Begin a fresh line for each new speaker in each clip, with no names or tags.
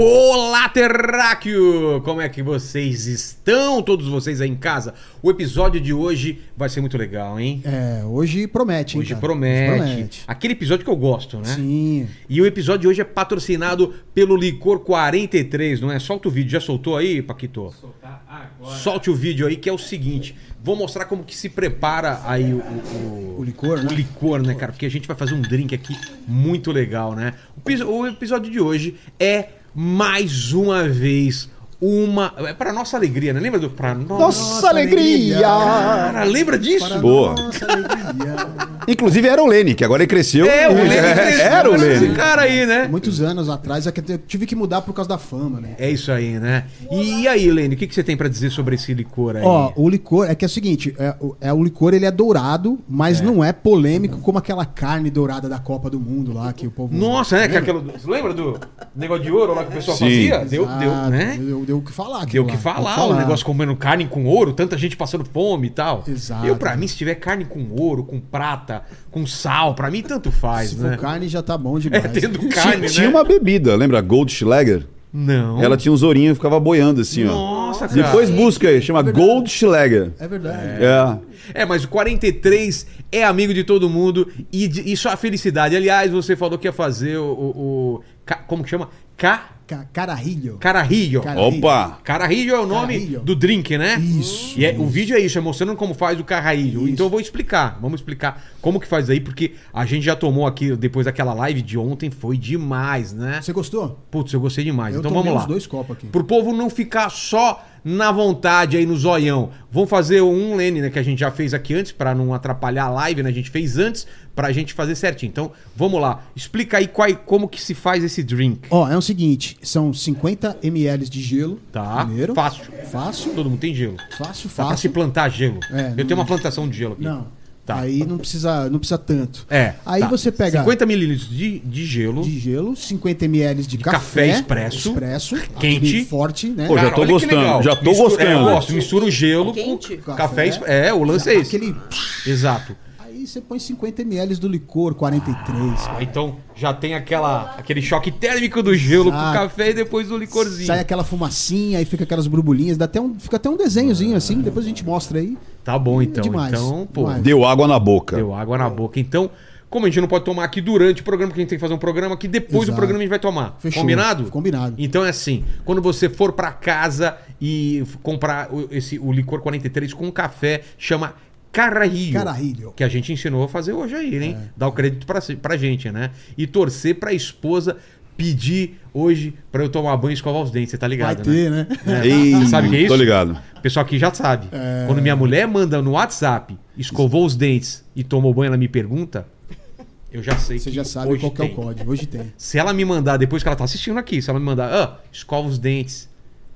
Olá, Terráqueo! Como é que vocês estão? Todos vocês aí em casa? O episódio de hoje vai ser muito legal, hein?
É, hoje promete, hein,
Hoje
cara?
promete.
Hoje promete.
Aquele episódio que eu gosto, né?
Sim.
E o episódio de hoje é patrocinado pelo Licor 43, não é? Solta o vídeo. Já soltou aí, Paquito?
soltar agora.
Solte o vídeo aí que é o seguinte. Vou mostrar como que se prepara aí o, o,
O licor,
o
né?
licor, né, cara? Porque a gente vai fazer um drink aqui muito legal, né? O, o episódio de hoje é mais uma vez uma. É pra nossa alegria, né? Lembra do. Pra nossa,
Nossa alegria!
Cara, lembra disso?
Para
Boa.
nossa alegria.
Inclusive era o Lene, que agora ele cresceu.
É, o Lene cresceu,
Era o
esse
Lene.
cara aí, né?
Muitos anos atrás, é que eu tive que mudar por causa da fama, né?
É isso aí, né? E, e aí, Lene, o que, que você tem pra dizer sobre esse licor aí?
Ó, o licor, é que é o seguinte, é, o- é o licor ele é dourado, mas não é polêmico como aquela carne dourada da Copa do Mundo lá que o povo
Nossa, né? Que aquilo, você lembra do negócio de ouro lá que o pessoal
Sim.
fazia? Deu,
Exato,
deu, né?
Deu, deu o que falar.
Deu o que falar,
deu
o negócio comendo carne com ouro, tanta gente passando fome e tal.
Exato.
Eu, pra mim, se tiver carne com ouro, com prata, com sal, pra mim tanto faz,
Se
né?
for carne já tá bom
É,
demais.
tendo
Tinha,
carne, né?
tinha uma bebida, lembra? Goldschlager.
Não.
Ela tinha uns ourinhos e ficava boiando assim, ó.
Nossa, cara.
Depois busca aí, chama Goldschlager.
É verdade.
É.
É, mas o 43 é amigo de todo mundo e, de- e só a felicidade. Aliás, você falou que ia fazer o. o- o- como que chama? Ca,
Ca- Cararrilho.
Cararrillo.
Cararrilho.
Opa!
Cararrillo é o nome
Cararrilho.
do drink, né?
Isso,
E é- o
isso.
vídeo é isso, é mostrando como faz o carrarilho.
Isso.
Então eu vou explicar. Vamos explicar como que faz aí, porque a gente já tomou aqui, depois daquela live de ontem, foi demais, né?
Você gostou?
Putz, eu gostei demais.
Eu
então
tomei
vamos lá.
dois copos aqui.
Pro povo não ficar só na vontade aí no zoião. Vamos fazer um Lene, né, que a gente já fez aqui antes, pra não atrapalhar a live, né? A gente fez antes pra gente fazer certinho. Então, vamos lá. Explica aí qual, como que se faz esse drink.
Ó, é o seguinte, são 50 ml de gelo.
Tá?
Primeiro.
Fácil.
Fácil.
Todo mundo tem gelo.
Fácil,
Dá pra se
fácil.
plantar gelo.
É,
eu
não-
tenho uma plantação de gelo aqui.
Não.
Tá.
Aí não precisa, não precisa tanto.
É.
Aí
tá.
você pega
50 mililitros de, de gelo.
de gelo, 50 ml de,
café
café,
expresso,
expresso,
quente.
forte, né?
Pô, já tô
olha que
gostando, já tô
Mistura-
gostando.
É, eu gosto. Mistura o gelo
Quente.
com café.
Café.
exp- É, o lance é esse.
Aquele...
Exato.
Aí você põe 50 ml do licor 43.
Ah, então já tem aquela, aquele choque térmico do gelo com o
Exato.
café e depois do licorzinho.
Sai aquela fumacinha, aí fica aquelas borbulhinhas, dá até um, fica até um desenhozinho assim, depois a gente mostra aí.
Tá bom então.
Demais,
Então, pô,
demais.
Deu água na boca.
deu água na boca. Então, como a gente não pode tomar aqui durante o programa, porque a gente tem que fazer um programa que depois do
Exato.
programa a gente vai tomar.
Fechou.
Combinado?
Combinado.
Então é assim, quando você for pra casa e comprar o, esse, o licor 43 com café, chama Carrarilho.
Cararrilho.
Que a gente ensinou a fazer hoje aí, hein? Dar o crédito pra, pra gente, né? E torcer pra esposa pedir hoje pra eu tomar banho e escovar os dentes, você tá ligado,
Vai ter, né?
Ei,
Você sabe o que é isso?
Tô ligado.
O pessoal aqui já sabe. Quando minha mulher manda no WhatsApp, escovou os dentes e tomou banho, ela me pergunta, eu já sei
Você
que
já sabe
hoje
qual que é o código. Hoje tem.
Se ela me mandar, depois que ela tá assistindo aqui, se ela me mandar, ah, escova os dentes,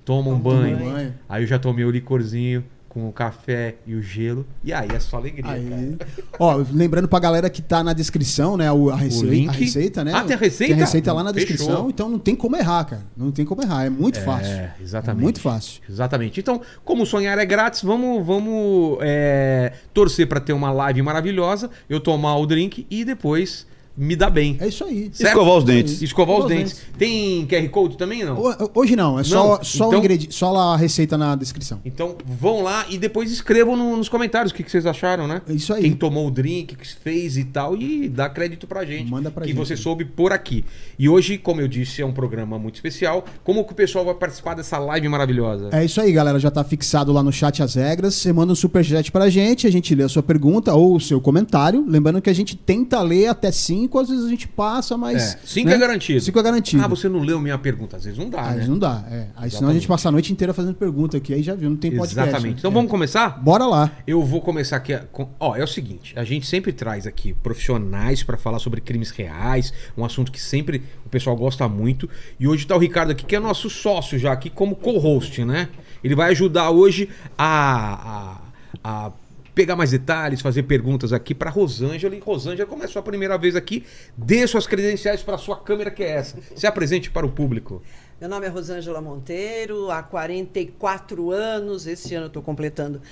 toma um
Toma um
banho.
banho.
Aí eu já tomei o licorzinho com o café e o gelo. E aí é só alegria,
Aí, ó, lembrando pra galera que tá na descrição, né, a, receita,
link.
a receita, né?
Ah, tem a receita?
Tem a receita lá na
Fechou.
descrição, então não tem como errar, cara. Não tem como errar, é muito fácil.
É, exatamente.
É muito fácil.
Exatamente. Então, como sonhar é grátis, vamos, vamos é, torcer pra ter uma live maravilhosa, eu tomar o drink e depois me dar bem.
É isso aí.
Certo?
Escovar os dentes.
Escovar os
Escovar os
dentes. Tem QR Code também, não?
Ho- Hoje não, é só,
Não,
só
então-
o ingrediente, só lá a receita na descrição.
Então vão lá e depois escrevam no- nos comentários o que, que vocês acharam, né?
É isso aí.
Quem tomou o drink, o que fez e tal, e dá crédito pra gente.
Manda pra
que
gente.
você soube por aqui. E hoje, como eu disse, é um programa muito especial. Como que o pessoal vai participar dessa live maravilhosa?
É isso aí, galera. Já tá fixado lá no chat as regras. Você manda um superchat pra gente, a gente lê a sua pergunta ou o seu comentário. Lembrando que a gente tenta ler até cinco, às vezes a gente passa, mas.
É, cinco é garantido.
Cinco é garantido.
Ah, você não leu minha pergunta. Às vezes não dá,
Aí
né?
não dá. É. Aí senão a gente passa a noite inteira fazendo pergunta aqui, aí já viu, não tem podcast.
Exatamente.
né?
Então
É.
vamos começar?
Bora lá.
Eu vou começar aqui. com- Ó, é o seguinte: a gente sempre traz aqui profissionais pra falar sobre crimes reais, um assunto que sempre o pessoal gosta muito. E hoje tá o Ricardo aqui, que é nosso sócio já aqui como co-host, né? Ele vai ajudar hoje a, a, a pegar mais detalhes, fazer perguntas aqui pra Rosângela. E Rosângela, como é a sua primeira vez aqui, dê suas credenciais pra sua câmera que é essa. Se apresente para o público.
Meu nome é Rosângela Monteiro, há 44 anos, esse ano eu estou completando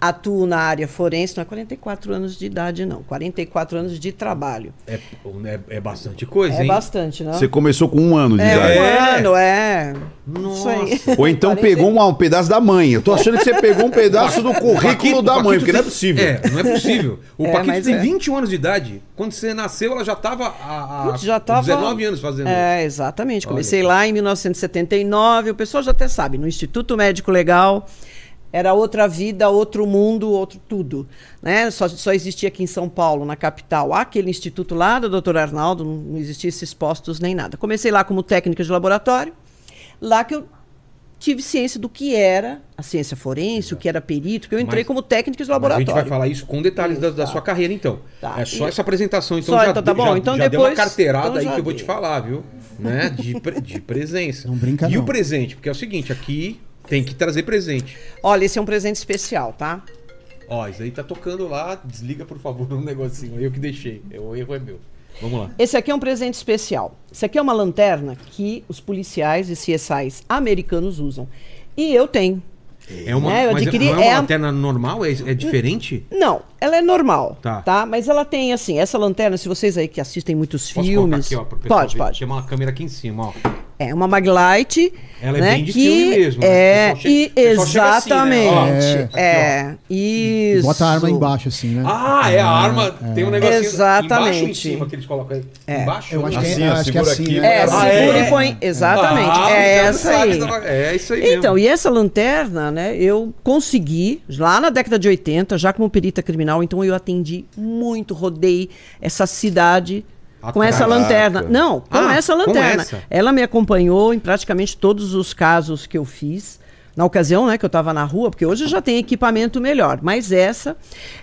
atuo na área forense, não é 44 anos de idade, não. 44 anos de trabalho.
É, é, é bastante coisa,
É
hein?
bastante, não?
Você começou com um ano de
É,
idade.
um
É.
ano, é.
Nossa.
Ou então
40
pegou uma- um pedaço da mãe. Eu tô achando que você pegou um pedaço do currículo
Paquito-
da mãe,
Paquito
porque não é
tem-
possível.
É, não é possível. O
É,
Paquito tem
é.
21 anos de idade. Quando você nasceu, ela já tava há,
Putz, já tava...
19 anos fazendo.
É, exatamente.
Olha.
Comecei lá em 1979. O pessoal já até sabe, no Instituto Médico Legal. Era outra vida, outro mundo, outro tudo. Né? Só, só existia aqui em São Paulo, na capital, aquele instituto lá do Dr. Arnaldo, não, existia esses postos nem nada. Comecei lá como técnica de laboratório. Lá que eu tive ciência do que era a ciência forense, o que era perito, porque eu entrei
Mas-
como técnica de
Mas a
laboratório.
gente vai falar isso com detalhes da, da sua carreira, então.
Tá.
É só
E-
essa apresentação, então
Só,
já,
então tá bom.
já,
Então
já deu uma
depois-
carteirada
então
aí que eu vou
dei.
te falar, viu? Né? De, pre- de presença.
Não brinca,
E
não.
o presente, porque é o seguinte, aqui tem que trazer presente.
Olha, esse é um presente especial, tá?
Ó, isso aí tá tocando lá, desliga por favor um negocinho, eu que deixei. O erro é meu. Vamos lá.
Esse aqui é um presente especial. Esse aqui é uma lanterna que os policiais e CSIs americanos usam. E eu tenho.
É uma,
É, eu
mas
adquiri-
é uma
é a-
lanterna normal? É, é diferente?
Não, ela é normal,
Tá.
tá. Mas ela tem, assim, essa lanterna, se vocês aí que assistem muitos
Posso
filmes...
aqui, ó,
pode,
ver?
pode.
Tem uma câmera aqui em cima, ó.
É uma maglite,
Ela é
né,
bem de
que
filme mesmo, né?
É,
chega-
e
chega assim, né?
exatamente.
Ó,
é, isso.
Bota a arma embaixo, assim, né?
Ah, é a arma. Tem um negocinho embaixo
Exatamente.
ou em cima que eles colocam aí. Embaixo?
Eu acho
né?
que,
Assim,
é,
ó,
acho que é
segura
assim,
aqui.
né?
É,
Ah,
segura
é?
e põe. Exatamente.
Ah,
é essa aí.
É isso aí mesmo.
Então, e essa lanterna, né, eu consegui, lá na década de 80, já como perita criminal, então eu atendi muito, rodei essa cidade com
Atrás.
essa lanterna. Não, com
Ah,
essa
com
lanterna.
essa.
Ela me acompanhou em praticamente todos os casos que eu fiz. Na ocasião, né, que eu estava na rua, porque hoje já tem equipamento melhor, mas essa.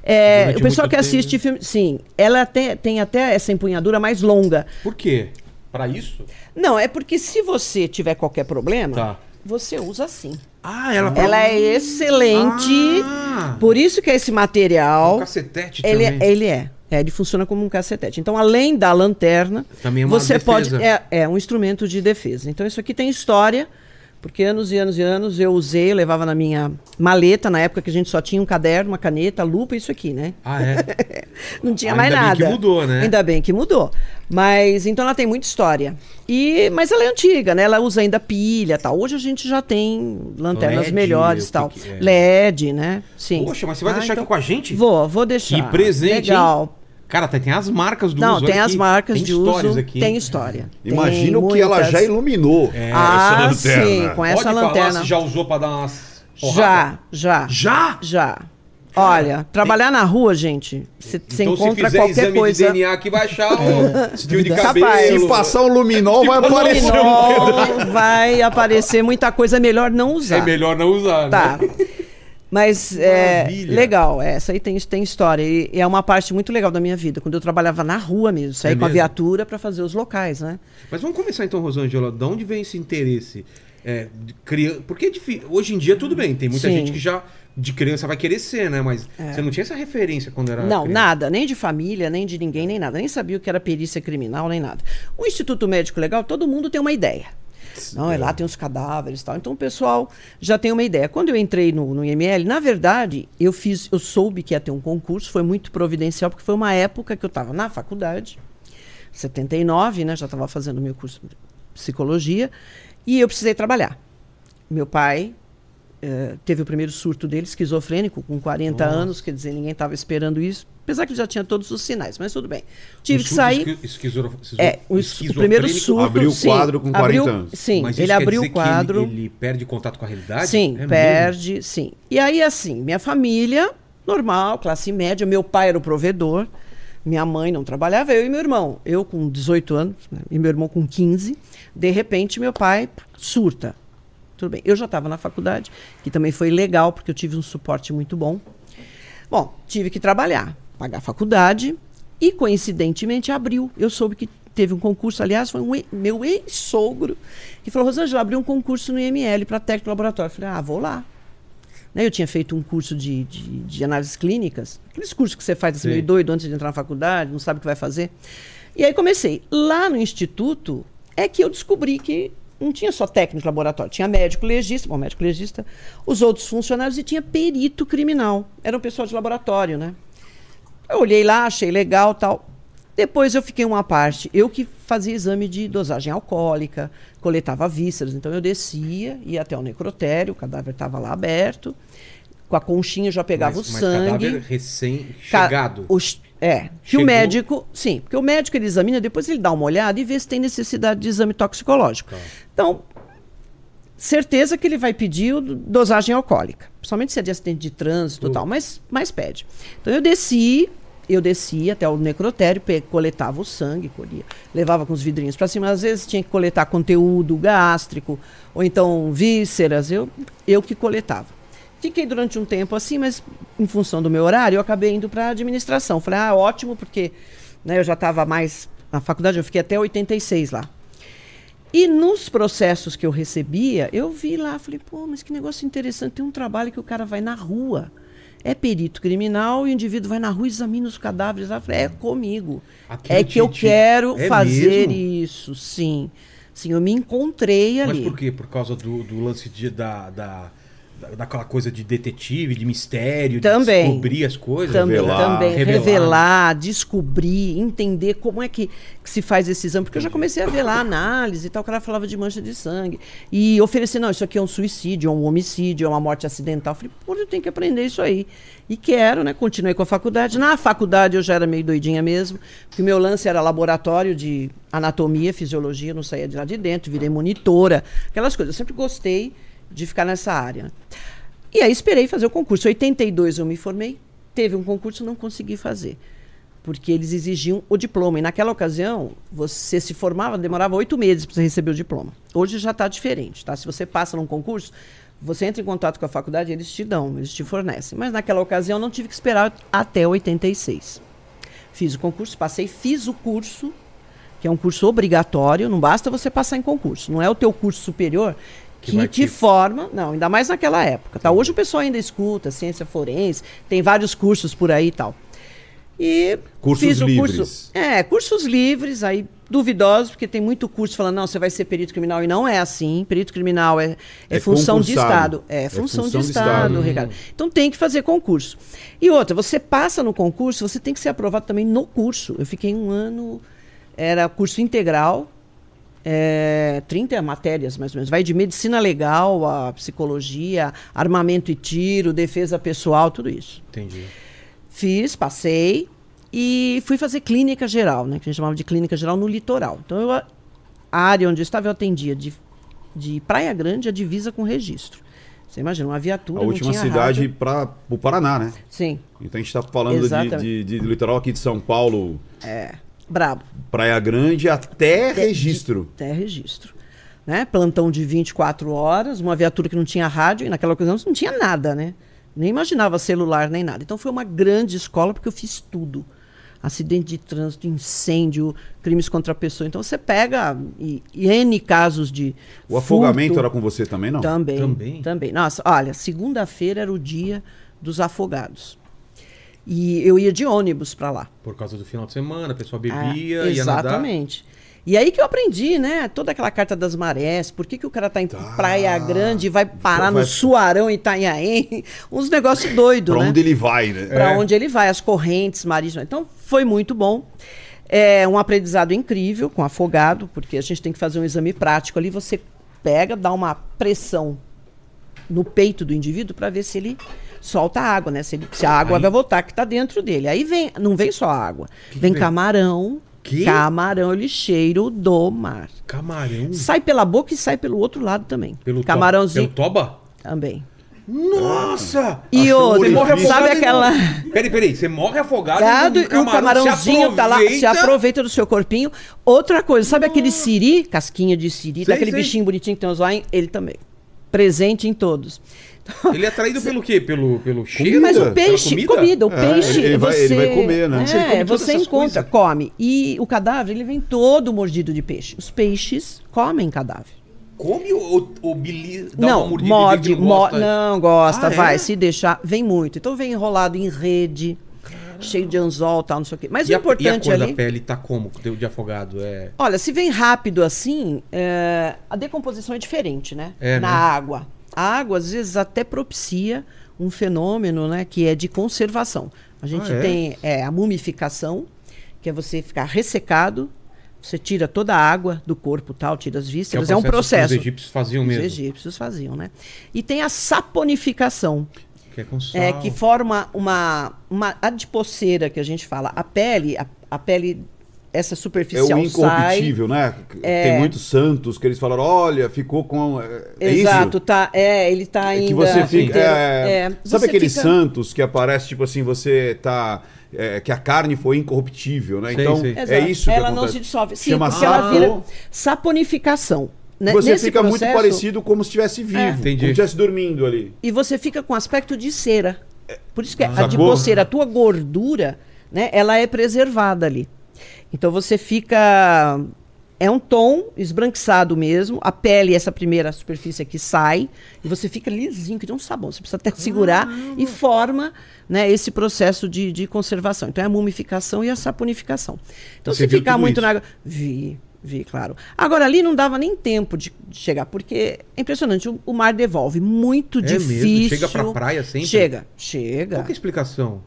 é, o pessoal que assiste
tempo.
filme. Sim, ela tem, tem até essa empunhadura mais longa.
Por quê? Pra isso?
Não, é porque se você tiver qualquer problema,
Tá.
você usa assim.
Ah, ela...
Ela é excelente.
Ah.
Por isso que esse material.
Um cacetete
ele,
também.
ele é. É, ele funciona como um cacetete. Então, além da lanterna,
Também é uma
você
defesa.
pode. É, é um instrumento de defesa. Então, isso aqui tem história, porque anos e anos e anos eu usei, eu levava na minha maleta, na época que a gente só tinha um caderno, uma caneta, lupa, isso aqui, né?
Ah, é?
Não tinha
Ainda
mais
bem
nada.
que mudou, né?
Ainda bem que mudou. Mas então ela tem muita história. E mas ela é antiga, né? Ela usa ainda pilha, tal. Hoje a gente já tem lanternas
LED,
melhores,
o que
tal.
que é?
LED, né? Sim.
Poxa, mas você vai
Ah,
deixar
então-
aqui com a gente?
Vou, vou deixar.
Que presente,
Legal.
hein? Cara, tem, tem as marcas do
Não,
uso.
tem
olha
as
aqui.
marcas
tem
de
histórias
uso.
aqui.
Tem história.
Imagina
Tem
o que ela já iluminou.
É,
Ah,
essa lanterna.
sim, com
Pode
essa
falar
lanterna.
se já usou pra dar umas porradas?
Já, já.
Já?
Já. Olha, trabalhar na rua, gente, você
Então, se
encontra
fizer
qualquer
exame
coisa.
de DNA aqui, vai achar o fio de cabelo.
Capaz.
Se passar um luminol, vai aparecer um
luminol vai aparecer muita coisa, é melhor não usar.
É melhor não usar,
Tá.
né?
Mas é legal, é, essa aí tem, tem história. E, e é uma parte muito legal da minha vida. Quando eu trabalhava na rua mesmo, saí
É
com a
mesmo?
viatura para fazer os locais, né?
Mas vamos começar então, Rosângela. De onde vem esse interesse? É. Porque é. Hoje em dia, tudo bem. Tem muita
Sim. É.
gente que já de criança vai querer ser, né? Mas você não tinha essa referência quando era
Não,
criança.
nada, nem de família, nem de ninguém, nem nada. Nem sabia o que era perícia criminal, nem nada. O Instituto Médico Legal, todo mundo tem uma ideia. Não, é lá tem os cadáveres e tal. Então o pessoal já tem uma ideia. Quando eu entrei no, no IML, na verdade, eu fiz, eu soube que ia ter um concurso, foi muito providencial, porque foi uma época que eu estava na faculdade, 79, né? Já estava fazendo meu curso de psicologia, e eu precisei trabalhar. Meu pai eh, teve o primeiro surto dele, esquizofrênico, com 40 anos, quer dizer, ninguém estava esperando isso, apesar que ele já tinha todos os sinais, mas tudo bem. Tive
Um
que sair.
esqui- esquizo-
É, o, primeiro surto.
abriu o
sim,
quadro com 40
abriu-
anos.
Sim,
Mas
ele abriu o
que ele-
quadro.
Ele, perde contato com a realidade?
Sim,
É mesmo?
perde, sim. E aí, assim, minha família, normal, classe média, meu pai era o provedor, minha mãe não trabalhava, eu e meu irmão. Eu com 18 anos, né, e meu irmão com 15. De repente, meu pai surta. Tudo bem. Eu já estava na faculdade, que também foi legal, porque eu tive um suporte muito bom. Bom, tive que trabalhar, pagar a faculdade, e coincidentemente abriu. Eu soube que teve um concurso, aliás, foi um e- meu ex-sogro que falou: Rosângela, abriu um concurso no IML para técnico laboratório. Eu falei: ah, vou lá. Né, Eu tinha feito um curso de, de, de análises clínicas, aqueles cursos que você faz assim,
Sim.
meio doido antes de entrar na faculdade, não sabe o que vai fazer. E aí comecei. Lá no instituto é que eu descobri que não tinha só técnico de laboratório, tinha médico legista, bom, médico legista, os outros funcionários e tinha perito criminal. Era um pessoal de laboratório, né? Eu olhei lá, achei legal tal. Depois eu fiquei uma parte. Eu que fazia exame de dosagem alcoólica, coletava vísceras. Então eu descia, ia até o necrotério, o cadáver estava lá aberto. Com a conchinha eu já pegava
Mas-
o
mas
sangue.
cadáver
Ca-
recém-chegado.
os- é, que
Chegou.
o médico, sim, porque o médico ele examina, depois ele dá uma olhada e vê se tem necessidade de exame toxicológico.
Tá.
Então, certeza que ele vai pedir dosagem alcoólica, principalmente se é de acidente de trânsito e
Uhum.
tal, mas, mas pede. Então eu desci, eu desci até o necrotério, coletava o sangue, colhia, levava com os vidrinhos para cima, às vezes tinha que coletar conteúdo gástrico, ou então vísceras, eu, eu que coletava. Fiquei durante um tempo assim, mas em função do meu horário, eu acabei indo para administração. Falei, ah, ótimo, porque né, eu já estava mais na faculdade, eu fiquei até 86 lá. E nos processos que eu recebia, eu vi lá, falei, pô, mas que negócio interessante, tem um trabalho que o cara vai na rua. É perito criminal e o indivíduo vai na rua e examina os cadáveres lá. Eu falei, é comigo. É que eu quero
é
fazer
mesmo?
isso, sim. Sim, eu me encontrei
Mas
ali.
por quê? Por causa do, do lance de, da, da- daquela coisa de detetive, de mistério,
Também.
de descobrir as coisas?
Também,
Revelar.
também.
Revelar.
Revelar. descobrir, entender como é que, que se faz esse exame. Porque eu já comecei a ver lá análise e tal, o cara falava de mancha de sangue. E oferecer, não, isso aqui é um suicídio, é um homicídio, é uma morte acidental. Eu falei, pô, eu tenho que aprender isso aí. E quero, né? Continuei com a faculdade. Na faculdade eu já era meio doidinha mesmo, porque o meu lance era laboratório de anatomia, fisiologia, não saía de lá de dentro, virei monitora, aquelas coisas. Eu sempre gostei de ficar nessa área. E aí esperei fazer o concurso. Em 82 eu me formei, teve um concurso, não consegui fazer. Porque eles exigiam o diploma. E naquela ocasião, você se formava, demorava oito meses para você receber o diploma. Hoje já está diferente. Tá? Se você passa num concurso, você entra em contato com a faculdade, eles te dão, eles te fornecem. Mas naquela ocasião não tive que esperar até 86. Fiz o concurso, passei, fiz o curso, que é um curso obrigatório, não basta você passar em concurso. Não é o teu curso superior
Que
que, te forma, não, ainda mais naquela época. Tá? Hoje o pessoal ainda escuta ciência forense, tem vários cursos por aí e tal. E
Cursos
fiz o
livres.
curso. É, cursos livres, aí duvidosos, porque tem muito curso falando, não, você vai ser perito criminal, e não é assim. Perito criminal é, é,
É
função de. Estado. É,
É
função,
função
de
de
Estado,
Estado.
Ricardo. Então tem que fazer concurso. E outra, você passa no concurso, você tem que ser aprovado também no curso. Eu fiquei um ano, era curso integral, é, 30 matérias mais ou menos. Vai de medicina legal a psicologia, armamento e tiro, defesa pessoal, tudo isso.
Entendi.
Fiz, passei e fui fazer clínica geral, né? Que a gente chamava de clínica geral no litoral. Então, eu, a área onde eu estava, eu atendia de, de Praia Grande a divisa com registro. Você imagina, uma viatura.
A última cidade para o Paraná, né?
Sim,
Então a gente está falando de, de, de litoral aqui de São Paulo,
brabo.
Praia Grande, até registro.
Até registro. Né? Plantão de 24 horas, uma viatura que não tinha rádio, e naquela ocasião não tinha nada, né? Nem imaginava celular nem nada. Então foi uma grande escola porque eu fiz tudo. Acidente de trânsito, incêndio, crimes contra a pessoa. Então você pega e, e N casos de.
O afogamento
furto.
era com você também, não?
Também,
Também?
também. Nossa, olha, segunda-feira era o dia dos afogados. E eu ia de ônibus para lá.
Por causa do final de semana, o pessoal
Ah,
bebia, ia nadar.
Exatamente. E aí que eu aprendi, né? Toda aquela carta das marés, por que, que o cara tá em Praia Grande e vai parar
Vai-
no Suarão Itanhaém? Uns negócios doidos,
Pra
né?
onde ele vai, né?
Pra
É.
onde ele vai, as correntes marítimas. Então, foi muito bom. É um aprendizado incrível com afogado, porque a gente tem que fazer um exame prático ali. Você pega, dá uma pressão no peito do indivíduo para ver se ele solta a água, né? Se, ele- se a água
Aí-
vai voltar que tá dentro dele. Aí vem, não vem só a água,
Que que
vem
vem?
camarão.
Que?
Camarão, lixeiro do mar.
Camarão.
Sai pela boca e sai pelo outro lado também.
Pelo
Camarãozinho
Pelo toba?
também.
Nossa!
E outro,
Você morre
sabe aquela.
Peraí, peraí. Você morre afogado
Gado, e o camarãozinho tá lá, se
aproveita-
do seu corpinho. Outra coisa, sabe aquele siri, casquinha de siri,
Sei,
daquele
sei.
bichinho bonitinho que tem os zoinhos? Ele também. Presente em todos.
Ele é atraído pelo quê? Pelo, pelo cheiro?
Mas o peixe, comida? o
É,
peixe,
ele vai-
você,
ele vai comer, né?
É, você encontra,
coisas.
come. E o cadáver, ele vem todo mordido de peixe. Os peixes comem cadáver.
Come ou, ou bili... dá
não,
uma mordida
morde,
não
mo-
gosta?
não gosta,
Ah,
vai,
é?
se deixar, vem muito. Então vem enrolado em rede. cheio de anzol tal, não sei o quê. Mas
E
o
a, e a
importante
cor
ali.
da pele tá como de, de afogado? É...
Olha, se vem rápido assim, é, a decomposição é diferente, né?
É,
Na
né?
água. A água, às vezes, até propicia um fenômeno, né? Que é de conservação. A gente
Ah, é?
tem é, a mumificação, que é você ficar ressecado, você tira toda a água do corpo tal, tira as
Que
vísceras. É, um processo.
os egípcios faziam
Os
mesmo.
egípcios faziam, né? E tem a saponificação,
Que é com sal.
é, que forma uma, uma adipoceira que a gente fala. A pele, a, a pele, essa
É
superficial
o
sai.
incorruptível, né? Tem muitos santos que eles falaram, olha, ficou com. É, é
Exato,
isso?
tá. É, ele tá
É
ainda.
que você fica. é,
É,
sabe
você
aqueles
fica-
santos que aparece, tipo assim, você tá. é, que a carne foi incorruptível, né?
Sei,
então,
sei.
é isso que
Ela não se dissolve. Sim,
Chama
porque ela vira saponificação. Né?
Você
Nesse
fica muito
processo-
parecido como se estivesse vivo,
Entendi.
como se estivesse dormindo ali.
E você fica com aspecto de cera. Por isso que a
Sacou?
adipoceira, a tua gordura, né, ela é preservada ali. Então você fica. É um tom esbranquiçado mesmo. A pele, essa primeira superfície aqui, sai. E você fica lisinho, que nem um sabão. Você precisa até segurar e forma né, esse processo de, de conservação. Então é a mumificação e a saponificação. Então
Você
se ficar muito
isso?
na água. Vi, vi, claro. Agora ali não dava nem tempo de, de chegar, porque é impressionante. O, o mar devolve. Muito
É mesmo?
difícil.
Chega pra praia sempre?
Chega, chega.
Qual que é a explicação?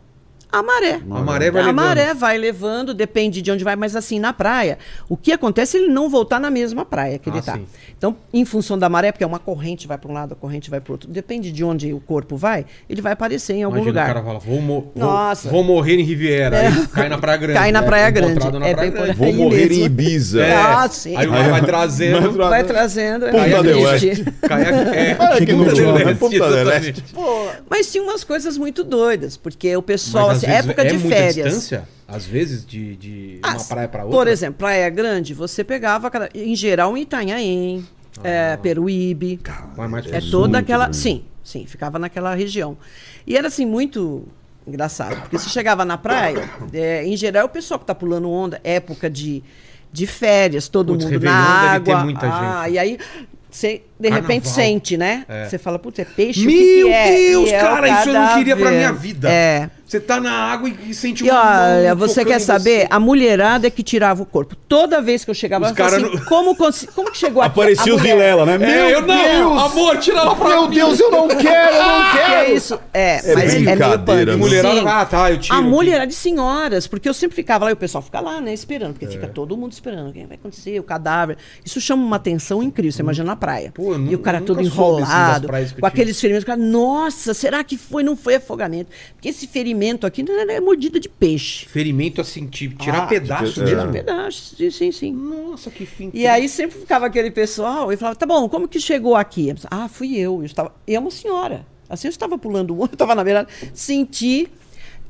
A maré.
A maré vai
a
levando.
maré vai levando, depende de onde vai, mas assim, na praia, o que acontece é ele não voltar na mesma praia que ele
Ah,
está.
sim.
Então, em função da maré, porque é uma corrente vai para um lado, a corrente vai para outro, depende de onde o corpo vai, ele vai aparecer em algum
Imagina
lugar.
o cara fala, vou, mo- vou-
Nossa.
vou morrer em Riviera.
É.
Aí cai na Praia Grande.
Cai na
É,
Praia Grande.
encontrado na
É bem
Grande.
Vou
Aí
morrer
mesmo.
em Ibiza.
É.
Ah, sim.
Aí o mar vai trazendo.
Vai trazendo. É,
del
triste.
Oeste.
Cai a, é,
né?
Este.
Mas tinha umas coisas muito doidas, porque o pessoal, assim, época
é
de
muita
férias.
distância, às vezes, de, de
Ah,
uma praia pra outra?
Por exemplo, Praia Grande, você pegava, em geral, em Itanhaém,
Ah.
é, Peruíbe.
Mais
É
sul.
toda aquela. Sim, sim, ficava naquela região. E era assim, muito engraçado, porque você chegava na praia, é, em geral, o pessoal que tá pulando onda, época de, de férias, todo
Putz,
mundo na
deve ter
água. ah,
gente.
E aí. Você, de repente,
Carnaval.
sente, né?
É.
Você fala, puta, é peixe? o
Meu
que que é?
Deus,
é
cara, isso eu não queria pra minha vida.
É.
Você tá na água e, e sente
E
uma
olha, você quer saber?
você.
A mulherada é que tirava o corpo. Toda vez que eu chegava,
Os
eu assim,
não-
como, como que chegou aqui?
Aparecia
a
os
mulher?
Vilela, né?
É, eu não,
Deus!
amor, tira lá pra
Meu
mim.
Deus, eu não quero, eu não
Que
quero!
é isso? É,
É
mas é meio pânico.
E
né?
mulherada,
Sim.
ah, tá, eu tiro.
A
aqui.
mulher era de senhoras, porque eu sempre ficava lá e o pessoal fica lá, né, esperando, porque
É.
fica todo mundo esperando. O que vai acontecer? O cadáver. Isso chama uma atenção incrível, você imagina na praia.
Pô, eu
e o cara todo
assim,
enrolado, com aqueles ferimentos. o cara, Nossa, será que foi? Não foi afogamento. Porque esse ferimento aqui não é mordida de peixe.
Ferimento assim, ti- tirar
Ah,
pedaço
é.
mesmo.
Um pedaço, sim, sim, sim.
Nossa, que fim.
E aí sempre ficava aquele pessoal e falava, tá bom, como que chegou aqui? Eu Ah, fui eu. Eu estava. E é uma senhora. Assim eu estava pulando o olho, eu estava na beirada, senti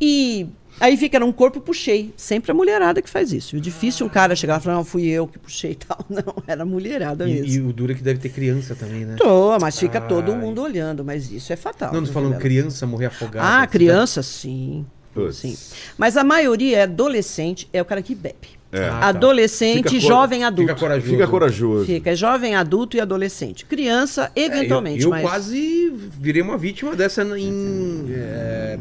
e. Aí fica num corpo, puxei. Sempre a mulherada que faz isso. E o difícil um cara chegar e falar, não, fui eu que puxei e tal. Não, era a mulherada
E,
mesmo.
e o duro é que deve ter criança também, né?
Tô, mas fica todo
Ai.
mundo olhando, mas isso é fatal.
Não,
viu,
falando criança morrer afogada.
Ah,
Você
criança, sim.
Putz.
Sim. Mas a maioria é adolescente, é o cara que bebe.
É.
Ah, tá.
Adolescente,
Fica cor-
jovem
Fica
adulto.
corajoso.
Fica corajoso.
Fica, é jovem, adulto e adolescente. Criança,
É,
eventualmente,
eu eu
mas...
quase virei uma vítima dessa em é,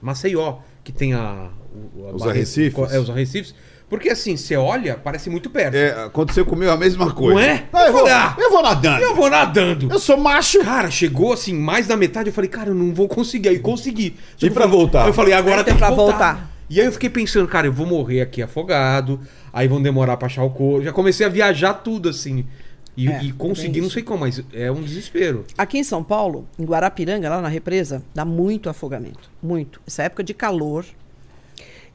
Maceió, que tem a, a
Os arrecifes?
É, os arrecifes. Porque assim, você olha, parece muito perto.
É, aconteceu comigo a mesma coisa.
Não é?
Ah, eu,
Eu
vou,
ah,
eu vou nadando.
Eu vou nadando.
Eu sou macho.
Cara, chegou assim, mais da metade, eu falei, cara, eu não vou conseguir. Aí consegui.
E
Eu
pra
falei-
voltar?
Eu falei, agora tem
tem
que
pra
voltar.
voltar.
E aí eu fiquei pensando, cara, eu vou morrer aqui afogado, aí vão demorar pra achar o corpo. Já comecei a viajar tudo, assim. E,
É,
e consegui,
bem
não sei como, mas é um desespero.
Aqui em São Paulo, em Guarapiranga, lá na represa, dá muito afogamento. Muito. Essa época de calor.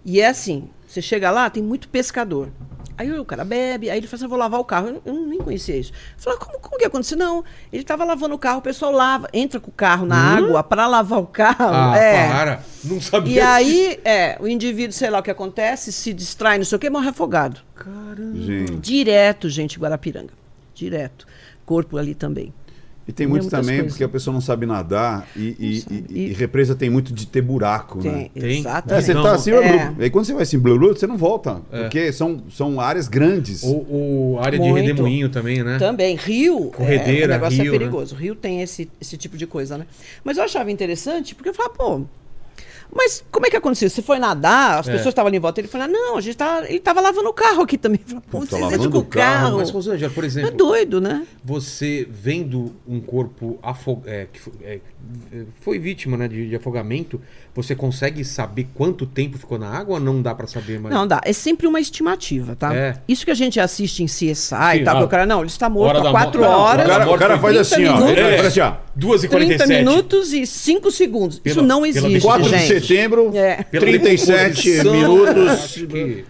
E é assim, você chega lá, tem muito pescador. Aí o cara bebe, aí ele fala assim, eu vou lavar o carro. Eu, eu nem conhecia isso. Eu falei, como, como que aconteceu? Não, ele tava lavando o carro, o pessoal lava, entra com o carro na água para lavar o carro.
Ah,
é.
para. Não sabia.
E aí, é, o indivíduo, sei lá o que acontece, se distrai, não sei o que, morre afogado.
Gente.
Direto, gente, Guarapiranga. Direto. Corpo ali também.
E tem
Tem
muito também,
coisas.
porque a pessoa não sabe nadar e, e-
sabe.
e- e
E-
represa tem muito de ter buraco, né?
Tem,
Tem.
É,
exatamente.
você tá assim,
é.
aí quando você vai assim, blá, blá, você não volta. Porque são, são áreas grandes.
Ou, ou área de
Muito.
redemoinho também, né?
Também. Rio.
Corredeira,
é, o negócio
rio,
é perigoso. Rio tem esse, esse tipo de coisa, né? Mas eu achava interessante porque eu falava, pô. Mas como é que aconteceu? Você foi nadar, as
É.
pessoas estavam ali em volta, ele falou, não, a gente tá, ele tava lavando o carro aqui também. Pô,
lavando
entram com
o
o carro.
Mas, Rosângela, por
É
exemplo,
doido, né?
você vendo um corpo afo- é, que é, foi vítima né, de, de afogamento, você consegue saber quanto tempo ficou na água ou não dá pra saber mais?
Não dá, é sempre uma estimativa, tá?
É.
Isso que a gente assiste em CSI
Sim,
e tal,
ah,
o cara, não, ele está morto há quatro
morte. Não,
horas,
O cara, o cara faz
30
assim, ó.
minutos.
Ele faz assim, ó.
2 e
30
47
minutos e 5 segundos.
Pela-
Isso não existe,
4 de setembro,
É.
Pela
37
decomposição,
minutos.
que-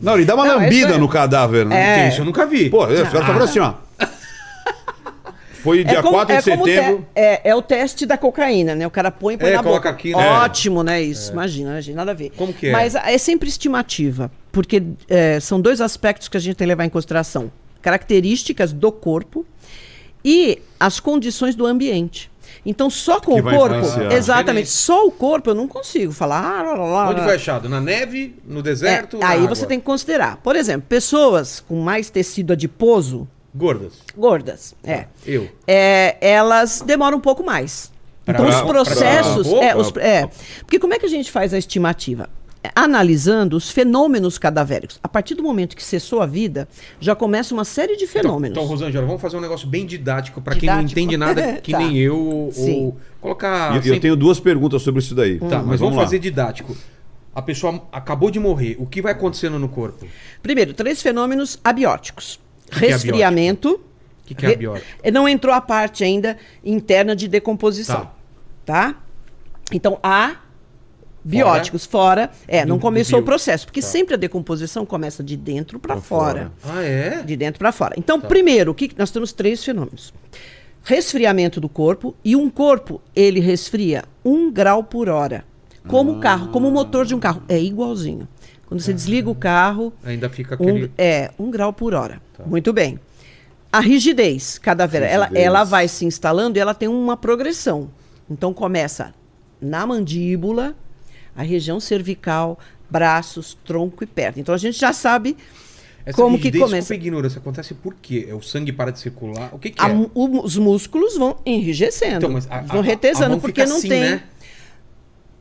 Não, ele dá uma
Não,
lambida
é-
no cadáver, né?
É.
Isso eu nunca vi.
Pô, os caras estavam assim, ó. Foi dia 4 de
como
setembro.
te- é, é o teste da cocaína, né? O cara põe e põe
É,
na
coloca
boca.
aqui, né?
Ótimo, né? Isso. Imagina, gente, nada a ver.
Como que é?
Mas é sempre estimativa, porque é, são dois aspectos que a gente tem que levar em consideração: características do corpo e as condições do ambiente. Então, só com
Que
o corpo,
influenciar.
exatamente, só o corpo eu não consigo falar. ah, lá, lá, lá,
Onde foi achado? Na neve, no deserto?
É, aí
água?
você tem que considerar. Por exemplo, pessoas com mais tecido adiposo,
Gordas.
gordas, é.
Eu.
é, elas demoram um pouco mais.
Pra-
então, os
pra-
processos.
pra-
é, os- é. porque como é que a gente faz a estimativa? É, Analisando os fenômenos cadavéricos. A partir do momento que cessou a vida, já começa uma série de fenômenos.
Então, Rosângela, vamos fazer um negócio bem didático pra quem não entende nada, que
Tá.
nem eu. Ou colocar.
Eu
sempre-
tenho duas perguntas sobre isso daí.
Tá, mas, vamos
lá.
fazer didático. A pessoa acabou de morrer. O que vai acontecendo no corpo?
Primeiro, três fenômenos abióticos: resfriamento.
O que, que é
re-
abiótico?
Não entrou a parte ainda interna de decomposição. Tá? Então, há bióticos fora. É,
Do-
não começou o processo, porque
Tá.
sempre a decomposição começa de dentro para
Pra
fora.
Ah, é?
De dentro para fora. Então,
Tá.
primeiro, o que nós temos três fenômenos. Resfriamento do corpo e um corpo, ele resfria um grau por hora. Como o carro, como o motor de um carro. É igualzinho. Quando você desliga o carro,
Ainda fica aquele.
um, é, um grau por hora. Muito bem. A rigidez cadavera, ela, ela vai se instalando e ela tem uma progressão. Então começa na mandíbula, a região cervical, braços, tronco e perna. Então a gente já sabe
Essa
como que começa.
desculpa a ignorância, acontece por quê? O sangue para de circular? O que, que
A
é?
o- os músculos vão enrijecendo,
Então, a,
vão
a- a
retesando, porque não
assim,
tem.
Né?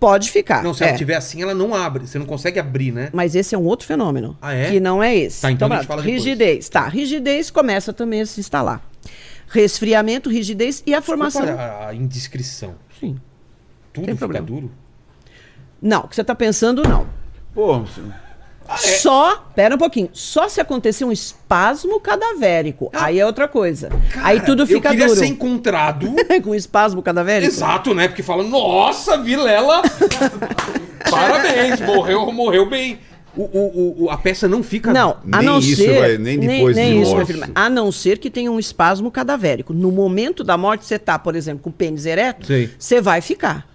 Pode ficar.
Não, se
é.
ela tiver assim, ela não abre. Você não consegue abrir, né?
Mas esse é um outro fenômeno.
Ah, é?
Que não é esse.
Tá, então a gente fala depois.
rigidez. Tá, rigidez começa também a se instalar. Resfriamento, rigidez e a formação.
Desculpa a, a indiscrição.
Sim.
Tudo
Tem
fica
problema.
duro?
Não, o que você está pensando, não.
Pô,
Ah,
Só, pera um pouquinho, só se acontecer um espasmo cadavérico. aí é outra coisa. aí tudo fica
eu queria
duro.
ser encontrado.
Com espasmo cadavérico?
Exato, né? Porque falam, nossa, Vilela! Parabéns, morreu, morreu bem. O, o, o- a peça não fica.
Não, a
Nem
não
isso,
ser.
vai, nem depois de
isso, meu
morte.
filho, a não ser que tenha um espasmo cadavérico. No momento da morte, você tá, por exemplo, com o pênis ereto, você vai ficar.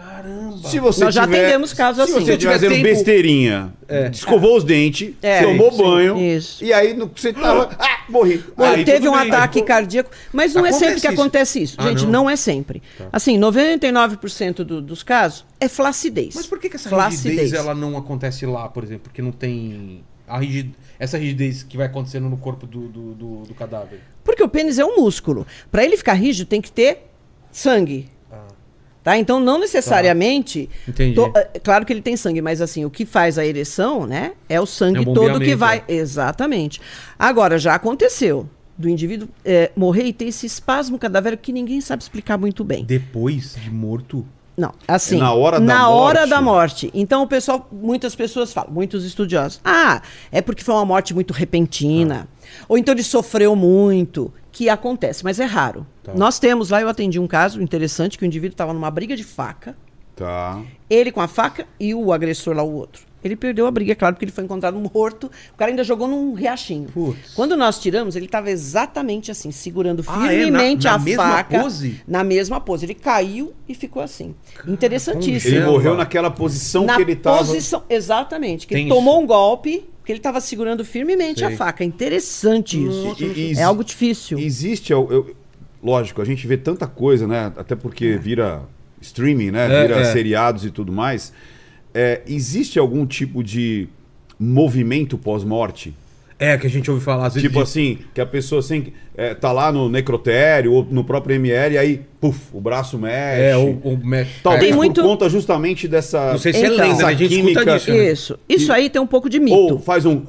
Caramba.
se você
Nós já
tiver,
atendemos casos
se
assim.
você estiver
Se tiver
fazendo
tempo-
besteirinha, escovou os dentes,
É,
tomou
sim,
banho,
isso.
e aí no, você tava... Ah, morri.
Aí
teve um
bem,
ataque
ficou-
cardíaco, mas não é sempre que acontece isso.
Ah,
Gente,
não?
não, é sempre. Assim, 99% do- dos casos é flacidez.
Mas por que, que essa
flacidez.
rigidez ela não acontece lá, por exemplo? Porque não tem. A rigid... Essa rigidez que vai acontecendo no corpo do, do, do- do cadáver.
Porque o pênis é um músculo. Para ele ficar rígido, tem que ter sangue. Tá? Então, não necessariamente.
Entendi.
to- é, claro que ele tem sangue, mas assim, o que faz a ereção, né? É o sangue
É o
todo que vai. Exatamente. Agora, já aconteceu do indivíduo é, morrer e ter esse espasmo cadavérico que ninguém sabe explicar muito bem.
Depois de morto.
Não, assim.
É na hora da
na hora
morte?
da morte. Então o pessoal, muitas pessoas falam, muitos estudiosos, ah, é porque foi uma morte muito repentina, ou então ele sofreu muito, que acontece, mas é raro.
Tá.
Nós temos lá, eu atendi um caso interessante que o indivíduo estava numa briga de faca,
Tá.
ele com a faca e o agressor lá o outro. Ele perdeu a briga, é claro, porque ele foi encontrado morto. O cara ainda jogou num riachinho.
Putz.
Quando nós tiramos, ele estava exatamente assim, segurando
Ah, é?
firmemente
Na- na
a
mesma
faca.
pose?
Na mesma pose. Ele caiu e ficou assim. Interessantíssimo.
Ele morreu naquela posição
Na
que ele tava...
posição, exatamente. Que
Tem
ele tomou um golpe, que ele estava segurando firmemente
Sei.
a faca. Interessante isso.
E- e-
é algo difícil.
Existe, eu- eu- lógico, a gente vê tanta coisa, né? Até porque vira streaming, né?
É,
vira
é.
seriados e tudo mais. É, existe algum tipo de movimento pós-morte?
É, que a gente ouve falar às vezes.
Tipo
de-
assim, que a pessoa assim, é, tá lá no necrotério ou no próprio ML, e aí, puf, o braço mexe.
É, ou, ou mexe.
Talvez
Tem
por
muito-
conta justamente dessa.
Não sei se é
Então.
lenda, né? A gente
Essa
escuta
química-
disso. né?
Isso. Isso aí tem um pouco de
Ou
mito.
faz um.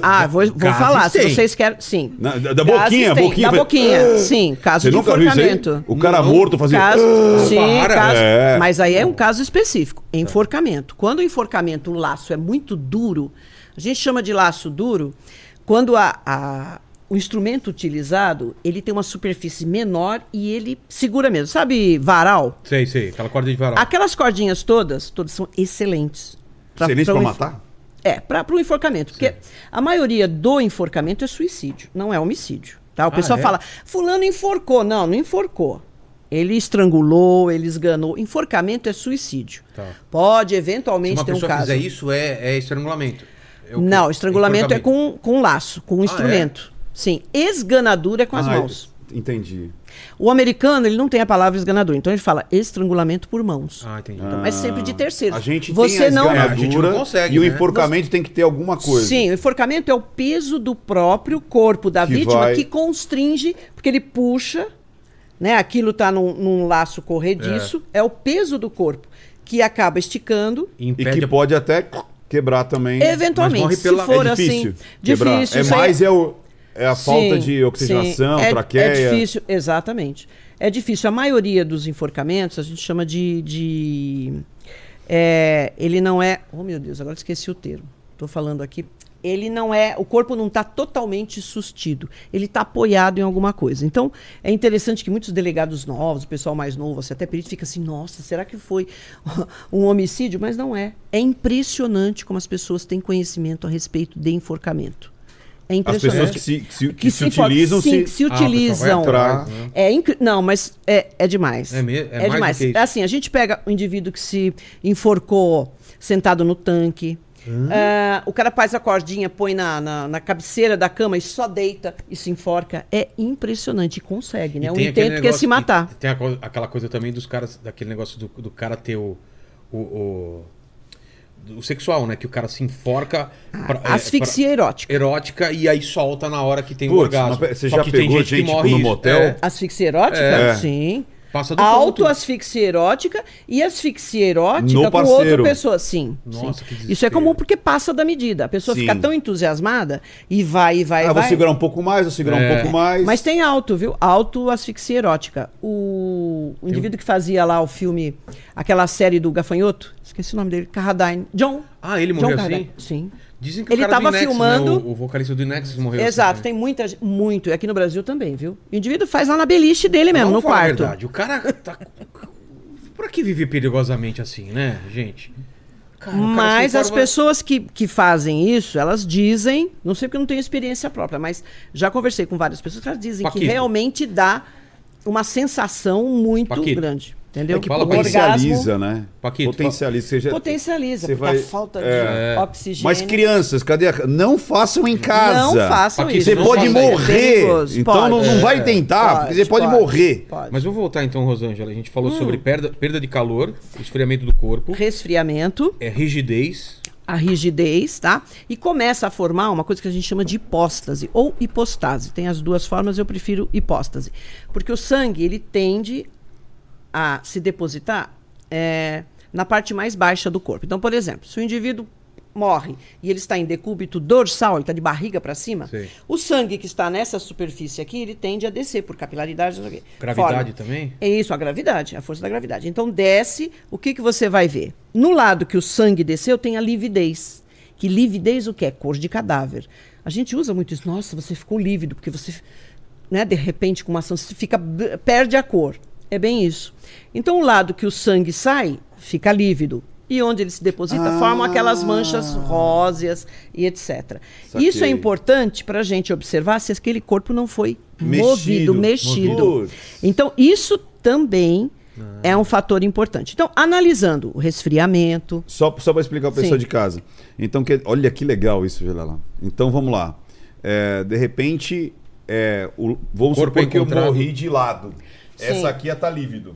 Ah, vou, vou falar. Se
tem.
vocês querem. Sim.
Na- da- da boquinha,
tem,
boquinha,
Da boquinha. Sim. Caso
Você
de
nunca viu isso aí?
enforcamento.
O cara
Não.
morto fazia.
Caso, sim,
para.
caso-
É.
mas aí é um caso específico, enforcamento. Quando o enforcamento, o laço é muito duro, a gente chama de laço duro quando a- a- o instrumento utilizado ele tem uma superfície menor e ele segura mesmo. Sabe varal?
Sei, sei. Aquela corda de varal.
Aquelas cordinhas todas, todas são excelentes.
Excelente pra
um
matar?
é, para o enforcamento. Porque a maioria do enforcamento é suicídio, não é homicídio. Tá? O
Ah,
pessoal
é?
fala, fulano enforcou. Não, não enforcou. Ele estrangulou, ele esganou. Enforcamento é suicídio.
Tá.
Pode
Se
eventualmente
uma
ter um
pessoa
caso.
fizer isso, é, é estrangulamento. É?
Não, estrangulamento é com, com laço, com um instrumento. Sim. Esganadura é com as
Ah,
mãos.
Entendi.
O americano, ele não tem a palavra esganadura. Então ele fala estrangulamento por mãos.
Ah, entendi.
Então, mas sempre de terceiros.
A gente
Você
tem a
não
É, a gente
esganadura
não consegue,
e o
né?
enforcamento tem que ter alguma coisa.
Sim, o enforcamento é o peso do próprio corpo da
Que
vítima
vai-
que constringe, porque ele puxa, né? Aquilo tá num, num laço corrediço, é. o peso do corpo que acaba esticando.
E
E que
a-
pode até quebrar também.
Eventualmente, se
pela-
for
é difícil.
assim,
quebrar.
difícil.
É mais é, o, é a falta
Sim,
de oxigenação,
sim. É-
traqueia.
É difícil, exatamente. É difícil. A maioria dos enforcamentos a gente chama de. de é, ele não é. Oh, meu Deus, agora esqueci o termo. Estou falando aqui. Ele não é. O corpo não está totalmente sustido. Ele está apoiado em alguma coisa. Então, é interessante que muitos delegados novos, o pessoal mais novo, você até perito, fica assim: nossa, será que foi um homicídio? Mas não é. É impressionante como as pessoas têm conhecimento a respeito de enforcamento. É
As
impressionante
pessoas que se, que se, que se
for-
utilizam
sim,
se.
que se
Ah,
utilizam.
atrás, né?
É incri- Não, mas é, é demais.
É me- é mais
demais.
do que isso.
Assim, a gente pega o indivíduo que se enforcou sentado no tanque. Ah, o cara faz a cordinha, põe na, na, na cabeceira da cama e só deita e se enforca. É impressionante. E consegue, né?
E
O intento que é se matar.
Tem a aquela coisa também dos caras, daquele negócio do, do cara ter o, o, o, o sexual, né? Que o cara se enforca. pra- é,
Asfixia
pra-
erótica.
erótica e aí solta na hora que tem o
Putz,
orgasmo.
mas você
Só
já
que tem
pegou
gente, que
gente, tipo,
morre
no motel?
É,
Asfixia erótica?
É.
Sim.
Passa do.
Autoasfixia erótica e asfixia erótica
No
com
parceiro.
outra pessoa. Sim.
Nossa,
sim.
que
Isso é comum porque passa da medida. A pessoa
Sim.
fica tão entusiasmada e vai e vai
Ah,
e
vou
vai.
segurar um pouco mais, vou segurar
É.
um pouco mais.
Mas tem auto, viu? Auto-asfixia erótica. O, o indivíduo que fazia lá o filme, aquela série do Gafanhoto, esqueci o nome dele, Carradine. John.
Ah, ele
John
morreu
Carradine.
assim?
Sim.
Dizem que
Ele
o cara do
tava
Inexus,
filmando-
Né? O, o vocalista do Nexus morreu
Exato,
assim.
tem muita, ge- muito. E aqui no Brasil também, viu? O indivíduo faz lá na beliche dele mesmo, no quarto.
verdade, o cara tá... Pra que viver perigosamente assim, né, gente? Cara,
Mas
se
as pessoas que, que fazem isso, elas dizem, não sei porque eu não tenho experiência própria, mas já conversei com várias pessoas que elas dizem que realmente dá uma sensação muito
Paquito.
grande. Entendeu?
É que
Potencializa, né?
Paquito,
Potencializa. Seja,
potencializa,
Você
porque
vai-
a falta
é.
de oxigênio.
Mas crianças, cadê? a- Não façam em casa.
Não façam
Paquito,
isso.
Você
não
pode morrer.
É
então
Pode.
não, não vai
É.
tentar, porque você pode, morrer.
Pode.
Mas vamos voltar então, Rosângela. A gente falou
Hum.
sobre perda, perda de calor, esfriamento do corpo,
Resfriamento,
é rigidez.
a rigidez, tá? E começa a formar uma coisa que a gente chama de hipóstase ou hipostase. Tem as duas formas, eu prefiro hipóstase. Porque o sangue, ele tende a se depositar é, na parte mais baixa do corpo. Então, por exemplo, se o indivíduo morre e ele está em decúbito dorsal, ele está de barriga para cima,
Sei.
o sangue que está nessa superfície aqui, ele tende a descer por capilaridade.
Gravidade também?
É isso, a gravidade, a força da gravidade. Então desce, o que, que você vai ver? No lado que o sangue desceu tem a lividez. Que lividez o que é? Cor de cadáver. A gente usa muito isso. Nossa, você ficou lívido, porque você, né, de repente, com uma ação, você fica, perde a cor. É bem isso. Então o lado que o sangue sai, fica lívido. E onde ele se deposita,
Ah.
formam aquelas manchas róseas e etc. Isso é
Saquei.
importante para a gente observar se aquele corpo não foi
Mexido.
movido, mexido.
Putz.
Então, isso também é um fator importante. Então, analisando o resfriamento.
Só, só para explicar para pessoa
Sim.
de casa. Então, que, olha que legal isso, lá. Então vamos lá. É, de repente, é, o, vamos
Corpo
supor que eu morri de lado. Essa aqui ia estar lívido.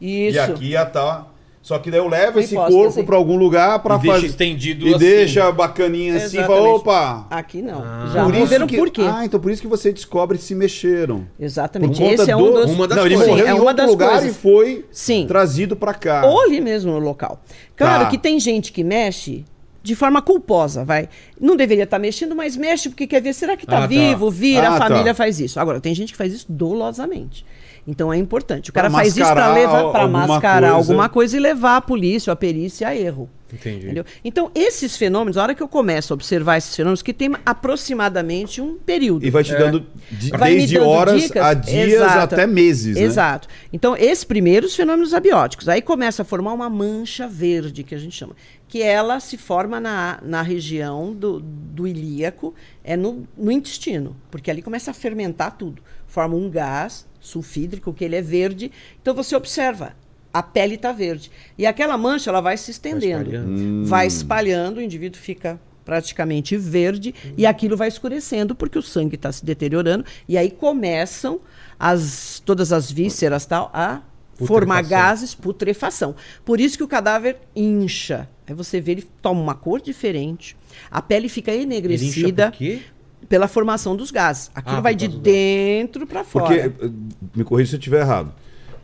Isso.
E aqui ia estar Só que daí eu levo esse corpo
fazer.
pra algum lugar pra
E deixa
fazer.
estendido
E
assim.
deixa bacaninha assim e fala,
Exatamente.
opa.
Aqui não.
Ah.
Já
por isso que,
porquê.
Ah, então por isso que você descobre se mexeram.
Exatamente.
Por conta
Esse é um
do-
dos.
uma das
Não, ele
coisas.
morreu
Sim, é
em
uma
outro
das
lugar
coisas.
e foi
Sim.
trazido pra cá.
Ou ali mesmo no local. Claro
Tá.
que tem gente que mexe de forma culposa, vai. Não deveria estar mexendo, mas mexe porque quer ver, será que está
Ah, tá.
vivo? Vira,
Ah,
a família
tá.
faz isso. Agora, tem gente que faz isso dolosamente. Então é importante. O
Pra
cara faz isso para
mascarar
levar para
alguma
mascarar
coisa.
alguma coisa e levar a polícia ou a perícia a erro.
Entendi.
Entendeu? Então, esses fenômenos, a hora que eu começo a observar esses fenômenos, que tem aproximadamente um período.
E vai te
É.
dando de-
Vai
desde
dando
horas
dicas.
a dias
Exato.
até meses, né?
Exato. Então, esses primeiros fenômenos abióticos. Aí começa a formar uma mancha verde, que a gente chama. Que ela se forma na, na região do, do ilíaco, é no, no intestino. Porque ali começa a fermentar tudo. Forma um gás sulfídrico, que ele é verde. Então, você observa. A pele está verde. E aquela mancha ela vai se estendendo.
espalhando.
Vai espalhando, o indivíduo fica praticamente verde e aquilo vai escurecendo porque o sangue está se deteriorando e aí começam as todas as vísceras tal a formar gases, putrefação. Por isso que o cadáver incha. Aí você vê ele toma uma cor diferente, a pele fica
Ele incha
enegrecida
por quê?
Pela formação dos gases. Aquilo
Ah,
vai de dentro para fora.
Porque, eh, me corrija se eu estiver errado,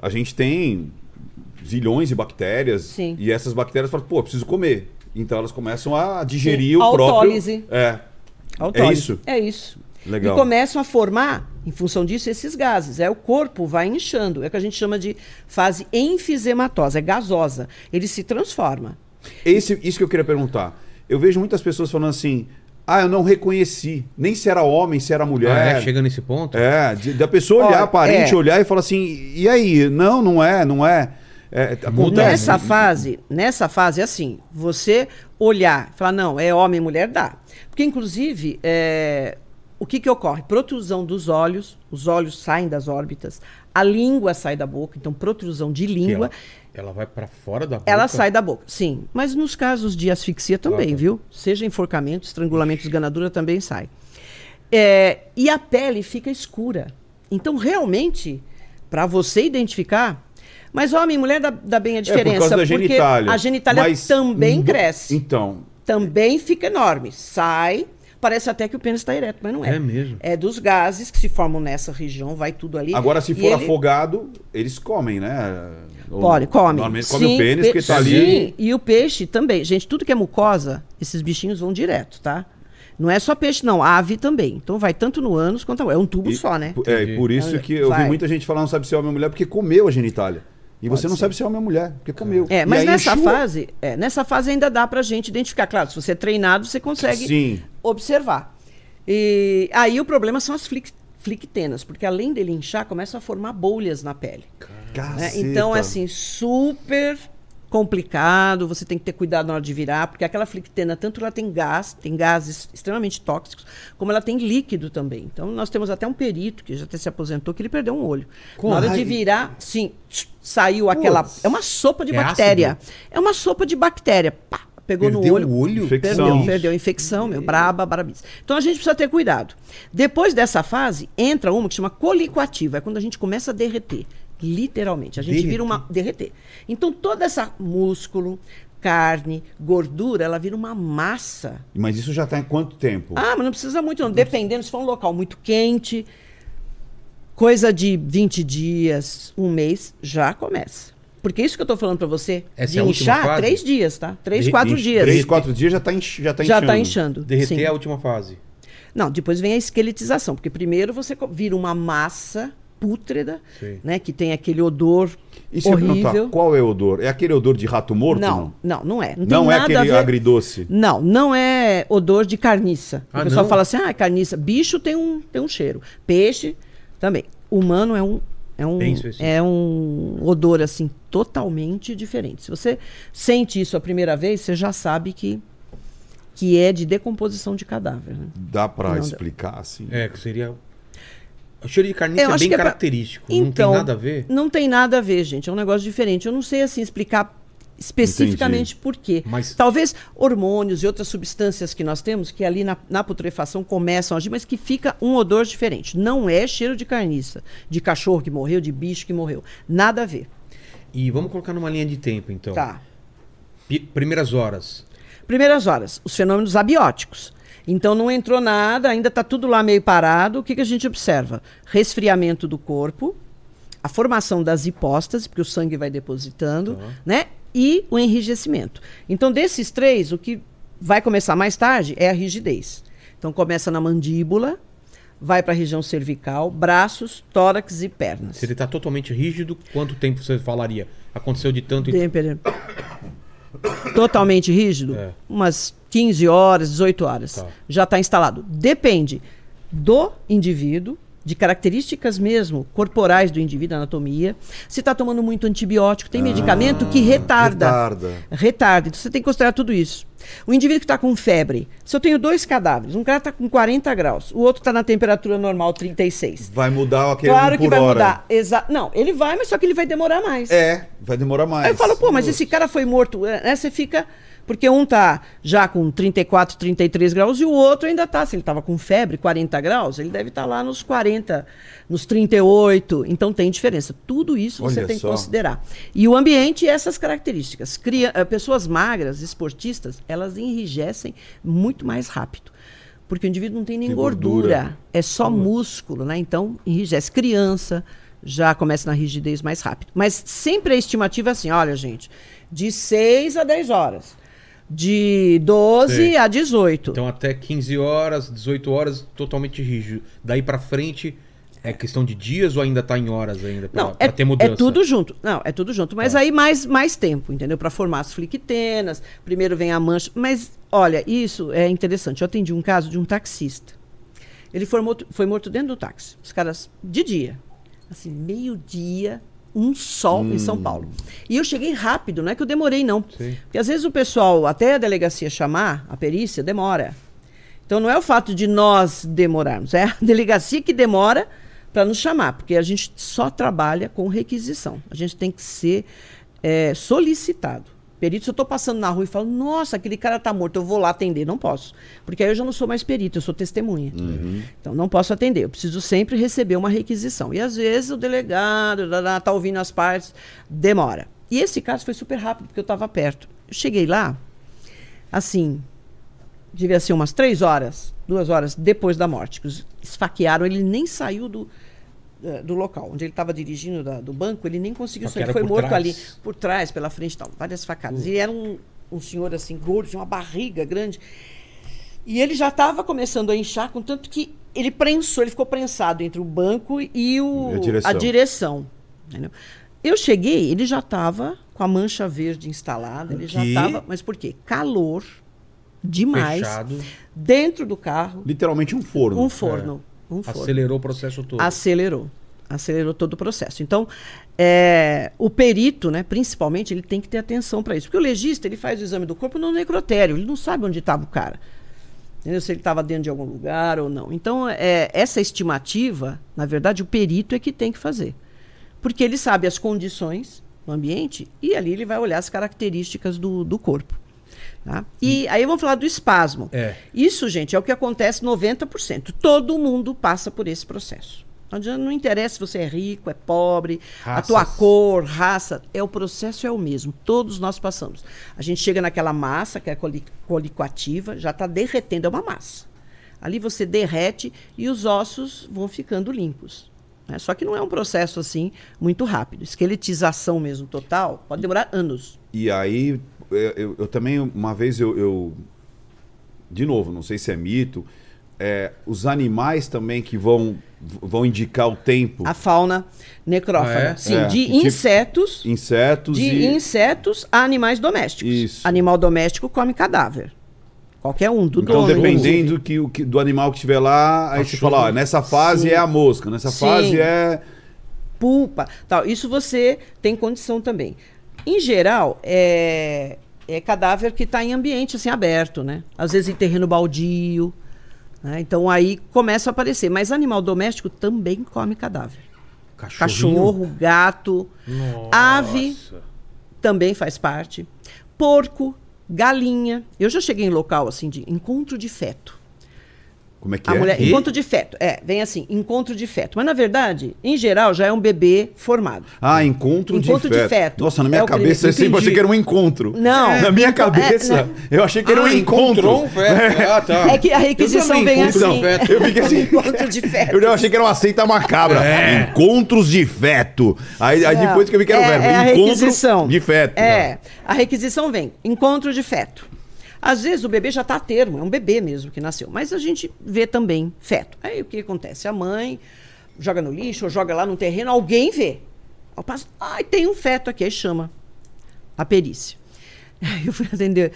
a gente tem zilhões de bactérias
Sim.
e essas bactérias falam, pô, preciso comer. Então elas começam a digerir
Sim,
o próprio...
autólise.
É.
Autólise.
É isso?
É isso.
Legal.
E começam a formar, em função disso, esses gases. É o corpo vai inchando. É o que a gente chama de fase enfisematosa, é gasosa. Ele se transforma.
Esse, isso que eu queria perguntar. Eu vejo muitas pessoas falando assim, ah, eu não reconheci, nem se era homem, se era mulher.
Ah, é? Chega nesse ponto?
É, de- da pessoa olhar,
Olha,
parente
é.
olhar e falar assim, e aí? Não, não é, não é. é acontece.
Nessa fase, nessa fase, é assim, você olhar, falar, não, é homem e mulher, dá. Porque, inclusive, é, o que, que ocorre? Protrusão dos olhos, os olhos saem das órbitas, a língua sai da boca, então protrusão de
Que
língua.
Ela, ela vai pra fora da boca?
Ela sai da boca, sim. Mas nos casos de asfixia também, viu? Seja enforcamento, estrangulamento, esganadura também sai. É, e a pele fica escura. Então, realmente, para você identificar. Mas homem e mulher dá, dá bem a
É,
diferença.
por causa da
porque
genitália.
a genitália
Mas
também cresce.
Então,
Também fica enorme. Sai. Parece até que o pênis está ereto, mas não é.
É mesmo?
É dos gases que se formam nessa região, vai tudo ali.
agora se for
ele-
afogado, eles comem, né?
Pode, come.
Normalmente come
Sim,
o pênis,
pe-
porque tá
Sim,
ali.
e o peixe também. Gente, tudo que é mucosa, esses bichinhos vão direto, tá? Não é só peixe, não. Ave também. Então vai tanto no ânus quanto... É um tubo
E-
só, né?
É, e por isso que eu vi
Vai.
muita gente falar não sabe se é homem ou mulher porque comeu a genitália. E você
Pode
não
ser.
sabe se é homem ou mulher, porque comeu.
É, mas nessa
enxua.
fase, é, nessa fase ainda dá pra gente identificar. Claro, se você é treinado, você consegue
Sim.
Observar. E aí o problema são as flic- flictenas, porque além dele inchar, começa a formar bolhas na pele. né? Então, é assim, super complicado, você tem que ter cuidado na hora de virar, porque aquela flictena, tanto ela tem gás, tem gases extremamente tóxicos, como ela tem líquido também. Então, nós temos até um perito, que já até se aposentou, que ele perdeu um olho.
Como?
Na hora de virar, sim, saiu aquela...
Putz.
É uma sopa de
É
bactéria.
ácido?
É uma sopa de bactéria. Pá, pegou
Perdeu
no olho.
o olho?
Infecção.
Perdeu, perdeu infecção, meu, braba, barabis. Então a gente precisa ter cuidado. Depois dessa fase, entra uma que chama colicoativa, é quando a gente começa a derreter, literalmente. A gente
Derreter?
vira uma derreter. Então toda essa músculo, carne, gordura, ela vira uma massa.
Mas isso já tá em quanto tempo?
Ah, mas não precisa muito não, dependendo se for um local muito quente, coisa de 20 dias, um mês, já começa. Porque isso que eu tô falando para você,
Essa
de
é
inchar,
fase?
três dias, tá? Três,
De-
quatro
Inch-
dias.
Três, quatro dias já tá, inch, já tá
já
inchando.
está inchando.
Derreter
sim.
é a última fase.
Não, depois vem a esqueletização, porque primeiro você vira uma massa pútrida,
Sim.
né, que tem aquele odor
E se
horrível.
qual é o odor? É aquele odor de rato morto?
Não, não, não é. Não,
Não,
tem
é
nada
aquele agridoce.
Não, não é odor de carniça.
Ah,
o pessoal
não?
fala assim, ah, carniça. Bicho tem um, tem um cheiro. Peixe também. Humano é um é um, é um odor assim totalmente diferente. Se você sente isso a primeira vez, você já sabe que que é de decomposição de cadáver. né?
Dá pra
Não,
explicar assim?
É, que seria. O cheiro de carniça é bem
que é pra-
característico. não
Então,
tem nada a ver.
Não tem nada a ver, gente. É um negócio diferente. Eu não sei assim explicar especificamente por quê.
Mas-
Talvez hormônios e outras substâncias que nós temos que ali na, na putrefação começam a agir, mas que fica um odor diferente. Não é cheiro de carniça, de cachorro que morreu, de bicho que morreu. Nada a ver.
E vamos colocar numa linha de tempo, então.
Tá.
Pi- Primeiras horas.
Primeiras horas, os fenômenos abióticos. Então não entrou nada, ainda está tudo lá meio parado. O que, que a gente observa? Resfriamento do corpo, a formação das hipóstases, porque o sangue vai depositando, né? E o enrijecimento. Então, desses três, o que vai começar mais tarde é a rigidez. Então começa na mandíbula, vai para a região cervical, braços, tórax e pernas.
Se ele tá totalmente rígido, quanto tempo você falaria? Aconteceu de tanto e
Temper- Totalmente rígido?
É.
Umas 15 horas, 18 horas.
Tá.
Já está instalado. Depende do indivíduo, de características mesmo corporais do indivíduo, anatomia. Se está tomando muito antibiótico, tem medicamento que retarda.
retarda.
Retarda. Então você tem que considerar tudo isso. O indivíduo que está com febre, se eu tenho dois cadáveres, um cara está com 40 graus, o outro está na temperatura normal, 36.
Vai mudar aquele
Claro
um
que vai
hora.
mudar. Exa não, ele vai, mas só que ele vai demorar mais.
É, vai demorar mais.
Aí eu falo, pô, mas esse cara foi morto. Né? Você fica. Porque um tá já com 34, 33 graus e o outro ainda tá. Se ele tava com febre, 40 graus, ele deve estar lá nos 40, nos 38. Então tem diferença. Tudo isso você
Olha
tem
só.
que considerar. E o ambiente e essas características. Cria, eh, pessoas magras, esportistas, elas enrijecem muito mais rápido. Porque o indivíduo não tem nem
Tem
gordura,
gordura.
é só músculo, né? Então enrijece. Criança já começa na rigidez mais rápido. Mas sempre a estimativa é assim: olha, gente, de 6 a 10 horas. De 12
Sei.
a 18.
Então até 15 horas, 18 horas, totalmente rígido. Daí pra frente, é questão de dias ou ainda tá em horas ainda? Pra,
Não,
pra
é,
ter mudança?
é tudo junto. Não, é tudo junto.
Tá.
Mas aí mais, mais tempo, entendeu? Para formar as fliquitenas. Primeiro vem a mancha. Mas, olha, isso é interessante. Eu atendi um caso de um taxista. Ele foi morto, foi morto dentro do táxi. Os caras, de dia. Assim, meio-dia, um sol em São Paulo. E eu cheguei rápido, não é que eu demorei, não.
Sim.
Porque às vezes o pessoal, até a delegacia chamar, a perícia, demora. Então não é o fato de nós demorarmos, é a delegacia que demora para nos chamar, porque a gente só trabalha com requisição. A gente tem que ser é, solicitado. Perito, se eu estou passando na rua e falo, nossa, aquele cara está morto, eu vou lá atender. Não posso. Porque aí eu já não sou mais perito, eu sou testemunha. Então não posso atender. Eu preciso sempre receber uma requisição. E às vezes o delegado está ouvindo as partes, demora. E esse caso foi super rápido, porque eu estava perto. Eu cheguei lá, assim, devia ser umas três horas, duas horas depois da morte. Esfaquearam, ele nem saiu do, do local onde ele estava dirigindo da- do banco, ele nem conseguiu sair. Ele foi morto
trás?
ali, por trás, pela frente tal. Várias facadas. E era um, um senhor assim, gordo, tinha uma barriga grande. E ele já estava começando a inchar, com tanto que ele prensou, ele ficou prensado entre o banco e o,
E a direção.
direção, entendeu? Eu cheguei, ele já estava com a mancha verde instalada, ele já
quê?
estava. Mas por quê? Calor demais.
Fechado,
Dentro do carro,
Literalmente um forno.
um forno.
Acelerou o processo todo.
Acelerou. Acelerou todo o processo. Então, é, o perito, né, principalmente, ele tem que ter atenção para isso. Porque o legista, ele faz o exame do corpo no necrotério, ele não sabe onde estava o cara. Entendeu? Se ele estava dentro de algum lugar ou não. Então, é, essa estimativa, na verdade, o perito é que tem que fazer. Porque ele sabe as condições no ambiente e ali ele vai olhar as características do, do corpo. Tá? E aí vamos falar do espasmo.
É.
Isso, gente, é o que acontece 90%. Todo mundo passa por esse processo. Não, adianta- não interessa se você é rico, é pobre, a tua
Raças.
cor, raça, é o processo é o mesmo. Todos nós passamos. A gente chega naquela massa que é coli- colicoativa, já está derretendo, é uma massa. Ali você derrete e os ossos vão ficando limpos. né? Só que não é um processo assim muito rápido. Esqueletização mesmo total pode demorar anos.
E aí, eu, eu- eu também, uma vez eu, eu- De novo, não sei se é mito. é, os animais também que vão, vão indicar o tempo.
A fauna necrófaga.
Ah, é?
Sim,
É,
de
tipo-
insetos.
Insetos
De
e.
insetos a animais domésticos.
Isso.
Animal doméstico come cadáver. Qualquer um, do
Então,
dono.
dependendo que, o que- do animal que estiver lá, aí você
Cachorro.
fala, ó, nessa fase
Sim.
é a mosca, nessa
Sim.
fase é.
Pulpa. Tal. Isso você tem condição também. Em geral, é, é cadáver que está em ambiente assim, aberto, né? Às vezes em terreno baldio. né? Então aí começa a aparecer. Mas animal doméstico também come cadáver. Cachorro, gato,
Nossa.
ave. também faz parte. Porco, galinha. Eu já cheguei em local assim de encontro de feto.
Como é que
A
é?
mulher,
E?
encontro de feto. É, vem assim, encontro de feto. Mas na verdade, em geral, já é um bebê formado.
Ah, encontro,
Encontro
de,
de
feto.
feto.
Nossa, na
É
minha
ele-
cabeça eu sempre achei que era um encontro.
Não.
Na minha
É,
cabeça,
né?
eu achei que era um
Ah,
encontro.
encontrou um feto. Ah, tá.
É que a requisição vem
encontro
assim.
feto.
Eu fiquei assim.
encontro de feto.
Eu já achei que era uma seita macabra. Encontros de feto. Aí, aí depois que eu vi que era o
é-
verbo.
é a
Encontro
requisição.
de feto.
É, a requisição vem, encontro de feto. Às vezes o bebê já está a termo, é um bebê mesmo que nasceu, mas a gente vê também feto. Aí o que acontece? A mãe joga no lixo ou joga lá no terreno, alguém vê. Ao passo, ai, tem um feto aqui, aí chama a perícia. Eu fui atender,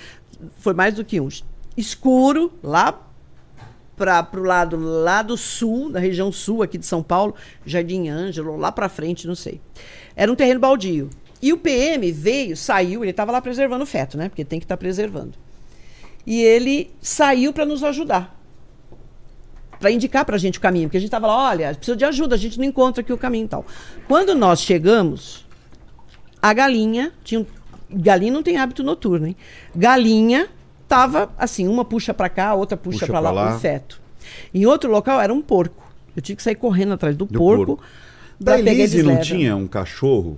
foi mais do que um. Escuro, lá para o lado lá do sul, da região sul aqui de São Paulo, Jardim Ângelo, lá para frente, não sei. Era um terreno baldio. E o PM veio, saiu, ele estava lá preservando o feto, né? Porque tem que estar preservando. E ele saiu para nos ajudar. Para indicar para a gente o caminho. Porque a gente estava lá, olha, precisa de ajuda, a gente não encontra aqui o caminho e tal. Quando nós chegamos, a galinha tinha um, galinha não tem hábito noturno, hein? Galinha tava assim, uma puxa para cá, a outra puxa,
Puxa
para lá,
pra lá.
o feto. Em outro local era um porco. Eu tive que sair correndo atrás do,
Do
porco.
porco. Da Elise não tinha um cachorro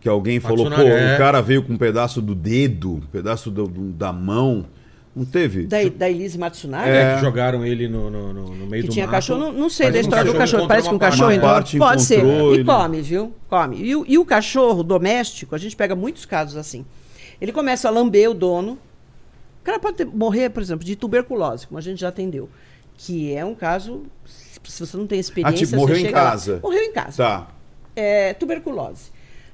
que alguém falou, pô,
Matsunaga, é.
o cara veio com um pedaço do dedo, um pedaço do- do- da mão. Não teve?
Da, da Elise Matsunaga?
É, que jogaram ele no, no, no- meio
que
do
tinha
mato.
cachorro, não, não sei da
um
história do
cachorro
Parece que um cachorro entrou. Pode ser.
encontrou,
E
ele-
come, viu? Come. E, o- e o cachorro doméstico, a gente pega muitos casos assim. Ele começa a lamber o dono. O cara pode ter- morrer, por exemplo, de tuberculose, como a gente já atendeu. Que é um caso, se você não tem experiência.
Ah, tipo, morreu
você
em
chega lá.
casa.
Morreu em casa.
Tá.
É, tuberculose.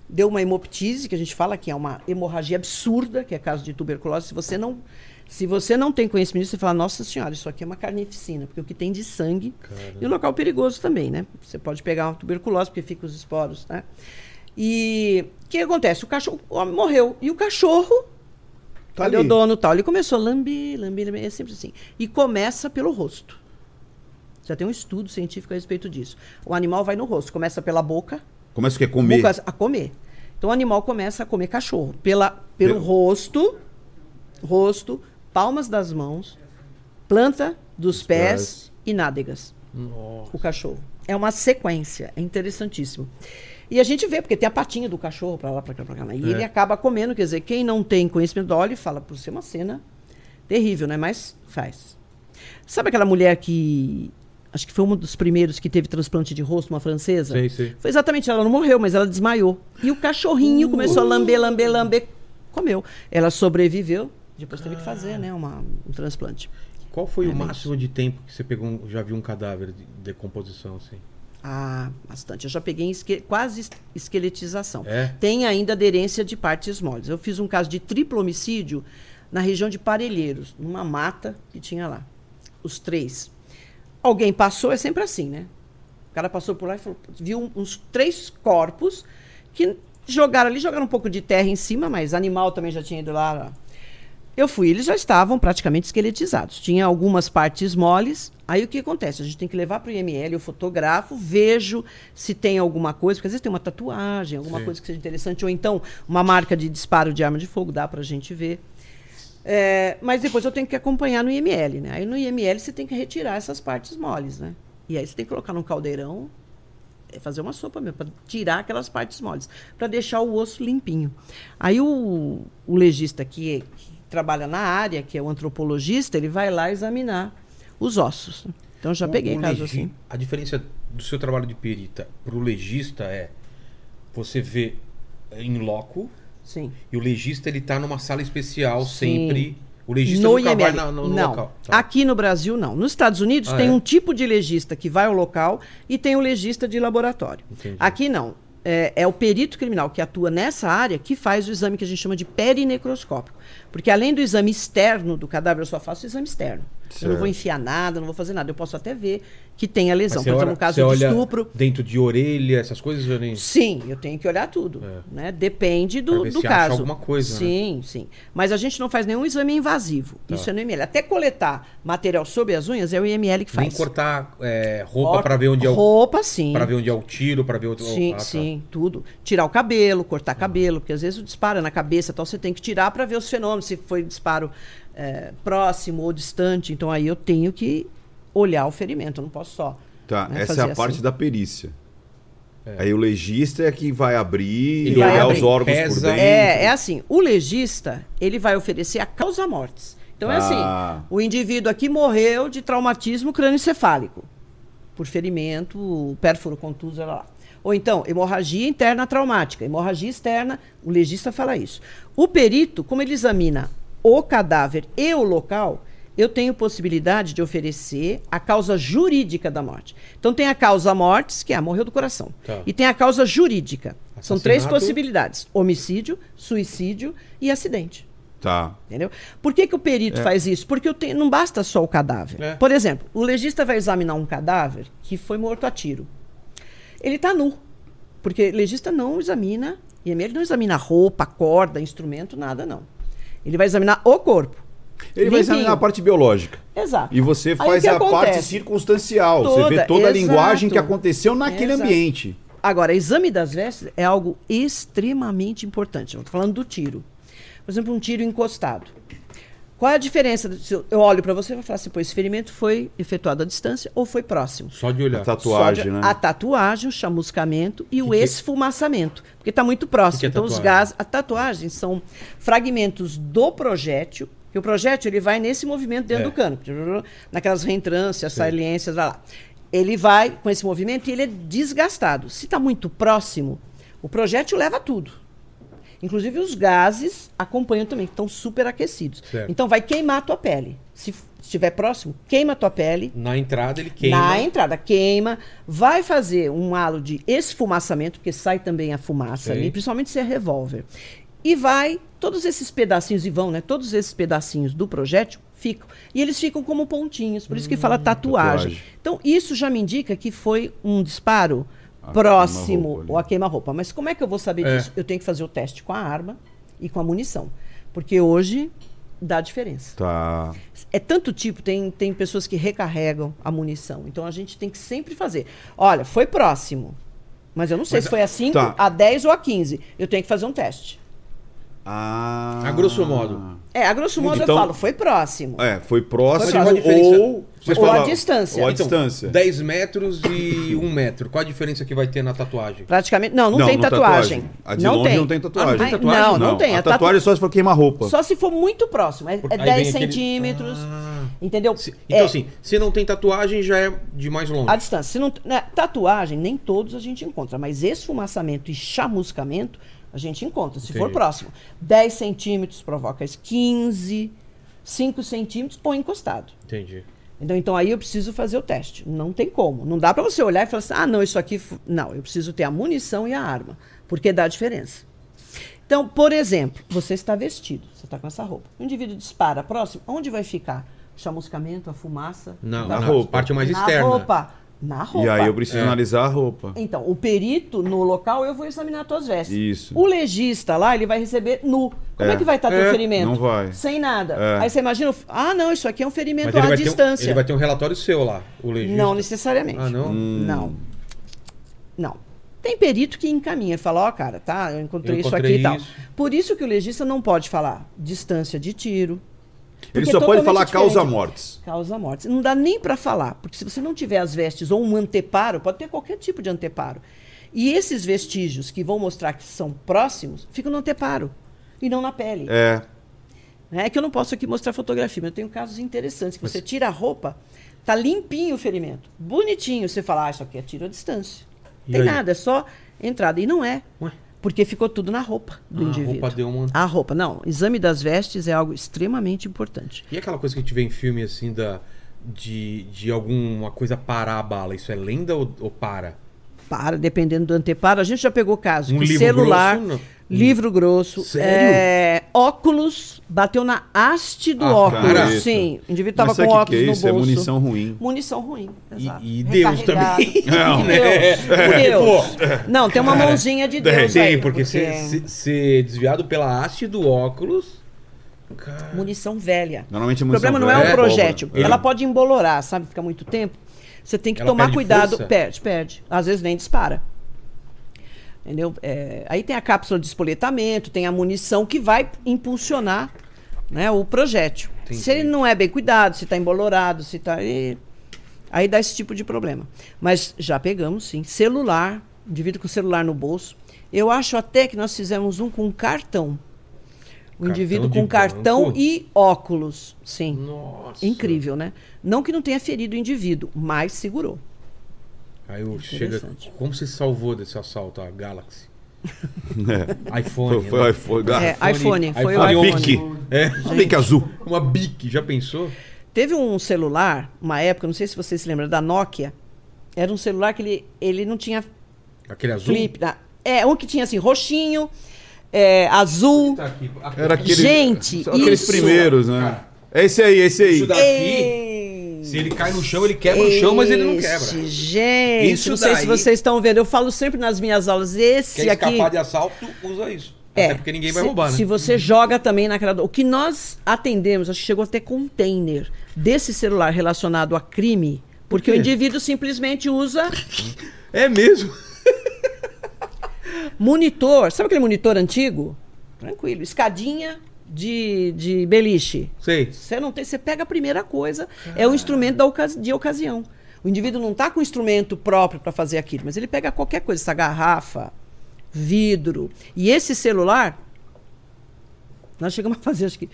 Deu uma hemoptise, que a gente fala que é uma hemorragia absurda, que é caso de tuberculose. Se você não, se você não tem conhecimento, você fala, nossa senhora, isso aqui é uma carnificina, porque o que tem de sangue. E o local perigoso também, né? Você pode pegar uma tuberculose, porque fica os esporos, né? E o que acontece? O cachorro o homem morreu. E o cachorro,
Tá ali.
o dono tal? Ele começou a lamber, lamber, lamber, é sempre assim. E começa pelo rosto. Já tem um estudo científico a respeito disso. O animal vai no rosto, começa pela boca,
Começa o que? Comer.
Boca- a comer. Então o animal começa a comer cachorro. Pela, pelo
Pelo-
rosto, rosto, palmas das mãos, planta dos pés,
pés.
e nádegas.
Nossa.
O cachorro. É uma sequência. É interessantíssimo. E a gente vê, porque tem a patinha do cachorro para lá, para cá, para cá. né? E
É.
ele acaba comendo. Quer dizer, quem não tem conhecimento olha e fala, por ser uma cena terrível, né? Mas faz. Sabe aquela mulher que. Acho que foi um dos primeiros que teve transplante de rosto, uma francesa?
Sei, sei.
Foi exatamente, ela não morreu, mas ela desmaiou. E o cachorrinho começou a lamber, lamber, lamber, comeu. Ela sobreviveu, depois teve que fazer, né, uma, um transplante.
Qual foi
É
o máximo de tempo que você pegou, já viu um cadáver de decomposição assim?
Ah, bastante. Eu já peguei esque- quase es- esqueletização.
É?
Tem ainda aderência de partes moles. Eu fiz um caso de triplo homicídio na região de Parelheiros, numa mata que tinha lá. Os três. Alguém passou, é sempre assim, né? O cara passou por lá e falou, viu uns três corpos que jogaram ali, jogaram um pouco de terra em cima, mas animal também já tinha ido lá. Eu fui, eles já estavam praticamente esqueletizados. Tinha algumas partes moles. Aí o que acontece? A gente tem que levar para o IML, eu fotografo, vejo se tem alguma coisa, porque às vezes tem uma tatuagem, alguma
Sim.
coisa que seja interessante, ou então uma marca de disparo de arma de fogo, dá para a gente ver. É, mas depois eu tenho que acompanhar no IML, né? Aí no IML você tem que retirar essas partes moles, né? E aí você tem que colocar num caldeirão, é, fazer uma sopa mesmo, para tirar aquelas partes moles, para deixar o osso limpinho. Aí o, o legista que, que trabalha na área, que é o antropologista, ele vai lá examinar os ossos. Então já
O-
peguei
o
caso assim.
A diferença do seu trabalho de perita pro legista é você vê em loco
Sim.
e o legista ele tá numa sala especial
Sim.
sempre. O legista
no
nunca
IML.
vai na- no, no
não.
local. Tá.
Aqui no Brasil, não. Nos Estados Unidos,
Ah,
tem
é?
um tipo de legista que vai ao local e tem o legista de laboratório.
Entendi.
Aqui, não. É, é o perito criminal que atua nessa área que faz o exame que a gente chama de perinecroscópico. Porque além do exame externo do cadáver, eu só faço o exame externo. Eu não vou
Certo.
enfiar nada, não vou fazer nada. Eu posso até ver que tem a
Mas
lesão. Por exemplo, no caso de estupro.
Dentro de orelha, essas coisas, eu nem.
Sim, eu tenho que olhar tudo.
É.
Né? Depende do, do caso.
alguma coisa, né?
Sim, sim. Mas a gente não faz nenhum exame invasivo.
Tá.
Isso é no IML. Até coletar material sob as unhas é o IML que
Nem
faz.
cortar é, roupa pra ver onde é o.
Roupa, sim.
Pra ver onde é o tiro, pra ver o.
Sim,
ah, tá.
sim, tudo. Tirar o cabelo, cortar cabelo, porque às vezes o disparo é na cabeça, então você tem que tirar para ver os fenômenos, se foi disparo é, próximo ou distante. Então aí eu tenho que olhar o ferimento, eu não posso só.
Tá,
né,
essa é a parte
assim.
da perícia. Aí o legista é que vai abrir,
Ele
vai
olhar
abrir.
os órgãos por
Pesa.
dentro.
É, é assim, o legista, ele vai oferecer a causa mortes. Então é
Ah.
assim, o indivíduo aqui morreu de traumatismo crânioencefálico, por ferimento, pérfuro contuso, lá, lá. Ou então, hemorragia interna traumática, hemorragia externa, o legista fala isso. O perito, como ele examina o cadáver e o local, eu tenho possibilidade de oferecer a causa jurídica da morte. Então tem a causa mortes, que é a morreu do coração.
Tá.
E tem a causa jurídica. São três
Assassinato.
possibilidades: homicídio, suicídio e acidente.
Tá.
Entendeu? Por que, que o perito faz isso? Porque tenho- não basta só o cadáver.
É.
Por exemplo, o legista vai examinar um cadáver que foi morto a tiro. Ele está nu. Porque o legista não examina, IML não examina roupa, corda, instrumento, nada, não. Ele vai examinar o corpo.
Ele vai examinar a parte biológica.
Exato.
E você faz
que
a parte circunstancial. você vê
Toda,
toda a
exato.
linguagem que aconteceu naquele
Exato.
ambiente.
Agora, exame das vestes é algo extremamente importante. Eu estou falando do tiro. Por exemplo, um tiro encostado. Qual é a diferença? se eu olho para você e vou falar assim, pô, esse ferimento foi efetuado à distância ou foi próximo?
Só de olhar.
A tatuagem,
de-
né?
A tatuagem, o chamuscamento e o
que-
esfumaçamento. Porque está muito próximo.
que é
então, os gases. A tatuagem são fragmentos do projétil. Que o projétil ele vai nesse movimento dentro
É.
do cano. Naquelas reentrâncias, saliências, lá, lá. Ele vai com esse movimento e ele é desgastado. Se está muito próximo, o projétil leva tudo. Inclusive os gases acompanham também, que estão super aquecidos.
Certo.
Então vai queimar a tua pele. Se estiver próximo, queima a tua pele.
Na entrada ele queima.
Na entrada, queima. Vai fazer um halo de esfumaçamento, porque sai também a fumaça
Sim.
ali, principalmente se é revólver. E vai, todos esses pedacinhos, e vão, né? Todos esses pedacinhos do projétil ficam. E eles ficam como pontinhos, por isso que fala tatuagem.
tatuagem.
Então, isso já me indica que foi um disparo
A
próximo ou a queima-roupa. Mas como é que eu vou saber
É.
disso? Eu tenho que fazer o teste com a arma e com a munição. Porque hoje dá diferença.
Tá.
É tanto tipo, tem, tem pessoas que recarregam a munição. Então a gente tem que sempre fazer. Olha, foi próximo. Mas eu não sei
Mas
se foi a 5,
tá.
a 10 ou a 15. Eu tenho que fazer um teste.
Ah.
A grosso modo.
É, a grosso modo
Então-
eu falo, foi próximo.
É, foi próximo
a diferença?
ou...
Vocês
Ou
falam-
a distância.
Ou a
Então,
distância.
10 metros e 1 metro. Qual a diferença que vai ter na tatuagem?
Praticamente. Não, não,
Não,
tem
no
tatuagem.
A de
não
longe
tem.
não tem tatuagem.
Ah, não tem tatuagem?
Não, não, tem.
A
A tatu-
tatuagem é só se for queima-roupa.
Só se for muito próximo. É, é
Aí
10
vem aquele-
centímetros.
Ah.
Entendeu?
Se- então,
É,
assim, se não tem tatuagem, já é de mais longe.
A distância. Se não, né, tatuagem, nem todos a gente encontra, mas esfumaçamento e chamuscamento a gente encontra, se for
Entendi.
próximo. 10 centímetros provoca isso, 15, 5 centímetros põe encostado.
Entendi.
Então, então aí eu preciso fazer o teste. Não tem como. Não dá para você olhar e falar assim, ah, não, isso aqui. fu-". Não, eu preciso ter a munição e a arma, porque dá diferença. Então, por exemplo, você está vestido, você está com essa roupa. O indivíduo dispara próximo, onde vai ficar? O chamuscamento, a fumaça?
Na
na roupa.
parte mais
na
externa.
roupa. Na roupa.
E aí eu preciso
É.
analisar a roupa.
Então, o perito no local, eu vou examinar tuas vestes.
Isso.
O legista lá, ele vai receber nu. Como é,
É.
que vai estar teu
É,
ferimento?
não vai.
Sem nada.
É.
Aí você imagina, ah, não, isso aqui é um ferimento à
ter um,
distância.
ele vai ter um relatório seu lá, o legista.
Não necessariamente.
Ah, não?
Hum.
Não. Não. Tem perito que encaminha, fala, ó, cara, tá, eu encontrei,
Eu
isso
encontrei
aqui e tal.
isso.
Por isso que o legista não pode falar distância de tiro.
Ele só pode falar
diferente.
causa mortes.
Causa morte. Não dá nem para falar, porque se você não tiver as vestes ou um anteparo, pode ter qualquer tipo de anteparo. E esses vestígios que vão mostrar que são próximos, ficam no anteparo e não na pele.
É.
É que eu não posso aqui mostrar fotografia, mas eu tenho casos interessantes que você tira a roupa, tá limpinho o ferimento, bonitinho, você fala, ah, isso aqui é tiro à distância.
E
Tem
aí?
nada, é só entrada. E não é.
Ué?
Porque ficou tudo na roupa do
Ah, a
indivíduo.
roupa deu uma-
A roupa, não. Exame das vestes é algo extremamente importante.
E aquela coisa que a gente vê em filme, assim, da, de, de alguma coisa parar a bala, isso é lenda ou, ou para?
Para, dependendo do anteparo. A gente já pegou caso
Um livro
celular,
grosso, não?
Livro grosso,
Sério?
é, óculos, bateu na haste do
Ah,
óculos.
cara.
Sim, o indivíduo tava
Mas
com
sabe o que
óculos
que é
no
isso? É
bolso.
munição ruim.
Munição ruim,
E-
exato.
e Deus
Recarregado.
também.
Não.
E Deus. e Deus. Não, tem uma mãozinha de Deus
Tem,
aí.
porque ser desviado pela haste do óculos. Cara,
Munição velha.
Normalmente a
O
munição
problema não é o
é
projétil.
pólvora.
Ela pode embolorar, sabe? Ficar muito tempo. Você tem que
Ela
tomar
perde
cuidado.
força?
Perde, perde. Às vezes nem dispara. Entendeu? É, aí tem a cápsula de espoletamento, tem a munição que vai impulsionar né, o projétil.
Entendi.
Se ele não é bem cuidado, se está embolorado, se está. Aí dá esse tipo de problema. Mas já pegamos, sim. Celular, indivíduo com celular no bolso. Eu acho até que nós fizemos um com cartão. O
Cartão
indivíduo com cartão
banco?
e óculos. Sim.
Nossa.
Incrível, né? Não que não tenha ferido o indivíduo, mas segurou.
Aí eu chega. Como você salvou desse assalto a Galaxy?
É.
iPhone.
Foi, foi
né?
o iPhone. Ah,
É, iPhone, foi
iPhone
o
Bic.
iPhone.
É.
Uma bique azul.
Uma Bic, já pensou?
Teve um celular, uma época, não sei se você se lembra, da Nokia. Era um celular que ele, ele não tinha
Aquele azul?
flip. na- É, um que tinha assim, roxinho, é, azul.
Tá aqui. aqui.
Era aquele,
Gente,
aqueles
isso-
primeiros, né? É esse aí, esse aí.
Isso daqui,
Ei,
se ele cai no chão, ele quebra o chão, mas ele não quebra.
Esse, Gente,
Isso
não sei se
daí-
vocês estão vendo. Eu falo sempre nas minhas aulas, esse
Quer
aqui.
escapar de assalto, usa isso.
É,
Até porque ninguém vai
se,
roubar, né?
Se você joga também naquela. O que nós atendemos, acho que chegou até container desse celular relacionado a crime, porque
quê?
o indivíduo simplesmente usa
É mesmo?
monitor. Sabe aquele monitor antigo? Tranquilo. Escadinha de, de beliche.
Sei.
Você não tem, você pega a primeira coisa, é o instrumento da ocasi- de ocasião. O indivíduo não está com um instrumento próprio para fazer aquilo, mas ele pega qualquer coisa, essa garrafa, vidro. E esse celular, nós chegamos a fazer, acho que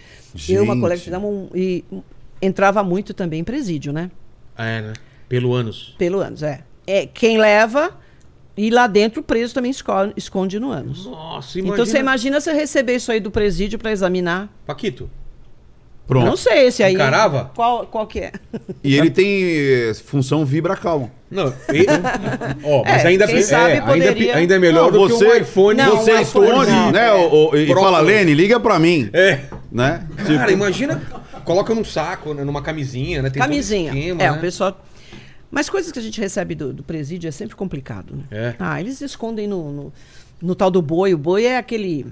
eu e uma
Gente.
colega fizemos um, e um, entrava muito também em presídio, né?
É, né? Pelo ânus.
Pelo ânus, é. é. Quem leva e lá dentro o preso também esco- esconde no ânus.
Nossa, imagina.
Então você imagina você receber isso aí do presídio para examinar.
Paquito.
Pronto.
Não sei esse aí.
Encarava?
Qual, qual que é?
E ele tem eh, função vibra calma.
Não, e- ó, mas
É,
ainda,
quem
é,
sabe
ainda,
poderia-
ainda é melhor
Não,
do que um iPhone.
Não,
você
um iPhone
esconde,
não,
né?
é.
o- o- e fala, Lene, liga pra mim.
É.
Né?
Cara,
Tipo,
imagina, coloca num saco, né, numa camisinha, né? Tem
Camisinha.
esquema,
é,
né?
o pessoal. Mas coisas que a gente recebe do, do presídio é sempre complicado, né?
É.
Ah, eles escondem no, no, no tal do boi. O boi é aquele.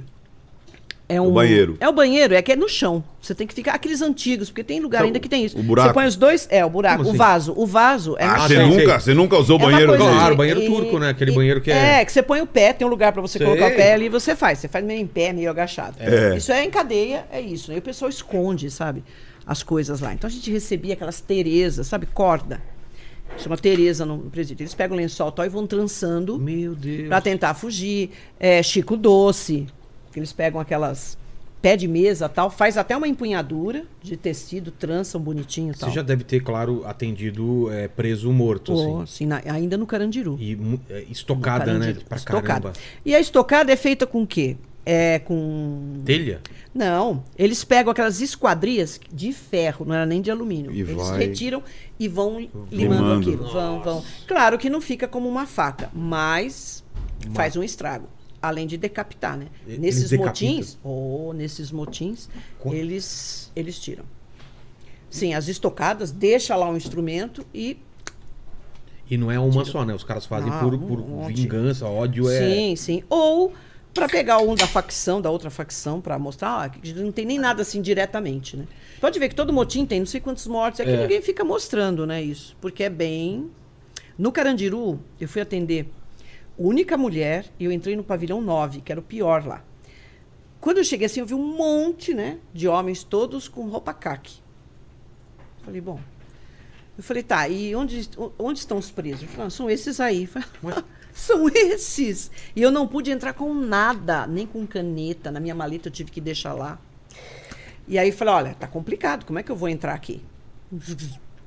É um,
banheiro.
É o banheiro, é que é no chão. Você tem que ficar. Aqueles antigos, porque tem lugar
Então,
ainda que tem isso.
o buraco.
Você põe os dois. É, o buraco.
Como
o
assim?
vaso. O vaso é
ah,
chão.
você,
sei,
nunca, você nunca usou
É
banheiro
coisa?
Claro,
de-
banheiro
e-
turco, né? Aquele
e-
banheiro que é-
É, que você põe o pé, tem um lugar pra você
Sei.
colocar o pé ali e você faz. Você faz meio em pé, meio agachado.
É.
Isso é em cadeia, é isso. né? E o pessoal esconde, sabe? As coisas lá. Então a gente recebia aquelas Terezas, sabe? Corda. Chama Tereza no presídio. Eles pegam o lençol tal e vão trançando
Meu Deus.
pra tentar fugir. É, Chico Doce, que eles pegam aquelas pé de mesa tal, faz até uma empunhadura de tecido, trançam bonitinho e tal.
Você já deve ter, claro, atendido é, preso morto,
Oh,
assim.
sim, na- ainda no Carandiru.
E é, estocada, né?
Carandiru.
Pra
Estocada.
caramba.
E a estocada é feita com o quê? É com.
Telha?
Não, eles pegam aquelas esquadrias de ferro, não era nem de alumínio.
E
eles
vai-
retiram e vão limando,
Limando.
aquilo. Vão, vão. Claro que não fica como uma faca, mas faz um estrago. Além de decapitar, né?
Eles
nesses
decapitam.
motins, ou nesses motins, eles, eles tiram. Sim, as estocadas, deixa lá um instrumento e
E não é uma só, né? Os caras fazem
Não,
por,
um
por
monte.
vingança, ódio é.
Sim, sim. Ou para pegar um da facção, da outra facção, para mostrar ah, não tem nem nada assim diretamente, né? Pode ver que todo motim tem não sei quantos mortos, é que
É.
ninguém fica mostrando, né, isso. Porque é bem... No Carandiru, eu fui atender única mulher e eu entrei no pavilhão 9, que era o pior lá. Quando eu cheguei assim, eu vi um monte, né, de homens todos com roupa caque. Falei, bom... Eu falei, tá, e onde, onde estão os presos? Ele falou, "Ah, são esses aí. Eu falei,
Ué?
São esses. E eu não pude entrar com nada, nem com caneta. Na minha maleta eu tive que deixar lá. E aí falei, olha, tá complicado, como é que eu vou entrar aqui?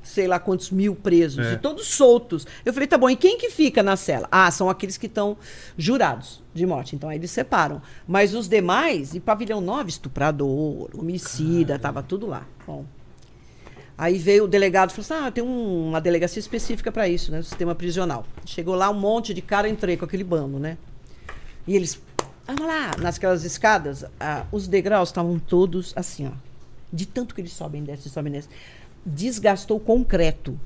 Sei lá quantos mil presos,
É.
e todos soltos. Eu falei, tá bom, e quem que fica na cela? Ah, são aqueles que estão jurados de morte. Então aí eles separam. Mas os demais, e pavilhão 9, estuprador, homicida, tava tudo lá. Bom. Aí veio o delegado e falou assim: ah, tem um- uma delegacia específica para isso, né? Sistema prisional. Chegou lá um monte de cara, entrei com aquele bando, né? E eles, vamos lá, nasquelas escadas, ah, os degraus estavam todos assim, ó. De tanto que eles sobem, descem, sobem, descem. Desgastou o concreto.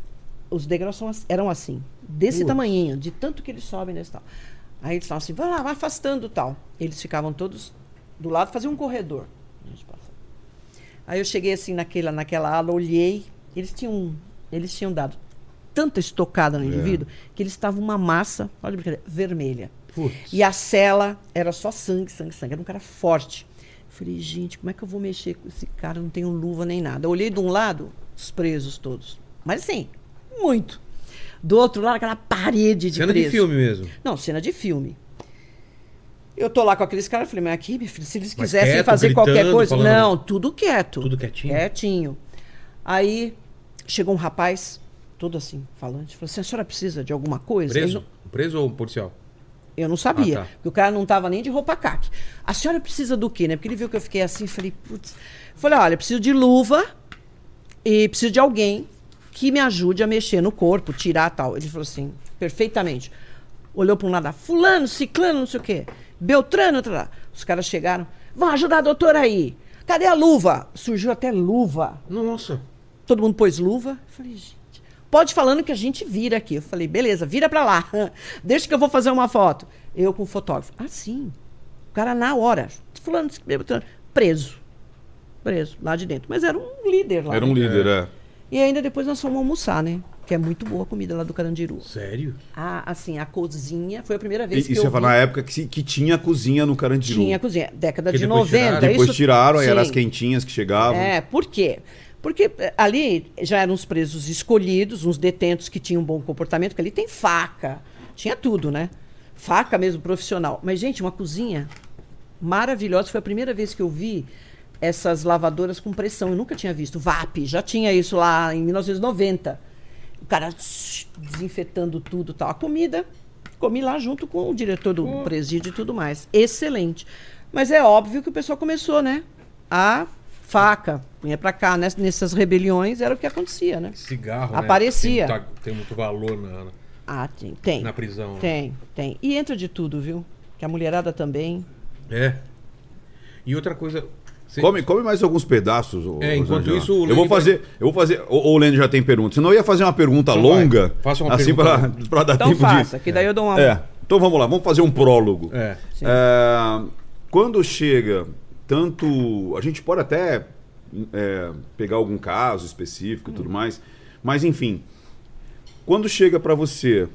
Os degraus são eram assim, desse
Putz.
tamanhinho, de tanto que eles sobem, descem e tal. Aí eles estavam assim, vai lá, vai afastando tal. Eles ficavam todos do lado, faziam um corredor. A gente. Aí eu cheguei assim naquela, naquela ala, olhei, eles tinham, eles tinham dado tanta estocada no indivíduo que eles estavam uma massa, olha a brincadeira, vermelha.
Putz.
E a cela era só sangue, sangue, sangue. Era um cara forte. Eu Falei, gente, como é que eu vou mexer com esse cara? Não tenho luva nem nada. Eu olhei de um lado, os presos todos. Mas assim, muito. Do outro lado, aquela parede de
Cena de
preso.
filme mesmo.
Não, cena de filme. Eu tô lá com aqueles caras, falei, mas aqui, meu filho, se eles
Mas
quisessem
quieto,
fazer qualquer
gritando,
coisa.
falando-
Não, tudo quieto.
Tudo quietinho?
Quietinho. Aí chegou um rapaz, todo assim, falante, falou assim: a senhora precisa de alguma coisa?
Preso?
não-
Preso ou policial?
eu não sabia.
Ah, tá.
Porque o cara não tava nem de roupa caque. A senhora precisa do quê, né? Porque ele viu que eu fiquei assim, falei, putz. Falei, olha, preciso de luva e preciso de alguém que me ajude a mexer no corpo, tirar tal. Ele falou assim, perfeitamente. Olhou para um lado, fulano, ciclano, não sei o quê. Beltrano, lá. Os caras chegaram, vão ajudar a doutora aí. Cadê a luva? Surgiu até luva.
Nossa.
Todo mundo pôs luva. Eu falei, gente, pode falando que a gente vira aqui. Eu falei, beleza, vira pra lá. Deixa que eu vou fazer uma foto. Eu com o fotógrafo. Ah, sim. O cara na hora. Fulano, preso. Preso, lá de dentro. Mas era um líder lá.
Era um
né?
líder, é.
E ainda depois nós fomos almoçar, né? Que é muito boa a comida lá do Carandiru.
Sério?
Ah, assim, a cozinha foi a primeira
E,
vez que
isso
eu
ia falar
vi.
na época que, que tinha cozinha no Carandiru.
Tinha cozinha. Década
Que
de
depois
90.
tiraram.
Depois
isso-
tiraram, aí eram as quentinhas que chegavam.
É, por quê? Porque eh, ali já eram os presos escolhidos, uns detentos que tinham um bom comportamento, porque ali tem faca, tinha tudo, né? Faca mesmo profissional. Mas, gente, uma cozinha maravilhosa. Foi a primeira vez que eu vi essas lavadoras com pressão. Eu nunca tinha visto. VAP, já tinha isso lá em 1990. Cara desinfetando tudo tal. A comida, comi lá junto com o diretor do presídio e tudo mais. Excelente. Mas é óbvio que o pessoal começou, né? A faca, punha pra cá, ness- nessas rebeliões, era o que acontecia, né?
Cigarro,
Aparecia.
Né? Tem, muito, tem muito valor na,
Ah, tem. Tem.
na prisão. né?
Tem, tem. E entra de tudo, viu? Que a mulherada também.
É. E outra coisa...
Come, come mais alguns pedaços. ô-
É,
ô
enquanto
Zangela.
isso, o
eu vou
vai-
fazer, eu vou fazer. Ou o Lene já tem pergunta. Senão eu ia fazer uma pergunta
Então vai.
longa,
Faça uma
assim
pergunta
para dar
Então
tempo
faça,
de.
que daí eu dou uma.
É. Então vamos lá, vamos fazer um prólogo.
É.
É, quando chega tanto, a gente pode até é, pegar algum caso específico e tudo mais, mas enfim, quando chega para você,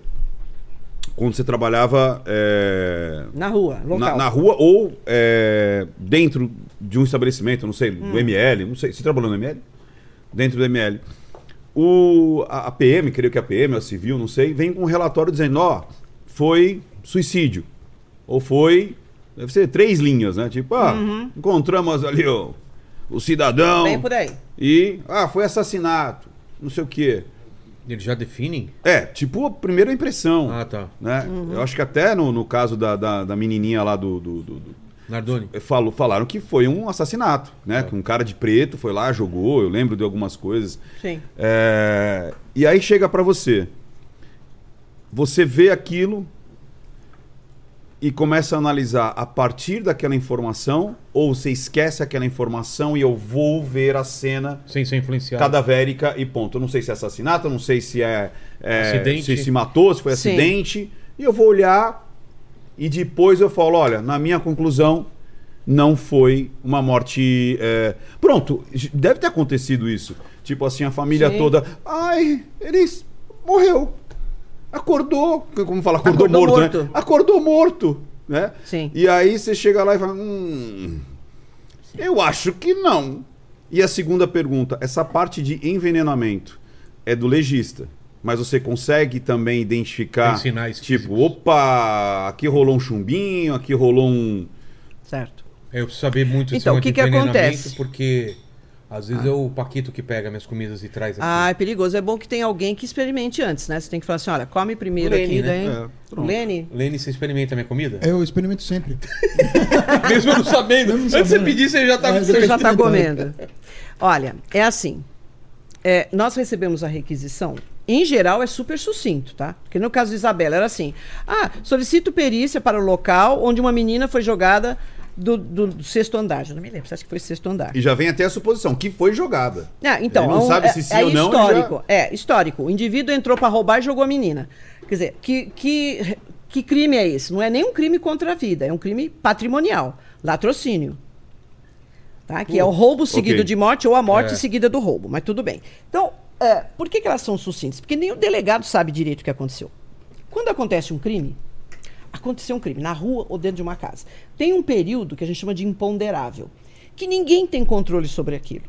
quando você trabalhava é,
Na rua, local.
na, na rua ou é, dentro de um estabelecimento, não sei, do ML, não sei, você trabalhou no ML? Dentro do ML. O, a, a PM, creio que a PM, a civil, não sei, vem com um relatório dizendo, ó, foi suicídio. Ou foi, deve ser três linhas, né? Tipo, ah, encontramos ali o, o cidadão
Bem por aí.
e, ah, foi assassinato, não sei o quê.
Eles já definem?
É, tipo a primeira impressão.
Ah, tá.
Né? Eu acho que até no, no caso da, da, da menininha lá do- do- do, do,
Nardoni?
Falou, falaram que foi um assassinato, né? Que um cara de preto foi lá, jogou, eu lembro de algumas coisas.
Sim.
É, E aí chega pra você. Você vê aquilo e começa a analisar a partir daquela informação, ou você esquece aquela informação e eu vou ver a cena
Sem ser influenciado.
cadavérica e ponto. Eu não sei se é assassinato, eu não sei se é, é
Acidente.
se se matou, se foi
Sim.
acidente. E eu vou olhar e depois eu falo, olha, na minha conclusão não foi uma morte. é, Pronto, deve ter acontecido isso. Tipo assim, a família
Sim.
toda, ai, ele morreu, acordou, como fala, acordou,
Acordou
morto,
morto.
né? Acordou morto, né?
Sim.
E aí você chega lá e fala, hum, eu acho que não. E a segunda pergunta, essa parte de envenenamento é do legista, mas você consegue também identificar,
Tem sinais
tipo,
físicos.
opa, aqui rolou um chumbinho, aqui rolou um...
Certo.
É, Eu preciso saber muito
Então, o que que acontece?
Porque às vezes é o Paquito que pega minhas comidas e traz aqui.
Ah, é perigoso. É bom que tenha alguém que experimente antes, né? Você tem que falar assim, olha, come primeiro
Lene,
aqui,
né?
daí...
É.
Lene,
Lene, você experimenta a minha comida?
Eu experimento sempre.
Mesmo eu não sabendo.
Mesmo
Antes de você
sabendo.
pedir, você já tá
É,
você já está comendo. Olha, é assim. é, nós recebemos a requisição. Em geral, é super sucinto, tá? Porque no caso de Isabela, era assim: ah, solicito perícia para o local onde uma menina foi jogada do, do- do sexto andar. Já não me lembro, você acha que foi sexto andar?
E já vem até a suposição, que foi jogada.
Ah, então,
Ele não
é um-
sabe
é-
se sim
é
ou não,
Histórico, É, histórico. O indivíduo entrou para roubar e jogou a menina. Quer dizer, que, que, que crime é esse? Não é nem um crime contra a vida, é um crime patrimonial. Latrocínio. Tá? Que é o roubo seguido
ok.
de morte ou a morte
É.
seguida do roubo. Mas tudo bem. Então, é, por que, que elas são sucintas? Porque nem o delegado sabe direito o que aconteceu. Quando acontece um crime, aconteceu um crime na rua ou dentro de uma casa. Tem um período que a gente chama de imponderável, que ninguém tem controle sobre aquilo.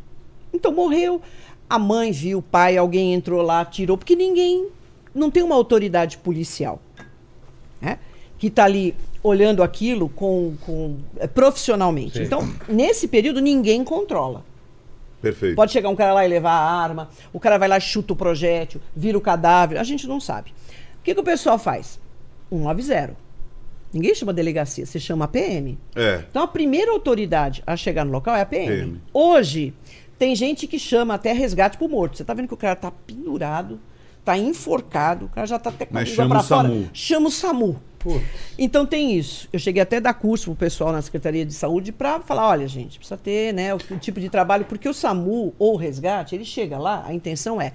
Então morreu, a mãe viu, o pai, alguém entrou lá, tirou, porque ninguém não tem uma autoridade policial né? que está ali olhando aquilo com, com, é, profissionalmente.
Sim.
Então, nesse período, ninguém controla.
Perfeito.
Pode chegar um cara lá e levar a arma, o cara vai lá, chuta o projétil, vira o cadáver, a gente não sabe. O que, que o pessoal faz? 190. Ninguém chama delegacia, você chama a PM.
É.
Então a primeira autoridade a chegar no local é a PM.
PM.
Hoje, tem gente que chama até resgate pro morto. Você tá vendo que o cara tá pendurado, tá enforcado, o cara já tá até com a língua
chama
pra
o
fora.
SAMU.
Chama o SAMU. Então tem isso. Eu cheguei até a dar curso pro pessoal na Secretaria de Saúde para falar, olha, gente, precisa ter, né, o, o tipo de trabalho, porque o SAMU ou o resgate, ele chega lá, a intenção é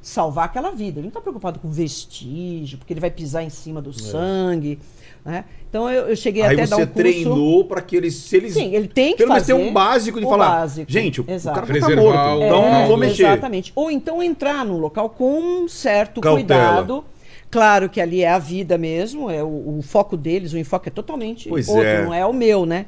salvar aquela vida. Ele não está preocupado com vestígio, porque ele vai pisar em cima do sangue, né? Então eu, eu cheguei
Aí
até a dar um curso.
treinou pra que eles. Se eles
Sim, ele tem que
pelo menos ter
fazer
um básico de
o
falar.
básico.
Gente, o, o
Exato.
cara tá
Preservar
morto,
o-
então
É,
não vou mexer.
Exatamente. Ou então entrar num local com um certo
Cautela.
cuidado. Claro que ali é a vida mesmo, é o, o foco deles, o enfoque é totalmente
Pois
outro,
é.
não é o meu, né?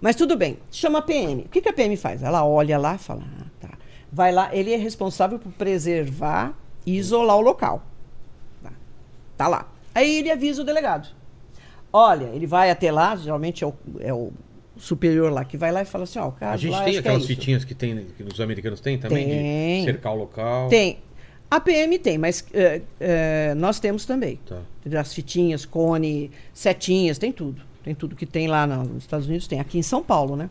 Mas tudo bem, chama a PM. O que, que a PM faz? Ela olha lá e fala, ah, tá. Vai lá, ele é responsável por preservar e isolar o local. Tá, tá lá. Aí ele avisa o delegado. Olha, ele vai até lá, geralmente é o, é o superior lá que vai lá e fala assim, ó, o caso
A gente
lá,
tem
é
aquelas
isso.
fitinhas que, tem, que os americanos têm também?
Tem.
De cercar o local.
Tem. A PM tem, mas é, é, nós temos também.
Tá.
As fitinhas, cone, setinhas, tem tudo. Tem tudo que tem lá nos Estados Unidos, tem. Aqui em São Paulo, né?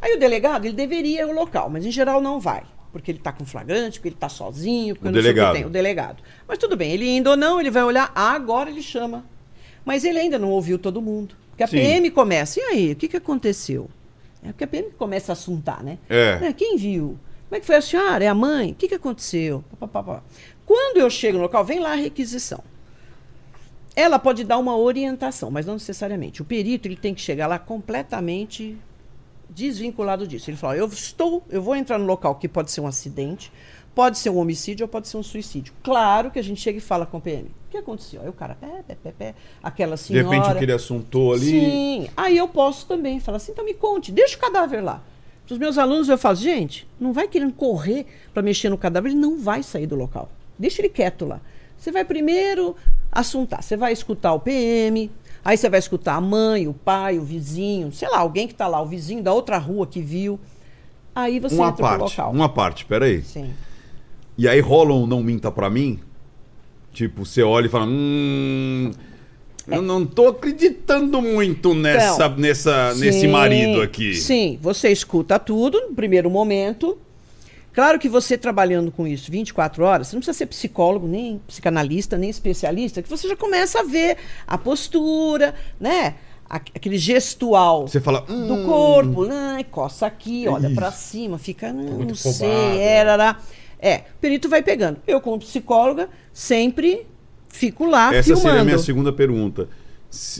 Aí o delegado, ele deveria ir ao local, mas em geral não vai. Porque ele está com flagrante, porque ele está sozinho, porque
O
não sei
delegado.
que tem. O delegado. Mas tudo bem, ele indo ou não, ele vai olhar, ah, agora ele chama. Mas ele ainda não ouviu todo mundo. Porque a
Sim.
PM começa, e aí, o que, que aconteceu? É porque a PM começa a assuntar, né?
É.
Quem viu? Como é que foi a senhora? É a mãe? O que, que aconteceu? Quando eu chego no local, vem lá a requisição. Ela pode dar uma orientação, mas não necessariamente. O perito ele tem que chegar lá completamente desvinculado disso. Ele fala: eu estou, eu vou entrar no local que pode ser um acidente, pode ser um homicídio ou pode ser um suicídio. Claro que a gente chega e fala com o PM. O que aconteceu? Aí o cara, pé, pé, pé, pé, aquela
De
senhora.
repente o que ele assuntou ali.
Sim. Aí eu posso também falar assim, então me conte, deixa o cadáver lá. Para os meus alunos eu falo, gente, não vai querendo correr para mexer no cadáver, ele não vai sair do local. Deixa ele quieto lá. Você vai primeiro assuntar, você vai escutar o PM, aí você vai escutar a mãe, o pai, o vizinho, sei lá, alguém que está lá, o vizinho da outra rua que viu. Aí você
Uma
entra
parte,
local.
uma parte, peraí.
Sim.
E aí rola um não minta pra mim? Tipo, você olha e fala, hum.
É.
Eu não tô acreditando muito nessa,
Então,
nessa, nesse
Sim,
marido aqui.
Sim, você escuta tudo no primeiro momento. Claro que você trabalhando com isso 24 horas, você não precisa ser psicólogo, nem psicanalista, nem especialista, que você já começa a ver a postura, né? Aquele gestual
Você fala,
do
hum,
corpo, né? coça aqui, olha pra cima, fica, não, não sei,
né?
era, é, o perito vai pegando. Eu como psicóloga sempre fico lá
Essa
filmando.
seria a minha segunda pergunta.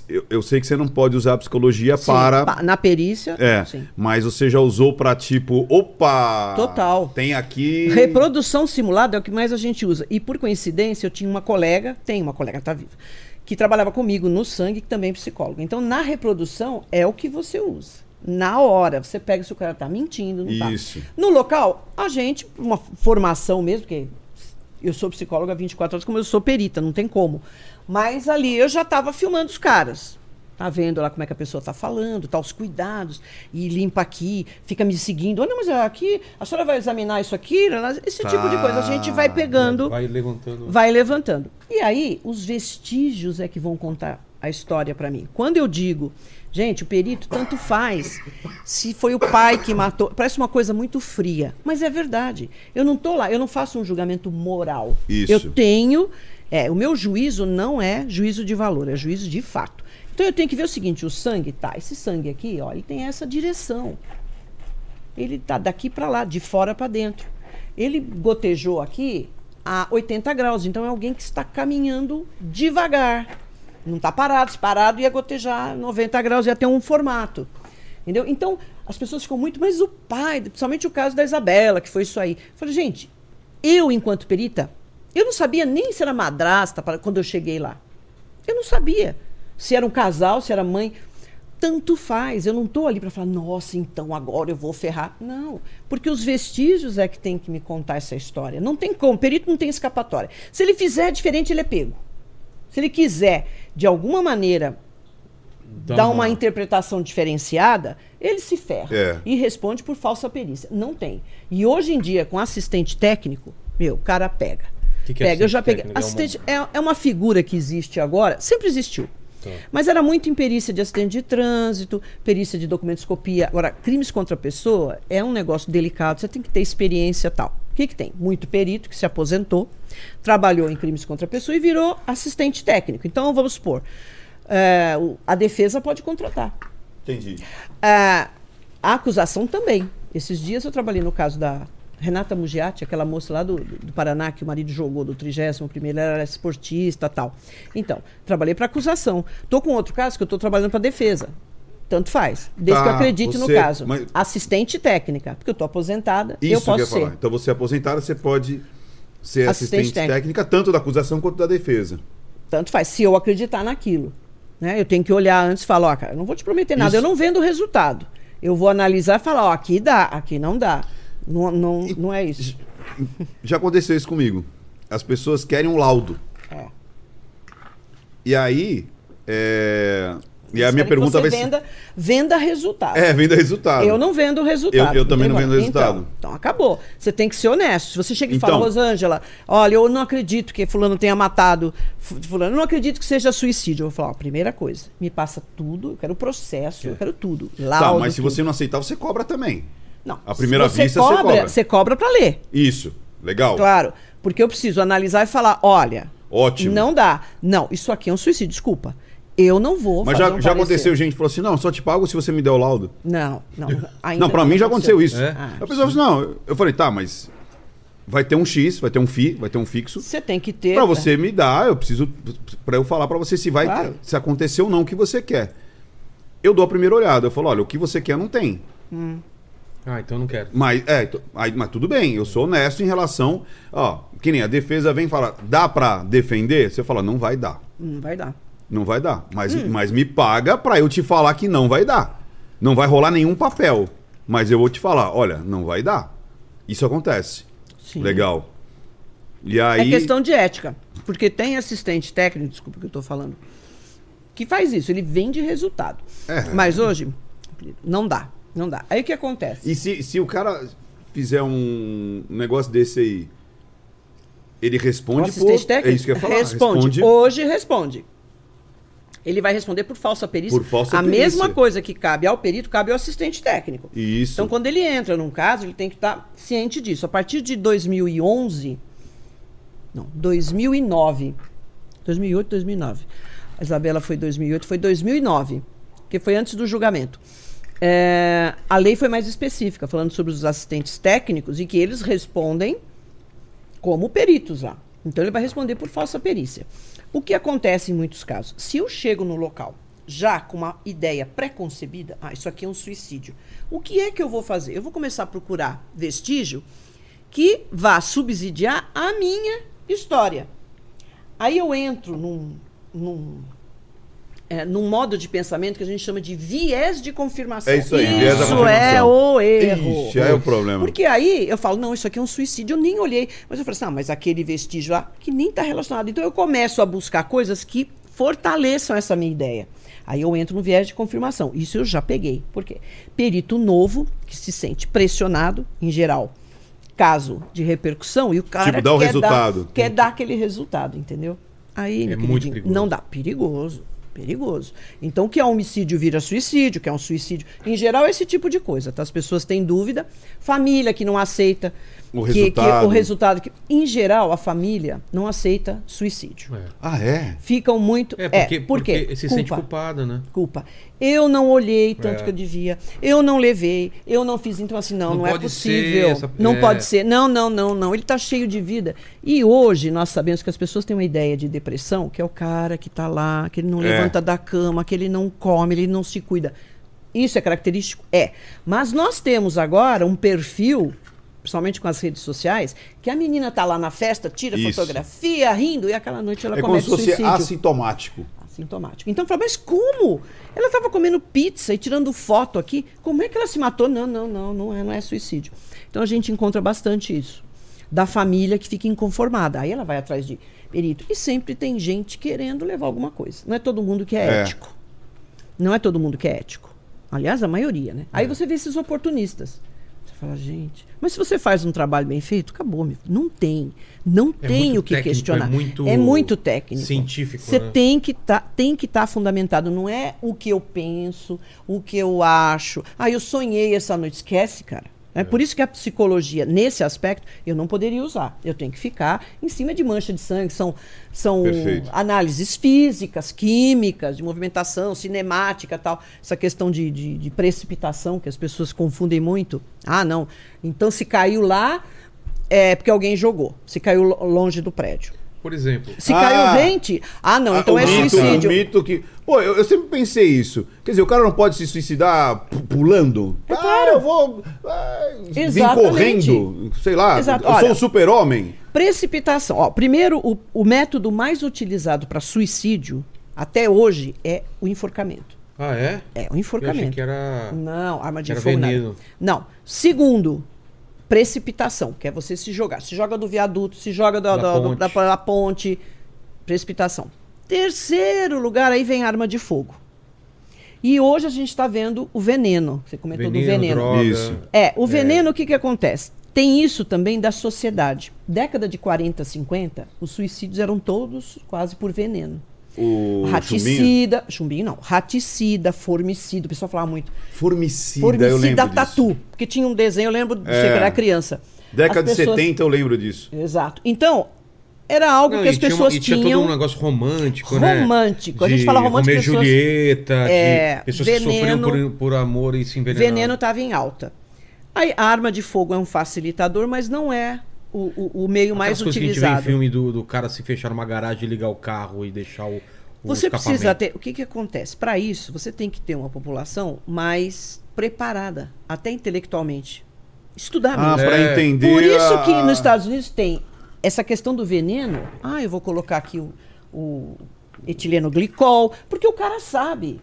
Eu, eu sei que você não pode usar a psicologia
Sim,
para.
pa- na perícia,
É,
sim.
mas você já usou pra tipo, opa!
Total.
Tem aqui.
Reprodução simulada é o que mais a gente usa. E por coincidência, eu tinha uma colega, tem uma colega, tá viva, que trabalhava comigo no sangue, que também é psicóloga. Então, na reprodução, é o que você usa. Na hora, você pega se o cara tá mentindo, não tá.
Isso.
No local, a gente, uma formação mesmo, porque eu sou psicóloga há 24 horas, como eu sou perita, não tem como. Mas ali eu já estava filmando os caras. Tá vendo lá como é que a pessoa tá falando, tá, os cuidados, e limpa aqui, fica me seguindo. Olha, mas aqui, a senhora vai examinar isso aqui? Esse tipo de coisa. A gente vai pegando
Vai levantando.
vai levantando. E aí, os vestígios é que vão contar a história para mim. Quando eu digo, gente, o perito tanto faz se foi o pai que matou, parece uma coisa muito fria, mas é verdade. Eu não tô lá, eu não faço um julgamento moral.
Isso.
Eu tenho, é, o meu juízo não é juízo de valor, é juízo de fato. Então eu tenho que ver o seguinte, o sangue tá, esse sangue aqui, ó, ele tem essa direção. Ele tá daqui para lá, de fora para dentro. Ele gotejou aqui a 80 graus, então é alguém que está caminhando devagar. Não está parado, se parado ia gotejar 90 graus, ia ter um formato. Entendeu? Então, as pessoas ficam muito, mas o pai, principalmente o caso da Isabela, que foi isso aí. Eu falei, gente, eu, enquanto perita, eu não sabia nem se era madrasta para- quando eu cheguei lá. Eu não sabia se era um casal, se era mãe. tanto faz. Eu não estou ali para falar, nossa, então agora eu vou ferrar. Não, porque os vestígios é que tem que me contar essa história. Não tem como, o perito não tem escapatória. Se ele fizer diferente, ele é pego. Se ele quiser, de alguma maneira,
Dá
dar
uma-
uma interpretação diferenciada, ele se ferra
É.
e responde por falsa perícia. Não tem. E hoje em dia, com assistente técnico, meu, o cara pega.
Que que é
pega, eu já
assistente
peguei.
técnico? É
Assistente é, é uma figura que existe agora, sempre existiu.
Tá.
Mas era muito em perícia de acidente de trânsito, perícia de documentoscopia. Agora, crimes contra a pessoa é um negócio delicado, você tem que ter experiência tal. O que, que tem? Muito perito que se aposentou, trabalhou em crimes contra a pessoa e virou assistente técnico. Então, vamos supor, é, a defesa pode contratar.
Entendi.
Ah, a acusação também. Esses dias eu trabalhei no caso da Renata Mugiati, aquela moça lá do, do Paraná que o marido jogou do 31º, ela era esportista tal. Então, trabalhei para acusação. Tô com outro caso que eu estou trabalhando para defesa. Tanto faz, desde
Tá,
que eu acredite no
você-
caso.
mas-
Assistente técnica, porque eu estou aposentada,
Isso
eu
que eu
posso
ia falar.
ser.
Então você é aposentado, você pode ser
Assistente
assistente,
técnico.
técnica, tanto da acusação quanto da defesa.
Tanto faz, se eu acreditar naquilo. Né? Eu tenho que olhar antes e falar, ó, cara, eu não vou te prometer nada,
Isso.
eu não vendo o resultado. Eu vou analisar e falar, ó, aqui dá, aqui não dá. Não, não, não é isso.
Já aconteceu isso comigo. As pessoas querem um laudo.
É.
E aí. é, E a minha pergunta vai ser.
venda, venda resultado.
É, venda resultado.
Eu não vendo o resultado.
Eu- eu também não vendo o resultado.
Então, então acabou. Você tem que ser honesto. Se você chega e fala,
Então.
Rosângela, olha, eu não acredito que fulano tenha matado fu- fulano, eu não acredito que seja suicídio. Eu vou falar, ó, primeira coisa, me passa tudo, eu quero o processo, eu quero tudo. Laudo,
Tá, mas se
tudo.
você não aceitar, você cobra também.
Não,
à primeira
você
vista, você
cobra,
cobra.
Você cobra para ler.
Isso. Legal.
Claro. Porque eu preciso analisar e falar, olha,
Ótimo.
não dá. Não, isso aqui é um suicídio, desculpa. Eu não vou
Mas
fazer
já,
um
já aconteceu gente falou assim: não, só te pago se você me der o laudo.
Não, não.
não, pra mim já aconteceu isso.
É?
Ah,
a pessoa falou assim: não, eu falei, tá, mas vai ter um X, vai ter um FI, vai ter um fixo.
Você tem que ter.
Pra você me dar, eu preciso. Pra eu falar pra você se vai.
Claro.
Se aconteceu ou não o que você quer. Eu dou a primeira olhada. Eu falo: olha, o que você quer não tem.
Ah, então não quero.
Mas, é, aí, mas tudo bem, eu sou honesto em relação. Ó, que nem a defesa vem falar, dá pra defender? Você fala, não vai dar.
Não vai dar.
Não vai dar. Mas,
Hum.
mas me paga pra eu te falar que não vai dar. Não vai rolar nenhum papel. Mas eu vou te falar, olha, não vai dar. Isso acontece.
Sim.
Legal. E aí.
É questão de ética. Porque tem assistente técnico, desculpa que eu estou falando, que faz isso, ele vende resultado.
É.
Mas hoje, não dá. Não dá. Aí o que acontece?
E se, se o cara fizer um negócio desse aí, ele
o
responde
assistente
por.
técnico
É isso que eu ia falar.
responde. Hoje responde. Ele vai responder por falsa perícia.
Por falsa
a
perícia.
mesma coisa que cabe ao perito, cabe ao assistente técnico.
Isso.
Então, quando ele entra num caso, ele tem que estar ciente disso. A partir de 2011, não, 2009, 2008, 2009. A Isabela foi 2008, foi 2009, que foi antes do julgamento. É, a lei foi mais específica, falando sobre os assistentes técnicos e que eles respondem como peritos lá. Então ele vai responder por falsa perícia. O que acontece em muitos casos? Se eu chego no local já com uma ideia pré-concebida, ah, isso aqui é um suicídio. O que é que eu vou fazer? Eu vou começar a procurar vestígio que vá subsidiar a minha história. Aí eu entro num, num, é, num modo de pensamento que a gente chama de viés de confirmação.
É isso aí, viés da
Isso
confirmação.
é o erro.
Ixi, é o problema.
Porque aí eu falo, não, isso aqui é um suicídio, eu nem olhei. Mas eu falo assim, ah, mas aquele vestígio lá que nem está relacionado. Então eu começo a buscar coisas que fortaleçam essa minha ideia. Aí eu entro no viés de confirmação. Isso eu já peguei. Por quê? Perito novo, que se sente pressionado, em geral, caso de repercussão, e o cara
Tipo, dá o
quer,
resultado.
dar, quer dar aquele resultado, entendeu? Aí,
É muito perigoso.
não dá. Perigoso. Perigoso. Então, que é homicídio vira suicídio, que é um suicídio. Em geral, é esse tipo de coisa. Tá? As pessoas têm dúvida. Família que não aceita.
O
que- que
resultado.
o resultado. Que, em geral, a família não aceita suicídio.
É.
Ah, é?
Ficam muito.
É, porque,
por quê?
porque se
Culpa.
sente culpado, né?
Culpa. Eu não olhei tanto
É.
que eu devia. Eu não levei. Eu não fiz. Então, assim, não,
Não
não, é possível.
ser essa-
Não
é.
pode ser. Não, não, não, não. Ele está cheio de vida. E hoje nós sabemos que as pessoas têm uma ideia de depressão, que é o cara que está lá, que ele não
É.
levanta da cama, que ele não come, ele não se cuida. Isso é característico? É. Mas nós temos agora um perfil, principalmente com as redes sociais, que a menina tá lá na festa, tira
Isso.
fotografia, rindo, e aquela noite ela
É como
comete
se fosse assintomático.
sintomático. Então eu falei, mas como? Ela estava comendo pizza e tirando foto aqui. Como é que ela se matou? Não, não, não, não é, não é suicídio. Então a gente encontra bastante isso. Da família que fica inconformada. Aí ela vai atrás de perito. E sempre tem gente querendo levar alguma coisa. Não é todo mundo que é,
É.
ético. Não é todo mundo que é ético. Aliás, a maioria, né?
É.
Aí você vê esses oportunistas. Fala, gente, mas se você faz um trabalho bem feito, acabou, meu. Não tem. Não
É
tem o que
técnico,
questionar.
é muito
é muito técnico.
científico,
Você
né?
tem que tá, tem que estar fundamentado. Não é o que eu penso, o que eu acho. Ah, eu sonhei essa noite. Esquece, cara. É por isso que a psicologia, nesse aspecto, eu não poderia usar. Eu tenho que ficar em cima de mancha de sangue. São, são
Perfeito.
análises físicas, químicas, de movimentação, cinemática tal. Essa questão de, de, de precipitação, que as pessoas confundem muito. Ah, não. Então, se caiu lá, é porque alguém jogou. Se caiu lo- longe do prédio.
Por exemplo.
Se
Ah.
caiu rente, ah, não, então
o
é
mito,
suicídio.
O mito que. Pô, eu, eu sempre pensei isso. Quer dizer, o cara não pode se suicidar pu- pulando.
É
ah,
claro.
eu vou. Ah, correndo. Sei lá.
Exato.
Eu sou
Olha,
um super-homem.
Precipitação. Ó, primeiro, o, o método mais utilizado para suicídio até hoje é o enforcamento.
Ah, é?
É o
Eu achei
enforcamento.
que era.
Não, arma de fogo. nada. Não. Segundo, precipitação, que é você se jogar. Se joga do viaduto, se joga da,
Da
do-
ponte.
da- da ponte. Precipitação. Terceiro lugar, aí vem arma de fogo. E hoje a gente está vendo o veneno. Você comentou do veneno.
droga.
Isso.
É, o veneno, o que, que acontece? Tem isso também da sociedade. Década de 40, 50, os suicídios eram todos quase por veneno.
O chumbinho.
Raticida, chumbinho não, raticida, formicida, o pessoal falava muito.
Formicida, eu lembro
Formicida
disso.
tatu, porque tinha um desenho, eu lembro de
É.
você que era criança.
Década
As
de
pessoas-
70 eu lembro disso.
Exato. Então, era algo
Não,
que as
tinha uma-
pessoas
e tinha
tinham.
todo um negócio romântico, né?
Romântico. A gente fala romântico,
Romeu e
pessoas-
Julieta,
É,
pessoas que
veneno-
sofriam por, por amor e se envenenaram.
veneno estava em alta. Aí, a arma de fogo é um facilitador, mas não é o, o- o meio mais
Aquelas coisas que a gente vê em
utilizado.
filme do, do cara se fechar numa garagem e ligar o carro e deixar o. o
Você precisa ter. O que, que acontece? Para isso, você tem que ter uma população mais preparada, até intelectualmente. Estudar
Ah,
mesmo.
pra
É.
entender.
Por isso que nos Estados Unidos tem essa questão do veneno. Ah, eu vou colocar aqui o, o etileno glicol, porque o cara sabe.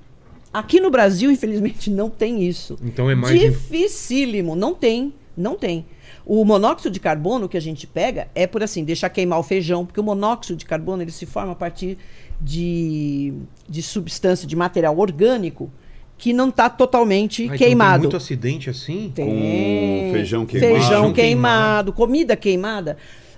Aqui no Brasil, infelizmente, não tem isso.
Então é mais.
Dificílimo, não tem, não tem. O monóxido de carbono que a gente pega é por assim, deixar queimar o feijão, porque o monóxido de carbono ele se forma a partir de, de substância, de material orgânico que não está totalmente
Ah, então
queimado.
Tem muito acidente assim?
Tem.
feijão queimado.
Feijão queimado, comida queimada.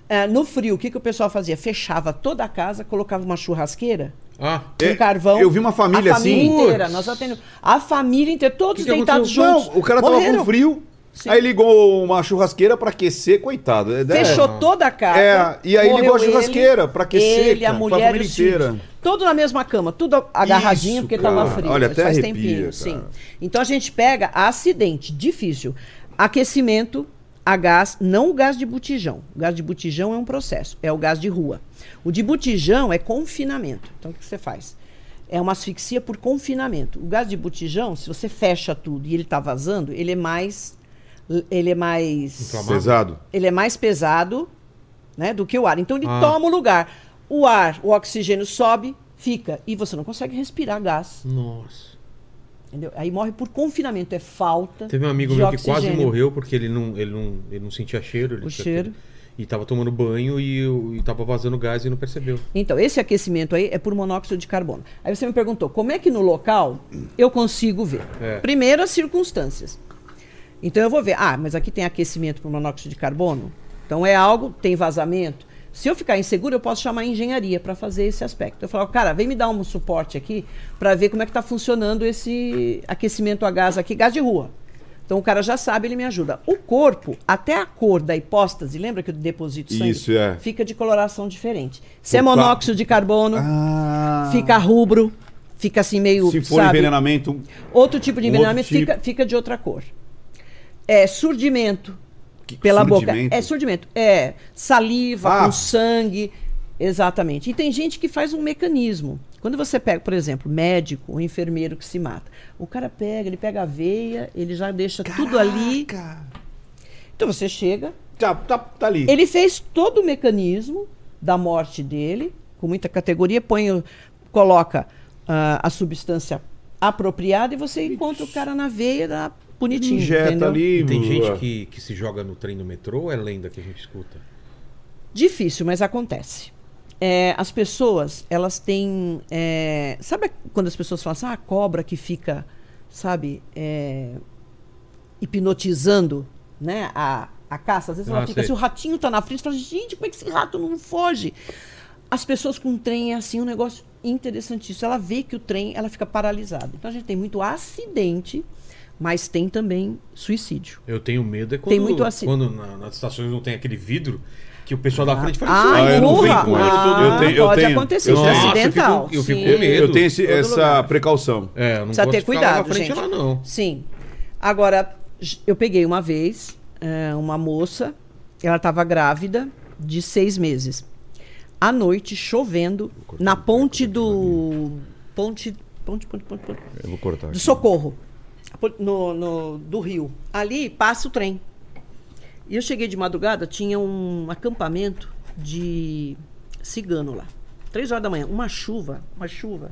Ah, no frio, o que, que o pessoal fazia? Fechava toda a casa, colocava uma churrasqueira
Ah,
com
É,
carvão.
eu vi uma família
a família
assim.
inteira. Nós atendemos. A família inteira, todos
Que que
deitados
aconteceu?
juntos.
Não, o cara tava
Morreram.
com frio.
Sim.
Aí ligou uma churrasqueira pra aquecer, coitado. É,
Fechou
É.
toda a casa.
É, e aí ligou a churrasqueira pra aquecer,
Ele, a
cara, pra
mulher
família
e os filhos.
inteira.
Tudo na mesma cama, tudo agarradinho
Isso,
porque
cara.
tava frio.
Olha, até
faz
arrepia,
tempinho,
cara.
sim. Então a gente pega acidente, difícil. Aquecimento a gás, não o gás de botijão. O gás de botijão é um processo, é o gás de rua. O de botijão é confinamento. Então o que você faz? É uma asfixia por confinamento. O gás de botijão, se você fecha tudo e ele está vazando, ele é mais ele é mais.
Pesado.
ele é mais pesado né, do que o ar. Então ele
Ah.
toma o lugar. O ar, o oxigênio sobe, fica. E você não consegue respirar gás.
nossa.
Entendeu? Aí morre por confinamento, é falta.
Teve um amigo
de
meu que quase morreu porque ele não, ele não, ele não sentia cheiro. Ele
O cheiro.
E tava tomando banho e, o- e tava vazando gás e não percebeu.
Então, esse aquecimento aí é por monóxido de carbono. Aí você me perguntou, como é que no local eu consigo ver?
É.
Primeiro, as circunstâncias. Então eu vou ver, ah, mas aqui tem aquecimento por monóxido de carbono? Então é algo, tem vazamento. Se eu ficar inseguro, eu posso chamar a engenharia para fazer esse aspecto. Eu falo, cara, vem me dar um suporte aqui para ver como é que está funcionando esse aquecimento a gás aqui, gás de rua. Então o cara já sabe, ele me ajuda. O corpo, até a cor da hipóstase, lembra que eu deposito sangue?
Isso, é.
Fica de coloração diferente. Se é monóxido de carbono,
Ah.
fica rubro, fica assim meio,
Se for
sabe?
envenenamento.
Outro tipo de envenenamento
tipo.
fica de outra cor. É surdimento
que-
pela boca.
surdimento?
É surdimento. É saliva
Ah.
com sangue. Exatamente. E tem gente que faz um mecanismo. Quando você pega, por exemplo, médico ou enfermeiro que se mata, o cara pega, ele pega a veia, ele já deixa tudo ali.
Caraca.
Então você chega,
Tá, tá, tá ali.
ele fez todo o mecanismo da morte dele, com muita categoria, põe, coloca ah, a substância apropriada e você encontra o cara na veia da bonitinho,
Injeta
entendeu?
ali.
E tem gente que, que se joga no trem do metrô ou é lenda que a gente escuta?
Difícil, mas acontece. É, as pessoas, elas têm. é, sabe quando as pessoas falam assim, ah, a cobra que fica, sabe, é, hipnotizando né, a, a caça? Às vezes ela
Ah,
fica,
sei.
se o ratinho tá na frente, você fala, gente, como é que esse rato não foge? As pessoas com trem é assim um negócio interessantíssimo. Ela vê que o trem, ela fica paralisada. Então a gente tem muito acidente, mas tem também suicídio.
Eu tenho medo é quando,
Tem muito assim.
quando na- nas estações não tem aquele vidro que o pessoal da frente fala
Ah,
assim,
Ah, eu não com ele
Ah,
eu tenho- eu
pode
tenho-
acontecer, isso é acidental.
Eu fico- eu fico com medo.
Eu tenho esse- essa
lugar.
precaução.
É, eu não
Precisa
gosto
ter
de ficar lá
cuidado,
na frente
gente.
lá não.
Sim. Agora, eu peguei uma vez é, uma moça, ela estava grávida de seis meses. À noite, chovendo, na ponte do. Ponte. Ponte, ponte, ponte, ponte
Eu vou cortar.
do. Socorro, no, no- do Rio. Ali passa o trem. E eu cheguei de madrugada, tinha um acampamento de cigano lá. Três horas da manhã, uma chuva, uma chuva.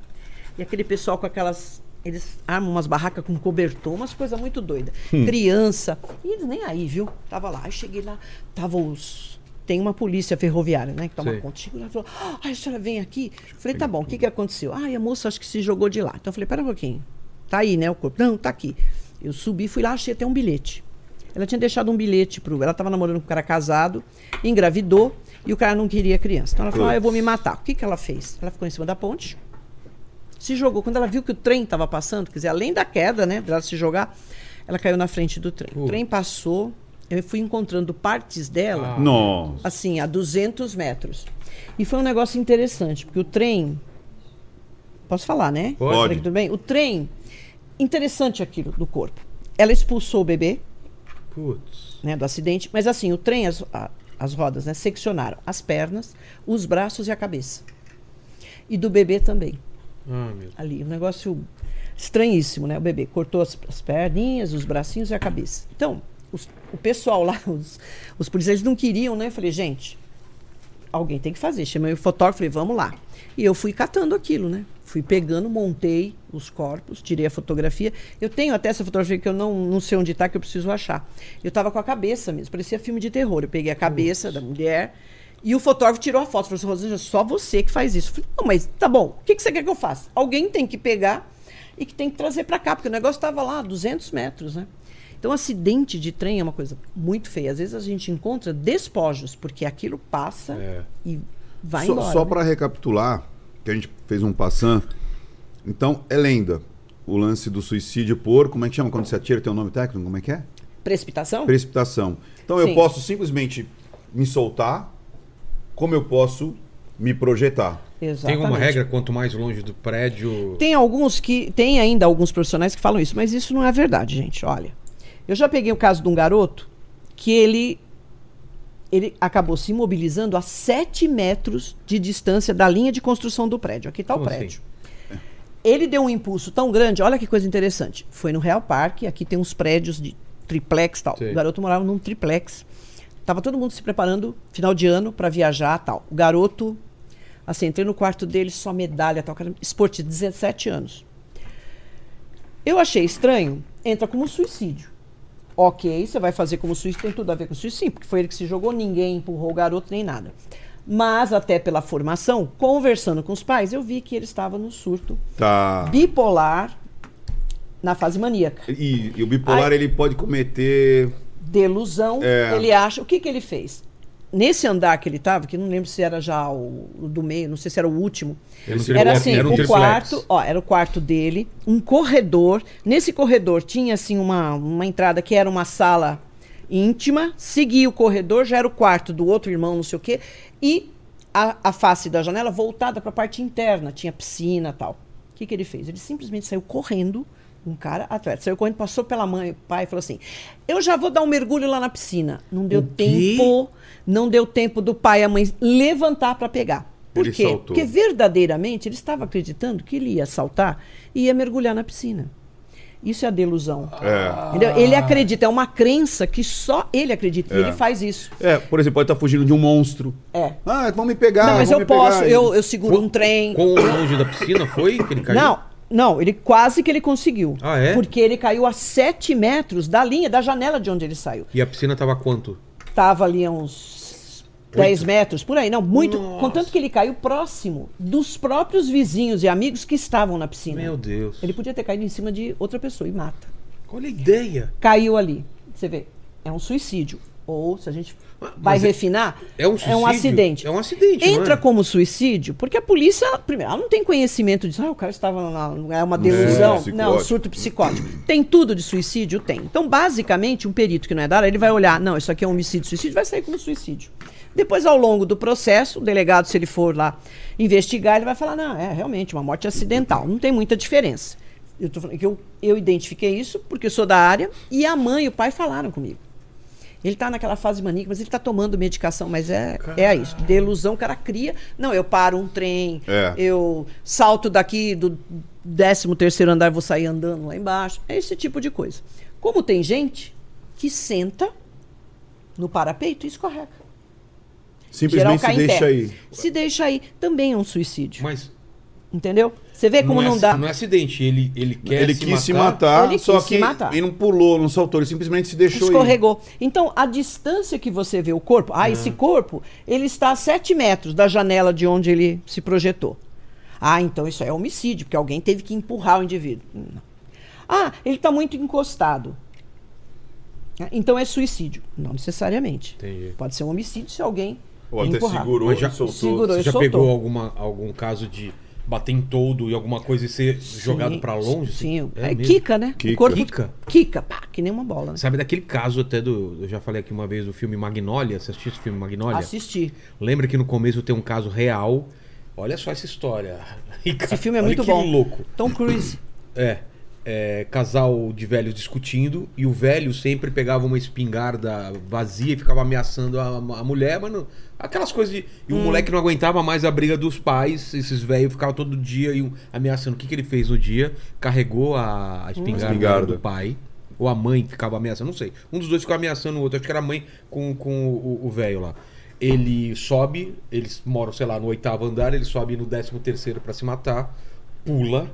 E aquele pessoal com aquelas. Eles armam umas barracas com cobertor, umas coisas muito doidas. Criança. E eles nem aí, viu? Tava lá. Aí cheguei lá, tava os. Tem uma polícia ferroviária, né? Que toma
Sei.
conta. Chegou lá e falou: Ah, a senhora vem aqui. Eu falei: tá bom, o que, que aconteceu? Ah, e a moça acho que se jogou de lá. Então eu falei: pera um pouquinho. Tá aí, né? O corpo. Não, tá aqui. Eu subi, fui lá, achei até um bilhete. Ela tinha deixado um bilhete pro. Ela estava namorando com um cara casado, engravidou e o cara não queria criança. Então ela falou: ah, eu vou me matar. O que, que ela fez? Ela ficou em cima da ponte, se jogou. Quando ela viu que o trem estava passando, quer dizer, além da queda, né, dela se jogar, ela caiu na frente do trem. O trem passou, eu fui encontrando partes dela,
Ah.
Nossa.
assim, a 200 metros. E foi um negócio interessante, porque o trem. Posso falar, né?
Pode.
Tudo bem? O trem, interessante aquilo do corpo. Ela expulsou o bebê,
Putz.
né, do acidente, mas assim, o trem, as, a- as rodas, né, seccionaram as pernas, os braços e a cabeça. E do bebê também
Ah, meu.
ali. Um negócio estranhíssimo, né? O bebê cortou as, as perninhas, os bracinhos e a cabeça. Então, os- o pessoal lá, os, os policiais não queriam, né? Eu falei, gente, alguém tem que fazer. Chamei o fotógrafo, falei, vamos lá. E eu fui catando aquilo, né? Fui pegando, montei os corpos, tirei a fotografia. Eu tenho até essa fotografia que eu não, não sei onde está, que eu preciso achar. Eu estava com a cabeça mesmo, parecia filme de terror. Eu peguei a cabeça da mulher e o fotógrafo tirou a foto. Falou assim, Rosângela, só você que faz isso. Eu falei, não, mas tá bom, o que, que você quer que eu faça? Alguém tem que pegar e que tem que trazer para cá, porque o negócio estava lá a 200 metros, né? Então, acidente de trem é uma coisa muito feia. Às vezes a gente encontra despojos, porque aquilo passa
É.
e vai
só
embora.
só
né?
para recapitular, que a gente fez um passant. Então, é lenda. O lance do suicídio por. Como é que chama quando você atira? Tem um nome técnico? Como é que é?
Precipitação?
Precipitação. Então, eu
Sim.
posso simplesmente me soltar, como eu posso me projetar.
Tem
Exatamente.
alguma regra quanto mais longe do prédio.
Tem alguns que. Tem ainda alguns profissionais que falam isso, mas isso não é verdade, gente. Olha. Eu já peguei o caso de um garoto que ele. Ele acabou se imobilizando a 7 metros de distância da linha de construção do prédio. Aqui está o
Como
prédio. Ele deu um impulso tão grande, olha que coisa interessante. Foi no Real Parque, aqui tem uns prédios de triplex tal.
Sei.
O garoto morava num triplex. Tava todo mundo se preparando, final de ano, para viajar tal. O garoto, assim, entrei no quarto dele, só medalha tal, cara, esporte, 17 anos. Eu achei estranho, entra como suicídio. Ok, você vai fazer como suicídio, tem tudo a ver com suicídio, sim, porque foi ele que se jogou, ninguém empurrou o garoto, nem nada. Mas, até pela formação, conversando com os pais, eu vi que ele estava no surto
Tá.
bipolar na fase maníaca.
E, e o bipolar,
Ai.
ele pode cometer.
Delusão,
É.
ele acha. O que, que ele fez? Nesse andar que ele estava, que não lembro se era já o, o do meio, não sei se era o último.
Era
Era assim,
era um
o
triplex.
quarto, ó, era o quarto dele, um corredor. Nesse corredor tinha assim uma, uma entrada que era uma sala íntima, seguia o corredor, já era o quarto do outro irmão, não sei o quê, e a, a face da janela voltada para a parte interna, tinha piscina, tal. O que que ele fez? Ele simplesmente saiu correndo, um cara atleta, saiu correndo, passou pela mãe, pai, e falou assim: "Eu já vou dar um mergulho lá na piscina". Não deu
O
tempo, não deu tempo do pai e a mãe levantar para pegar. Por
Ele
quê?
saltou.
Porque verdadeiramente ele estava acreditando que ele ia saltar e ia mergulhar na piscina. Isso é a delusão.
É.
Ele acredita, é uma crença que só ele acredita. E
É.
ele faz isso.
É, por exemplo, pode estar fugindo de um monstro.
É.
Ah, vão me pegar.
não, mas eu
pegar.
posso, eu, eu seguro um trem.
Quão longe da piscina foi que ele caiu?
Não, não, ele quase que ele conseguiu.
Ah, é?
Porque ele caiu a 7 metros da linha, da janela de onde ele saiu.
E a piscina tava quanto?
Tava ali a uns 10 metros, por aí, não, muito.
Nossa.
Contanto que ele caiu próximo dos próprios vizinhos e amigos que estavam na piscina.
Meu Deus.
Ele podia ter caído em cima de outra pessoa e mata.
Olha a ideia.
Caiu ali. Você vê, é um suicídio. Ou, se a gente vai
é-
refinar,
é um suicídio?
acidente.
É um acidente,
Entra
é?
como suicídio, porque a polícia, primeiro, ela não tem conhecimento disso. Ah, o cara estava na, é uma delusão.
psicótico.
não, surto psicótico. Tem tudo de suicídio? Tem. Então, basicamente, um perito que não é da área, ele vai olhar, não, isso aqui é um homicídio, suicídio, vai sair como suicídio. Depois, ao longo do processo, o delegado, se ele for lá investigar, ele vai falar, não, é realmente uma morte acidental. Não tem muita diferença. Eu tô falando que eu, eu identifiquei isso porque eu sou da área e a mãe e o pai falaram comigo. Ele tá naquela fase maníaca, mas ele tá tomando medicação, mas é, é isso. Delusão, o cara cria. Não, eu paro um trem,
É.
eu salto daqui do 13 terceiro andar e vou sair andando lá embaixo. É esse tipo de coisa. Como tem gente que senta no parapeito e escorrega.
Simplesmente se
em
deixa
pé.
aí.
Se deixa aí, também é um suicídio.
Mas
Entendeu? Você vê como
não,
não,
é,
dá.
não é acidente. Ele, ele quer
ele
se
quis
matar.
se matar,
Ele
só
quis
que
se matar.
ele não pulou, não saltou, ele simplesmente se deixou ir.
Escorregou. Então, a distância que você vê o corpo, ah, esse corpo, ele está a 7 metros da janela de onde ele se projetou. Ah, então isso é homicídio, porque alguém teve que empurrar o indivíduo. Não. Ah, ele está muito encostado. Então é suicídio. Não necessariamente.
Entendi.
Pode ser um homicídio se alguém
Ou até
empurrar.
segurou,
Mas já-
soltou.
Segurou.
Você já
soltou.
pegou alguma, algum caso de bater em todo e alguma coisa e ser jogado
Sim,
pra longe?
Sim,
É
é? Kika, né?
Kika.
O corpo
Kika?
Kika, pá, que nem uma bola. Né?
Sabe daquele caso até do. Eu já falei aqui uma vez do filme Magnolia. Você assistiu esse filme Magnolia?
Assisti.
Lembra que no começo tem um caso real. Olha só essa história.
Esse filme é
Olha
muito
que
bom.
louco.
Tom Cruise.
É, é, casal de velhos discutindo e o velho sempre pegava uma espingarda vazia e ficava ameaçando a, a mulher, mas não- aquelas coisas de. E o
Hum.
moleque não aguentava mais a briga dos pais, esses velhos ficavam todo dia e ameaçando. O que, que ele fez no dia? Carregou a, a espingarda,
Espingarda.
do pai. Ou a mãe que ficava ameaçando, não sei. Um dos dois ficava ameaçando o outro. Acho que era a mãe com, com o- o velho lá. Ele sobe, eles moram, sei lá, no oitavo andar, ele sobe no décimo terceiro pra se matar, pula,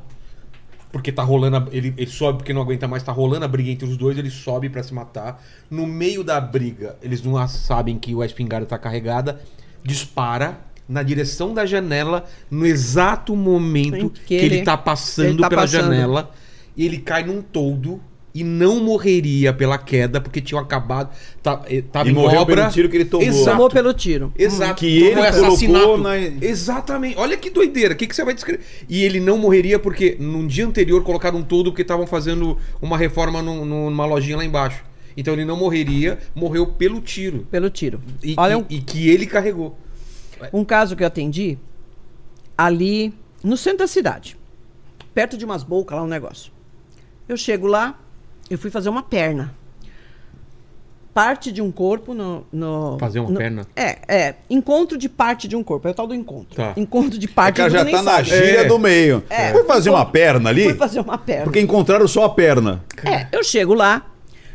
porque tá rolando. a- ele, ele sobe porque não aguenta mais, tá rolando a briga entre os dois, ele sobe pra se matar. No meio da briga, eles não sabem que o espingarda tá carregada, dispara na direção da janela, no exato momento que,
que
ele,
ele-
tá passando
ele tá
pela
passando.
janela. E ele cai num toldo e não morreria pela queda, porque tinham acabado. Tá, eh, tava
E
em
morreu
obra.
pelo tiro que ele tomou.
Exato.
Tomou pelo tiro.
Exato.
Que ele colocou
assassinato.
na-
Exatamente. Olha que doideira. O que, que você vai descrever? E ele não morreria porque num dia anterior colocaram um todo porque estavam fazendo uma reforma num- num- numa lojinha lá embaixo. Então ele não morreria, morreu pelo tiro.
Pelo tiro.
E,
Olha,
e-
um,
e que ele carregou.
um caso que eu atendi ali no centro da cidade, perto de umas bocas lá um negócio. Eu chego lá, eu fui fazer uma perna. Parte de um corpo no. no
Fazer uma
no-
perna?
É, é. Encontro de parte de um corpo. É o tal do encontro.
Tá.
Encontro de
O
parte
cara
do
já
nem
tá na
sabe.
gíria
É.
do meio.
É.
Foi fazer uma perna ali?
Fui fazer uma perna.
Porque encontraram só a perna.
É, eu chego lá,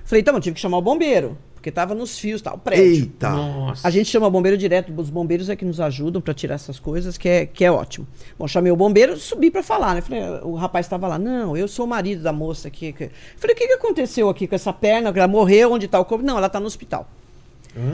falei, então, eu tive que chamar o bombeiro, porque tava nos fios, tal, o prédio.
Eita.
Nossa.
A gente chama bombeiro direto, os bombeiros é que nos ajudam para tirar essas coisas, que é, que é ótimo. Bom, chamei o bombeiro, subi para falar, né? Falei, o rapaz estava lá, não, eu sou o marido da moça aqui. que-" Falei, o que, que aconteceu aqui com essa perna? Ela morreu, onde está o corpo? Não, ela está no hospital.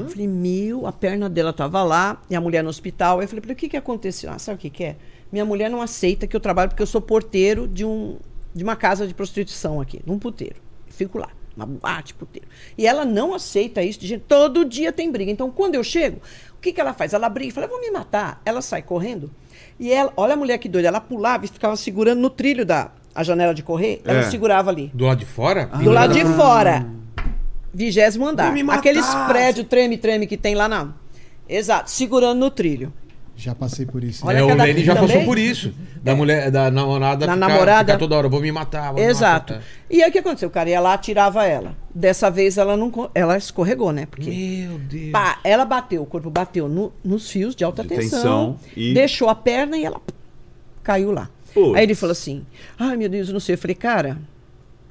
Falei, meu, a perna dela estava lá e a mulher no hospital. Eu falei, "Falei, o que, que aconteceu? Ah, sabe o que, que é? Minha mulher não aceita que eu trabalho porque eu sou porteiro de, um, de uma casa de prostituição aqui, num puteiro. Fico lá, uma boate puteiro. E ela não aceita isso de gente. Todo dia tem briga. Então, quando eu chego, o que, que ela faz? Ela briga e fala, eu vou me matar. Ela sai correndo. E ela, olha a mulher que doida, ela pulava e ficava segurando no trilho da a janela de correr. Ela
É.
segurava ali.
Do lado de fora?
Do lado de fora. Vigésimo andar. Aqueles prédios treme-treme que tem lá na. Exato, segurando no trilho.
Já passei por isso.
Olha
é, o Lenny já
também?
passou por isso. Da mulher, da namorada
Da
ficar,
namorada.
ficar toda hora, vou me matar. Vou me
Exato.
matar.
E aí o que aconteceu? O cara ia lá, tirava ela. Dessa vez ela não ela escorregou, né? Porque
Meu Deus.
pá, ela bateu, o corpo bateu no- nos fios de alta
De
tensão,
tensão e-
deixou a perna e ela caiu lá.
Putz.
Aí ele falou assim: "Ai, meu Deus, eu não sei". Eu falei: "Cara,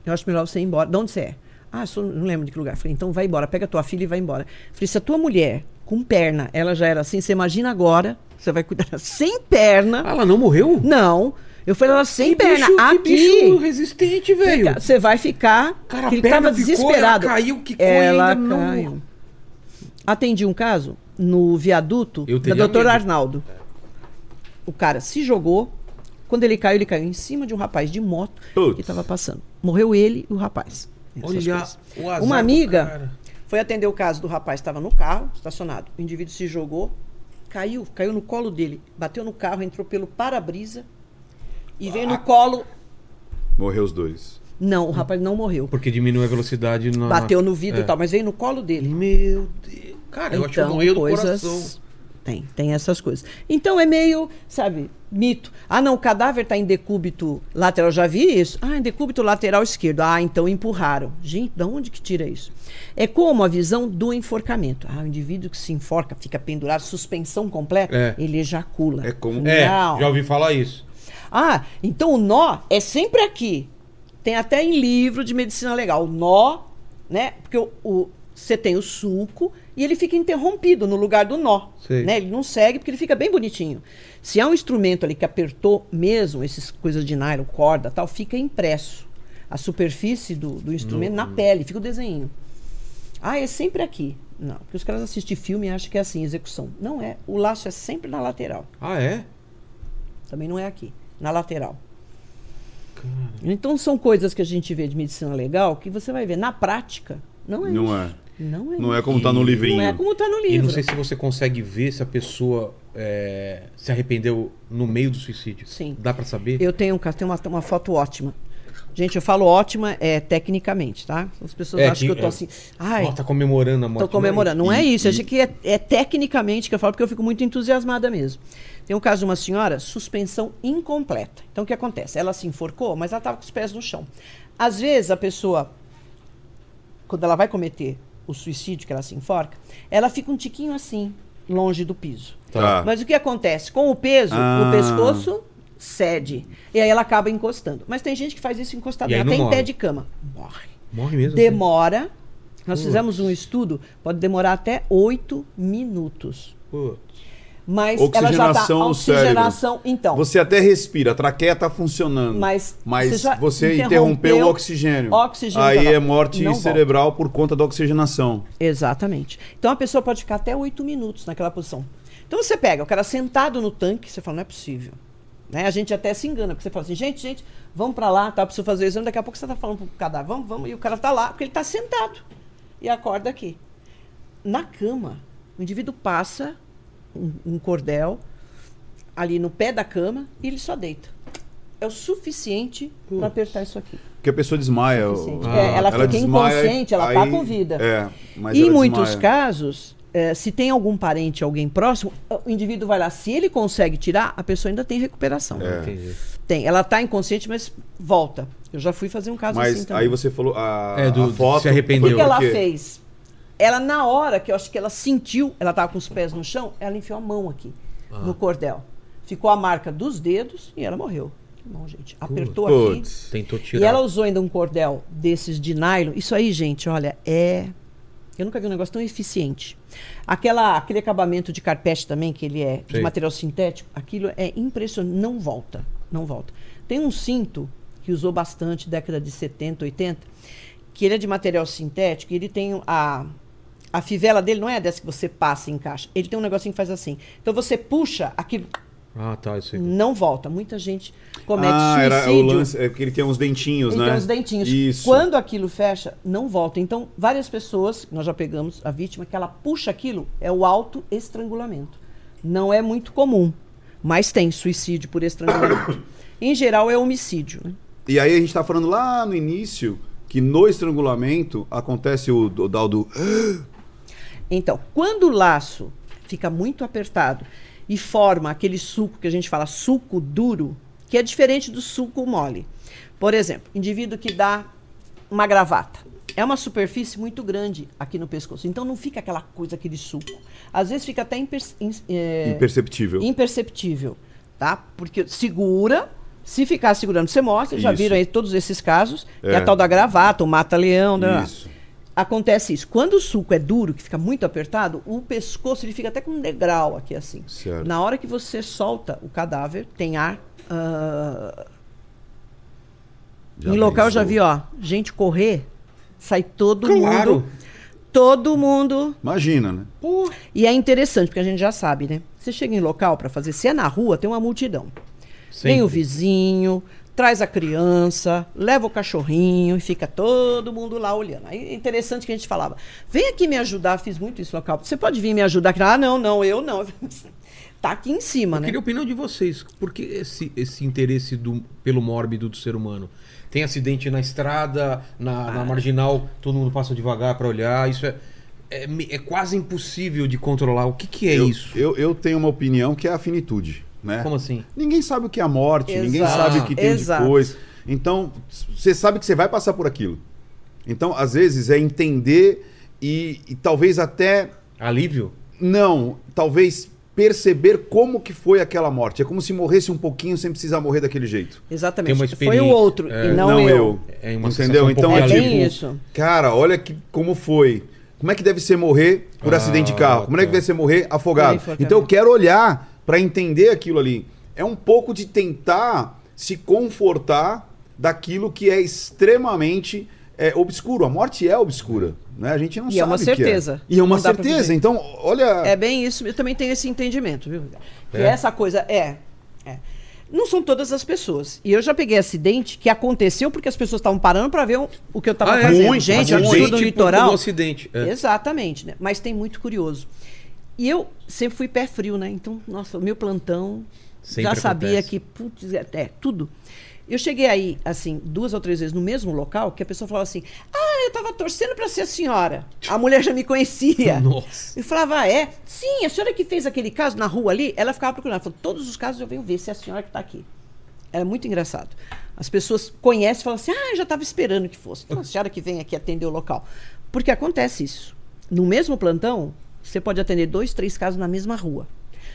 eu acho melhor você ir embora. De onde você é? Ah, sou, não lembro de que lugar. Eu falei, então vai embora, pega tua filha e vai embora. Eu falei, se a tua mulher com perna, ela já era assim, você imagina agora, você vai cuidar sem perna.
Ah, ela não morreu?
Não. Eu falei, ela sem
Que
perna.
bicho- que
aqui.
bicho resistente, velho.
Você vai ficar.
Cara, a
que ele
perna
tava
ficou,
desesperado.
ela caiu, quicou e
ela
ainda não-
caiu. Atendi um caso no viaduto
Eu
da doutora
medo.
Arnaldo. O cara se jogou. Quando ele caiu, ele caiu em cima de um rapaz de moto
Putz.
que estava passando. Morreu ele e o rapaz.
Olha o azar
Uma amiga. Foi atender o caso do rapaz, estava no carro, estacionado. O indivíduo se jogou, caiu, caiu no colo dele, bateu no carro, entrou pelo para-brisa e veio
Ah.
no colo.
Morreu os dois.
Não, o rapaz não morreu.
Porque diminui a velocidade na...
Bateu no vidro
É.
e tal, mas veio no colo dele.
Meu Deus. Cara, eu acho que eu morri do coração.
Tem, tem essas coisas. Então é meio, sabe, mito. Ah, não, o cadáver está em decúbito lateral. Já vi isso? Ah, em decúbito lateral esquerdo. Ah, então empurraram. Gente, de onde que tira isso? É como a visão do enforcamento. Ah, o indivíduo que se enforca, fica pendurado, suspensão completa,
É.
ele ejacula.
É como-
É, já ouvi falar isso.
Ah, então o nó é sempre aqui. Tem até em livro de medicina legal. O nó, né? Porque o, o- você tem o sulco e ele fica interrompido no lugar do nó. Né? Ele não segue porque ele fica bem bonitinho. Se há um instrumento ali que apertou mesmo, essas coisas de nylon, corda tal, fica impresso. A superfície do, do instrumento na pele, fica o desenho. Ah, é sempre aqui. Não, porque os caras assistem filme e acham que é assim, execução. Não é. O laço é sempre na lateral.
Ah, é?
Também não é aqui, na lateral. Então são coisas que a gente vê de medicina legal que você vai ver na prática. Não é
Não
isso.
é.
Não é
Não é como tá no livrinho.
Não é como tá no
E
livro.
não sei se você consegue ver se a pessoa é, se arrependeu no meio do suicídio.
Sim.
Dá pra saber?
Eu tenho um caso, tem uma, uma foto ótima. Gente, eu falo ótima é tecnicamente, tá? As pessoas
É,
acham que eu tô
é.
assim. Ai,
Ó, tá comemorando a morte.
Tô comemorando. Não
E-
é isso.
e-
Acho que é, é tecnicamente que eu falo, porque eu fico muito entusiasmada mesmo. Tem um caso de uma senhora, suspensão incompleta. Então, o que acontece? Ela se enforcou, mas ela estava com os pés no chão. Às vezes, a pessoa, quando ela vai cometer o suicídio, que ela se enforca, ela fica um tiquinho assim, longe do piso.
Tá.
Mas o que acontece? Com o peso,
Ah.
o pescoço cede. E aí ela acaba encostando. Mas tem gente que faz isso encostado, até em pé de cama. Morre.
Morre mesmo. assim?
Demora. Nós
Putz.
fizemos um estudo, pode demorar até oito minutos.
Putz.
Mas ela já tá
Oxigenação
oxigenação, então.
Você até respira, a traqueia tá funcionando.
Mas
mas
você
você interrompeu,
interrompeu
o oxigênio.
oxigênio
Aí é morte cerebral por conta da oxigenação.
Exatamente. Então a pessoa pode ficar até oito minutos naquela posição. Então você pega o cara sentado no tanque, você fala, não é possível. Né? A gente até se engana, porque você fala assim, gente, gente, vamos pra lá, tá? Preciso fazer o exame, daqui a pouco você tá falando pro cadáver, vamos, vamos, e o cara tá lá, porque ele tá sentado. E acorda aqui. Na cama, o indivíduo passa um, um cordel ali no pé da cama e ele só deita. É o suficiente para apertar isso aqui.
Porque a pessoa desmaia. o-.
Ah,
É, ela, fica
desmaia,
inconsciente, ela tá
aí-
com vida.
É, mas
e em
ela
muitos
desmaia.
casos, eh, se tem algum parente, alguém próximo, o indivíduo vai lá. Se ele consegue tirar, a pessoa ainda tem recuperação.
É.
Entendi.
Tem. Ela tá inconsciente, mas volta. Eu já fui fazer um caso
Mas
assim também.
aí você falou. A,
É, do-
a foto.
se arrependeu.
O que, que ela fez? Ela, na hora que eu acho que ela sentiu, ela tava com os pés no chão, ela enfiou a mão aqui,
Ah.
no cordel. Ficou a marca dos dedos e ela morreu. Que bom, gente. Apertou aqui.
Putz.
Tentou
E
tirar.
ela usou ainda um cordel desses de nylon. Isso aí, gente, olha, é. Eu nunca vi um negócio tão eficiente. Aquela, aquele acabamento de carpete também, que ele é
Sei.
de material sintético, aquilo é impressionante. Não volta. Não volta. Tem um cinto que usou bastante, década de 70, 80, que ele é de material sintético e ele tem a. A fivela dele não é dessa que você passa e encaixa. Ele tem um negocinho que faz assim. Então você puxa, aquilo
Ah, tá. Isso aí.
não volta. Muita gente comete
Ah, era o
suicídio.
lance. É porque ele tem uns dentinhos,
Ele
né?
tem os dentinhos.
Isso.
Quando aquilo fecha, não volta. Então, várias pessoas, nós já pegamos a vítima, que ela puxa aquilo, é o auto-estrangulamento. Não é muito comum, mas tem suicídio por estrangulamento. em geral, é homicídio. né?
E aí a gente tá falando lá no início que no estrangulamento acontece o, o tal do.
Então, quando o laço fica muito apertado e forma aquele suco que a gente fala suco duro, que é diferente do suco mole. Por exemplo, indivíduo que dá uma gravata. É uma superfície muito grande aqui no pescoço. Então não fica aquela coisa, aquele suco. Às vezes fica até imper- é,
Imperceptível.
imperceptível, tá? Porque segura, Se ficar segurando, você mostra. Já
Isso.
viram aí todos esses casos. Que é
É.
a tal da gravata, o mata-leão. né?
Isso.
Acontece isso. Quando o suco é duro, que fica muito apertado, o pescoço ele fica até com um degrau aqui assim.
Certo.
Na hora que você solta o cadáver, tem ar.
Já
em local eu já vi, ó, gente correr, sai todo
Claro.
mundo. Todo mundo.
Imagina, né?
Pô,
E é interessante, porque a gente já sabe, né? Você chega em local para fazer, se é na rua, tem uma multidão. Vem o
sempre.
vizinho, traz a criança, leva o cachorrinho e fica todo mundo lá olhando. Aí é interessante que a gente falava: vem aqui me ajudar, fiz muito isso no local. Você pode vir me ajudar? Ah, não, não, eu não. tá aqui em cima,
Eu
né?
queria a opinião de vocês. Por que esse, esse interesse do, pelo mórbido do ser humano? Tem acidente na estrada, na,
Ah.
na marginal, todo mundo passa devagar pra olhar. Isso é, é, é quase impossível de controlar. O que, que é
eu,
isso?
Eu, eu tenho uma opinião que é a finitude, né?
Como assim?
Ninguém sabe o que é a morte, ninguém
Exato.
sabe o que tem
Exato.
depois. Então, você sabe que você vai passar por aquilo. Então, às vezes, é entender e, e talvez até.
Alívio?
Não, talvez perceber como que foi aquela morte. É como se morresse um pouquinho sem precisar morrer daquele jeito.
Exatamente. Foi o outro
É.
e não, eu.
É uma
Entendeu?
um
Então é
É
alívio.
isso.
Cara, olha que, como foi. Como é que deve ser morrer por
Ah,
acidente de carro? Como é que
tá.
deve ser morrer afogado? Então eu quero olhar para entender aquilo ali. É um pouco de tentar se confortar daquilo que é extremamente é, obscuro. A morte é obscura, né? A gente não
E
sabe
é uma
o que
certeza.
E é uma certeza. Então, olha,
É bem isso. Eu também tenho esse entendimento, viu? Que
É?
essa coisa é, é. Não são todas as pessoas. E eu já peguei acidente que aconteceu porque as pessoas estavam parando para ver o, que eu estava
Ah, é?
fazendo.
Muito,
Gente,
muito.
absurdo no
Tipo,
litoral.
do acidente. É.
Exatamente, né? Mas tem muito curioso. E eu sempre fui pé frio, né? Então, nossa, o meu plantão
Sempre
já sabia
acontece.
que, putz, é, é, tudo. Eu cheguei aí, assim, duas ou três vezes no mesmo local, que a pessoa falava assim: Ah, eu tava torcendo para ser a senhora. A mulher já me conhecia.
Nossa.
Eu falava, ah, é? Sim, a senhora que fez aquele caso na rua ali, ela ficava procurando. Ela falou, todos os casos eu venho ver se é a senhora que está aqui. Era muito engraçado. As pessoas conhecem e falam assim, ah, eu já estava esperando que fosse. Então, a senhora que vem aqui atender o local. Porque acontece isso. No mesmo plantão, você pode atender dois, três casos na mesma rua.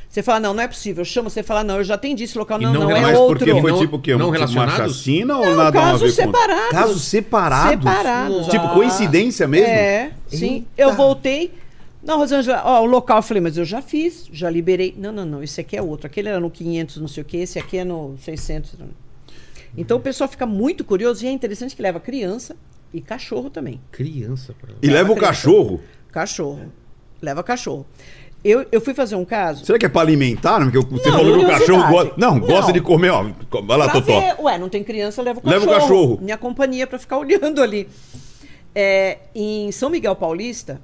Você fala, não, não é possível. Eu chamo, você fala, não, eu já atendi esse local. Não,
não
não, é outro.
porque foi
Não-
tipo o quê?
não relacionados?
Uma chacina ou
Não,
nada a
casos
ver com...
separados.
Casos separados?
Separados.
Tipo,
ah.
coincidência mesmo?
É, sim.
Eita.
Eu voltei. Não, Rosângela, ó, o local, eu falei, mas eu já fiz, já liberei. Não, não, não, esse aqui é outro. Aquele era no 500, não sei o quê, esse aqui é no 600. Então o pessoal fica muito curioso e é interessante que leva criança e cachorro também.
Criança. Pra...
E leva o
criança.
cachorro?
Cachorro. Leva cachorro. Eu, eu fui fazer um caso.
Será que é pra alimentar? Porque você
Não,
falou que o cachorro gosta. Não, gosta
Não.
de comer, ó. Vai lá,
Pra
Totó.
ver- Ué, não tem criança, leva o
Leva
cachorro.
o cachorro.
Minha companhia pra ficar olhando ali. É, em São Miguel Paulista,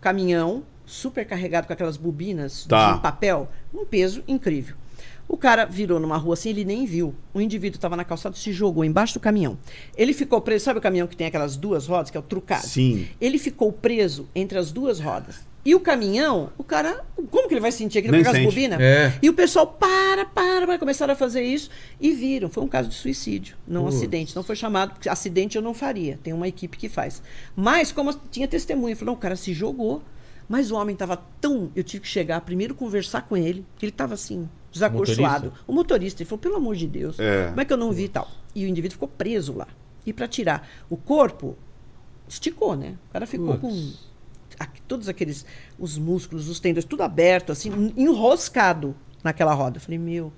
caminhão super carregado com aquelas bobinas
Tá.
de papel, um peso incrível. O cara virou numa rua assim, ele nem viu. O indivíduo estava na calçada, se jogou embaixo do caminhão. Ele ficou preso, sabe o caminhão que tem aquelas duas rodas, que é o trucado?
Sim.
Ele ficou preso entre as duas rodas. E o caminhão, o cara, como que ele vai sentir aquilo
Nem
com aquelas
sente.
bobinas?
É.
E o pessoal para, para, vai começaram a fazer isso e viram. Foi um caso de suicídio, não
Putz.
acidente. Não foi chamado, acidente eu não faria. Tem uma equipe que faz. Mas, como tinha testemunha, falou: não, o cara se jogou. Mas o homem estava tão. Eu tive que chegar primeiro conversar com ele, que ele estava assim, desacorçoado.
Motorista?
O motorista, ele falou: pelo amor de Deus,
É.
como é que eu não vi e tal? E o indivíduo ficou preso lá. E para tirar o corpo, esticou, né? O cara ficou
Putz.
com aqui- todos aqueles os músculos, os tendões, tudo aberto, assim, enroscado naquela roda. Eu falei, meu,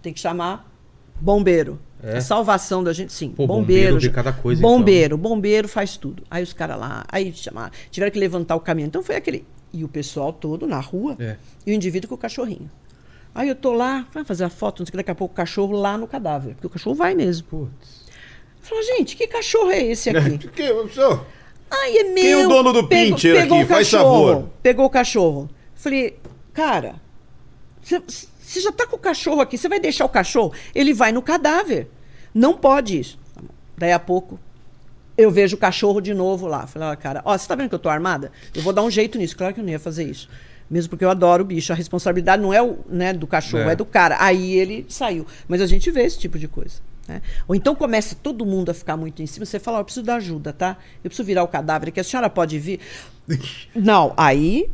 tem que chamar bombeiro.
É?
A salvação da gente, sim.
Pô,
bombeiro.
bombeiro
já-
cada coisa, então.
Bombeiro, bombeiro faz tudo. Aí os caras lá, aí chamaram, tiveram que levantar o caminhão. Então foi aquele. E o pessoal todo na rua,
É.
e o indivíduo com o cachorrinho. Aí eu tô lá, vai fazer a foto, não sei o que, daqui a pouco o cachorro lá no cadáver. Porque o cachorro vai mesmo.
Putz.
Falei, gente, que cachorro é esse aqui?
Que, senhor?
Ai, é meu.
Quem é o dono do
Pegou-
pincher
pegou
aqui?
o
Faz
cachorro,
favor.
Pegou o cachorro. Falei, cara, você já tá com o cachorro aqui, você vai deixar o cachorro? Ele vai no cadáver. Não pode isso. Daí a pouco, eu vejo o cachorro de novo lá. Falei, ó, cara, ó, você tá vendo que eu tô armada? Eu vou dar um jeito nisso. Claro que eu não ia fazer isso. Mesmo porque eu adoro o bicho. A responsabilidade não é o, né, do cachorro,
É.
é. do cara. Aí ele saiu. Mas a gente vê esse tipo de coisa. Né? Ou então começa todo mundo a ficar muito em cima. Você fala, ó, eu preciso da ajuda, tá? Eu preciso virar o cadáver aqui. A senhora pode vir? não, aí,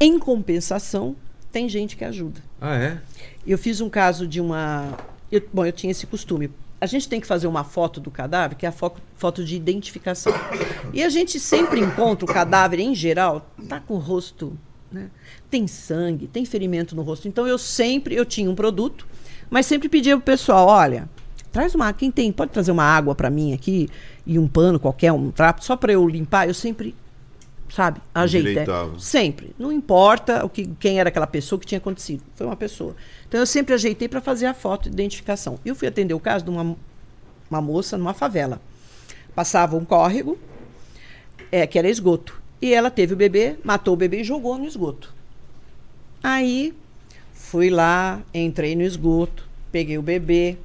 em compensação, tem gente que ajuda.
Ah, é?
Eu fiz um caso de uma eu- bom, eu tinha esse costume. A gente tem que fazer uma foto do cadáver, que é a fo- foto de identificação. E a gente sempre encontra o cadáver, em geral, tá com o rosto, né? Tem sangue, tem ferimento no rosto. Então eu sempre, eu tinha um produto, mas sempre pedia pro pessoal, olha, traz uma, quem tem, pode trazer uma água para mim aqui e um pano qualquer, um trapo, só para eu limpar. Eu sempre, sabe, ajeitei. Sempre. Não importa o que, quem era aquela pessoa, o que tinha acontecido. Foi uma pessoa. Então eu sempre ajeitei para fazer a foto de identificação. Eu fui atender o caso de uma, uma moça numa favela. Passava um córrego, é, que era esgoto. E ela teve o bebê, matou o bebê e jogou no esgoto. Aí fui lá, entrei no esgoto, peguei o bebê,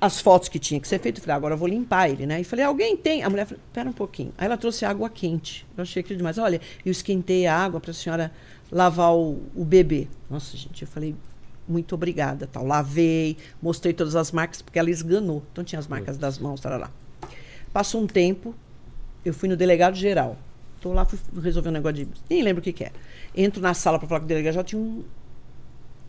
as fotos que tinha que ser feito, falei, agora eu vou limpar ele, né? E falei, alguém tem? A mulher falou, pera um pouquinho. Aí ela trouxe água quente. Eu achei aquilo demais. Olha, eu esquentei a água para a senhora lavar o, o bebê. Nossa, gente, eu falei, muito obrigada, tal. Lavei, mostrei todas as marcas, porque ela esganou. Então tinha as marcas das mãos, lá. Passou um tempo, eu fui no delegado geral. Tô lá, fui resolver um negócio de. Nem lembro o que, que é. Entro na sala para falar com o delegado, já tinha um.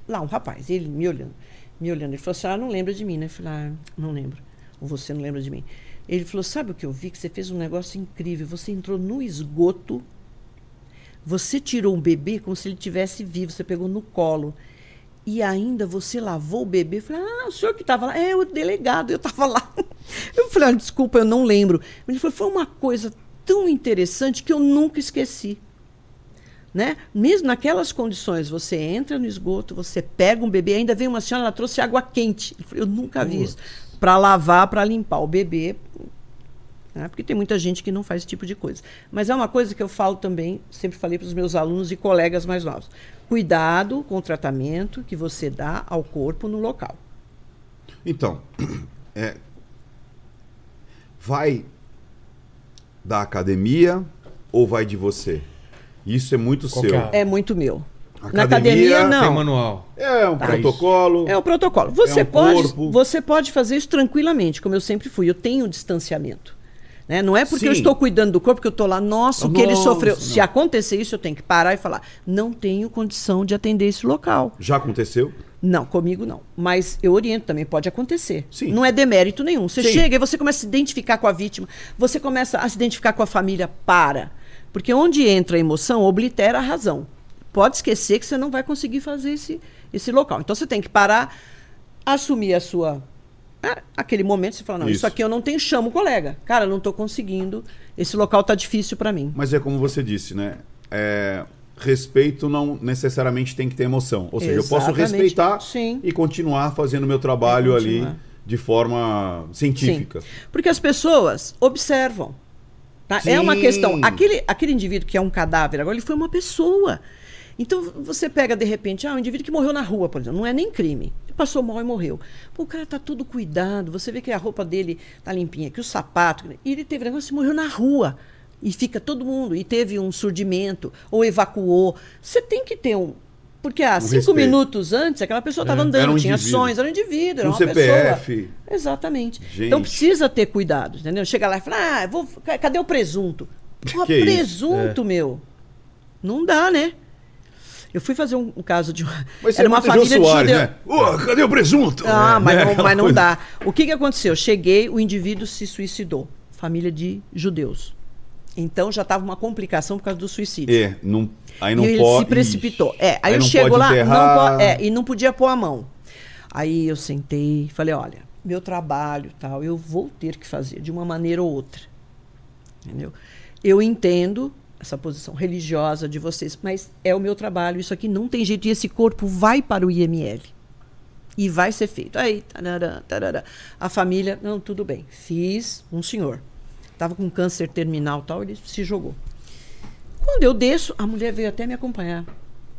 Lá, um rapaz, ele me olhando. Me olhando. Ele falou: a senhora não lembra de mim, né? Eu falei: ah, não lembro. Ou você não lembra de mim. Ele falou: sabe o que eu vi? Que você fez um negócio incrível. Você entrou no esgoto, você tirou um bebê como se ele tivesse vivo, você pegou no colo. E ainda você lavou o bebê. Eu falei, ah, o senhor que estava lá. É, o delegado, eu estava lá. Eu falei, ah, desculpa, eu não lembro. Ele falou, foi uma coisa tão interessante que eu nunca esqueci. Né? Mesmo naquelas condições, você entra no esgoto, você pega um bebê, ainda vem uma senhora, ela trouxe água quente. Eu nunca vi isso. Para lavar, para limpar o bebê. Né? Porque tem muita gente que não faz esse tipo de coisa. Mas é uma coisa que eu falo também, sempre falei para os meus alunos e colegas mais novos. Cuidado com o tratamento que você dá ao corpo no local.
Então, é, vai da academia ou vai de você? Isso é muito
Qual
seu.
é?
É muito meu.
Academia
Na academia,
Tem
não.
manual.
É um
Tá.
protocolo.
É o protocolo. Você,
É um
pode,
corpo.
você pode fazer isso tranquilamente, como eu sempre fui. Eu tenho distanciamento. Né? Não é porque eu
Sim.
estou cuidando do corpo que eu estou lá, nossa, o que ele sofreu.
não.
Se acontecer isso, eu tenho que parar e falar: não tenho condição de atender esse local.
Já aconteceu?
Não, comigo não. Mas eu oriento também, pode acontecer.
Sim.
Não é demérito nenhum. Você
Sim.
chega e você começa a se identificar com a vítima, você começa a se identificar com a família, para. Porque onde entra a emoção, oblitera a razão. Pode esquecer que você não vai conseguir fazer esse, esse local. Então você tem que parar, assumir a sua. ah, Aquele momento, você fala, não, isso,
Isso.
aqui eu não tenho, chama o colega. Cara, eu não estou conseguindo, esse local está difícil para mim.
Mas é como você disse, né? É, respeito não necessariamente tem que ter emoção. Ou seja, eu posso respeitar
Sim.
e continuar fazendo o meu trabalho ali de forma científica.
Sim. Porque as pessoas observam. Tá? É uma questão. Aquele, aquele indivíduo que é um cadáver, agora ele foi uma pessoa. Então você pega de repente, ah, um indivíduo que morreu na rua, por exemplo, não é nem crime. Ele passou mal e morreu. Pô, o cara tá todo cuidado, você vê que a roupa dele tá limpinha, que o sapato. E ele teve negócio e morreu na rua. E fica todo mundo. E teve um surdimento, ou evacuou. Você tem que ter um. Porque há cinco
respeito.
minutos antes, aquela pessoa estava andando,
Era um
tinha
indivíduo.
ações, era um indivíduo, era
Um
uma
CPF.
pessoa. Exatamente.
Gente.
Então precisa ter cuidado, entendeu? Chega lá e fala, ah, vou, ca- cadê o presunto?
Que isso?
presunto, meu. Não dá, né? Eu fui fazer um, um caso de uma.
Mas
era uma
é
família
Soares,
de judeu.
né? Ô, cadê o presunto?
Ah,
É,
mas,
né?
não, mas não dá. O que, que aconteceu? Cheguei, o indivíduo se suicidou. Família de judeus. Então já estava uma complicação por causa do suicídio.
É, não, aí não
e ele
pode.
se precipitou.
Ixi.
É, aí, eu
não
chego lá, não é, e não podia pôr a mão. Aí eu sentei, falei, olha, meu trabalho, tal, eu vou ter que fazer de uma maneira ou outra. Entendeu? Eu entendo essa posição religiosa de vocês, mas é o meu trabalho, isso aqui não tem jeito e esse corpo vai para o IML. E vai ser feito. Aí, tarará, tarará. a família, não, tudo bem. Fiz um senhor. Estava com câncer terminal tal, ele se jogou. Quando eu desço, a mulher veio até me acompanhar.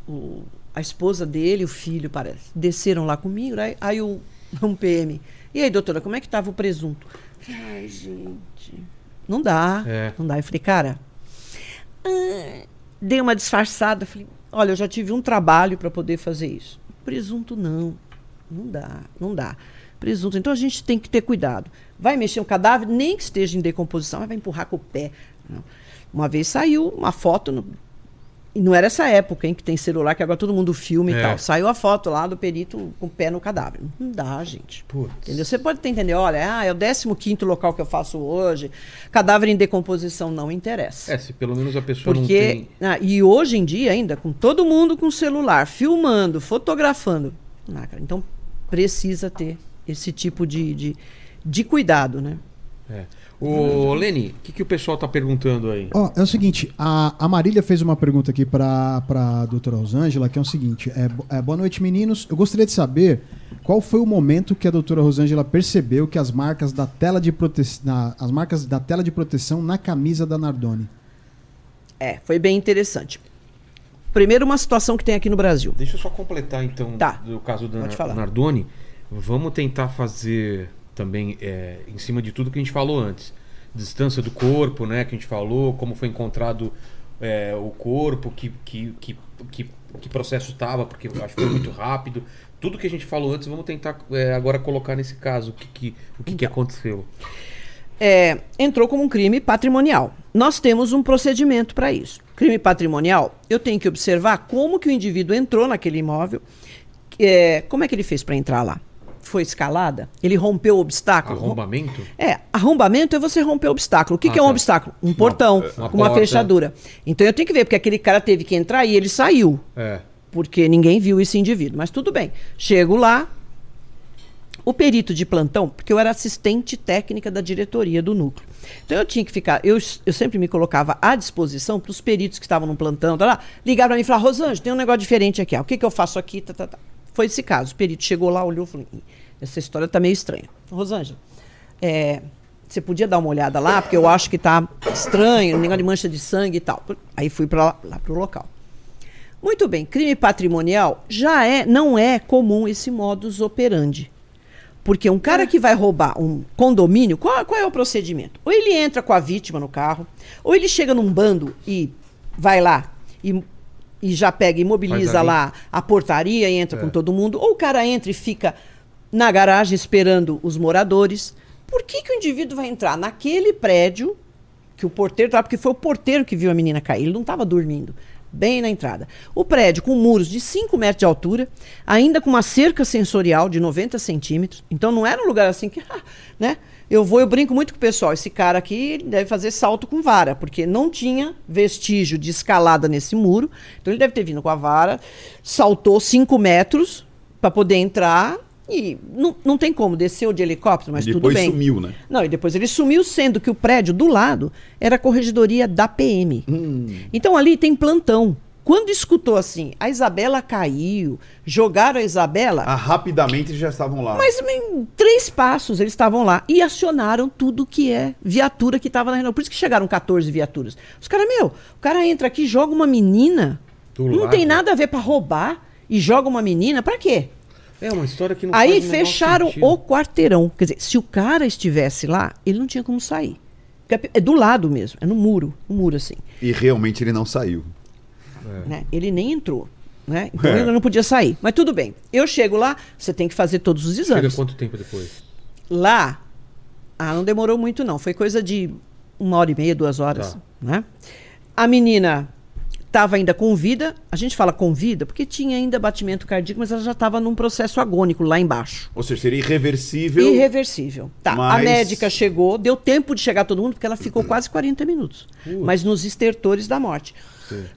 O- a esposa dele, o filho, parece. Desceram lá comigo, aí, aí o um PM. E aí, doutora, como é que estava o presunto? Ai, gente. Não dá.
É.
Não dá. Eu falei, cara. ah, dei uma disfarçada. Falei, olha, eu já tive um trabalho para poder fazer isso. Presunto não. Não dá, não dá. Presunto. Então a gente tem que ter cuidado. Vai mexer um cadáver, nem que esteja em decomposição, mas vai empurrar com o pé. Não. Uma vez saiu uma foto no, E não era essa época, hein, que tem celular, que agora todo mundo filma
É.
e tal. Saiu a foto lá do perito com o pé no cadáver. Não dá, gente.
Putz.
Entendeu? Você pode ter entender, olha, ah, é o 15 local que eu faço hoje. Cadáver em decomposição não interessa.
É, se pelo menos a pessoa não
Porque,
tem.
ah, e hoje em dia ainda, com todo mundo com celular, filmando, fotografando. Ah, cara, então precisa ter esse tipo de, de, de cuidado, né?
É. Ô, Leni, o que, que o pessoal tá perguntando aí?
Ó, é o seguinte, a, a Marília fez uma pergunta aqui para a doutora Rosângela, que é o seguinte: é, é, boa noite, meninos. Eu gostaria de saber qual foi o momento que a doutora Rosângela percebeu que as marcas da tela de proteção. As marcas da tela de proteção na camisa da Nardoni.
É, foi bem interessante. Primeiro, uma situação que tem aqui no Brasil.
Deixa eu só completar então
Tá.
do caso da. Nardoni. Vamos tentar fazer também é, em cima de tudo que a gente falou antes. Distância do corpo, né? Que a gente falou, como foi encontrado é, o corpo, que, que, que, que, que processo estava, porque acho que foi muito rápido. Tudo que a gente falou antes, vamos tentar é, agora colocar nesse caso o que, que, o que, que aconteceu.
É, entrou como um crime patrimonial. Nós temos um procedimento para isso. Crime patrimonial, eu tenho que observar como que o indivíduo entrou naquele imóvel, é, como é que ele fez para entrar lá. Foi escalada? Ele rompeu o obstáculo?
Arrombamento?
É, arrombamento é você romper o obstáculo. O que,
Ah,
que é um
tá.
obstáculo? Um portão,
uma
com uma
porta.
fechadura. Então eu tenho que ver, porque aquele cara teve que entrar e ele saiu.
É.
Porque ninguém viu esse indivíduo. Mas tudo bem. Chego lá, o perito de plantão, porque eu era assistente técnica da diretoria do núcleo. Então eu tinha que ficar, eu, eu sempre me colocava à disposição para os peritos que estavam no plantão, tá lá, ligaram para mim e falaram, Rosângela, tem um negócio diferente aqui, ó. o que, que eu faço aqui? Tá, tá, tá. Foi esse caso. O perito chegou lá, olhou e falou, "Ih, essa história está meio estranha. Rosângela, é, você podia dar uma olhada lá, porque eu acho que tá estranho, um negócio de mancha de sangue e tal. Aí fui para lá, lá para o local. Muito bem, crime patrimonial já é, não é comum esse modus operandi. Porque um cara que vai roubar um condomínio, qual, qual é o procedimento? Ou ele entra com a vítima no carro, ou ele chega num bando e vai lá e, e já pega, imobiliza lá a portaria e entra
É.
com todo mundo, ou o cara entra e fica na garagem esperando os moradores. Por que, que o indivíduo vai entrar naquele prédio que o porteiro estava, porque foi o porteiro que viu a menina cair, ele não estava dormindo. Bem na entrada. O prédio com muros de 5 metros de altura, ainda com uma cerca sensorial de 90 centímetros. Então não era um lugar assim que, né? Eu vou, eu brinco muito com o pessoal. Esse cara aqui deve fazer salto com vara, porque não tinha vestígio de escalada nesse muro. Então ele deve ter vindo com a vara, saltou 5 metros para poder entrar e não, não tem como, desceu de helicóptero, mas
E
tudo
depois
bem.
sumiu, né?
Não, e depois ele sumiu, sendo que o prédio do lado era a corregedoria da PM. Então ali tem plantão. Quando escutou assim, a Isabela caiu, jogaram a Isabela,
Ah, rapidamente eles já estavam lá.
mas em três passos eles estavam lá e acionaram tudo que é viatura que estava na reunião. Por isso que chegaram 14 viaturas. Os caras, meu, o cara entra aqui, joga uma menina,
Do
não
lado.
tem nada a ver para roubar e joga uma menina, para quê?
É uma história que não
Aí
o
fecharam
sentido.
o quarteirão. Quer dizer, se o cara estivesse lá, ele não tinha como sair. Porque É do lado mesmo, é no muro, no muro assim.
E realmente ele não saiu.
Né? Ele nem entrou. Né? Então
É.
ele não podia sair. Mas tudo bem. Eu chego lá, você tem que fazer todos os
Chega
exames.
quanto tempo depois?
Lá, ah, não demorou muito não. Foi coisa de uma hora e meia, duas horas.
Tá.
Né? A menina estava ainda com vida. A gente fala com vida porque tinha ainda batimento cardíaco, mas ela já estava num processo agônico lá embaixo.
Ou seja, seria irreversível.
Irreversível. Tá. A
Mas-
médica chegou, deu tempo de chegar todo mundo, porque ela ficou quase 40 minutos. Mas nos estertores da morte.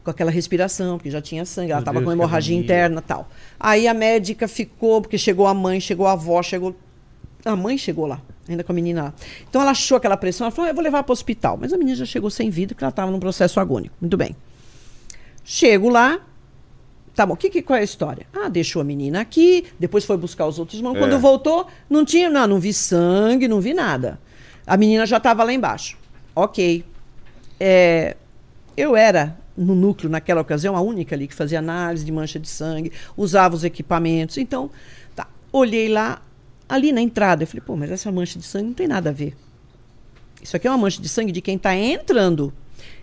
Com aquela respiração, porque já tinha sangue, ela estava com hemorragia interna tal. Aí a médica ficou, porque chegou a mãe, chegou a avó, chegou. A mãe chegou lá, ainda com a menina lá. Então ela achou aquela pressão, ela falou: ah, eu vou levar para o hospital. Mas a menina já chegou sem vida, porque ela estava num processo agônico. Muito bem. Chego lá, Tá bom, que, que, qual é a história? Ah, deixou a menina aqui, depois foi buscar os outros irmãos.
É.
Quando voltou, não tinha, não, não vi sangue, não vi nada. A menina já estava lá embaixo. Ok. É, eu era, no núcleo, naquela ocasião, a única ali que fazia análise de mancha de sangue, usava os equipamentos. Então, tá, olhei lá, ali na entrada, eu falei, pô, mas essa mancha de sangue não tem nada a ver. Isso aqui é uma mancha de sangue de quem está entrando.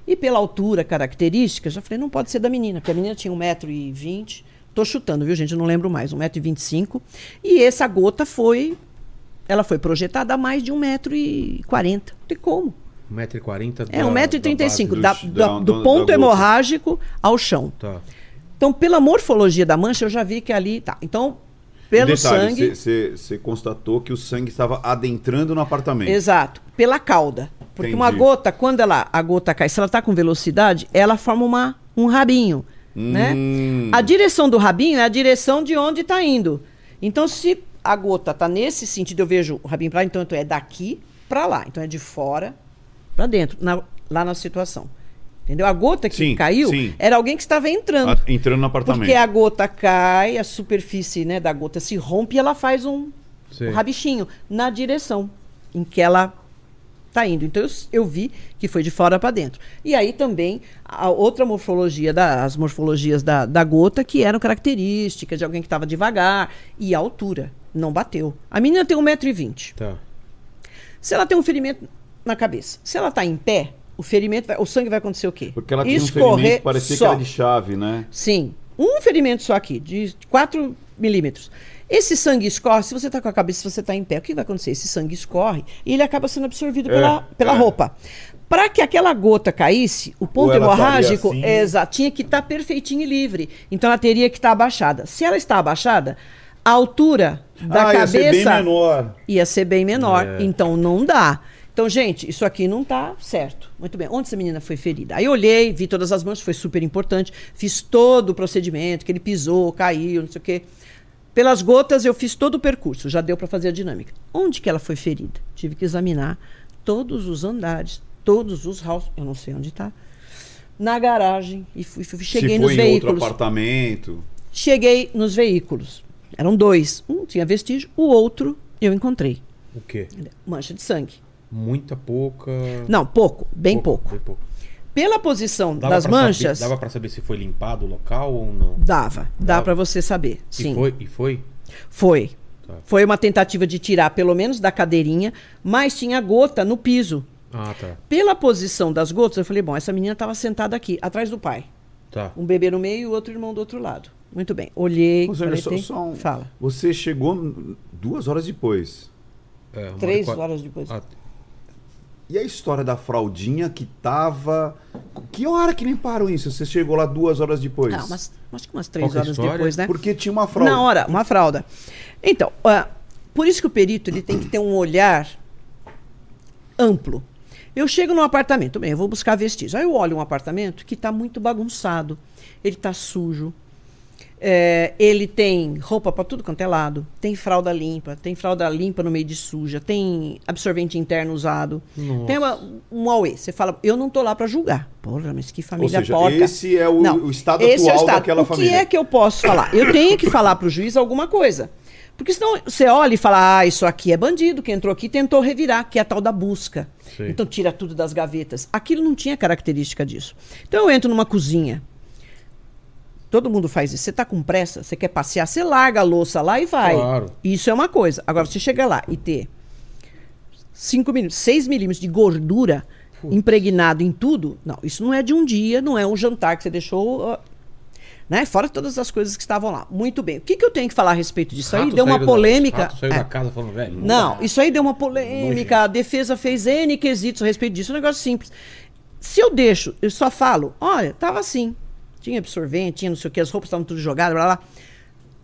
E pela altura característica, já falei, não pode ser da menina, porque a menina tinha 1,20m. Tô chutando, viu, gente? Eu não lembro mais, 1,25m. E essa gota foi. Ela foi projetada a mais de 1,40m. Não tem como.
1,40m.
É, 1,35m,
do-
da-
da-
da-
da-
do
da
ponto
gota.
hemorrágico ao chão.
Tá.
Então, pela morfologia da mancha, eu já vi que ali tá. Então, pelo sangue.
Você constatou que o sangue estava adentrando no apartamento.
Exato, pela cauda. Porque uma
Entendi.
gota, quando ela, a gota cai, se ela está com velocidade, ela forma uma, um rabinho. Né?
Hum.
A direção do rabinho é a direção de onde está indo. Então, se a gota está nesse sentido, eu vejo o rabinho para lá, então é daqui para lá. Então é de fora para dentro, na- lá na situação. Entendeu? A gota que
Sim,
caiu
sim.
era alguém que estava entrando.
A- entrando no apartamento.
Porque a gota cai, a superfície né, da gota se rompe e ela faz um, um rabichinho na direção em que ela está indo. Então eu, eu vi que foi de fora para dentro. E aí também a outra morfologia, da, as morfologias da, da gota, que eram características de alguém que estava devagar e a altura. Não bateu. A menina tem 1,20m.
Tá.
Se ela tem um ferimento na cabeça, se ela está em pé, o ferimento, vai- o sangue vai acontecer o quê?
Porque ela tinha um
Escorrer
ferimento, parecia
só.
que era de chave, né?
Sim. Um ferimento só aqui, de 4 milímetros. Esse sangue escorre, se você está com a cabeça, se você está em pé, o que vai acontecer? Esse sangue escorre e ele acaba sendo absorvido
É,
pela, pela
é.
roupa. Para que aquela gota caísse, o ponto
estaria
hemorrágico
assim.
é tinha que estar perfeitinho e livre. Então ela teria que estar abaixada. Se ela está abaixada, a altura da
ah, ia ser bem
cabeça
menor.
ia ser bem menor.
É.
Então não dá. Então, gente, isso aqui não tá certo. Muito bem. Onde essa menina foi ferida? Aí eu olhei, vi todas as manchas, foi super importante. Fiz todo o procedimento, que ele pisou, caiu, não sei o quê. Pelas gotas, eu fiz todo o percurso, já deu para fazer a dinâmica. Onde que ela foi ferida? Tive que examinar todos os andares, todos os halls, eu não sei onde tá. Na garagem e fui, fui- cheguei
Se
nos
foi em outro
veículos.
apartamento.
Cheguei nos veículos. Eram dois. Um tinha vestígio, o outro eu encontrei.
O quê?
Mancha de sangue.
Muita pouca.
Não, pouco, bem pouco.
Bem pouco.
Pela posição
Dava
das
pra saber-
manchas,
dava pra saber se foi limpado o local ou não?
dava, dá para você saber. Sim,
E foi? E foi?
foi.
Tá.
Foi uma tentativa de tirar pelo menos da cadeirinha, mas tinha gota no piso.
Ah, tá.
Pela posição das gotas, eu falei, bom, essa menina estava sentada aqui, atrás do pai.
Tá.
Um bebê no meio e o outro irmão do outro lado. Muito bem. Olhei, falei,
só,
tem-
só um-
fala.
Você chegou duas horas depois.
É,
Três
hora e
horas depois.
quatro-
E a história da fraldinha que tava. Que hora que limparam isso? Você chegou lá duas horas depois?
Não, mas acho que umas
Qual
três
que é
horas
história?
depois, né?
Porque tinha uma fralda.
Na hora, uma fralda. Então, ah, por isso que o perito ele tem que ter um olhar amplo. Eu chego num apartamento, bem, eu vou buscar vestígios. Aí eu olho um apartamento que está muito bagunçado, ele está sujo, é, ele tem roupa para tudo quanto é lado, tem fralda limpa, tem fralda limpa no meio de suja, tem absorvente interno usado,
Nossa.
tem uma, um auê. Você fala, eu não tô lá para julgar. Porra, mas que família
seja,
porca.
esse é o- o estado
esse é o
atual
estado.
daquela
o
família.
que é que eu posso falar? Eu tenho que falar para o juiz alguma coisa. Porque senão você olha e fala, ah, isso aqui é bandido, que entrou aqui tentou revirar, que é a tal da busca.
Sim.
Então tira tudo das gavetas. Aquilo não tinha característica disso. Então eu entro numa cozinha. Todo mundo faz isso. Você está com pressa, você quer passear, você larga a louça lá e vai.
Claro.
Isso é uma coisa. Agora, você chega lá e ter 5 milímetros, 6 milímetros de gordura impregnado em tudo, não, isso não é de um dia, não é um jantar que você deixou. né? Fora todas as coisas que estavam lá. Muito bem. O que, que eu tenho que falar a respeito disso aí? Deu uma
da-
polêmica. É.
casa falando, velho.
Não,
dá.
isso aí deu uma polêmica. A defesa fez N quesitos a respeito disso. É um negócio simples. Se eu deixo, eu só falo, olha, tava assim. Tinha absorvente, tinha não sei o que, as roupas estavam tudo jogadas, blá, blá.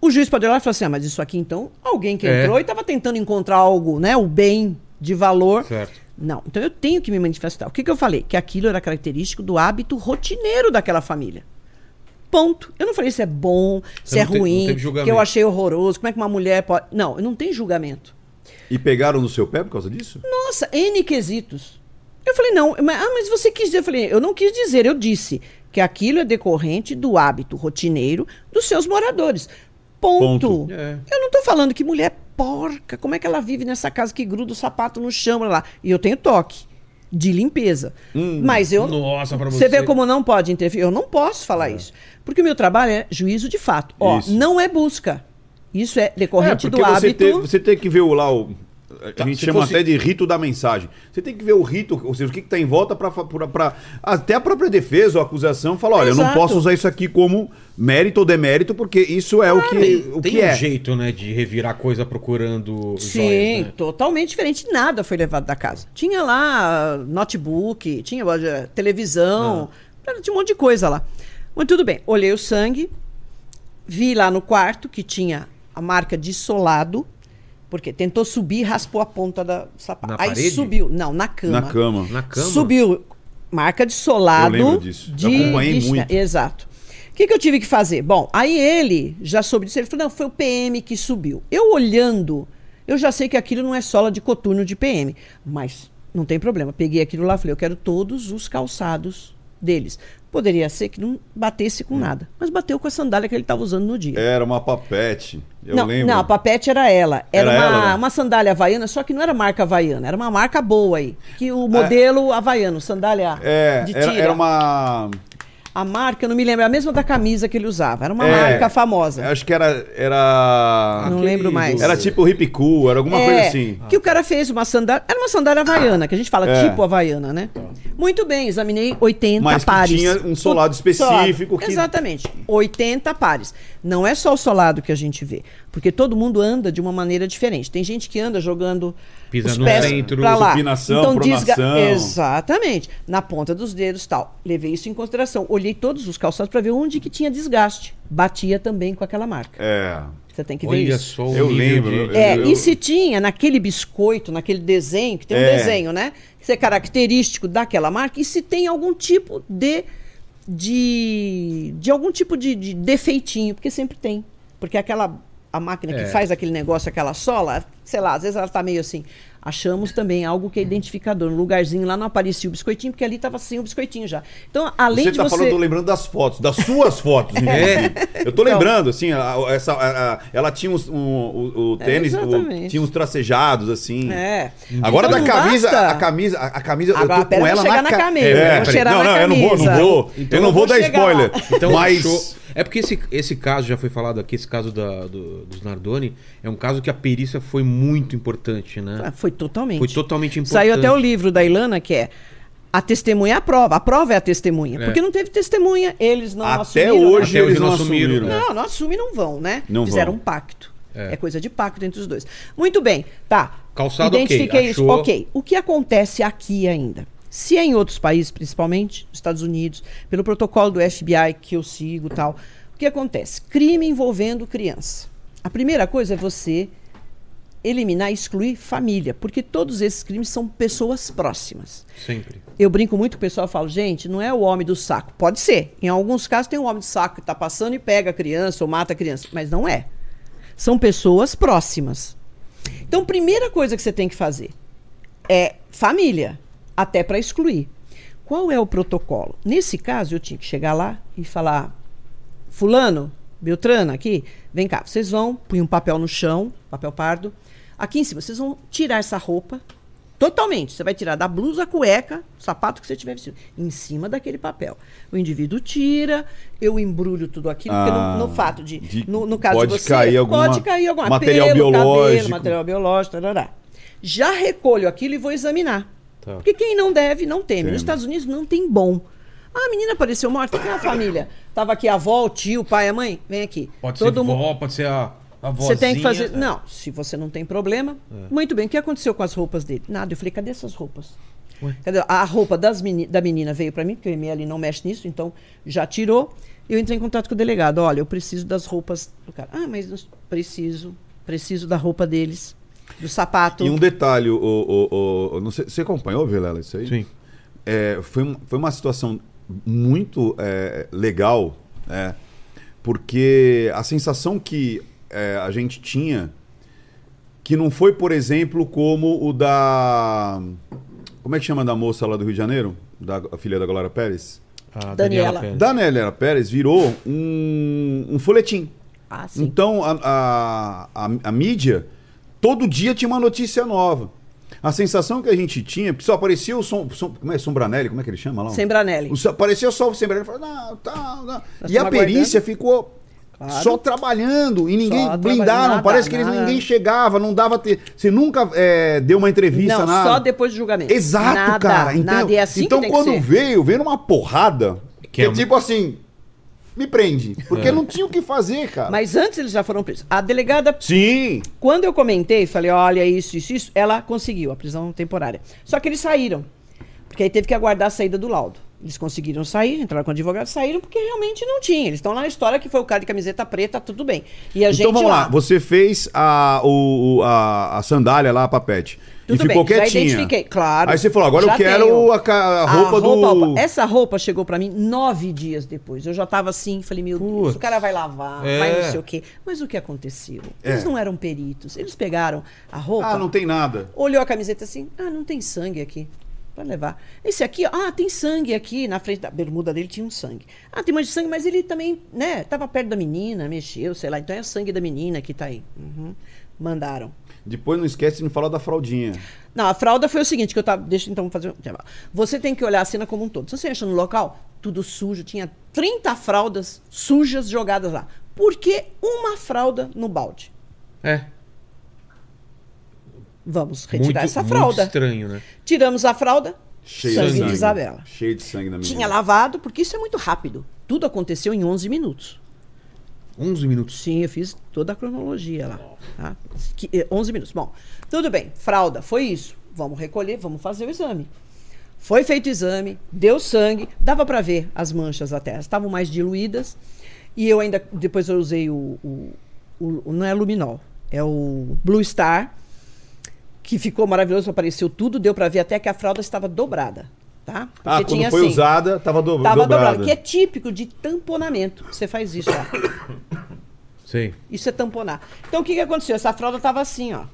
O juiz pode olhar e falar assim, ah, mas isso aqui então, alguém que
É.
entrou e estava tentando encontrar algo, né, o bem de valor.
Certo.
Não, então eu tenho que me manifestar. O que, que eu falei? Que aquilo era característico do hábito rotineiro daquela família. Ponto. Eu não falei se é bom, se é ruim, que eu achei horroroso, como é que uma mulher pode. Não, não tem julgamento.
E pegaram no seu pé por causa disso?
Nossa, N quesitos. Eu falei, não, mas, ah, mas você quis dizer. Eu falei, eu não quis dizer, eu disse que aquilo é decorrente do hábito rotineiro dos seus moradores. Ponto.
Ponto.
É.
Eu não tô falando que mulher porca, como é que ela vive nessa casa que gruda o sapato no chão lá. E eu tenho toque de limpeza. Mas eu.
Nossa, pra
Você
você.
vê como não pode interferir? Eu não posso falar isso. Porque o meu trabalho é juízo de fato. Ó,
Isso.
não é busca. Isso é
É,
decorrente
porque
do
você
hábito.
tem, você tem que ver o lá o. A
Tá,
gente chama
fosse-
até de rito da mensagem. Você tem que ver o rito, ou seja, o que está em volta para. Até a própria defesa ou acusação fala: olha, eu não
Exato.
posso usar isso aqui como mérito ou demérito, porque isso é o que, o
Tem
que
um
é.
jeito, né, de revirar coisa procurando
Sim,
joias, né?
totalmente diferente. Nada foi levado da casa. Tinha lá notebook, tinha televisão, tinha um monte de coisa lá. Mas tudo bem, olhei o sangue, vi lá no quarto que tinha a marca de solado, porque tentou subir e raspou a ponta da sapato.
Na
Aí
parede?
subiu, não, na cama.
Na cama.
Na cama.
Subiu marca de solado.
Eu lembro disso. Eu
De,
acompanhei
de-
muito.
Exato. O que, que eu tive que fazer? Bom, aí ele já soube disso. Ele falou: não, foi o PM que subiu. Eu olhando, eu já sei que aquilo não é sola de coturno de PM. Mas não tem problema. Peguei aquilo lá, falei: eu quero todos os calçados deles. Poderia ser que não batesse
Hum.
com nada. Mas bateu com a sandália que ele estava usando no dia.
Era uma papete. Eu
não,
lembro.
não, a papete era ela. Era,
Era
uma,
ela, né?
uma sandália havaiana, só que não era marca havaiana, era uma marca boa aí. Que o modelo havaiano, sandália
É,
de
era,
tira.
era uma.
A marca, eu não me lembro, é a mesma da camisa que ele usava. Era uma
É,
marca famosa.
Acho que era. Era.
Não
Aquele
lembro mais.
Era tipo hip cool, era alguma
É,
coisa assim.
Que o cara fez uma sandália. Era uma sandália havaiana, que a gente fala
É.
tipo havaiana, né? Muito bem, examinei 80
Mas que
pares.
tinha um solado específico que-
Exatamente. 80 pares. Não é só o solado que a gente vê. Porque todo mundo anda de uma maneira diferente. Tem gente que anda jogando
Pisa
os
no
pés
centro,
pra lá.
supinação,
então,
pronação.
Exatamente. Na ponta dos dedos tal. Levei isso em consideração. Olhei todos os calçados para ver onde que tinha desgaste. Batia também com aquela marca.
É.
Você tem que ver
Olha
isso.
só o
Eu lembro,
de-
É,
Eu-
e se tinha naquele biscoito, naquele desenho, que tem um
É.
desenho, né? Que é característico daquela marca, e se tem algum tipo de. de, de algum tipo de, de defeitinho, porque sempre tem. Porque aquela. A máquina
É.
que faz aquele negócio, aquela sola, sei lá, às vezes ela tá meio assim. Achamos também algo que é identificador. No lugarzinho lá não aparecia o biscoitinho, porque ali tava sem o biscoitinho já. Então, além
Você
de
tá
você.
falando, eu tô lembrando das fotos, das suas fotos. inclusive. Eu tô
Então.
lembrando, assim, a- essa, a- a- ela tinha uns, um, o, o tênis, o-
exatamente.
tinha uns tracejados, assim.
É.
Agora
Então
da camisa,
basta-
a camisa, a, a camisa,
Agora,
eu tô com ela na,
na
ca-
camisa,
É, não,
na
não, eu não vou, não vou.
Então
eu não vou
vou
dar spoiler.
lá.
Então,
mas
show. É porque esse, esse caso, já foi falado aqui, esse caso da, do- dos Nardoni, é um caso que a perícia foi muito importante, né?
Ah, Foi totalmente.
Foi totalmente importante.
Saiu até o livro da Ilana, que é A Testemunha é a Prova. A prova é a testemunha.
É.
Porque não teve testemunha. Eles não
até
assumiram. né?
hoje
Até hoje
eles
não
não
assumiram,
assumiram.
né?
Não, não assumem não vão, né?
Não
Fizeram
vão.
um pacto.
É.
É. coisa de pacto entre os dois. Muito bem, tá.
Calçado, ok,
Identifiquei isso.
achou.
Ok. O que acontece aqui ainda? Se é em outros países, principalmente nos Estados Unidos, pelo protocolo do FBI que eu sigo tal, o que acontece? Crime envolvendo criança. A primeira coisa é você eliminar excluir família, porque todos esses crimes são pessoas próximas.
Sempre.
Eu brinco muito com o pessoal, falo, gente, não é o homem do saco. Pode ser. Em alguns casos tem um homem do saco que está passando e pega a criança ou mata a criança, mas não é. São pessoas próximas. Então, primeira coisa que você tem que fazer é família, até para excluir. Qual é o protocolo? Nesse caso, eu tinha que chegar lá e falar: Fulano, Beltrana, aqui, vem cá, vocês vão, põe um papel no chão, papel pardo. Aqui em cima, vocês vão tirar essa roupa totalmente. Você vai tirar da blusa, cueca, sapato que você tiver vestido, em cima daquele papel. O indivíduo tira, eu embrulho tudo aquilo, porque
Ah,
no, no fato de,
de-
no, no caso
pode
de você,
cair alguma-
pode cair alguma
material
pelo,
biológico.
cabelo, material biológico, tarará. Já recolho aquilo e vou examinar.
Tá.
Porque quem não deve, não teme.
Teme.
Nos Estados Unidos não tem bom. Ah, a menina apareceu morta, cadê a família? Tava aqui a avó, o tio, o pai, a mãe, vem aqui.
Pode
Todo
ser
mu-
vó, pode ser a, a vozinha.
você tem que fazer.
é.
Não, se você não tem problema. Muito bem. O que aconteceu com as roupas dele? Nada. Eu falei, cadê essas roupas?
Ué?
Cadê? A roupa meni- da menina veio para mim, porque o ML não mexe nisso, então já tirou. Eu entrei em contato com o delegado. Olha, eu preciso das roupas do cara. Ah, mas preciso. Preciso da roupa deles, do sapato.
E um detalhe, o, o, o- não sei, você acompanhou, Vilela, isso aí?
Sim.
É, foi, foi uma situação muito é, legal, né? porque a sensação que é, a gente tinha, que não foi, por exemplo, como o da. Como é que chama da moça lá do Rio de Janeiro? Da a filha da Glória Pérez?
A
Daniela.
Pérez.
Pérez virou um, um folhetim.
Ah, sim.
Então, a, a, a, a mídia, todo dia tinha uma notícia nova. A sensação que a gente tinha, porque só aparecia o som, som- como é, Sombranelli, como é que ele chama lá?
Sembranelli.
O, só- aparecia só o Sombranelli, falava, não, tá, não.
Nós
E a perícia ficou
Claro.
Só trabalhando e ninguém
Só
blindaram.
nada,
Parece que eles,
nada.
ninguém chegava, não dava. Ter... Você nunca é, deu uma entrevista,
Não,
nada.
só depois do julgamento.
Exato,
nada,
cara. Então,
Nada. É assim
então
que tem
quando
que ser.
veio, veio numa porrada.
Que
Que,
é
é
um-
tipo assim. Me prende. Porque não tinha o que fazer, cara.
Mas antes eles já foram presos. A delegada
Sim.
Quando eu comentei, falei, olha, isso, isso, isso, ela conseguiu a prisão temporária. Só que eles saíram. Porque aí teve que aguardar a saída do laudo. Eles conseguiram sair, entraram com o advogado, saíram porque realmente não tinha. Eles estão lá na história que foi o cara de camiseta preta, tudo bem. E a gente
Então vamos lá. Você fez a, o, o- a, a sandália lá, a papete.
Tudo
e ficou
bem, já
quietinha.
identifiquei, claro.
Aí você falou, agora
Já
eu quero
tenho.
a, ca- a roupa do.
Essa roupa chegou pra mim nove dias depois. Eu já tava assim, falei, meu Deus,
Putz.
o cara vai lavar,
É.
vai não sei o quê. Mas o que aconteceu? Eles
É.
não eram peritos. Eles pegaram a roupa,
Ah, não tem nada.
olhou a camiseta assim, ah, não tem sangue aqui. Pode levar. Esse aqui, ó, ah, tem sangue aqui. Na frente da bermuda dele tinha um sangue. Ah, tem mais de sangue, mas ele também, né, tava perto da menina, mexeu, sei lá. Então é o sangue da menina que tá aí. Uhum. Mandaram.
Depois não esquece de me falar da fraldinha.
Não, a fralda foi o seguinte, que eu tava. Deixa eu então fazer um. Você tem que olhar a cena como um todo. Se você entra no local, tudo sujo, tinha 30 fraldas sujas jogadas lá. Por que uma fralda no balde?
É.
Vamos retirar
Muito,
essa
muito
fralda.
estranho, né?
Tiramos a fralda,
Cheio
sangue
de
de
sangue.
Isabela.
Cheio de sangue na menina.
Tinha lavado, porque isso é muito rápido. Tudo aconteceu em 11 minutos.
11 minutos.
Sim, eu fiz toda a cronologia lá. Tá? Que- eh, 11 minutos. Bom, tudo bem. Fralda, foi isso. Vamos recolher, vamos fazer o exame. Foi feito o exame, deu sangue, dava pra ver as manchas até. Elas estavam mais diluídas. E eu ainda, depois eu usei o, o- o- não é luminol, é o Blue Star, que ficou maravilhoso, apareceu tudo, deu pra ver até que a fralda estava dobrada, tá?
Ah,
Porque
quando foi
assim,
usada, tava, do... Dobrada.
dobrada, que é típico de tamponamento. Você faz isso, ó.
Sei.
Isso é tamponar. Então o que, que aconteceu? Essa fralda tava assim, ó.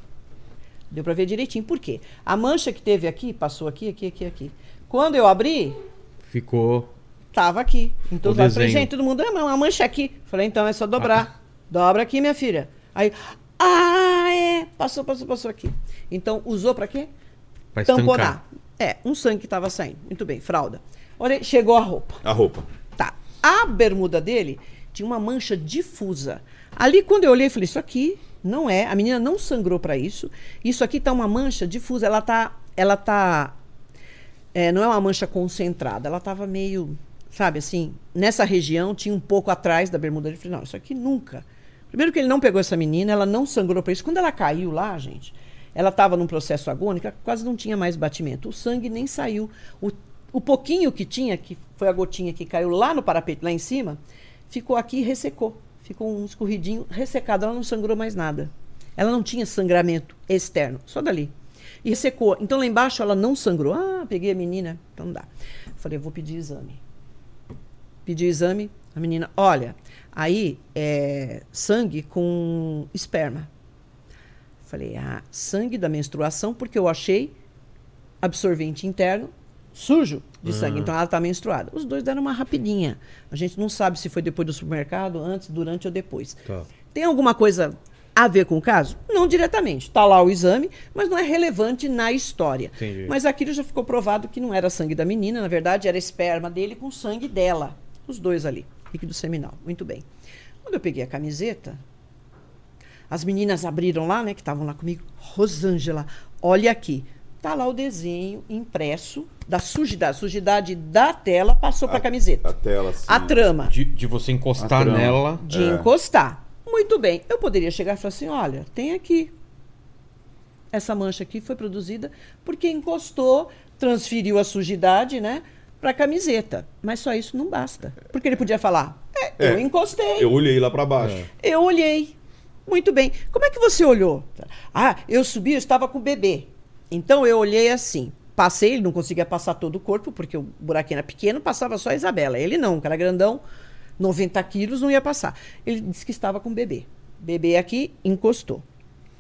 Deu pra ver direitinho. Por quê? A mancha que teve aqui, passou aqui, aqui, aqui, aqui. Quando eu abri,
Ficou.
tava aqui. Então eu falei, gente, todo mundo, ah, mas uma mancha aqui. Falei, então é só dobrar. Dobra aqui, minha filha. Aí, ah, é. Passou, passou, passou aqui. Então, usou pra quê?
Pra
Tamponar.
estancar.
É, um sangue que tava saindo. Muito bem, fralda. Olha, chegou a roupa.
A roupa.
Tá. A bermuda dele tinha uma mancha difusa. Ali, quando eu olhei, falei: Isso aqui não é. A menina não sangrou pra isso. Isso aqui tá uma mancha difusa. Ela tá. Ela tá. é, não é uma mancha concentrada. Ela tava meio. Sabe assim? Nessa região, tinha um pouco atrás da bermuda. Eu falei: Não, isso aqui nunca. Primeiro que ele não pegou essa menina, ela não sangrou pra isso. Quando ela caiu lá, gente, ela estava num processo agônico, quase não tinha mais batimento. O sangue nem saiu. O, o pouquinho que tinha, que foi a gotinha que caiu lá no parapeito, lá em cima, ficou aqui e ressecou. Ficou um escorridinho ressecado. Ela não sangrou mais nada. Ela não tinha sangramento externo, só dali. E ressecou. Então lá embaixo ela não sangrou. Ah, peguei a menina. Então não dá. Falei, eu vou pedir exame. Pedi o exame, a menina, olha, aí é sangue com esperma. Falei, ah, sangue da menstruação, porque eu achei absorvente interno sujo de sangue. Então ela está menstruada. Os dois deram uma rapidinha. A gente não sabe se foi depois do supermercado, antes, durante ou depois.
Tá.
Tem alguma coisa a ver com o caso? Não diretamente. Está lá o exame, mas não é relevante na história.
Entendi.
Mas aquilo já ficou provado que não era sangue da menina, na verdade era esperma dele com sangue dela. Os dois ali, líquido seminal. Muito bem. Quando eu peguei a camiseta, as meninas abriram lá, né, que estavam lá comigo. Rosângela, olha aqui. Tá lá o desenho impresso da sujidade. A sujidade da tela passou para a camiseta.
A tela, assim.
A trama
De, de você encostar nela.
de
É.
encostar. Muito bem. Eu poderia chegar e falar assim: olha, tem aqui. Essa mancha aqui foi produzida porque encostou, transferiu a sujidade, né, para a camiseta. Mas só isso não basta. Porque ele podia falar: é, eu
É.
encostei.
Eu olhei lá pra baixo.
Eu olhei. Muito bem. Como é que você olhou? Ah, eu subi, eu estava com o bebê. Então eu olhei assim. Passei, ele não conseguia passar todo o corpo, porque o buraquinho era pequeno, passava só a Isabela. Ele não, um cara grandão, 90 quilos, não ia passar. Ele disse que estava com o bebê. Bebê aqui, encostou.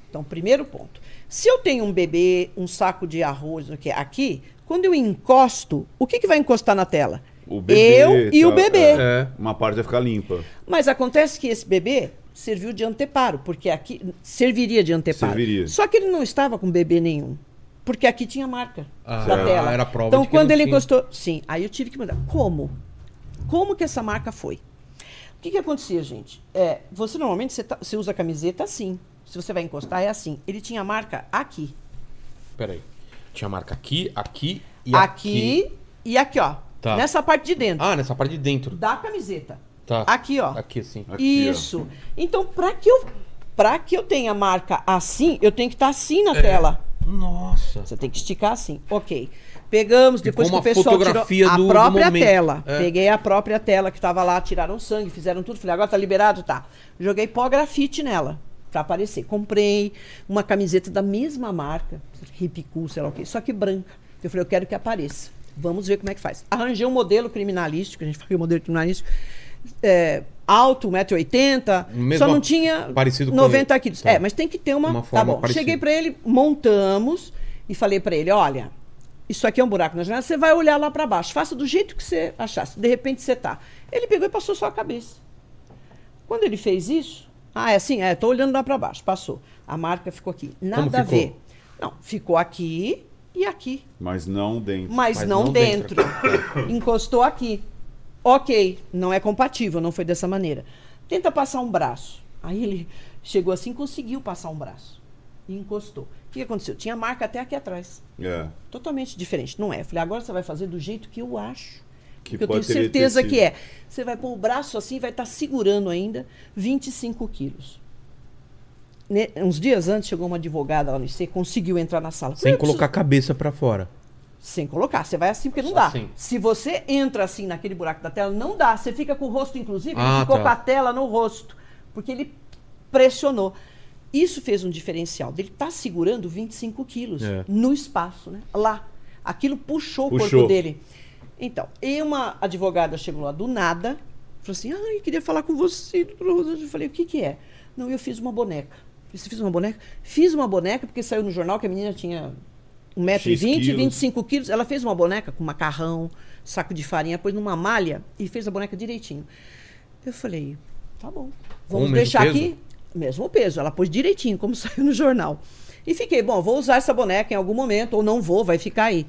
Então, primeiro ponto. Se eu tenho um bebê, um saco de arroz, o que aqui, quando eu encosto, o que, que vai encostar na tela?
O bebê,
eu e o
tá,
bebê.
é.
É.
Uma parte vai ficar limpa.
Mas acontece que esse bebê serviu de anteparo, porque aqui serviria de anteparo.
Serviria.
Só que ele não estava com bebê nenhum, porque aqui tinha marca
Ah,
da tela.
era prova
então quando ele
tinha.
encostou, sim, aí eu tive que mudar. Como? Como que essa marca foi? O que, que acontecia, gente? É, você normalmente você, tá- você usa a camiseta assim. Se você vai encostar, é assim. Ele tinha marca aqui.
Peraí. Tinha marca aqui, aqui e
aqui,
aqui.
e aqui, ó.
Tá.
Nessa parte de dentro.
Ah, nessa parte de dentro.
Da camiseta.
Tá.
Aqui, ó.
Aqui, assim.
Aqui, ó.
Isso. Então, para que eu para que eu tenha a marca assim, eu tenho que estar assim
É.
na tela.
Nossa.
Você tem que esticar assim. Ok. Pegamos, depois que o pessoal tirou
fotografia
a
do- do
própria tela.
É.
Peguei a própria tela que estava lá, tiraram sangue, fizeram tudo. Falei, agora tá liberado? Tá. Joguei pó grafite nela, pra aparecer. Comprei uma camiseta da mesma marca, Cool, sei lá o quê, só que branca. Eu falei, eu quero que apareça. Vamos ver como é que faz. Arranjei um modelo criminalístico, a gente fala que é um modelo criminalístico, é, alto, 1,80m,
Mesmo
só não tinha
parecido com
90
ele.
quilos.
Tá.
É, mas tem que ter uma.
Uma
tá
forma
bom.
parecida.
Cheguei pra ele, montamos e falei pra ele: olha, isso aqui é um buraco na janela, você vai olhar lá pra baixo. Faça do jeito que você achar. Se de repente você tá. Ele pegou e passou só a cabeça. Quando ele fez isso, ah, é assim, é, tô olhando lá pra baixo, passou. A marca ficou aqui. Nada a
ficou?
ver. Não, ficou aqui e aqui.
Mas não dentro.
Mas,
Mas
não,
não
dentro.
dentro.
Encostou aqui. Ok, não é compatível, não foi dessa maneira. Tenta passar um braço. Aí ele chegou assim, conseguiu passar um braço. E encostou. O que aconteceu? Tinha marca até aqui atrás.
É.
Totalmente diferente. Não é. Falei, agora você vai fazer do jeito que eu acho.
Que
eu tenho certeza que é. Você vai pôr o braço assim e vai estar segurando ainda 25 quilos. Ne- uns dias antes chegou uma advogada lá no IC, conseguiu entrar na sala.
Sem
Eu
colocar a
preciso-
cabeça pra fora.
Sem colocar. Você vai assim porque não dá.
assim.
Se você entra assim naquele buraco da tela, não dá. Você fica com o rosto, inclusive, ele
Ah,
ficou
tá.
com a tela no rosto. Porque ele pressionou. Isso fez um diferencial. Ele tá segurando 25 quilos
É.
no espaço, né? Lá. Aquilo puxou, o
Puxou.
corpo dele. Então, e uma advogada chegou lá do nada, falou assim: Ah, eu queria falar com você, Rosângela. Eu falei: O que, que é? Não, eu fiz uma boneca. Você fez uma boneca? Fiz uma boneca porque saiu no jornal que a menina tinha 1,20m,
quilos.
25 quilos. Ela fez uma boneca com macarrão, saco de farinha, pôs numa malha e fez a boneca direitinho. Eu falei: Tá bom.
Com o
Vamos deixar aqui. Mesmo peso. Ela pôs direitinho, como saiu no jornal. E fiquei: Bom, vou usar essa boneca em algum momento, ou não vou, vai ficar aí.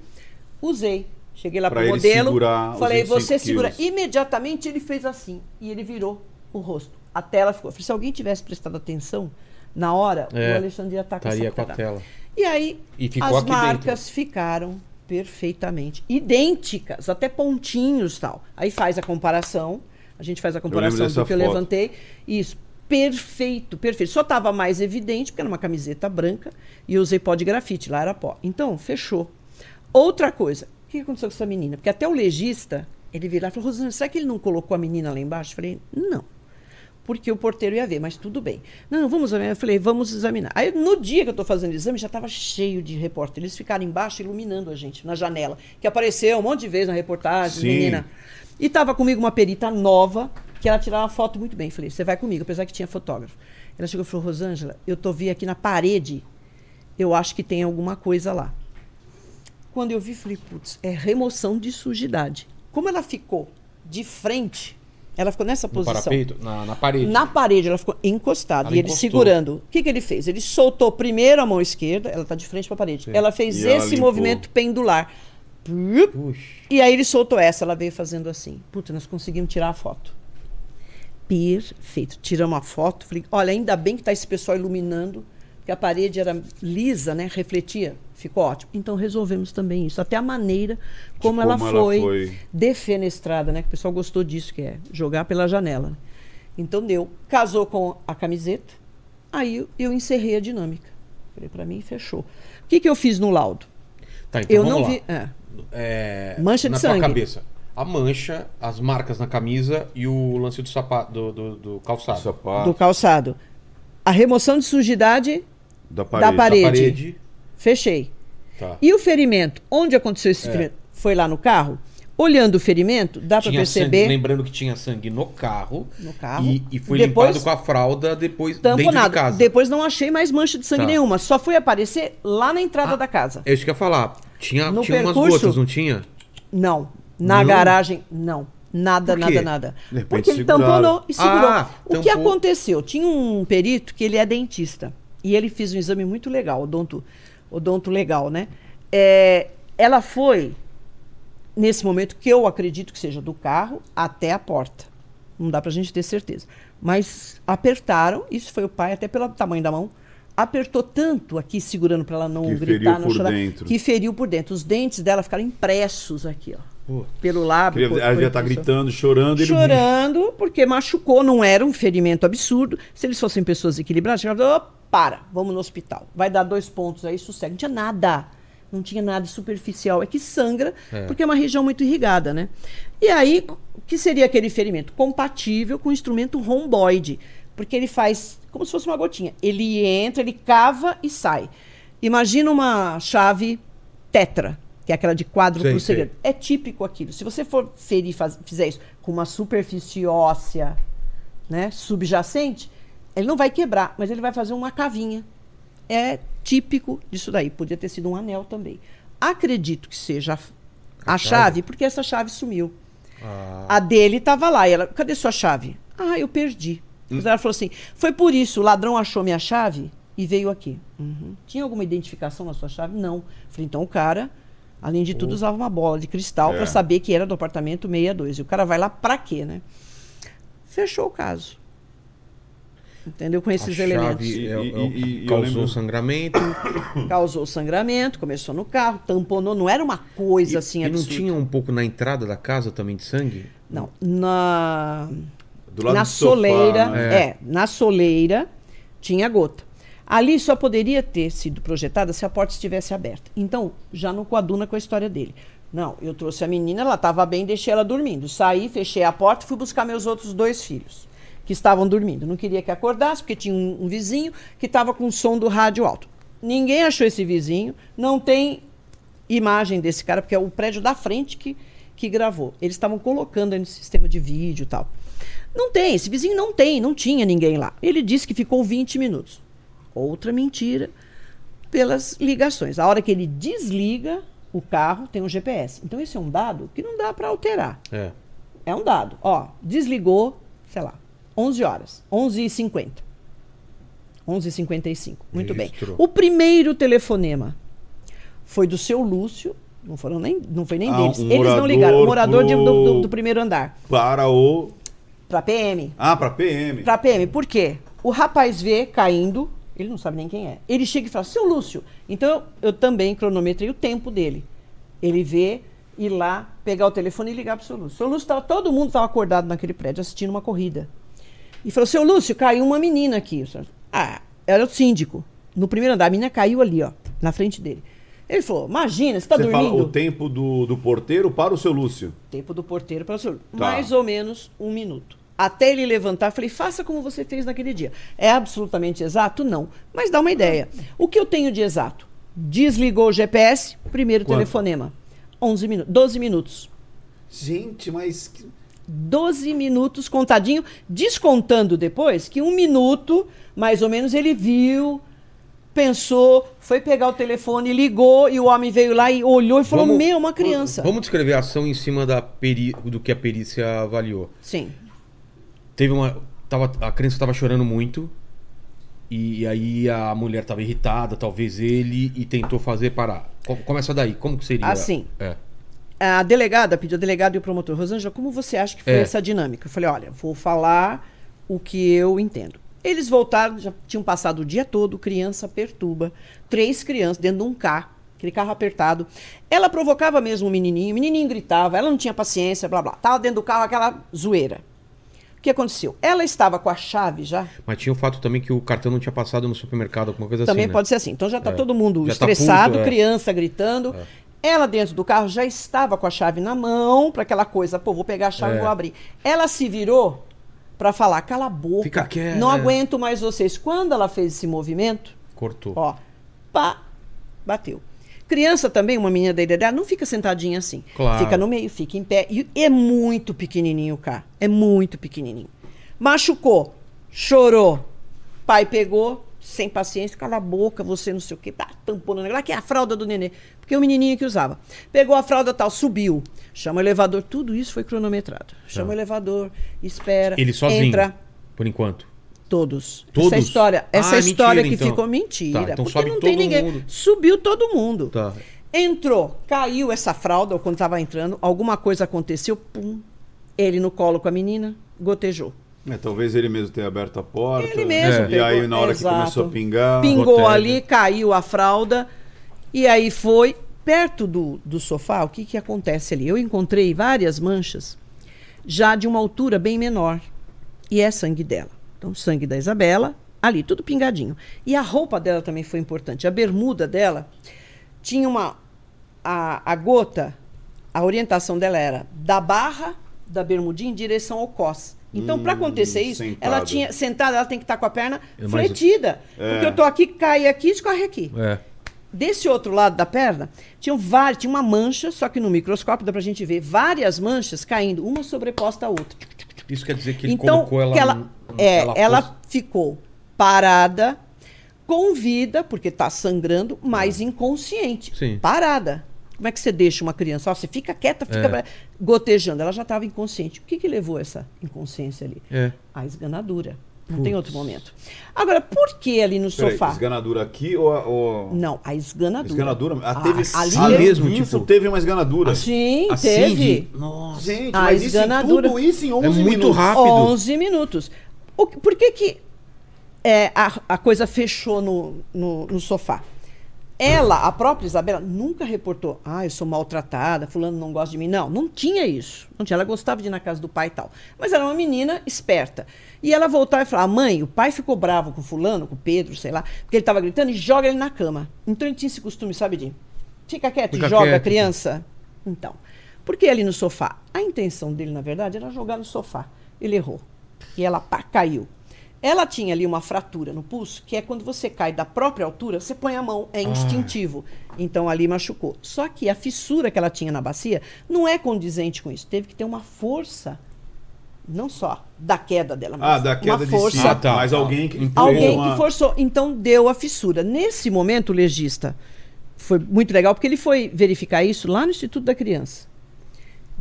Usei. Cheguei lá
Pra
pro
ele
modelo. falei,
25
você segura.
quilos.
Imediatamente ele fez assim. E ele virou o rosto. A tela ficou. Falei, se alguém tivesse prestado atenção, na hora,
É,
o Alexandre ia estar com
estaria
essa
com a tela.
E aí,
E
as marcas ficaram perfeitamente idênticas, até pontinhos e tal. Aí faz a comparação. A gente faz a comparação do que eu
foto.
levantei. Isso. Perfeito, perfeito. Só estava mais evidente porque era uma camiseta branca e eu usei pó de grafite, lá era pó. Então, fechou. Outra coisa, o que aconteceu com essa menina? Porque até o legista, ele virou e falou, Rosana, será que ele não colocou a menina lá embaixo? Eu falei, não. Porque o porteiro ia ver, mas tudo bem. Não, vamos examinar. Eu falei, vamos examinar. Aí, no dia que eu estou fazendo o exame, já estava cheio de repórter. Eles ficaram embaixo iluminando a gente, na janela. Que apareceu um monte de vezes na reportagem,
Sim.
menina. E estava comigo uma perita nova, que ela tirava foto muito bem. Falei, você vai comigo, apesar que tinha fotógrafo. Ela chegou e falou, Rosângela, eu tô vi aqui na parede, eu acho que tem alguma coisa lá. Quando eu vi, falei, putz, é remoção de sujidade. Como ela ficou de frente, ela ficou nessa
No
posição.
parapeito? Na, na parede.
Na parede, ela ficou encostada.
Ela
e ele
encostou.
segurando. O que, que ele fez? Ele soltou primeiro a mão esquerda, ela está de frente para a parede. Ela fez
E ela
esse
limpou.
movimento pendular.
Puxa.
E aí ele soltou essa, ela veio fazendo assim. Puta, nós conseguimos tirar a foto. Perfeito. Tiramos a foto. Falei, olha, ainda bem que está esse pessoal iluminando, porque a parede era lisa, né? Refletia. Ficou ótimo. Então resolvemos também isso. Até a maneira como, ela,
como ela
foi,
foi.
defenestrada, né? Que o pessoal gostou disso, que é jogar pela janela. Então deu. Casou com a camiseta. Aí eu, encerrei a dinâmica. Falei, para mim, fechou. O que, que eu fiz no laudo?
Tá, então
eu
vamos
não
lá.
vi. é.
É,
Mancha de
na
sangue.
tua cabeça. A mancha, as marcas na camisa e o lance do sapato, do, do, do calçado.
Sapato
do calçado. A remoção de sujidade,
da
da
parede.
parede.
Da parede.
fechei.
Tá.
E o ferimento? Onde aconteceu esse
É.
ferimento? Foi lá no carro? Olhando o ferimento, dá para perceber.
sangue, lembrando que tinha sangue no carro.
No carro.
E, e foi
Depois-
limpado com a fralda depois dentro de
Tamponado.
casa.
Depois não achei mais mancha de sangue
Tá.
nenhuma. Só foi aparecer lá na entrada
Ah,
da casa.
É isso que eu ia falar. Tinha,
No
tinha umas
percurso-
gotas, não tinha?
Não. Na
Não?
garagem, não. Nada, nada, nada.
De repente
Porque ele
seguraram.
tamponou e segurou.
Ah,
o que
tampou.
aconteceu? Tinha um perito que ele é dentista. E ele fez um exame muito legal, odonto, odonto legal, né? É, ela foi, nesse momento, que eu acredito que seja do carro até a porta. Não dá pra gente ter certeza. Mas apertaram, isso foi o pai, até pelo tamanho da mão, apertou tanto aqui, segurando para ela não
Que
gritar,
feriu
não
por
chorar,
dentro.
que feriu por dentro. Os dentes dela ficaram impressos aqui, ó.
Pô.
Pelo lábio.
Queria- Ela já tá
impressão.
gritando, chorando. Ele...
Chorando, porque machucou, não era um ferimento absurdo. Se eles fossem pessoas equilibradas, chegavam, "Ô, para, vamos no hospital. Vai dar dois pontos aí, sossego. Não tinha nada. Não tinha nada superficial. É que sangra, porque é uma região muito irrigada, né? E aí, o que seria aquele ferimento? Compatível com o instrumento romboide. Porque ele faz como se fosse uma gotinha. Ele entra, ele cava e sai. Imagina uma chave tetra, que é aquela de quadro
Sei,
por
sei.
segredo. É típico aquilo. Se você for ferir, faz- fizer isso com uma superfície óssea né, subjacente, ele não vai quebrar, mas ele vai fazer uma cavinha. É típico disso daí. Podia ter sido um anel também. Acredito que seja a, a chave, porque essa chave sumiu. A dele estava lá. E ela, cadê sua chave? Ah, eu perdi. Mas ela falou assim: foi por isso, o ladrão achou minha chave e veio aqui. Uhum. Tinha alguma identificação na sua chave? Não. Falei, então o cara, além de tudo, usava uma bola de cristal
É.
para saber que era do apartamento 62. E o cara vai lá pra quê, né? Fechou o caso. Entendeu? Com esses
a
elementos.
chave é, o-
E-
é o
e- e
causou
lembro-
sangramento.
Causou sangramento, começou no carro, tamponou. Não era uma coisa assim
e não
absurda.
tinha um pouco na entrada da casa também de sangue?
Não, na
Do lado
na
do sofá,
soleira,
né?
é. na soleira tinha gota. Ali só poderia ter sido projetada se a porta estivesse aberta. Então, já não coaduna com a história dele. Não, eu trouxe a menina, ela estava bem, deixei ela dormindo. Saí, fechei a porta e fui buscar meus outros dois filhos, que estavam dormindo. Não queria que acordasse, porque tinha um, um vizinho que estava com o som do rádio alto. Ninguém achou esse vizinho, não tem imagem desse cara, porque é o prédio da frente que, que gravou. Eles estavam colocando aí no sistema de vídeo e tal. Não tem, esse vizinho não tem, não tinha ninguém lá. Ele disse que ficou 20 minutos. Outra mentira pelas ligações. A hora que ele desliga o carro, tem um GPS. Então, esse é um dado que não dá para alterar.
É.
É um dado. Ó, desligou, sei lá, 11 horas, 11h50. 11h55. Muito bem.
Registrou.
O primeiro telefonema foi do seu Lúcio. Não, foram nem, não foi nem
Ah,
deles.
um
Eles não ligaram. O morador de- do, do-
pro-
do primeiro andar.
Para o.
Pra PM.
Ah, pra PM.
Pra PM. Por quê? O rapaz vê caindo, ele não sabe nem quem é. Ele chega e fala, seu Lúcio. Então eu, também cronometrei o tempo dele. Ele vê ir lá, pegar o telefone e ligar pro seu Lúcio. Seu Lúcio tava, todo mundo estava acordado naquele prédio assistindo uma corrida. E falou, seu Lúcio, caiu uma menina aqui. Ah, era o síndico. No primeiro andar, a menina caiu ali, ó, na frente dele. Ele falou, imagina, você tá
Você
dormindo?
fala o tempo do, do porteiro para o seu Lúcio.
Tempo do porteiro para o senhor.
Tá.
Mais ou menos um minuto. Até ele levantar, falei, faça como você fez naquele dia. É absolutamente exato? Não. Mas dá uma ideia. O que eu tenho de exato? Desligou o GPS, primeiro
Quanto?
telefonema. 11 minutos, 12 minutos.
Gente, mas. que-
12 minutos contadinho, descontando depois que um minuto, mais ou menos, ele viu, pensou, foi pegar o telefone, ligou e o homem veio lá e olhou e falou:
Vamos-
Meu, uma criança.
Vamos descrever a ação em cima da peri... do que a perícia avaliou.
Sim.
Teve uma. Tava, a criança estava chorando muito. E aí a mulher estava irritada, talvez ele, e tentou fazer parar. Co- Começa daí, como que seria?
Assim.
É.
A delegada pediu, a delegada e o promotor, Rosângela, como você acha que foi
É.
essa dinâmica? Eu falei, olha, vou falar o que eu entendo. Eles voltaram, já tinham passado o dia todo, criança perturba, três crianças dentro de um carro, aquele carro apertado. Ela provocava mesmo o menininho, o menininho gritava, ela não tinha paciência, blá blá. Tava dentro do carro aquela zoeira. O que aconteceu? Ela estava com a chave já,
Mas tinha o fato também que o cartão não tinha passado no supermercado, alguma coisa
também
assim. né?
pode ser assim. Então já está
É.
todo mundo
Já tá
estressado,
puto, é.
criança gritando. Ela dentro do carro já estava com a chave na mão, para aquela coisa, pô, vou pegar a chave e
É.
vou abrir. Ela se virou para falar, cala a boca,
Fica quieta,
não
é.
aguento mais vocês. Quando ela fez esse movimento,
Cortou.
ó, pá, bateu. Criança também, uma menina da idade, não fica sentadinha assim.
Claro.
Fica no meio, fica em pé. E é muito pequenininho o carro. É muito pequenininho. Machucou, chorou. Pai pegou, sem paciência, cala a boca, você não sei o quê. Pá, tampou no negócio. Lá que é a fralda do nenê. Porque é o menininho que usava. Pegou a fralda tal, subiu. Chama o elevador. Tudo isso foi cronometrado. Chama o elevador, espera.
Ele sozinho.
Entra.
Por enquanto.
Todos.
Todos?
Essa história,
Ah,
essa
é
história
mentira,
que
então.
ficou mentira.
Tá, então
porque não tem ninguém.
mundo.
Subiu todo mundo.
Tá.
Entrou, caiu essa fralda, ou quando estava entrando, alguma coisa aconteceu, pum. Ele no colo com a menina, gotejou.
É, talvez ele mesmo tenha aberto a porta.
Ele mesmo
É.
E
pegou-
aí, na hora
Exato.
que começou a pingar.
Pingou ali, caiu a fralda. E aí foi perto do, do sofá. O que, que acontece ali? Eu encontrei várias manchas já de uma altura bem menor. E é sangue dela. Então, sangue da Isabela, ali, tudo pingadinho. E a roupa dela também foi importante. A bermuda dela tinha uma. A, a gota, a orientação dela era da barra da bermudinha em direção ao cos. Então, para acontecer isso,
sentada.
ela tinha sentada, ela tem que estar com a perna
É mais-
fletida. Porque eu tô aqui, cai aqui, escorre aqui.
É.
Desse outro lado da perna, tinham várias, tinha uma mancha, só que no microscópio dá pra gente ver várias manchas caindo, uma sobreposta à outra.
Isso quer dizer que ele
então,
colocou ela.
ela, é, ela,
fosse-
ficou parada, com vida, porque tá sangrando, mas inconsciente.
Sim.
Parada. Como é que você deixa uma criança? Ó, você fica quieta, fica
É.
gotejando. Ela já estava inconsciente. O que, que levou essa inconsciência ali?
É.
A esganadura. Não tem outro momento. Agora, por que ali no
Peraí,
sofá?
esganadura aqui ou. a- ou...
Não, a esganadura.
Esganadura? Ah,
Ah,
teve
ali
Ah,
teve-
mesmo,
Isso
tipo-
teve uma esganadura.
Sim,
Assim
teve.
de- Nossa.
Gente,
A
mas isso em
esganadura.
tudo isso em 11
É muito
minutos.
rápido.
11 minutos. O que- por que, que é, a, a coisa fechou no, no, no sofá? Ela, a própria Isabela, nunca reportou, ah, eu sou maltratada, fulano não gosta de mim. Não, não tinha isso. Não tinha. Ela gostava de ir na casa do pai e tal. Mas era uma menina esperta. E ela voltava e falava, mãe, o pai ficou bravo com fulano, com o Pedro, sei lá, porque ele estava gritando e joga ele na cama. Então ele tinha esse costume, sabe, de fica quieto
Fica
e joga a
quieto.
criança. Então, por que ali no sofá? A intenção dele, na verdade, era jogar no sofá. Ele errou. E ela pá, caiu. Ela tinha ali uma fratura no pulso, que é quando você cai da própria altura, você põe a mão, é instintivo. Então ali machucou. Só que a fissura que ela tinha na bacia não é condizente com isso. Teve que ter uma força, não só da queda dela, mas
Ah, da queda
uma
de
força.
si.
Ah, tá,
Mas alguém que.
Alguém
uma-
que forçou. Então deu a fissura. Nesse momento, o legista foi muito legal, porque ele foi verificar isso lá no Instituto da Criança.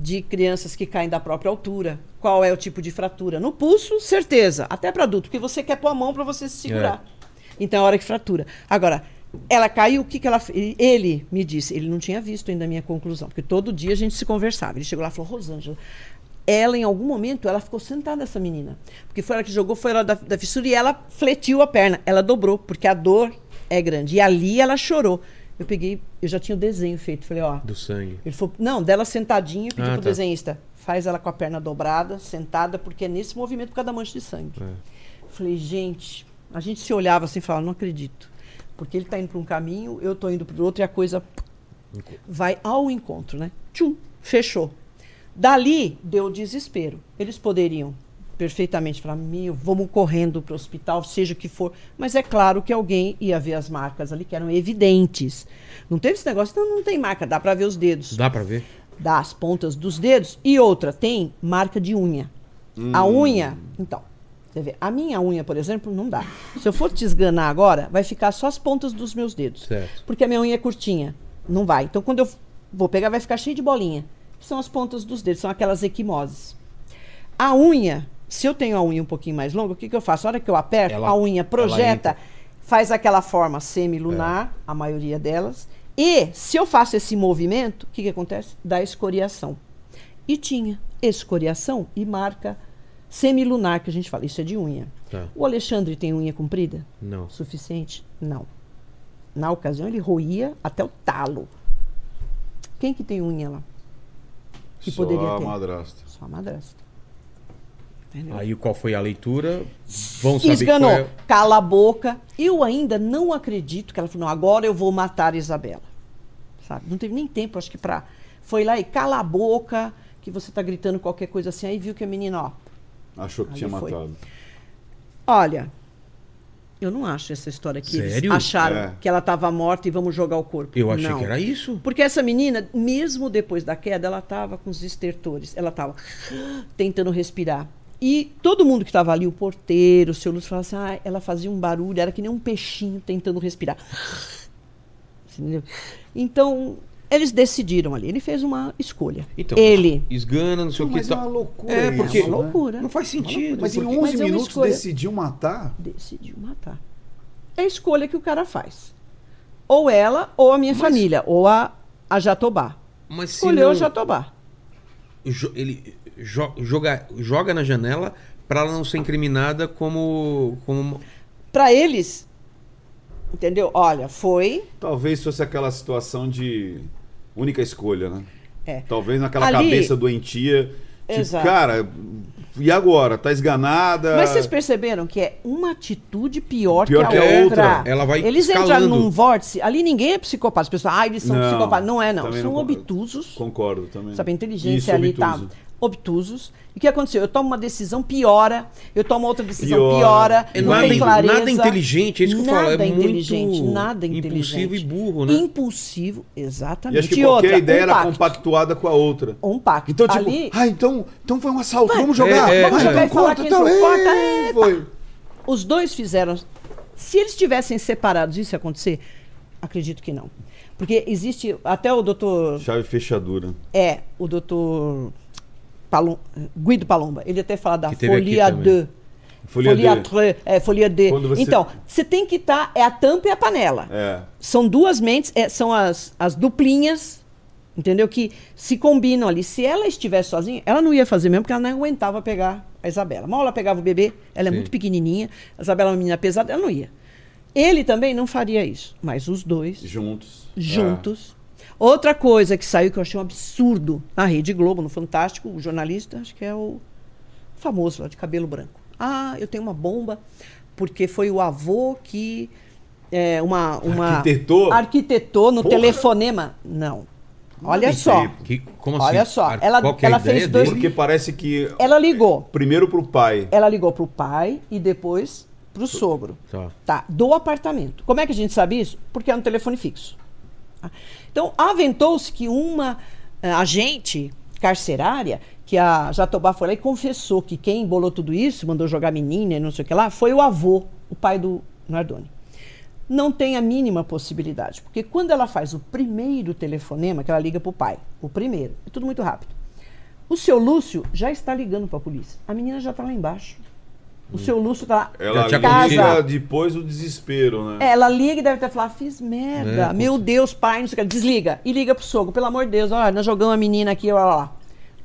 De crianças que caem da própria altura. Qual é o tipo de fratura? No pulso, certeza. Até para adulto, porque você quer pôr a mão para você se segurar. Então é a hora que fratura. Agora, ela caiu, o que, que ela fez? Ele me disse, ele não tinha visto ainda a minha conclusão, porque todo dia a gente se conversava. Ele chegou lá e falou, Rosângela, ela em algum momento, ela ficou sentada, essa menina. Porque foi ela que jogou, foi ela da, da fissura e ela fletiu a perna. Ela dobrou, porque a dor é grande. E ali ela chorou. Eu peguei, eu já tinha o desenho feito. Falei, ó.
Do sangue.
Ele falou, não, dela sentadinha, eu pedi
Ah,
pro
tá.
desenhista, faz ela com a perna dobrada, sentada, porque é nesse movimento por causa da mancha de sangue.
É.
Falei, gente, a gente se olhava assim e falava, não acredito. Porque ele tá indo para um caminho, eu tô indo para o outro e a coisa vai ao encontro, né? Tchum, fechou. Dali deu desespero. Eles poderiam perfeitamente falar, meu, vamos correndo para o hospital, seja o que for. Mas é claro que alguém ia ver as marcas ali que eram evidentes. Não teve esse negócio, não, não tem marca, dá para ver os dedos
Dá pra ver?
das pontas dos dedos e outra tem marca de unha. A unha, então, você vê, a minha unha, por exemplo, não dá. Se eu for te esganar agora, vai ficar só as pontas dos meus dedos.
Certo.
Porque a minha unha é curtinha, não vai. Então quando eu vou pegar vai ficar cheio de bolinha. São as pontas dos dedos, são aquelas equimoses. A unha, se eu tenho a unha um pouquinho mais longa, o que, que eu faço? A hora que eu aperto,
Ela-
a unha projeta, faz aquela forma semilunar, a maioria delas. E se eu faço esse movimento, o que, que acontece? Dá escoriação. E tinha escoriação e marca semilunar, que a gente fala. Isso é de unha.
Tá.
O Alexandre tem unha comprida?
Não.
Suficiente? Não. Na ocasião, ele roía até o talo. Quem que tem unha lá? Que
Só
poderia
a
ter?
madrasta.
Só a madrasta. Entendeu?
Aí qual foi a leitura? Vão saber
Esganou.
foi...
Cala a boca. Eu ainda não acredito que ela falou, não, agora eu vou matar a Isabela. Sabe? Não teve nem tempo, acho que pra... Foi lá e cala a boca, que você tá gritando qualquer coisa assim. Aí viu que a menina, ó...
Achou que tinha
foi.
matado.
Olha, eu não acho essa história que eles
Sério?
acharam
É.
que ela estava morta e vamos jogar o corpo.
Eu achei
Não.
que era isso.
Porque essa menina, mesmo depois da queda, ela estava com os estertores. Ela estava tentando respirar. E todo mundo que estava ali, o porteiro, o seu Lúcio, falava assim: ah, ela fazia um barulho, era que nem um peixinho tentando respirar. Entendeu? Então, eles decidiram ali. Ele fez uma escolha.
Então,
ele.
Esgana, não sei o que.
Mas é
tal.
uma loucura
É, porque
É uma loucura.
não faz sentido.
Mas em
porque-
11
Mas é
minutos
escolha.
decidiu matar?
decidiu matar. É a escolha que o cara faz. Ou ela, ou a minha família, ou a, a Jatobá.
Mas se
Escolheu
não-
a Jatobá.
jo- ele jo- joga, joga na janela pra ela não ser incriminada como. como
Pra eles, entendeu? Olha, foi.
Talvez fosse aquela situação de única escolha, né?
É.
Talvez naquela
Ali-
cabeça doentia. Tipo,
Exato.
cara, e agora? Tá esganada.
Mas vocês perceberam que é uma atitude pior,
Pior
que a
que a
outra.
outra.
Ela vai
Eles
escalando.
entraram num vórtice. Ali ninguém é psicopata. As pessoas, ah, eles são
Não,
psicopatas. Não é, não. São
não
obtusos.
Concordo também.
Sabe, a inteligência
Isso,
ali
obtuso.
tá obtusos. E o que aconteceu? Eu tomo uma decisão, piora. Eu tomo outra decisão,
Piora.
piora.
É
não
nada,
tem clareza.
nada inteligente, é isso que eu falo. É
Nada
muito
inteligente, nada inteligente.
impulsivo e burro, né?
Impulsivo, exatamente.
E acho que qualquer
outra,
ideia
um
era
pacto.
compactuada com a outra.
Um pacto.
Então, tipo,
Ali,
ah, então, então foi um assalto,
Vai.
vamos jogar.
É, é,
vamos
é.
jogar, corta, tal,
entrou, corta,
é, foi.
os dois fizeram. Se eles tivessem separados isso ia acontecer, acredito que não. Porque existe. Até o doutor.
Chave fechadura.
É, o doutor Palom, Guido Palomba. Ele até fala da folia
também.
de.
Folia de.
tre- é, folia.
Quando você-
Então, você tem que estar. é a tampa e a panela.
É.
São duas mentes, é, são as, as duplinhas, entendeu? Que se combinam ali. Se ela estivesse sozinha, ela não ia fazer mesmo, porque ela não aguentava pegar a Isabela. Mal ela pegava o bebê, ela é
Sim.
muito pequenininha, a Isabela é uma menina pesada, ela não ia. Ele também não faria isso, mas os dois
Juntos.
juntos. Outra coisa que saiu que eu achei um absurdo na Rede Globo, no Fantástico, o jornalista, acho que é o famoso lá de cabelo branco. Ah, eu tenho uma bomba, porque foi o avô que é, uma, uma
Arquitetou?
arquitetou no
Porra!
telefonema. Não. Olha só.
Que- como assim?
Olha só, ela-
qual é
ela fez dois-
dele?
Porque parece que.
Ela ligou.
Primeiro pro pai.
Ela ligou pro pai e depois pro sogro.
Tá.
Tá, do apartamento. Como é que a gente sabe isso? Porque é um telefone fixo. Então, aventou-se que uma eh, agente carcerária, que a Jatobá foi lá e confessou que quem embolou tudo isso, mandou jogar menina e não sei o que lá, foi o avô, o pai do Nardoni. Não tem a mínima possibilidade, porque quando ela faz o primeiro telefonema, que ela liga pro pai, o primeiro, é tudo muito rápido. O seu Lúcio já está ligando para a polícia. A menina já está lá embaixo. O seu Lúcio está lá.
Ela liga
acontecido.
depois do desespero, né?
É, Ela liga e deve ter falado, fiz merda.
É,
Meu Deus, pai, não sei o que. Desliga. E liga pro sogro, pelo amor de Deus, olha, nós jogamos a menina aqui, olha lá.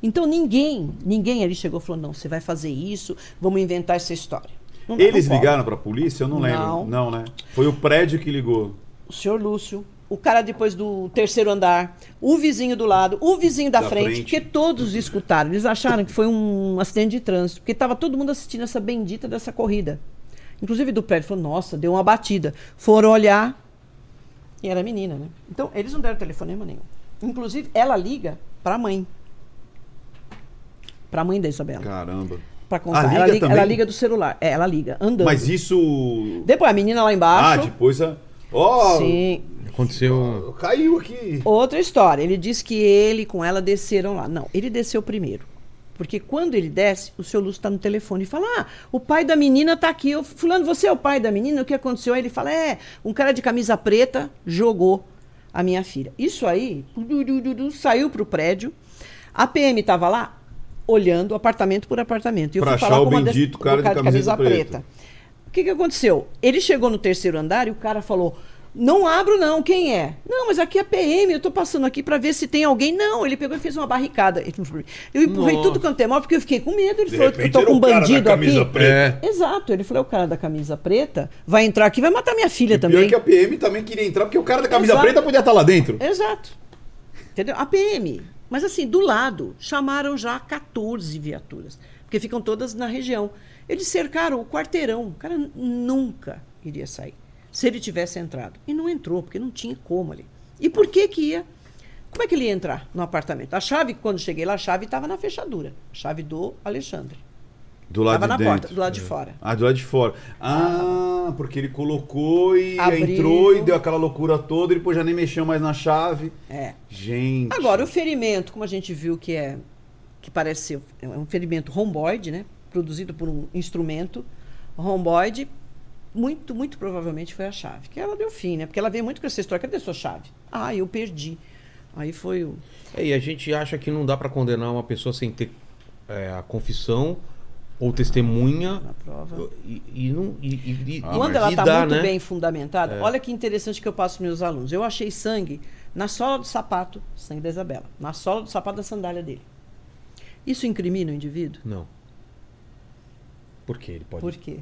Então ninguém, ninguém ali chegou e falou, não, você vai fazer isso, vamos inventar essa história. Não
Eles
não
ligaram pra polícia? Eu não lembro.
Não.
Não, né? Foi o prédio que ligou.
O senhor Lúcio, o cara depois do terceiro andar, o vizinho do lado, o vizinho da,
Da
frente,
frente.
que todos escutaram. Eles acharam que foi um acidente de trânsito, porque estava todo mundo assistindo essa bendita dessa corrida. Inclusive do prédio, falou, nossa, deu uma batida. Foram olhar e era menina, né? Então, eles não deram telefonema nenhum. Inclusive, ela liga para a mãe. Para a mãe da Isabela.
Caramba.
Para contar.
Ah, liga
ela, liga, ela liga do celular. É, ela liga, andando.
Mas isso.
Depois, a menina lá
Ah,
embaixo.
depois a. Ó!
Sim.
Aconteceu.
Caiu aqui.
Outra história. Ele disse que ele com ela desceram lá. Não, ele desceu primeiro. Porque quando ele desce, o seu Lúcio está no telefone e fala: Ah, o pai da menina está aqui. Eu, Fulano, você é o pai da menina? O que aconteceu? Aí ele fala: É, um cara de camisa preta jogou a minha filha. Isso aí du, du, du, du, saiu para o prédio. A PM estava lá olhando apartamento por apartamento. E eu
Pra
fui
achar
falar
o
com uma das-
bendito
do
cara de camiseta preta.
O que, que aconteceu? Ele chegou no terceiro andar e o cara falou: Não abro, não, quem é? Não, mas aqui é PM, eu tô passando aqui para ver se tem alguém. Não, ele pegou e fez uma barricada. Eu empurrei
Nossa.
tudo quanto é mal, porque eu fiquei com medo. Ele
De
falou: Eu tô com um
o cara da
bandido
camisa
aqui.
preta.
É.
Exato, ele falou: O cara da camisa preta vai entrar aqui vai matar minha filha
E pior
também.
que a PM também queria entrar, porque o cara da camisa
Exato.
preta podia estar lá dentro.
Exato. Entendeu? A PM. Mas assim, do lado, chamaram já 14 viaturas, porque ficam todas na região. Eles cercaram o quarteirão. O cara nunca iria sair se ele tivesse entrado. E não entrou, porque não tinha como ali. E por que que ia? Como é que ele ia entrar no apartamento? A chave, quando cheguei lá, a chave estava na fechadura. A chave do Alexandre.
Do lado
Estava
de
na
dentro.
porta, do lado de fora.
Ah, do lado de fora. Ah, porque ele colocou e
Abriu.
entrou e deu aquela loucura toda e depois já nem mexeu mais na chave.
É.
Gente.
Agora, o ferimento, como a gente viu que é que parece ser é um ferimento romboide, né? Produzido por um instrumento romboide, muito, muito provavelmente foi a chave. Que ela deu fim, né? Porque ela veio muito com essa história. Cadê sua chave? Ah, eu perdi. Aí foi o.
É, e a gente acha que não dá pra condenar uma pessoa sem ter é, a confissão ou testemunha.
Na prova.
E, e não. E, e-
Ah,
Quando ela está muito
né?
bem fundamentada, olha que interessante que eu passo para meus alunos. Eu achei sangue na sola do sapato, sangue da Isabela, na sola do sapato da sandália dele. Isso incrimina o indivíduo?
Não. Por quê? Ele pode.
Por quê?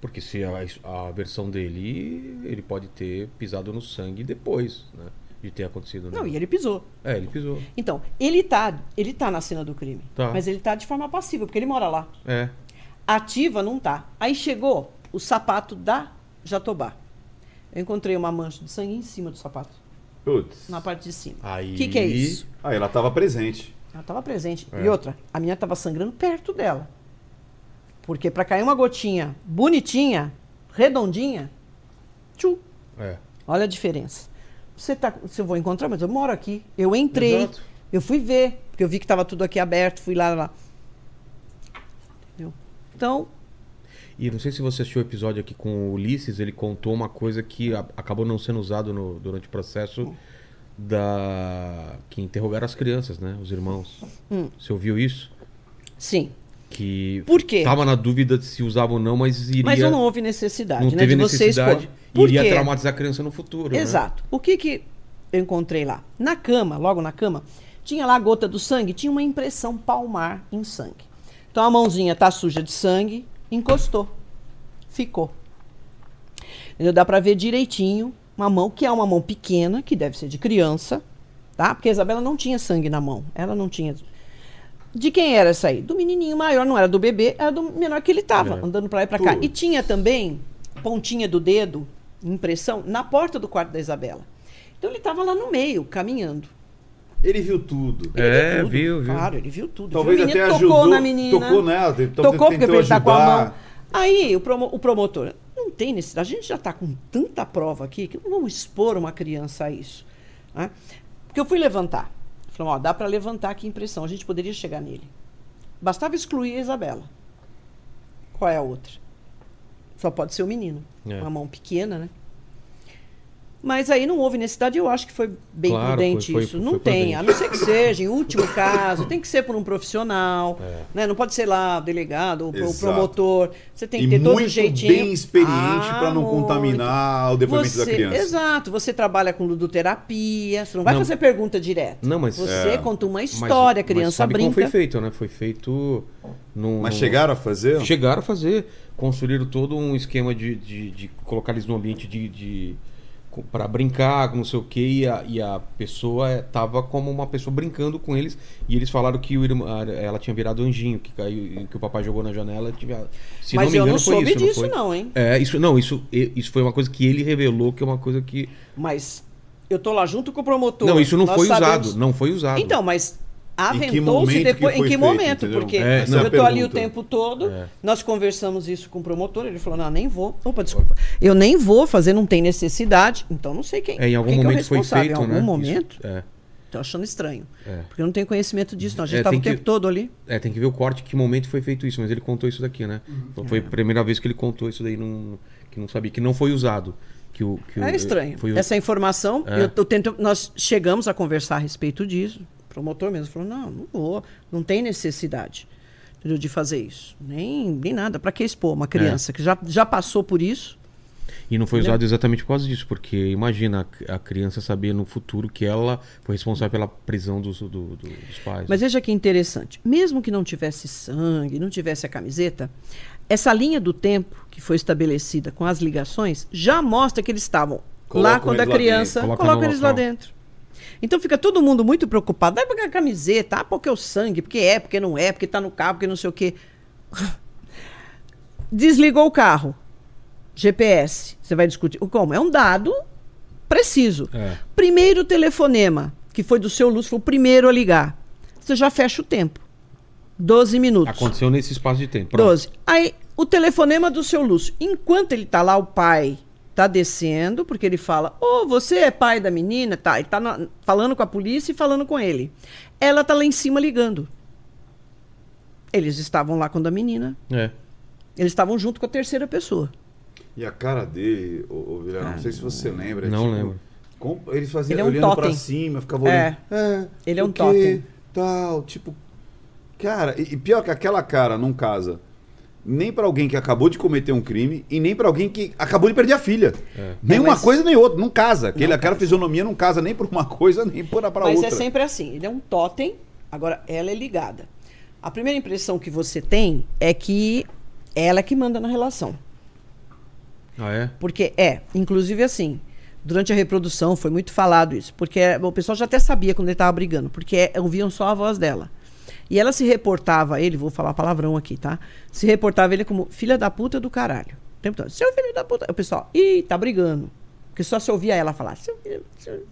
Porque se a, a versão dele, ele pode ter pisado no sangue depois, né? De ter acontecido.
Não,
né?
e ele pisou.
É, ele pisou.
Então, ele tá, ele tá na cena do crime.
Tá.
Mas ele tá de forma passiva, porque ele mora lá.
É.
Ativa não tá. Aí chegou o sapato da Jatobá. Eu encontrei uma mancha de sangue em cima do sapato,
Putz.
na parte de cima.
Aí.
O que, que é isso?
Aí ela tava presente.
Ela estava presente.
É.
E outra, a menina estava sangrando perto dela. Porque para cair uma gotinha bonitinha, redondinha, tchu,
É.
olha a diferença. Você tá, se eu vou encontrar, mas eu moro aqui. Eu entrei,
Exato.
eu fui ver, porque eu vi que estava tudo aqui aberto, fui lá, lá. Entendeu? Então,
E não sei se você assistiu o episódio aqui com o Ulisses, ele contou uma coisa que a- acabou não sendo usado no- durante o processo da. que interrogaram as crianças, né? Os irmãos.
Hum.
Você ouviu isso?
sim.
Que
Por quê?
tava na dúvida de se usava ou não, mas iria.
Mas não houve necessidade,
não
né,
teve
de você
necessidade e
Por
iria
quê?
traumatizar a criança no futuro. né?
Exato. O que que eu encontrei lá? Na cama, logo na cama, tinha lá a gota do sangue, tinha uma impressão palmar em sangue. Então a mãozinha tá suja de sangue, encostou. Ficou. Entendeu? Dá pra ver direitinho uma mão, que é uma mão pequena, que deve ser de criança, tá? Porque a Isabela não tinha sangue na mão. Ela não tinha. De quem era essa aí? Do menininho maior, não era do bebê, era do menor que ele tava,
É.
andando pra lá e pra cá. E tinha também pontinha do dedo, impressão, na porta do quarto da Isabela. Então ele tava lá no meio, caminhando.
Ele viu tudo.
Ele
É,
tudo,
viu, viu.
Claro, ele viu tudo.
Talvez
viu
até
tocou
ajudou.
na menina.
Tocou nela.
Tocou porque ele tá com a mão. Aí o, promo- o promotor, não tem necessidade. A gente já está com tanta prova aqui que não vamos expor uma criança a isso. né? Porque eu fui levantar. Falei, ó, dá para levantar aqui a impressão. A gente poderia chegar nele. Bastava excluir a Isabela. Qual é a outra? Só pode ser o menino.
É.
Uma mão pequena, né? Mas aí não houve necessidade, eu acho que foi bem
Claro,
prudente
foi- foi-
isso.
foi
não tem,
prudente.
a não ser que seja, em último caso, tem que ser por um profissional,
É.
né? Não pode ser lá o delegado, o pro- o
Exato.
promotor. Você tem que
e
ter todo o jeitinho.
bem experiente
Ah,
pra não
muito.
contaminar o depoimento da
Você-
criança.
Exato, você trabalha com ludoterapia, você não vai
Não.
fazer pergunta direta.
Não, mas-
Você
É.
conta uma
Mas-
história, a
mas
criança
sabe
brinca.
como foi feito, né? Foi feito. Num,
Mas chegaram a fazer?
Chegaram a fazer. Construíram todo um esquema de, de, de colocar eles no ambiente de. de para brincar, não sei o que, e a, e a pessoa eh, tava como uma pessoa brincando com eles. E eles falaram que o irmão, ela tinha virado anjinho, que caiu, que o papai jogou na janela. Tinha, se
Mas
não me
eu
engano,
não
foi
soube
isso,
disso,
foi?
não, hein?
É, isso não, isso, isso foi uma coisa que ele revelou, que é uma coisa que.
Mas eu tô lá junto com o promotor.
Não, isso não
nós
foi
sabemos-
usado. Não foi usado.
Então, mas
Em que
aventou-se
momento
depois.
que
em
foi
que momento?
entendeu?
Porque
É,
é
eu tô ali o tempo todo.
É.
Nós conversamos isso com o promotor. Ele falou: não, nem vou. Opa, desculpa. Eu nem vou fazer, não tem necessidade. Então não sei quem.
É, em algum
quem que é o
momento foi
responsável.
feito,
Em algum
né?
momento.
Isso- é.
Tô achando estranho.
É.
Porque eu não tenho conhecimento disso, não. A gente
É,
estava
tem
o tempo
que-
todo ali.
É, tem que ver o corte, que momento foi feito isso, mas ele contou isso daqui, né?
Uhum.
Foi a primeira vez que ele contou isso daí, num, que não sabia, que não foi usado. Que o, que o-
É estranho.
Foi, o-
Essa informação,
É.
eu, eu tento, nós chegamos a conversar a respeito disso. O promotor mesmo falou: não, não vou, não tem necessidade entendeu, de fazer isso. Nem, nem nada. Para que expor uma criança que já, já passou por isso?
E não foi
Entendeu?
usado exatamente por causa disso, porque imagina a, a criança saber no futuro que ela foi responsável pela prisão dos, do- do- dos pais.
Mas veja que interessante. Mesmo que não tivesse sangue, não tivesse a camiseta, essa linha do tempo que foi estabelecida com as ligações já mostra que eles estavam lá
Colocam
quando a
lá
criança.
Coloca
eles lá dentro. Então fica todo mundo muito preocupado. Ah, porque a camiseta, ah, porque o sangue, porque é, porque não é, porque tá no carro, porque não sei o quê. Desligou o carro. GPS. Você vai discutir. Como? É um dado preciso.
É.
Primeiro telefonema, que foi do seu Lúcio, foi o primeiro a ligar. Você já fecha o tempo. 12 minutos.
Aconteceu nesse espaço de tempo. Pronto.
12. Aí, o telefonema do seu Lúcio. Enquanto ele tá lá, o pai tá descendo, porque ele fala: Ô, você é pai da menina? Tá. Ele tá na- falando com a polícia e falando com ele. Ela tá lá em cima ligando. Eles estavam lá quando a menina.
É.
Eles estavam junto com a terceira pessoa.
E a cara dele, ô, ô Vilhena, não sei se você lembra.
Não
tipo,
lembro.
com- ele fazia
Ele é um
olhando pra
totem.
cima, ficava olhando. É,
Ele é um totem.
Tal, tipo. Cara, e, e pior que aquela cara não casa nem pra alguém que acabou de cometer um crime e nem pra alguém que acabou de perder a filha.
É.
Nem
É,
uma coisa nem outra, não casa. Aquele,
Não
aquela
casa.
fisionomia não casa nem por uma coisa nem por pra
Mas
outra.
é sempre assim. Ele é um totem, agora ela é ligada. A primeira impressão que você tem é que ela é que manda na relação.
Ah, é?
Porque é, inclusive assim, durante a reprodução foi muito falado isso, porque o pessoal já até sabia quando ele estava brigando, porque é, ouviam só a voz dela. E ela se reportava a ele, vou falar palavrão aqui, tá? Se reportava a ele como filha da puta do caralho. O tempo todo, seu filho da puta. O pessoal, ih, tá brigando. Porque só se ouvia ela falar, seu filho. Seu...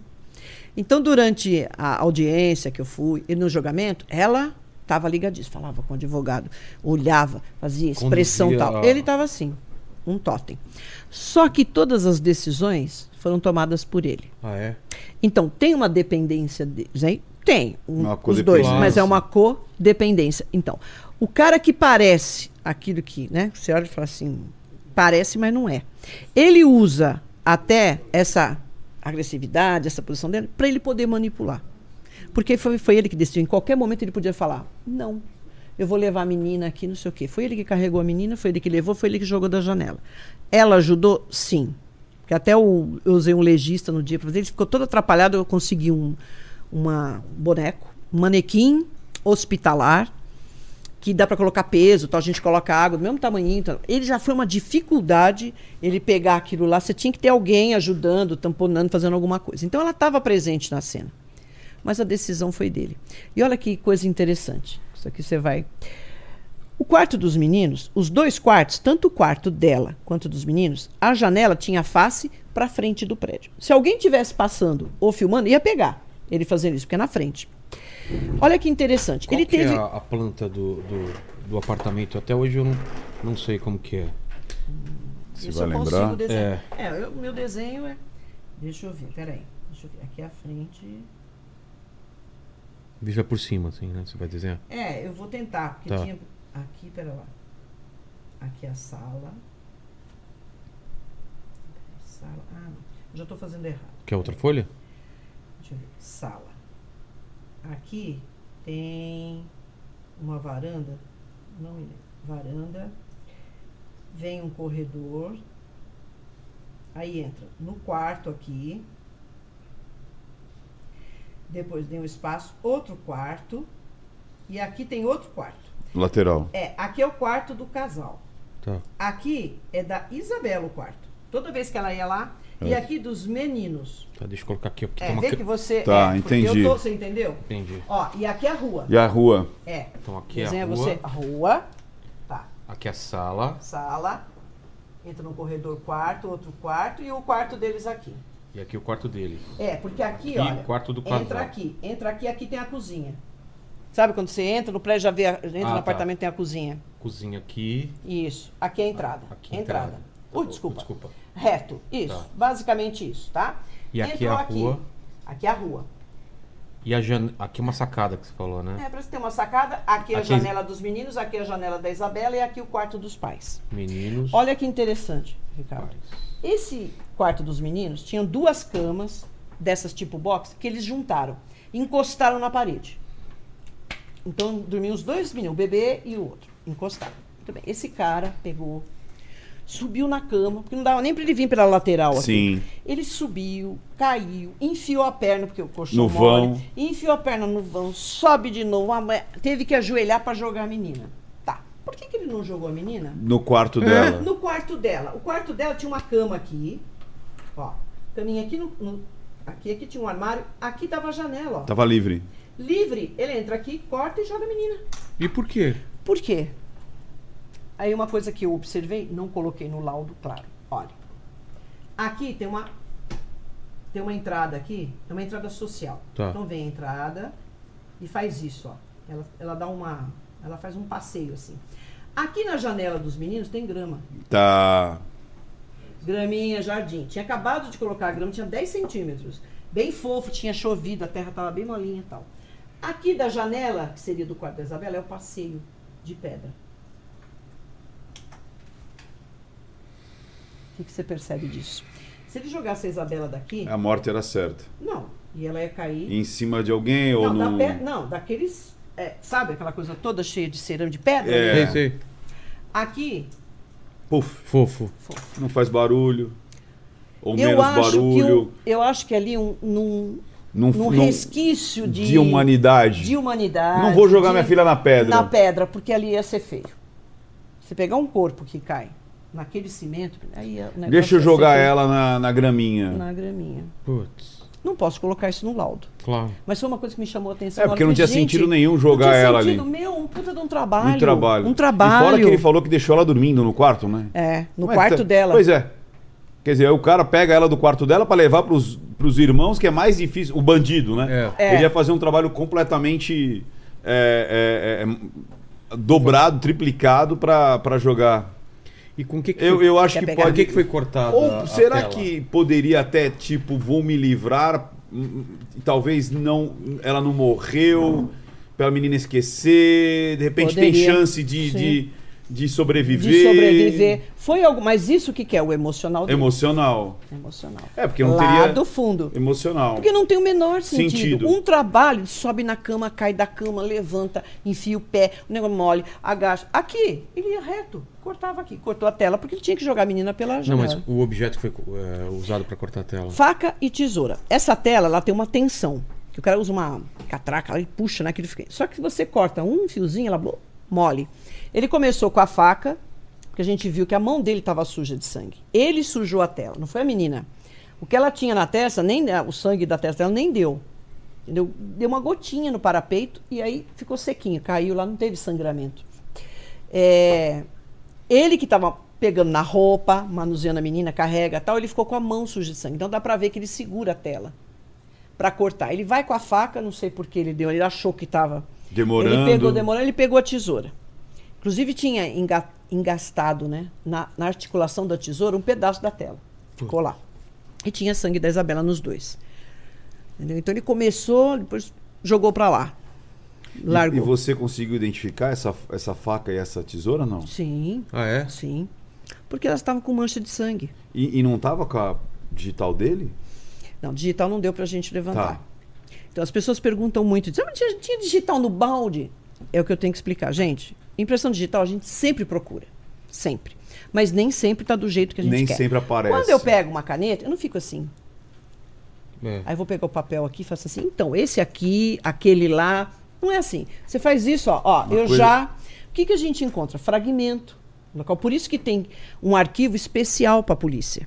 Então, durante a audiência que eu fui e no julgamento, ela estava ligadíssima, falava com o advogado, olhava, fazia expressão
Conduzia
tal.
a-
Ele estava assim, um totem. Só que todas as decisões foram tomadas por ele.
Ah, é?
Então, tem uma dependência deles, hein? Tem, um,
Uma
os dois, mas é uma codependência. Então, o cara que parece aquilo que, né? Você olha e fala assim, parece, mas não é. Ele usa até essa agressividade, essa posição dele, para ele poder manipular. Porque foi, foi ele que decidiu. Em qualquer momento ele podia falar: não, eu vou levar a menina aqui, não sei o quê. Foi ele que carregou a menina, foi ele que levou, foi ele que jogou da janela. Ela ajudou? Sim. Porque até o- eu usei um legista no dia para fazer, ele ficou todo atrapalhado. Eu consegui um uma boneco, manequim hospitalar, que dá para colocar peso, tal, a gente coloca água do mesmo tamanho. Tal. Ele já foi uma dificuldade ele pegar aquilo lá. Você tinha que ter alguém ajudando, tamponando, fazendo alguma coisa. Então ela estava presente na cena. Mas a decisão foi dele. E olha que coisa interessante. Isso aqui você vai. O quarto dos meninos, os dois quartos, tanto o quarto dela quanto dos meninos, a janela tinha face para frente do prédio. Se alguém tivesse passando ou filmando, ia pegar ele fazendo isso, porque é na frente. Olha que interessante.
Qual
ele
que
teve.
é a, a planta do, do, do apartamento? Até hoje eu não, não sei como que é.
Você
Isso
vai
eu
lembrar?
consigo desenhar. É, o meu desenho é. Deixa eu ver, peraí. Deixa eu ver. Aqui à frente.
Vista por cima, assim, né? Você vai desenhar.
É, eu vou tentar, porque
Tá.
tinha. Aqui, pera lá. Aqui é a sala. Sala. Ah, não. Já estou fazendo errado.
Quer outra folha?
Deixa eu ver. Sala. Aqui tem uma varanda. Não me lembro. Varanda. Vem um corredor. Aí entra no quarto aqui. Depois tem um espaço, outro quarto. E aqui tem outro quarto.
Lateral.
É, aqui é o quarto do casal.
Tá.
Aqui é da Isabela o quarto. Toda vez que ela ia lá. E
É.
aqui dos meninos.
Tá, deixa eu colocar aqui. Porque
É,
uma
vê que você.
Tá,
é,
entendi.
Eu tô, você entendeu?
Entendi.
Ó, e aqui é a rua.
E a rua?
É.
Então aqui é a
Desenha
rua.
você a rua. Tá.
Aqui é a sala.
Sala. Entra no corredor quarto, outro quarto e o quarto deles aqui.
E aqui o quarto dele.
É, porque aqui,
E
olha.
quarto do
Entra
casal.
aqui. Entra aqui, aqui tem a cozinha. Sabe quando você entra no prédio, já vê, a- entra
Ah,
no
tá.
apartamento, tem a cozinha.
Cozinha aqui.
Isso. Aqui é a entrada.
Aqui é a
entrada.
entrada.
Ui, desculpa.
desculpa.
Reto. Isso.
Tá.
Basicamente isso, tá?
E aqui
Entrou
é a rua.
Aqui é a rua.
E a jan... aqui é uma sacada que você falou, né?
É, parece que tem uma sacada. Aqui é a
Aqui-
janela dos meninos, aqui é a janela da Isabela e aqui o quarto dos pais.
Meninos.
Olha que interessante, Ricardo.
pais.
Esse quarto dos meninos tinha duas camas dessas tipo box que eles juntaram, encostaram na parede. Então dormiam os dois meninos, o bebê e o outro, encostaram. Muito bem. Esse cara pegou, subiu na cama, porque não dava nem para ele vir pela lateral aqui.
Sim.
Ele subiu, caiu, enfiou a perna, porque o colchão
No
mole,
vão.
enfiou a perna no vão, sobe de novo, a mãe- teve que ajoelhar para jogar a menina. Tá. Por que, que ele não jogou a menina?
No quarto dela.
No quarto dela. O quarto dela tinha uma cama aqui. Ó. Caminha aqui no. no- aqui, aqui tinha um armário. Aqui tava a janela, ó.
Tava livre.
Livre. Ele entra aqui, corta e joga a menina.
E por quê?
Por quê? Aí uma coisa que eu observei, não coloquei no laudo, claro. Olha. Aqui tem uma. Tem uma entrada aqui, é uma entrada social.
Tá.
Então vem a entrada e faz isso, ó. Ela, ela dá uma. Ela faz um passeio assim. Aqui na janela dos meninos tem grama.
Tá.
Graminha, jardim. Tinha acabado de colocar a grama, tinha 10 centímetros. Bem fofo, tinha chovido, a terra estava bem molinha e tal. Aqui da janela, que seria do quarto da Isabela, é o passeio de pedra. O que, que você percebe disso? Se ele jogasse a Isabela daqui,
A morte era certa.
não. E ela ia cair.
Em cima de alguém ou
não,
no.
da pe- não, daqueles. é, sabe aquela coisa toda cheia de cerâmica, de pedra?
É.
né?
Sei.
Aqui,
Puf,
Fofo.
fofo.
não faz barulho. Ou
Eu
menos
acho, que
barulho.
o- eu acho que ali um, num-
Num,
num
num-
resquício de,
de humanidade.
de humanidade.
Não vou jogar
de-
minha filha na pedra.
Na pedra, porque ali ia ser feio. Você pegar um corpo que cai naquele cimento, aí
Deixa eu
ser
jogar ela na, na graminha.
na graminha.
Putz,
Não posso colocar isso no laudo.
claro.
Mas foi uma coisa que me chamou a atenção.
É, porque não tinha sentido nenhum
não
jogar
tinha
ela
sentido,
ali.
Meu, um puta de um trabalho.
Um trabalho.
Um trabalho.
E fora que ele falou que deixou ela dormindo no quarto, né?
É, no
Não é
quarto
que tá-
dela.
Pois é. Quer dizer, aí o cara pega ela do quarto dela pra levar pros, pros irmãos, que é mais difícil. O bandido, né?
É.
Ele ia fazer um trabalho completamente é, é, é, dobrado, triplicado pra jogar.
E com o que, que
Eu,
foi,
eu acho que pode.
que, que foi cortado?
Ou
a- a
será
tela?
que poderia até, tipo, vou me livrar, hum, e talvez não, ela não morreu, pra menina esquecer, de repente tem
Poderia,
chance de. De, sobreviver.
De sobreviver. Foi algo. Mas isso o que, que é? O emocional dele.
Emocional.
Emocional.
É, porque não
Lá
teria.
do fundo.
Emocional.
Porque não tem o menor sentido.
Sentido.
Um trabalho, sobe na cama, cai da cama, levanta, enfia o pé, o negócio mole, agacha. Aqui, ele ia reto, cortava aqui, cortou a tela, porque ele tinha que jogar a menina pela
Não,
janela.
mas o objeto que foi é, usado pra cortar a tela.
Faca e tesoura. Essa tela, ela tem uma tensão. Que o cara usa uma catraca, ela puxa, né? Que ele fica... Só que se você corta um fiozinho, ela mole. Ele começou com a faca, porque a gente viu que a mão dele estava suja de sangue. Ele sujou a tela, não foi a menina. O que ela tinha na testa, nem o sangue da testa dela nem deu. Entendeu? Deu uma gotinha no parapeito e aí ficou sequinho, caiu lá, não teve sangramento. É, ele que estava pegando na roupa, manuseando a menina, carrega tal, ele ficou com a mão suja de sangue. Então dá pra ver que ele segura a tela para cortar. Ele vai com a faca, não sei por que ele deu, ele achou que estava
Demorando.
Ele pegou demorando, ele pegou a tesoura. Inclusive tinha enga- engastado, né, na, na articulação da tesoura um pedaço da tela. Ficou lá. E tinha sangue da Isabela nos dois. Entendeu? Então ele começou, depois jogou para lá.
E-
Largou.
E você conseguiu identificar essa, essa faca e essa tesoura, não?
Sim,
Ah, é?
sim. Porque elas estavam com mancha de sangue.
E, e não tava com a digital dele?
Não, digital não deu pra gente levantar.
Tá.
Então as pessoas perguntam muito, dizem, "Ah, mas tinha, tinha digital no balde? É o que eu tenho que explicar. Gente, impressão digital a gente sempre procura. Sempre. Mas nem sempre tá do jeito que a gente
Nem
quer.
sempre aparece.
Quando eu pego uma caneta, eu não fico assim.
É.
Aí eu vou pegar o papel aqui e faço assim, então, esse aqui, aquele lá. Não é assim. Você faz isso, ó. ó eu
coisa-
já. O que, que a gente encontra? Fragmento. Local. Por isso que tem um arquivo especial para a polícia.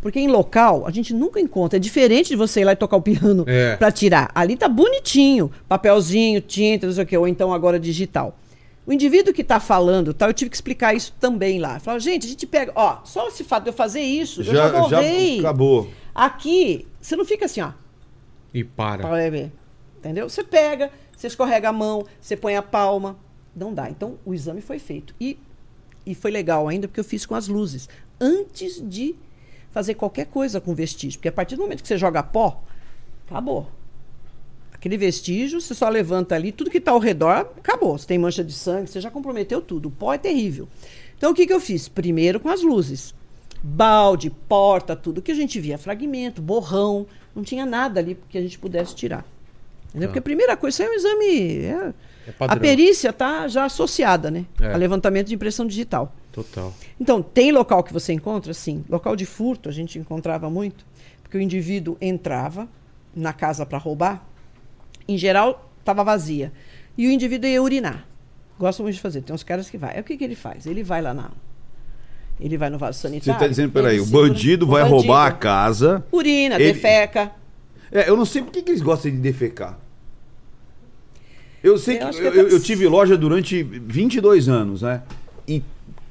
Porque em local, a gente nunca encontra. É diferente de você ir lá e tocar o piano
É.
para tirar. Ali tá bonitinho. Papelzinho, tinta, não sei o quê. Ou então agora digital. O indivíduo que está falando, tal, eu tive que explicar isso também lá. Falar, gente, a gente pega, ó, só esse fato de eu fazer isso, eu já borrei.
acabou.
Aqui, você não fica assim, ó,
E para.
para beber. Entendeu? Você pega, você escorrega a mão, você põe a palma. Não dá. Então, o exame foi feito. E, e foi legal ainda, porque eu fiz com as luzes. Antes de fazer qualquer coisa com vestígio. Porque a partir do momento que você joga pó, acabou. Aquele vestígio, você só levanta ali, tudo que está ao redor, acabou. Se tem mancha de sangue, você já comprometeu tudo. O pó é terrível. Então, o que, que eu fiz? Primeiro com as luzes. Balde, porta, tudo que a gente via, fragmento, borrão, não tinha nada ali que a gente pudesse tirar. Entendeu? Porque a primeira coisa, isso é um exame. é-
É
a perícia está já associada, né?
É.
A levantamento de impressão digital.
Total.
Então, tem local que você encontra? Sim. Local de furto, a gente encontrava muito, porque o indivíduo entrava na casa para roubar, em geral, estava vazia. E o indivíduo ia urinar. Gosta muito de fazer. Tem uns caras que vai. Aí o que, que ele faz? Ele vai lá na. Ele vai no vaso
Você
sanitário.
está dizendo, peraí, o bandido vai
bandido
roubar a casa.
Urina,
ele-
defeca.
É, eu não sei por que, que eles gostam de defecar. Eu sei
Eu
que,
que
eu, eu- eu tive loja durante 22 anos, né? E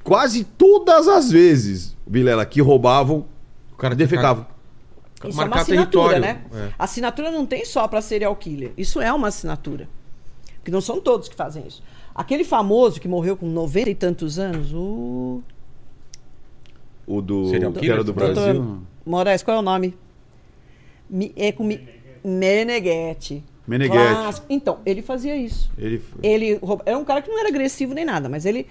quase todas as vezes, Vilela, que roubavam,
O cara
defecavam.
Isso é uma assinatura,
território.
né?
É.
Assinatura não tem só para serial killer. Isso é uma assinatura. Porque não são todos que fazem isso. Aquele famoso que morreu com 90 e tantos anos, o.
O do
Serial
que
killer?
era do
Doutor
Brasil.
Moraes, qual é o nome? Mi- é com Mi- Meneghetti.
Meneghetti.
Clássico. Então, ele fazia isso.
Ele
Ele rouba- era um cara que não era agressivo nem nada, mas ele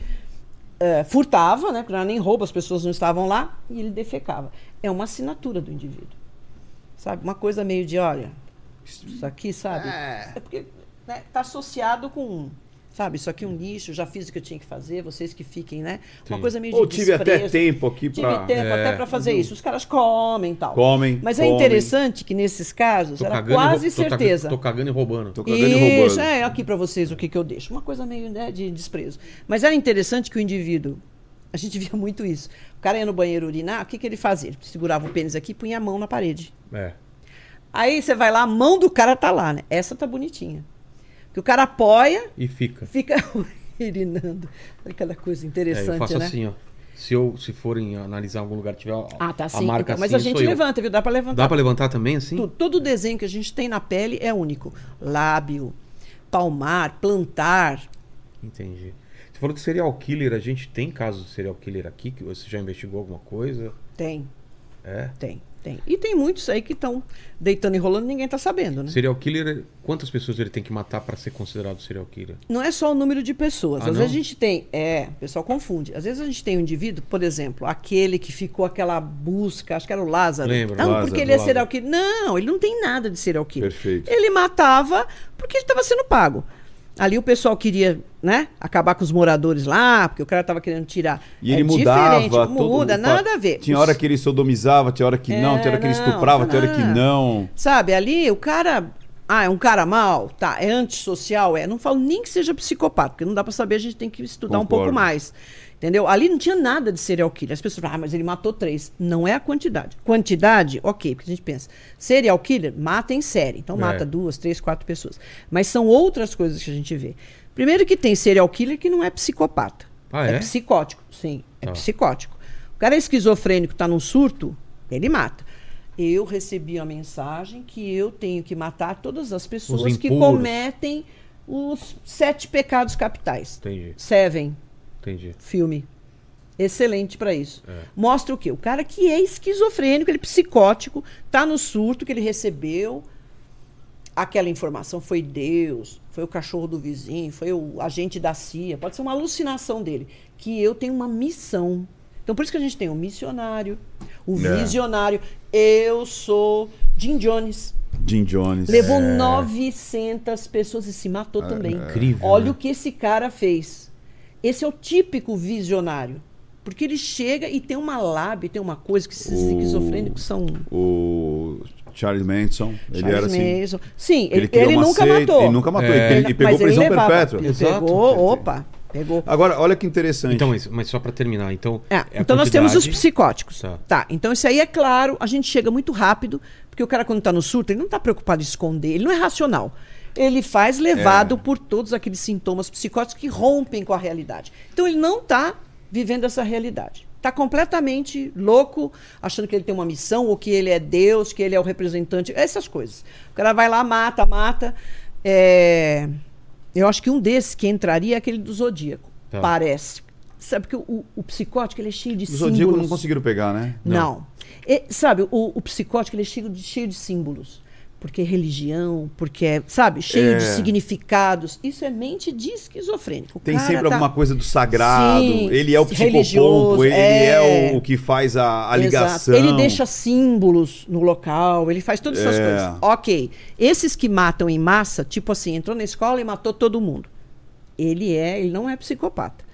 eh, furtava, né? Porque não era nem roubo, as pessoas não estavam lá, e ele defecava. É uma assinatura do indivíduo. Sabe? Uma coisa meio de, olha, isso aqui, sabe? É, porque está associado com Sabe, isso aqui é um lixo, já fiz o que eu tinha que fazer, vocês que fiquem, né? Uma
Sim.
coisa meio
Ou
de
tive até
desprezo.
tempo aqui
Tive
pra.
tempo
É.
até para fazer isso. Os caras comem e tal.
Comem,
Mas é
comem.
interessante que nesses casos
Tô
era
e
quase certeza.
Tô cagando e roubando.
Tô cagando e roubando.
Isso, é aqui para vocês o que, que eu deixo. Uma coisa meio né, de desprezo. Mas era interessante que o indivíduo. A gente via muito isso. O cara ia no banheiro urinar, o que, que ele fazia? Ele segurava o pênis aqui e punha a mão na parede.
É.
Aí você vai lá, a mão do cara tá lá, né? Essa tá bonitinha. Que o cara apoia,
E fica.
fica urinando. Olha Aquela coisa
É,
interessante,
eu faço
né?
assim, ó. Se eu se forem analisar algum lugar tiver a,
Ah, tá
a
sim.
marca
então, mas
assim,
a gente
sou eu.
levanta, viu? Dá pra levantar.
Dá pra levantar também assim?
Tudo. Todo desenho que a gente tem na pele é único. Lábio, palmar, plantar.
Entendi. Falou que serial killer, a gente tem casos de serial killer aqui, que você já investigou alguma coisa?
Tem,
É.
tem, tem. E tem muitos aí que estão deitando e rolando ninguém tá sabendo, né?
Serial killer, quantas pessoas ele tem que matar pra ser considerado serial killer?
Não é só o número de pessoas.
Ah,
Às
não?
vezes a gente tem. É, o pessoal confunde. Às vezes a gente tem um indivíduo, por exemplo, aquele que ficou aquela busca, acho que era o Lázaro.
Lembro,
Não,
Lázaro,
porque ele é serial killer. Não, ele não tem nada de serial killer.
Perfeito.
Ele matava porque ele estava sendo pago. Ali o pessoal queria, né, acabar com os moradores lá, porque o cara estava querendo tirar.
E ele
é
mudava.
diferente,
todo-
muda, nada a ver.
Tinha hora que ele sodomizava, tinha hora que não,
É,
tinha hora que ele
não,
estuprava, tinha hora que
não.
não.
Sabe, ali o cara. Ah, é um cara mal? Tá. É antissocial? É. Não falo nem que seja psicopata, porque não dá pra saber, a gente tem que estudar um
Concordo.
pouco mais. Entendeu? Ali não tinha nada de serial killer. As pessoas falam, ah, mas ele matou três. Não é a quantidade. Quantidade, ok, porque a gente pensa, serial killer mata em série. Então
É.
mata duas, três, quatro pessoas. Mas são outras coisas que a gente vê. Primeiro que tem serial killer que não é psicopata.
Ah, é?
psicótico, sim. É
Tá.
psicótico. O cara é esquizofrênico, tá num surto, ele mata. Eu recebi a mensagem que eu tenho que matar todas as pessoas que cometem os sete pecados capitais.
Entendi,
Seven,
entendi.
filme. Excelente pra isso.
É.
Mostra o quê? O cara que é esquizofrênico, ele é psicótico, tá no surto que ele recebeu. Aquela informação foi Deus, foi o cachorro do vizinho, foi o agente da CIA, pode ser uma alucinação dele, que eu tenho uma missão. Então por isso que a gente tem o missionário, o
É.
visionário. Eu sou Jim Jones.
Jim Jones.
Levou
É.
900 pessoas e se matou também.
Incrível,
Olha
né?
o que esse cara fez. Esse é o típico visionário. Porque ele chega e tem uma lábia, tem uma coisa que esses esquizofrênicos são.
O Charles Manson, ele
Charles
era assim.
Manson. Sim, ele, ele
uma
nunca
seita,
matou.
Ele nunca matou.
É.
Ele, ele pegou
Mas ele
prisão
levava.
perpétua.
Ele
Exato.
pegou, opa, pegou.
Agora, olha que interessante.
Então, mas, só pra terminar, então.
É,
é
então nós temos os psicóticos.
Tá.
Tá. Então isso aí é claro, a gente chega muito rápido, porque o cara quando tá no surto, ele não tá preocupado em esconder, ele não é racional. Ele faz levado
É.
por todos aqueles sintomas psicóticos que rompem com a realidade. Então ele não tá vivendo essa realidade. Tá completamente louco, achando que ele tem uma missão, ou que ele é Deus, que ele é o representante, essas coisas. O cara vai lá, mata, mata. É, Eu acho que um desses que entraria é aquele do Zodíaco.
Tá.
Parece. Sabe que o, o psicótico ele é cheio de
o
símbolos.
Zodíaco não conseguiram pegar, né?
Não. E, sabe, o, o psicótico ele é cheio de, cheio de símbolos. Porque é religião, porque é, sabe, cheio
É.
de significados. Isso é mente de esquizofrênico. O
Tem
cara
sempre
tá-
alguma coisa do sagrado.
Sim,
ele é o
religioso,
psicopompo, ele é,
é.
o, o que faz a, a ligação.
Ele deixa símbolos no local, ele faz todas essas
É.
coisas. Ok. Esses que matam em massa, tipo assim, entrou na escola e matou todo mundo. Ele é, ele não é psicopata.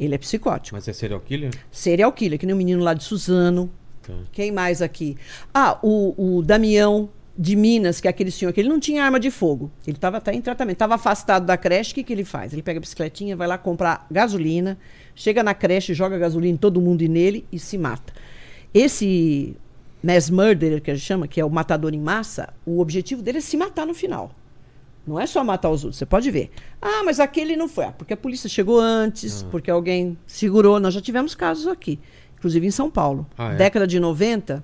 Ele é psicótico.
Mas é serial killer?
Serial killer, que nem o menino lá de Suzano.
Tá.
Quem mais aqui? Ah, o, o Damião de Minas, que é aquele senhor que ele não tinha arma de fogo. Ele estava até em tratamento, estava afastado da creche. O que, que ele faz? Ele pega a bicicletinha, vai lá comprar gasolina, chega na creche, joga gasolina em todo mundo e nele e se mata. Esse mass murderer, que a gente chama, que é o matador em massa, o objetivo dele é se matar no final. Não é só matar os outros, você pode ver. Ah, mas aquele não foi. Ah, porque a polícia chegou antes, porque alguém segurou. Nós já tivemos casos aqui, inclusive em São Paulo.
Ah, é?
Década de 90,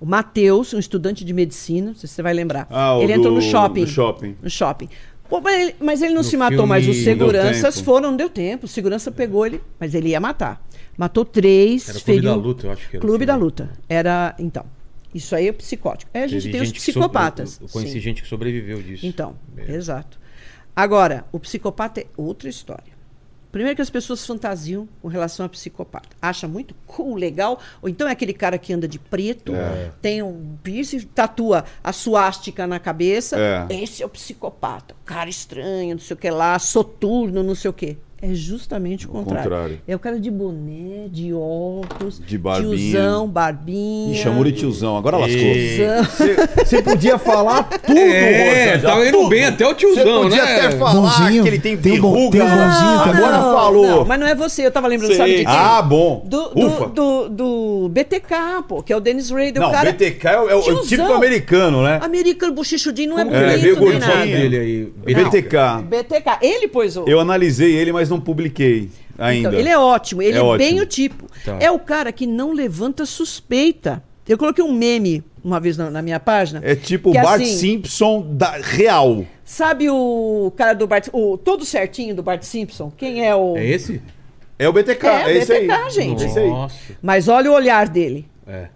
o Matheus, um estudante de medicina, não sei se você vai lembrar.
Ah,
ele entrou no
do-
shopping.
do shopping.
No shopping. Pô, mas, ele, mas ele não
No
se matou, mas os
não
seguranças foram, não deu tempo. O segurança pegou ele, mas ele ia matar. Matou três,
Era o Clube
feriu-
da Luta, eu acho que era o
Clube da. Luta. Era, então. Isso aí é psicótico. Aí a gente
Teve
tem os
gente so-
psicopatas.
Eu, eu conheci
Sim.
gente que sobreviveu disso.
Então,
É.
exato. Agora, o psicopata é outra história. Primeiro que as pessoas fantasiam com relação a psicopata. Acha muito cool, legal. Ou então é aquele cara que anda de preto, tem um piercing, tatua a suástica na cabeça.
É.
Esse é o psicopata. Cara estranho, não sei o que lá, soturno, não sei o que. É justamente o contrário.
contrário.
É o cara de boné, de óculos,
De barbinha.
tiozão, barbinha.
Ih, chamou de tiozão, agora lascou.
tiozão.
Você podia falar tudo,
É,
Rosângela,
tava indo
tudo.
bem até o tiozão,
podia
né?
até falar
Bonzinho.
que ele tem verruga.
tem um bonzinho também.
agora
Não,
falou.
não, mas não é você, eu tava lembrando, sabe de
Sei.
quem?
Ah, bom.
Do,
Ufa.
do, do, do BTK, pô, que é o Dennis Rader.
Não,
o cara
BTK é o, é o típico americano, né?
Americano, bochichudinho, não é
Como
bonito,
é,
nem nada.
dele aí.
BTK.
BTK, ele pôs o...
Eu analisei ele, mas não publiquei ainda.
Então, ele é ótimo, ele
É
é, bem
ótimo.
o tipo.
Tá.
É o cara que não levanta suspeita. Eu coloquei um meme uma vez na, na minha página.
É tipo o
é
Bart
assim,
Simpson da real.
Sabe o cara do Bart... O todo certinho do Bart Simpson? Quem é o...
É esse?
É o BTK,
É,
é, esse aí.
BTK, gente.
É esse aí.
Nossa.
Mas olha o olhar dele.
É.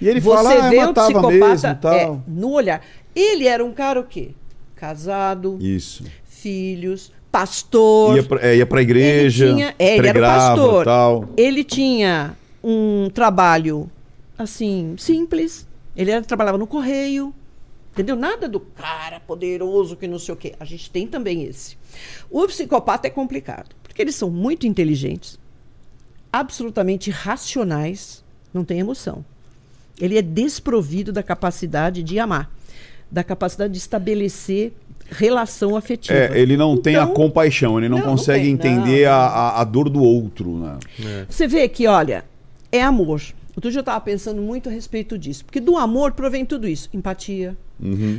E ele
Você
fala, ah,
vê
eu
o
matava
psicopata
mesmo tal.
é, no olhar. Ele era um cara o quê? Casado,
Isso.
filhos, pastor.
Ia pra, é, ia pra igreja,
ele tinha, é, ele era pastor.
tal.
Ele tinha um trabalho assim simples. Ele era, trabalhava no correio. Entendeu? Nada do cara poderoso que não sei o quê. A gente tem também esse. O psicopata é complicado, porque eles são muito inteligentes, absolutamente racionais, não tem emoção. Ele é desprovido da capacidade de amar, da capacidade de estabelecer relação afetiva.
É, ele não tem a
Então,
compaixão, ele não,
não, não
consegue
tem,
entender
não,
a, a, a dor do outro, né?
Você vê que, olha, é amor. Outro dia eu estava pensando muito a respeito disso. Porque do amor provém tudo isso: empatia,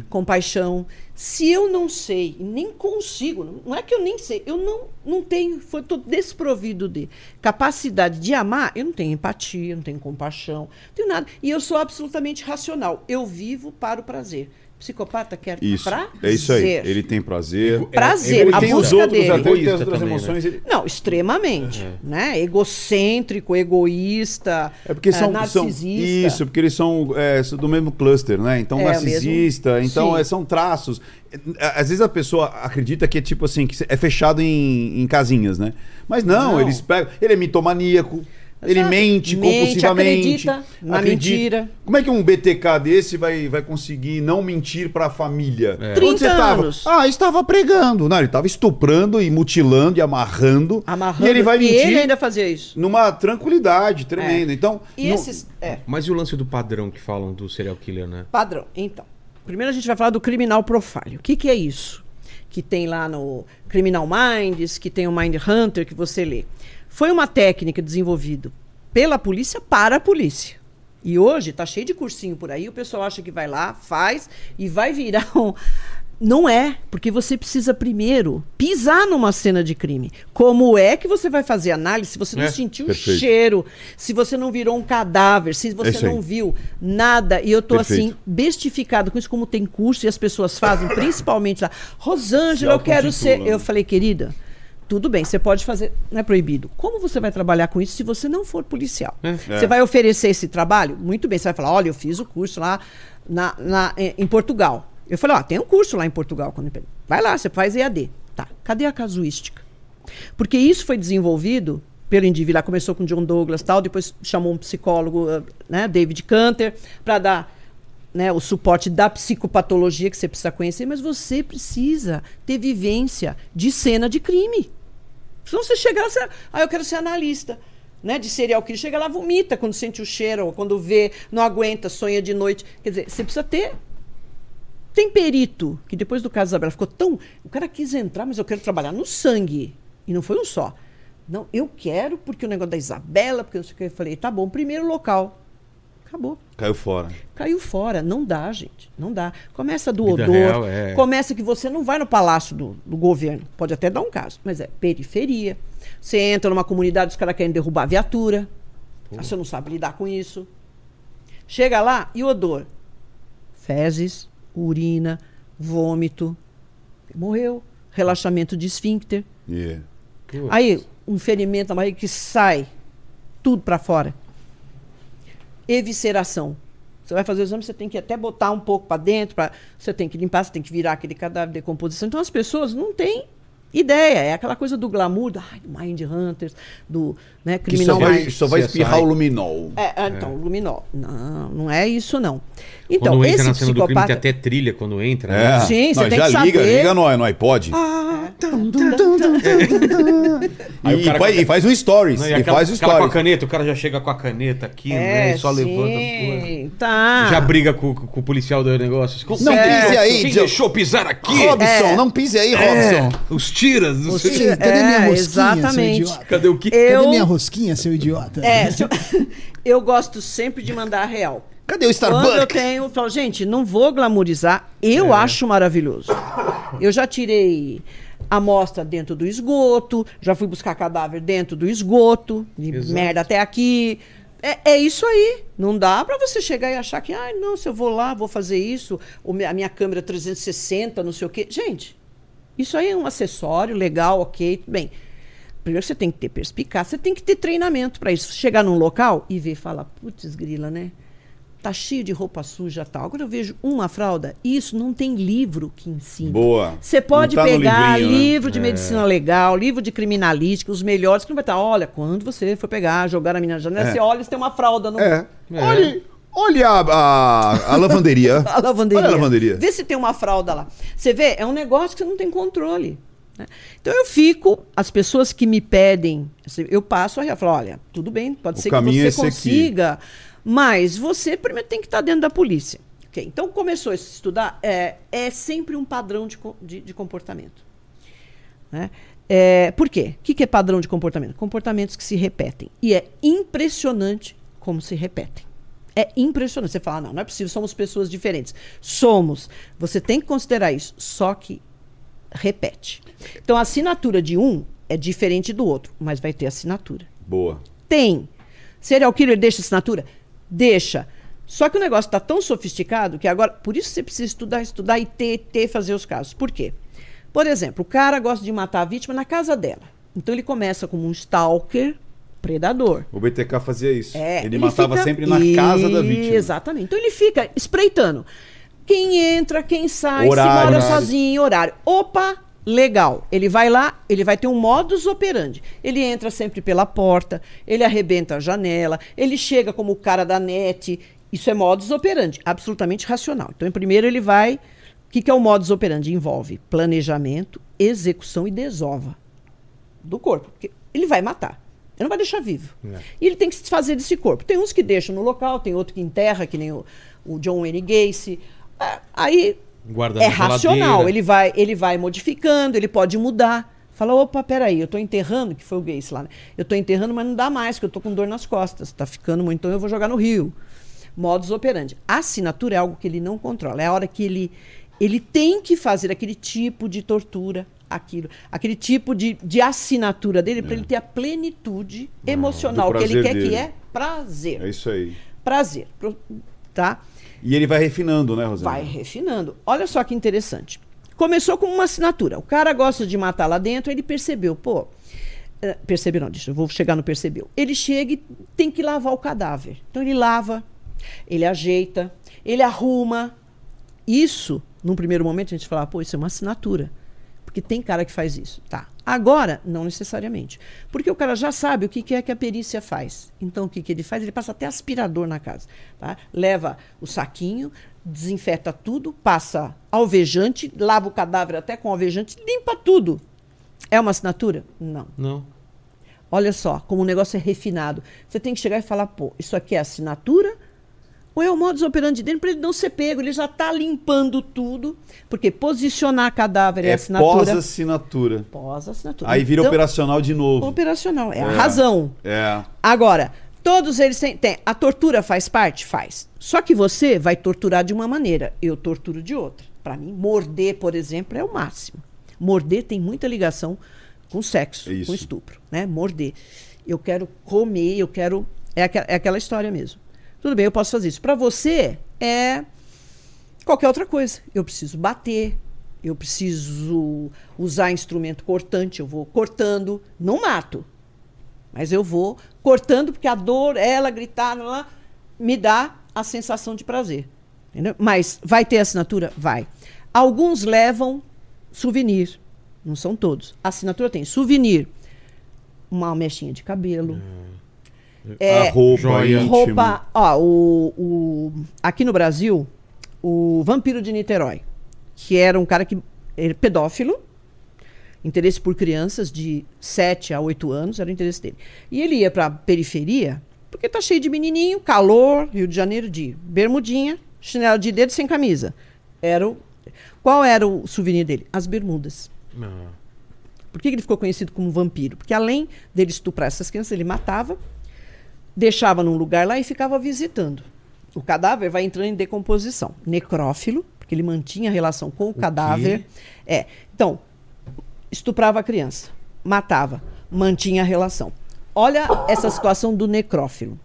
compaixão. Se eu não sei, nem consigo, não- não é que eu nem sei, eu não, não tenho, estou desprovido de capacidade de amar, eu não tenho empatia, não tenho compaixão, não tenho nada. E eu sou absolutamente racional. Eu vivo para o prazer. Psicopata quer
Isso.
prazer.
É isso aí. Ele tem prazer.
Prazer,
Ele
a
tem
busca
outros,
dele.
até ele tem as outras
também,
emoções. ele-
Não, extremamente. Né? Egocêntrico, egoísta,
É porque são,
eh,
são
narcisista.
isso, porque eles são, é, são do mesmo cluster, né? Então
É,
narcisista,
mesmo.
então é, são traços. É, Às vezes a pessoa acredita que é tipo assim, que é fechado em, em casinhas, né? Mas não,
Não.
eles pegam. Ele é mitomaníaco. Ele
Exato.
mente,
Mente,
compulsivamente.
acredita na mentira.
Como é que um BTK desse vai, vai conseguir não mentir pra família?
É.
30
Onde você tava?
anos.
Ah, estava pregando. Não, ele estava estuprando e mutilando e amarrando.
Amarrando.
E ele vai mentir
ele ainda fazia isso.
numa tranquilidade tremenda. Então,
E
não-
esses. É,
Mas e o lance do padrão que falam do serial killer, né?
padrão. Então, primeiro a gente vai falar do criminal profile. O que, que é isso? Que tem lá no Criminal Minds, que tem o Mind Hunter, que você lê. Foi uma técnica desenvolvida pela polícia para a polícia. E hoje tá cheio de cursinho por aí, o pessoal acha que vai lá, faz e vai virar um. Não é, porque você precisa primeiro pisar numa cena de crime. Como é que você vai fazer análise se você não
É,
sentiu o cheiro, se você não virou um cadáver, se
É
você
isso aí.
não viu nada? E eu tô
Perfeito.
assim, bestificado com isso, como tem curso e as pessoas fazem, principalmente lá. Rosângela, eu quero ser.
auto-intitulam.
Eu falei, querida, tudo bem, você pode fazer, não é proibido. Como você vai trabalhar com isso se você não for policial? Você vai oferecer esse trabalho? Muito bem, você vai falar, olha, eu fiz o curso lá na, na- em Portugal. Eu falei, ó, tem um curso lá em Portugal. Quando Vai lá, você faz EAD. Tá, cadê a casuística? Porque isso foi desenvolvido pelo indivíduo. Lá começou com John Douglas tal, depois chamou um psicólogo, eh, né, David Canter, para dar né, o suporte da psicopatologia que você precisa conhecer, mas você precisa ter vivência de cena de crime. Senão você chega lá, você, ah, eu quero ser analista. Né, de serial killer, chega lá, vomita quando sente o cheiro, ou quando vê, não aguenta, sonha de noite. Quer dizer, você precisa ter tem perito, que depois do caso da Isabela ficou tão. O cara quis entrar, mas eu quero trabalhar no sangue. E não foi um só. Não, eu quero, porque o negócio da Isabela, porque eu. Eu falei, tá bom, primeiro local. Acabou.
Caiu fora.
Caiu fora. Não dá, gente. Não dá. Começa do
Vida
odor.
real, é.
Começa que você não vai no palácio do, do governo. Pode até dar um caso, mas é periferia. Você entra numa comunidade, os caras querem derrubar a viatura. Aí Você não sabe lidar com isso. Chega lá e o odor. Fezes, urina, vômito. Morreu. Relaxamento de esfíncter.
Yeah.
Aí, um ferimento na barriga que sai tudo para fora. Evisceração. Você vai fazer o exame, você tem que até botar um pouco para dentro, pra, você tem que limpar, você tem que virar aquele cadáver de decomposição. Então as pessoas não têm ideia, é aquela coisa do glamour, do, ai, do Mind Hunters, do né,
Que só
Criminal
vai, só vai espirrar o luminol.
É, ah, então, Luminol. Não, não é isso, não. Então,
quando entra
esse
na cena do crime,
psicopata...
tem até trilha quando entra.
É.
né?
Sim, você
Nós
tem
já
que
liga,
saber.
liga no, no iPod. E, faz, e um stories.
Não,
e
aquela,
faz o
aquela com a
stories.
caneta, o cara já chega com a caneta aqui, né? E só levanta as coisas.
sim, tá.
Já briga com, com o policial do negócio.
Não pise aí,
Quem deixou pisar aqui?
Robson,
É.
não pise aí,
É,
Robson.
os tiras. Não sei-
tiras.
Cadê
É,
minha rosquinha,
exatamente.
seu idiota?
Cadê o que?
Eu-
Cadê minha rosquinha, seu idiota?
É, eu, eu gosto sempre de mandar a real.
Cadê o
Quando eu
Starbucks?
tenho, eu falo, gente, não vou glamorizar, eu
É.
acho maravilhoso. Eu já tirei amostra dentro do esgoto, já fui buscar cadáver dentro do esgoto, de
Exato.
merda até aqui. É, é isso aí. Não dá pra você chegar e achar que, ai, não, se eu vou lá, vou fazer isso, a minha câmera 360, não sei o quê. Gente, isso aí é um acessório legal, ok, tudo bem. Primeiro você tem que ter perspicácia, você tem que ter treinamento para isso. Chegar num local e ver e falar, putz, grila, né? Tá cheio de roupa suja tal. Agora eu vejo uma fralda, isso não tem livro que ensine.
Boa.
Você pode
tá
pegar
né?
livro de medicina legal, livro de criminalística, os melhores, que não vai estar. Olha, quando você for pegar, jogar a menina na janela, você olha se tem uma fralda no.
É.
É.
Olha, olha a, a, a lavanderia.
A lavanderia.
Olha a lavanderia.
Vê se tem uma fralda lá. Você vê, é um negócio que você não tem controle. né? Então eu fico, as pessoas que me pedem, assim, eu passo a falo, olha, tudo bem, pode
O
ser que
caminho é
você
esse aqui.
consiga, mas você primeiro tem que estar dentro da polícia. Ok, Então começou a estudar, é, é sempre um padrão de, de, de comportamento. né? É, por quê? O que, que é padrão de comportamento? Comportamentos que se repetem. E é impressionante como se repetem. É impressionante. Você fala, não, não é possível, somos pessoas diferentes. Somos. Você tem que considerar isso. Só que repete. Então a assinatura de um é diferente do outro, mas vai ter assinatura.
Boa.
Tem. Serial killer deixa assinatura? Deixa. Só que o negócio está tão sofisticado que agora. Por isso você precisa estudar, estudar e ter, ter, fazer os casos. Por quê? Por exemplo, o cara gosta de matar a vítima na casa dela. Então ele começa como um stalker predador.
O BTK fazia isso.
É,
ele, matava
fica-
sempre na casa da vítima.
Exatamente. Então ele fica espreitando. Quem entra, quem sai,
Horário.
se mora
Horário.
sozinho, horário. Opa, legal. Ele vai lá, ele vai ter um modus operandi. Ele entra sempre pela porta, ele arrebenta a janela, ele chega como o cara da net. Isso é modus operandi, absolutamente racional. Então, em primeiro, ele vai. O que, que é o modus operandi? Envolve planejamento, execução e desova do corpo. Porque ele vai matar. Ele não vai deixar vivo. E ele tem que se desfazer desse corpo. Tem uns que deixam no local, tem outro que enterra, que nem o, o John Wayne Gacy. Ah, Aí
Guarda
é
na
racional. Ele vai, ele vai modificando, ele pode mudar. Fala, opa, peraí, eu tô enterrando, que foi o Gacy lá, né? Eu tô enterrando, mas não dá mais, porque eu tô com dor nas costas. Tá ficando muito, então eu vou jogar no rio. Modus operandi. A assinatura é algo que ele não controla. É a hora que ele, ele tem que fazer aquele tipo de tortura, aquilo, aquele tipo de, de assinatura dele, para ele ter a plenitude emocional
do
que ele quer, que
dele.
é prazer.
É isso aí.
Prazer. Tá?
E ele vai refinando, né, Rosana?
Vai refinando. Olha só que interessante. Começou com uma assinatura. O cara gosta de matar lá dentro, ele percebeu, pô. eh, Percebeu, não, deixa, eu vou chegar no percebeu. Ele chega e tem que lavar o cadáver. Então ele lava, ele ajeita, ele arruma. Isso, num primeiro momento, a gente fala, pô, isso é uma assinatura. Porque tem cara que faz isso. Tá. Agora, não necessariamente. Porque o cara já sabe o que que é que a perícia faz. Então, o que, que ele faz? Ele passa até aspirador na casa. Tá? Leva o saquinho, desinfeta tudo, passa alvejante, lava o cadáver até com alvejante, limpa tudo. É uma assinatura? Não.
Não.
Olha só, como o negócio é refinado. Você tem que chegar e falar, pô, isso aqui é assinatura? Ou é o modus operandi dele para ele não ser pego? Ele já está limpando tudo. Porque posicionar cadáver é,
É
assinatura.
pós-assinatura.
Pós-assinatura.
Aí vira
Então,
operacional de novo.
Operacional, é, a
É.
razão.
É.
Agora, todos eles têm, têm. A tortura faz parte? Faz. Só que você vai torturar de uma maneira, eu torturo de outra. Para mim, morder, por exemplo, é o máximo. Morder tem muita ligação com sexo,
Isso.
com estupro, né? Morder. Eu quero comer, eu quero. É, aqua- é aquela história mesmo. Tudo bem, eu posso fazer isso. Para você, é qualquer outra coisa. Eu preciso bater, eu preciso usar instrumento cortante, eu vou cortando, não mato. Mas eu vou cortando porque a dor, ela gritar, lá, lá, me dá a sensação de prazer. Entendeu? Mas vai ter assinatura? Vai. Alguns levam souvenir. Não são todos. A assinatura tem souvenir, uma mechinha de cabelo. É,
a roupa,
joia.
roupa. Ó, o, o- aqui no Brasil, o Vampiro de Niterói, que era um cara que. Ele, pedófilo, interesse por crianças de 7 a 8 anos, era o interesse dele. E ele ia pra periferia, porque tá cheio de menininho, calor, Rio de Janeiro, de bermudinha, chinelo de dedo sem camisa. Era o, qual era o souvenir dele? As bermudas.
Ah,
Por que ele ficou conhecido como vampiro? Porque além dele estuprar essas crianças, ele matava, deixava num lugar lá e ficava visitando. O cadáver vai entrando em decomposição. Necrófilo, porque ele mantinha relação com o, cadáver. É. Então, estuprava a criança, matava, mantinha a relação. Olha essa situação do necrófilo.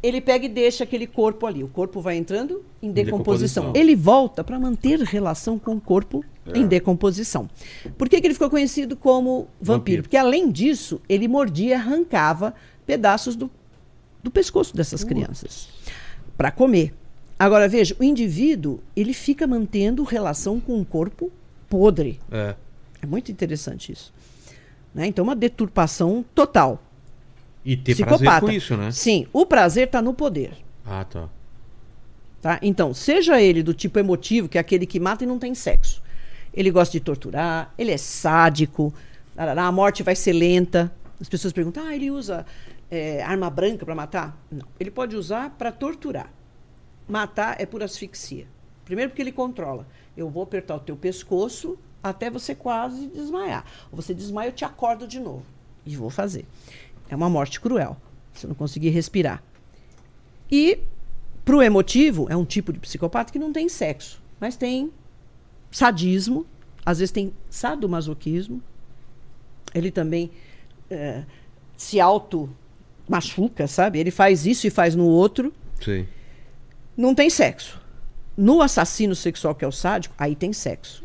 Ele pega e deixa aquele corpo ali. O corpo vai entrando em decomposição.
decomposição.
Ele volta para manter relação com o corpo em decomposição. Por que, que ele ficou conhecido como vampiro?
Vampiro.
Porque, além disso, ele mordia e arrancava pedaços do, do pescoço dessas crianças para comer. Agora, veja, o indivíduo ele fica mantendo relação com o corpo podre.
é.
É muito interessante isso. Né? Então, uma deturpação total.
E ter
Psicopata.
prazer com isso, né?
Sim, o prazer está no poder.
Ah, tá.
Tá? Então, seja ele do tipo emotivo, que é aquele que mata e não tem sexo. Ele gosta de torturar, ele é sádico, a morte vai ser lenta. As pessoas perguntam, ah, ele usa é, arma branca para matar? Não. Ele pode usar para torturar. Matar é por asfixia. Primeiro porque ele controla. Eu vou apertar o teu pescoço até você quase desmaiar. Ou você desmaia, eu te acordo de novo. E vou fazer. É uma morte cruel. Você não conseguir respirar. E pro emotivo, é um tipo de psicopata que não tem sexo, mas tem sadismo, às vezes tem sadomasoquismo. Ele também eh, se auto machuca, sabe? Ele faz isso e faz no outro.
Sim.
Não tem sexo. No assassino sexual, que é o sádico, aí tem sexo.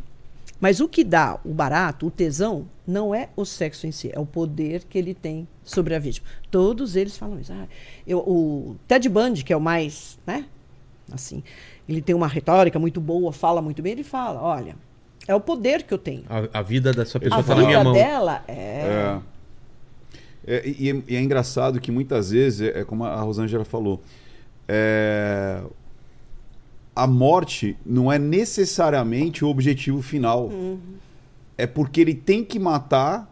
Mas o que dá o barato, o tesão, não é o sexo em si, é o poder que ele tem sobre a vítima. Todos eles falam isso. Ah, eu- o Ted Bundy, que é o mais, né? Assim, ele tem uma retórica muito boa, fala muito bem. Ele fala: olha, é o poder que eu tenho.
A, a vida dessa pessoa
A
tá na minha
vida
mão.
dela é.
É. É, e, é, e é engraçado que muitas vezes, é, é como a Rosângela falou, é, a morte não é necessariamente o objetivo final. É porque ele tem que matar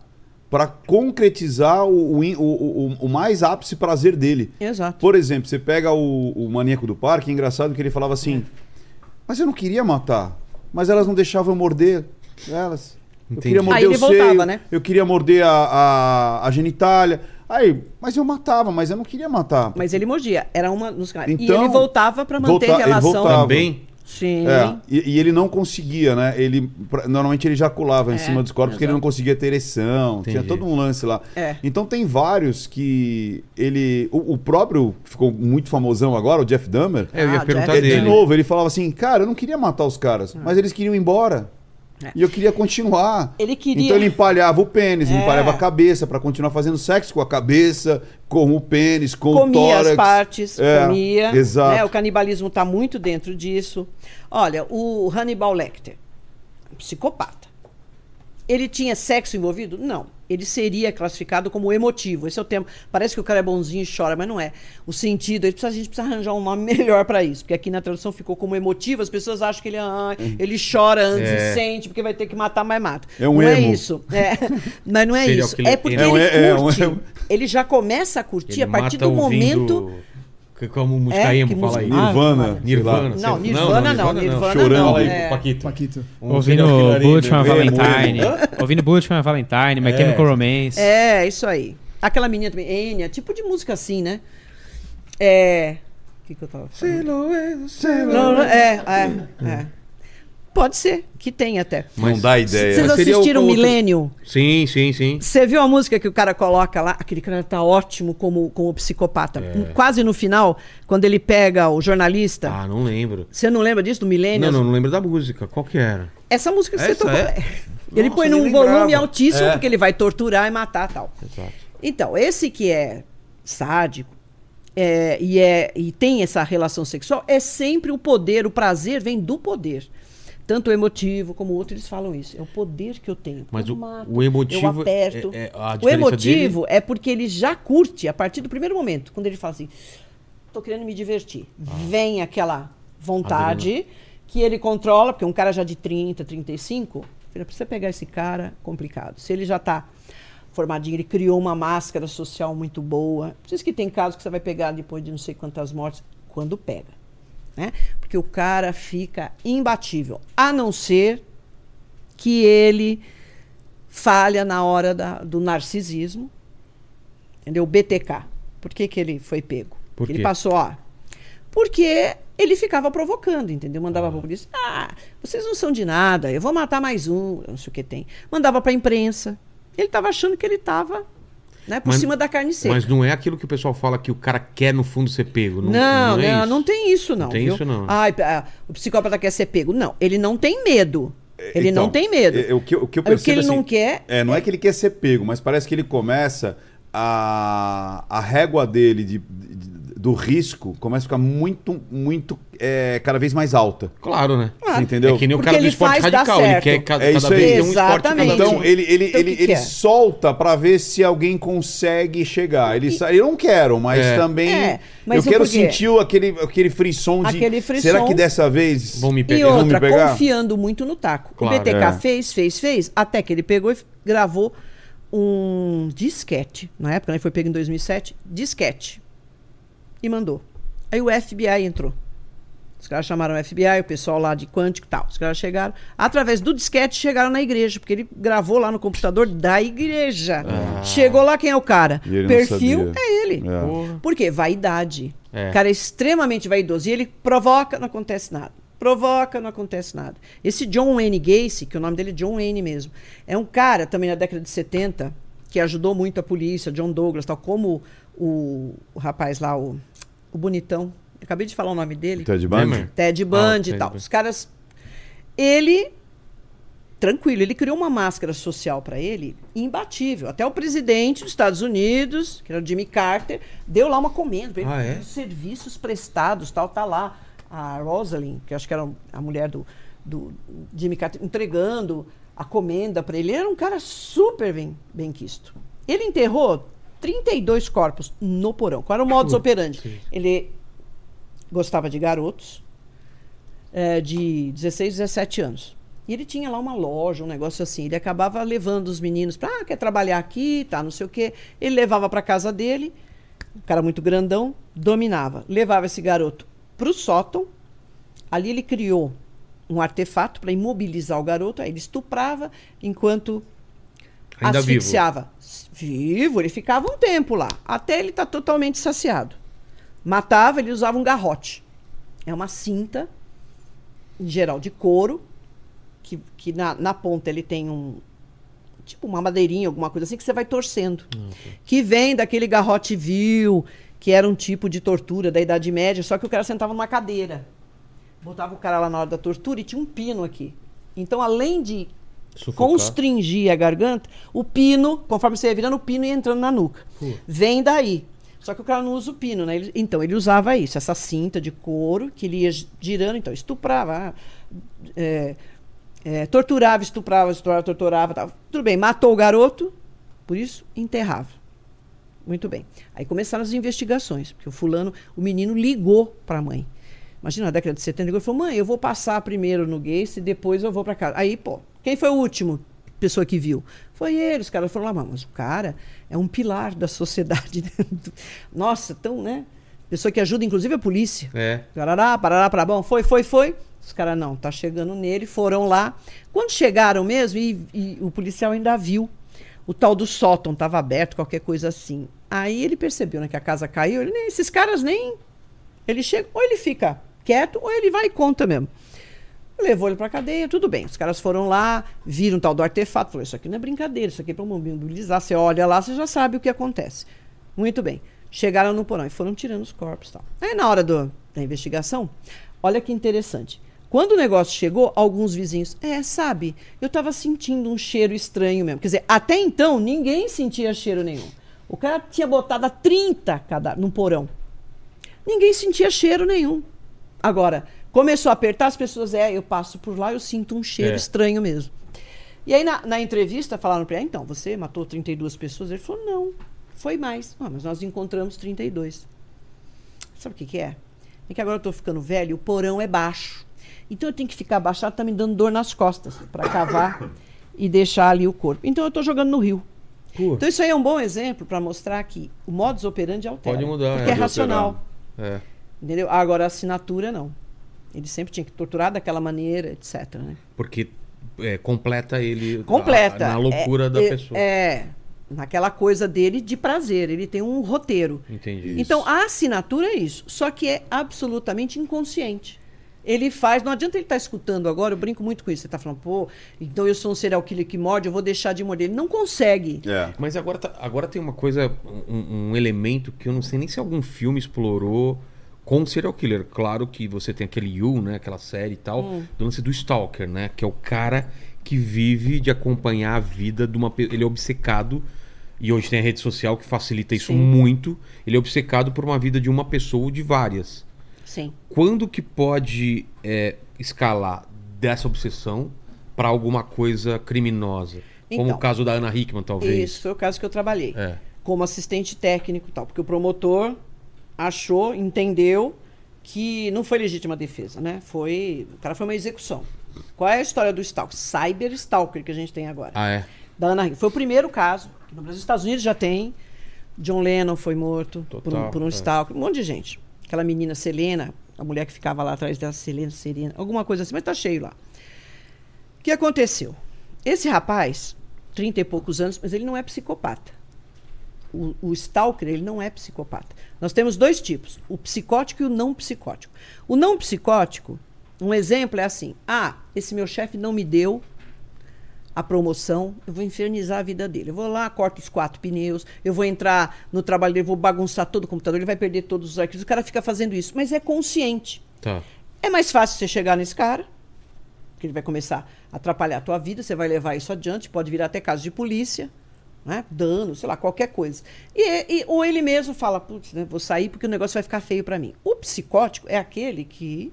para concretizar o, o, o, o- mais ápice prazer dele.
Exato.
Por exemplo, você pega o, o maníaco do parque, é engraçado que ele falava assim: Mas eu não queria matar, mas elas não deixavam eu morder elas. Eu queria morder
Aí ele
o
voltava,
seio,
né?
eu queria morder a, a, a genitália. Aí, mas eu matava, mas eu não queria matar.
Mas ele mordia. Era uma dos caras. e
Então,
ele voltava para manter
volta- ele
relação.
voltava.
Também?
Sim.
É, e, e ele não conseguia, né? Ele pra- normalmente ele ejaculava em
É,
cima dos corpos porque ele não conseguia ter ereção. Tinha
Entendi.
todo um lance lá.
É.
Então tem vários que ele. O, o próprio que ficou muito famosão agora, o Jeff Dahmer.
É, eu ia
Ah,
perguntar
é,
dele.
de novo, ele falava assim, cara, eu não queria matar os caras, mas eles queriam ir embora.
É.
E eu queria continuar.
Ele queria-
Então ele empalhava o pênis,
É.
empalhava a cabeça pra continuar fazendo sexo com a cabeça, com o pênis, com o
comia
tórax.
as partes,
É,
comia.
Exato.
né? O canibalismo está muito dentro disso. Olha, o Hannibal Lecter, psicopata. Ele tinha sexo envolvido? Não. Ele seria classificado como emotivo. Esse é o termo. Parece que o cara é bonzinho e chora, mas não é. O sentido, ele precisa- a gente precisa arranjar um nome melhor para isso. Porque aqui na tradução ficou como emotivo, as pessoas acham que ele, ah, ele chora antes
É.
e sente, porque vai ter que matar, mas mata.
É um
não é
emo.
isso. É. Mas não é
Serial
isso. É porque
emo.
ele
É um- é um
curte.
emo.
Ele já começa a curtir
Ele
a partir do
ouvindo-
momento.
que- Como música
É,
fala aí.
Nirvana.
Ah,
lá.
Nirvana.
Não, Nirvana não, Nirvana
Chorando
não.
aí,
é.
Paquito.
Paquito.
Um
Ouvindo Bullet from
né?
Valentine.
Emo.
Ouvindo Bullet from Valentine, My
É.
Chemical Romance.
É, isso aí. Aquela menina também, Enya, tipo de música assim, né? É. O que, que eu tava falando? Não, não, é, é, é. Pode ser, que tem até.
Não dá ideia.
Vocês
Mas
assistiram
o- outro-
Milênio?
Sim, sim, sim.
Você viu a música que o cara coloca lá? Aquele cara tá ótimo como, como psicopata. Quase no final, quando ele pega o jornalista.
Ah, não lembro.
Você não lembra disso, do Milênio?
Não, não, não lembro da música. Qual que era?
Essa música que você
Essa
tocou.
é?
Ele
Nossa,
põe num
lembrava.
volume altíssimo,
É.
porque ele vai torturar e matar tal.
Exato.
Então, esse que é sádico é, e, é, e tem essa relação sexual, é sempre o poder, o prazer vem do poder. Tanto o emotivo como o outro, eles falam isso. É o poder que eu tenho.
Mas
eu
o-
mato,
o emotivo
Eu aperto.
é- é
o emotivo é porque ele já curte a partir do primeiro momento. Quando ele fala assim, tô querendo me divertir.
Ah.
Vem aquela vontade que ele controla, porque um cara já de 30, 35, filha, pra você pegar esse cara, complicado. Se ele já tá formadinho, ele criou uma máscara social muito boa. Por isso que tem casos que você vai pegar depois de não sei quantas mortes, quando pega. Né? Porque o cara fica imbatível. A não ser que ele falha na hora da- do narcisismo. Entendeu? O BTK. Por que, que ele foi pego? Ele passou, ó. Porque ele ficava provocando, entendeu? Mandava pra polícia. Ah, vocês não são de nada, eu vou matar mais um, não sei o que tem. Mandava pra imprensa. Ele estava achando que ele estava né, por
Mas-
cima da carne seca.
Mas não é aquilo que o pessoal fala que o cara quer no fundo ser pego. Não,
Não, não,
é
não,
isso.
tem isso, não.
Não tem
viu?
isso, não.
Ai, o psicópata quer ser pego. Não, ele não tem medo. Ele
Então,
não tem medo.
é- é o que, o que eu
Aí o
percebo
que ele
assim,
não quer.
É, não é que ele quer ser pego, mas parece que ele começa a, a régua dele de, de- do risco começa a ficar muito, muito, é, cada vez mais alta.
Claro, né?
Você entendeu?
É que nem o cara do
ele
esporte radical. Ele quer
É
cada
isso
vez
aí.
ter um esporte de cada
Exatamente.
vez.
Então ele, ele,
Então,
ele,
que
ele
que é?
solta pra ver se alguém consegue chegar. Ele, sa- eu não quero, mas
É.
também
É, mas
eu quero sentir aquele, aquele frisson de
Aquele frisson.
será que dessa vez
Vão me
E
pegar.
vão me
outra,
pegar?
confiando muito no taco.
Claro,
o BTK
é.
fez, fez, fez, até que ele pegou e gravou um disquete. Na época, né, ele foi pego em 2007. Disquete. E mandou. Aí o FBI entrou. Os caras chamaram o FBI, o pessoal lá de Quântico e tal. Os caras chegaram. Através do disquete, chegaram na igreja, porque ele gravou lá no computador da igreja. Chegou lá, quem é o cara? Perfil é ele.
É.
Por quê? Vaidade.
É.
O cara é extremamente vaidoso. E ele provoca, não acontece nada. Provoca, não acontece nada. Esse John Wayne Gacy, que o nome dele é John Wayne mesmo, é um cara também na década de 70 que ajudou muito a polícia, John Douglas, tal, como o, o rapaz lá, o, o bonitão. Eu acabei de falar o nome dele.
Ted Bundy?
Ted
Ah,
Bundy
Ted
e tal. Os caras. Ele. Tranquilo, ele criou uma máscara social para ele imbatível. Até o presidente dos Estados Unidos, que era o Jimmy Carter, deu lá uma comenda para ele.
Ah, é?
Os serviços prestados, tal, tá lá. A Rosalind, que acho que era a mulher do, do Jimmy Carter, entregando a comenda para ele. Ele era um cara super bem, bem quisto. Ele enterrou 32 corpos no porão. Qual era o modus operandi? Ele gostava de garotos é, de 16, 17 anos. E ele tinha lá uma loja, um negócio assim. Ele acabava levando os meninos para, ah, quer trabalhar aqui, tá, não sei o quê. Ele levava para casa dele, um cara muito grandão, dominava. Levava esse garoto para o sótão. Ali ele criou um artefato para imobilizar o garoto. Aí ele estuprava enquanto
Ainda
asfixiava. Vivo, ele ficava um tempo lá, até ele estar totalmente saciado. Matava, ele usava um garrote. É uma cinta, em geral de couro, que, que na, na ponta ele tem um. Tipo uma madeirinha, alguma coisa assim, que você vai torcendo. Que vem daquele garrote vil, que era um tipo de tortura da Idade Média, só que o cara sentava numa cadeira. Botava o cara lá na hora da tortura e tinha um pino aqui. Então, além de
Sufocar.
constringir a garganta, o pino, conforme você ia virando, o pino ia entrando na nuca. Vem daí. Só que o cara não usa o pino, né? Ele- então, ele usava isso, essa cinta de couro, que ele ia girando, então, estuprava, é, é, torturava, estuprava, estuprava, torturava, tal. Tudo bem, matou o garoto, por isso, enterrava. Muito bem. Aí começaram as investigações, porque o fulano, o menino ligou para a mãe. Imagina, na década de 70, ligou e falou: mãe, eu vou passar primeiro no Gacy e depois eu vou para casa. Aí, pô, quem foi o último pessoa que viu? Foi ele. Os caras foram lá, mas o cara é um pilar da sociedade. Nossa, tão, né? Pessoa que ajuda, inclusive, a polícia.
É.
Parará, parará, para bom, foi, foi, foi. Os caras, não, tá chegando nele, foram lá. Quando chegaram mesmo, e, e o policial ainda viu, o tal do sótão estava aberto, qualquer coisa assim. Aí ele percebeu né, que a casa caiu, ele, esses caras nem. Ele chega, ou ele fica quieto, ou ele vai e conta mesmo. Levou ele pra cadeia, tudo bem. Os caras foram lá, viram tal do artefato, falou: Isso aqui não é brincadeira, isso aqui é pra mobilizar. Você olha lá, você já sabe o que acontece. Muito bem. Chegaram no porão e foram tirando os corpos e tal. Aí, na hora do- da investigação, olha que interessante. Quando o negócio chegou, alguns vizinhos, é, sabe, eu tava sentindo um cheiro estranho mesmo. Quer dizer, até então, ninguém sentia cheiro nenhum. O cara tinha botado a 30 cadáveres no porão. Ninguém sentia cheiro nenhum. Agora, Começou a apertar, as pessoas, é, eu passo por lá, eu sinto um cheiro
É.
estranho mesmo. E aí na, na entrevista falaram para ele, ah, então, você matou 32 pessoas? Ele falou, não, foi mais. Ah, mas nós encontramos 32. Sabe o que, que é? É que agora eu tô ficando velho, o porão é baixo. Então eu tenho que ficar abaixado, tá me dando dor nas costas para cavar e deixar ali o corpo. Então eu tô jogando no rio.
Pô,
Então isso aí é um bom exemplo para mostrar que o modus operandi altera.
Pode mudar,
Porque
é.
é, racional.
é.
Entendeu? Agora a assinatura não. Ele sempre tinha que torturar daquela maneira, etc. né?
Porque é, completa ele
Completa.
na, na loucura
é,
da
é,
pessoa.
É, naquela coisa dele de prazer. Ele tem um roteiro.
Entendi.
Então a assinatura é isso. Só que é absolutamente inconsciente. Ele faz, não adianta ele estar escutando agora, eu brinco muito com isso. Você está falando, pô, então eu sou um serial killer que morde, eu vou deixar de morder. Ele não consegue.
É.
Mas agora, tá- agora tem uma coisa, um, um elemento que eu não sei nem se algum filme explorou com serial killer. Claro que você tem aquele You, né? Aquela série e tal,
Hum.
do lance do Stalker, né? Que é o cara que vive de acompanhar a vida de uma pessoa. Ele é obcecado. E hoje tem a rede social que facilita isso
Sim.
muito. Ele é obcecado por uma vida de uma pessoa ou de várias.
Sim.
Quando que pode é, escalar dessa obsessão para alguma coisa criminosa? Como
Então,
o caso da Ana Hickman, talvez.
Isso foi o caso que eu trabalhei.
É.
Como assistente técnico e tal. Porque o promotor achou, entendeu que não foi legítima defesa, né? Foi. O cara foi uma execução. Qual é a história do Stalker? Cyber Stalker que a gente tem agora.
Ah, é?
Da Ana. Foi o primeiro caso. No Brasil, nos Estados Unidos já tem. John Lennon foi morto por
Total,
um, por um
é.
Stalker. Um monte de gente. Aquela menina Selena, a mulher que ficava lá atrás dela, Selena, Serena, alguma coisa assim, mas tá cheio lá. O que aconteceu? Esse rapaz, 30 e poucos anos, mas ele não é psicopata. O, o Stalker, ele não é psicopata. Nós temos dois tipos, o psicótico e o não psicótico. O não psicótico, um exemplo é assim: ah, esse meu chefe não me deu a promoção, eu vou infernizar a vida dele. Eu vou lá, corto os quatro pneus, eu vou entrar no trabalho dele, vou bagunçar todo o computador, ele vai perder todos os arquivos. O cara fica fazendo isso, mas é consciente.
Tá.
É mais fácil você chegar nesse cara, que ele vai começar a atrapalhar a tua vida, você vai levar isso adiante, pode virar até caso de polícia, né? dano, sei lá, qualquer coisa. E, e- ou ele mesmo fala, putz, né, vou sair porque o negócio vai ficar feio para mim. O psicótico é aquele que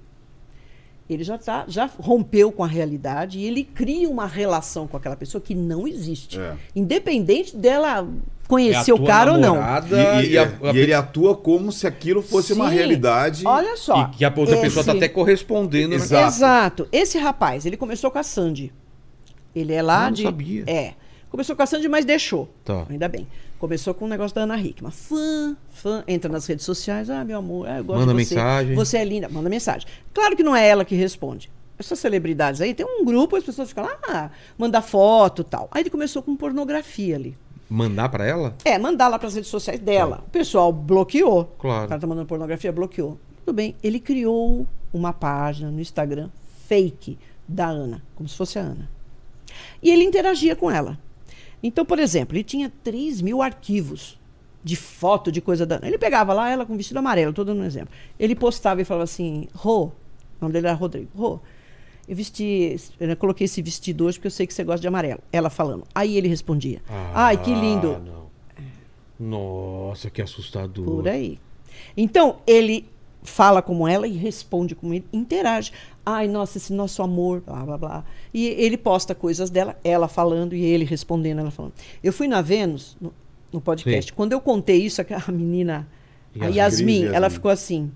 ele já, tá, já rompeu com a realidade e ele cria uma relação com aquela pessoa que não existe.
É.
Independente dela conhecer
É
o cara ou não.
E, e-
e a- a-
e ele atua como se aquilo fosse uma
Sim.
realidade.
Olha só.
E que a outra pessoa tá
esse-
até correspondendo. né?
Exato.
Exato. Esse rapaz, ele começou com a Sandy. Ele é lá
Ah, não
de.
sabia.
É. Começou com a Sandy, mas deixou.
Tá.
Ainda bem. Começou com o negócio da Ana Hickman. Fã, fã, entra nas redes sociais. Ah, meu amor, eu gosto
Manda
de você.
mensagem.
Você é linda. Manda mensagem. Claro que não é ela que responde. Essas celebridades aí, tem um grupo, as pessoas ficam lá, ah, manda foto e tal. Aí ele começou com pornografia ali.
Mandar pra ela?
É, mandar lá para as redes sociais dela. O pessoal bloqueou.
Claro.
O cara tá mandando pornografia, bloqueou. Tudo bem. Ele criou uma página no Instagram fake da Ana, como se fosse a Ana. E ele interagia com ela. Então, por exemplo, ele tinha 3 mil arquivos de foto de coisa da. Ele pegava lá ela com vestido amarelo, tô dando um exemplo. Ele postava e falava assim: Rô, o nome dele era Rodrigo, Rô, eu vesti, eu coloquei esse vestido hoje porque eu sei que você gosta de amarelo. Ela falando. Aí ele respondia: Ai, que lindo.
Ah, não. Nossa, que assustador.
Por aí. Então, ele fala como ela e responde como ele, interage. Ai, nossa, esse nosso amor, blá, blá, blá. E ele posta coisas dela, ela falando e ele respondendo, ela falando. Eu fui na Vênus, no, no podcast,
Sim.
quando eu contei isso, a menina, a
Yasmin.
Ela ficou assim.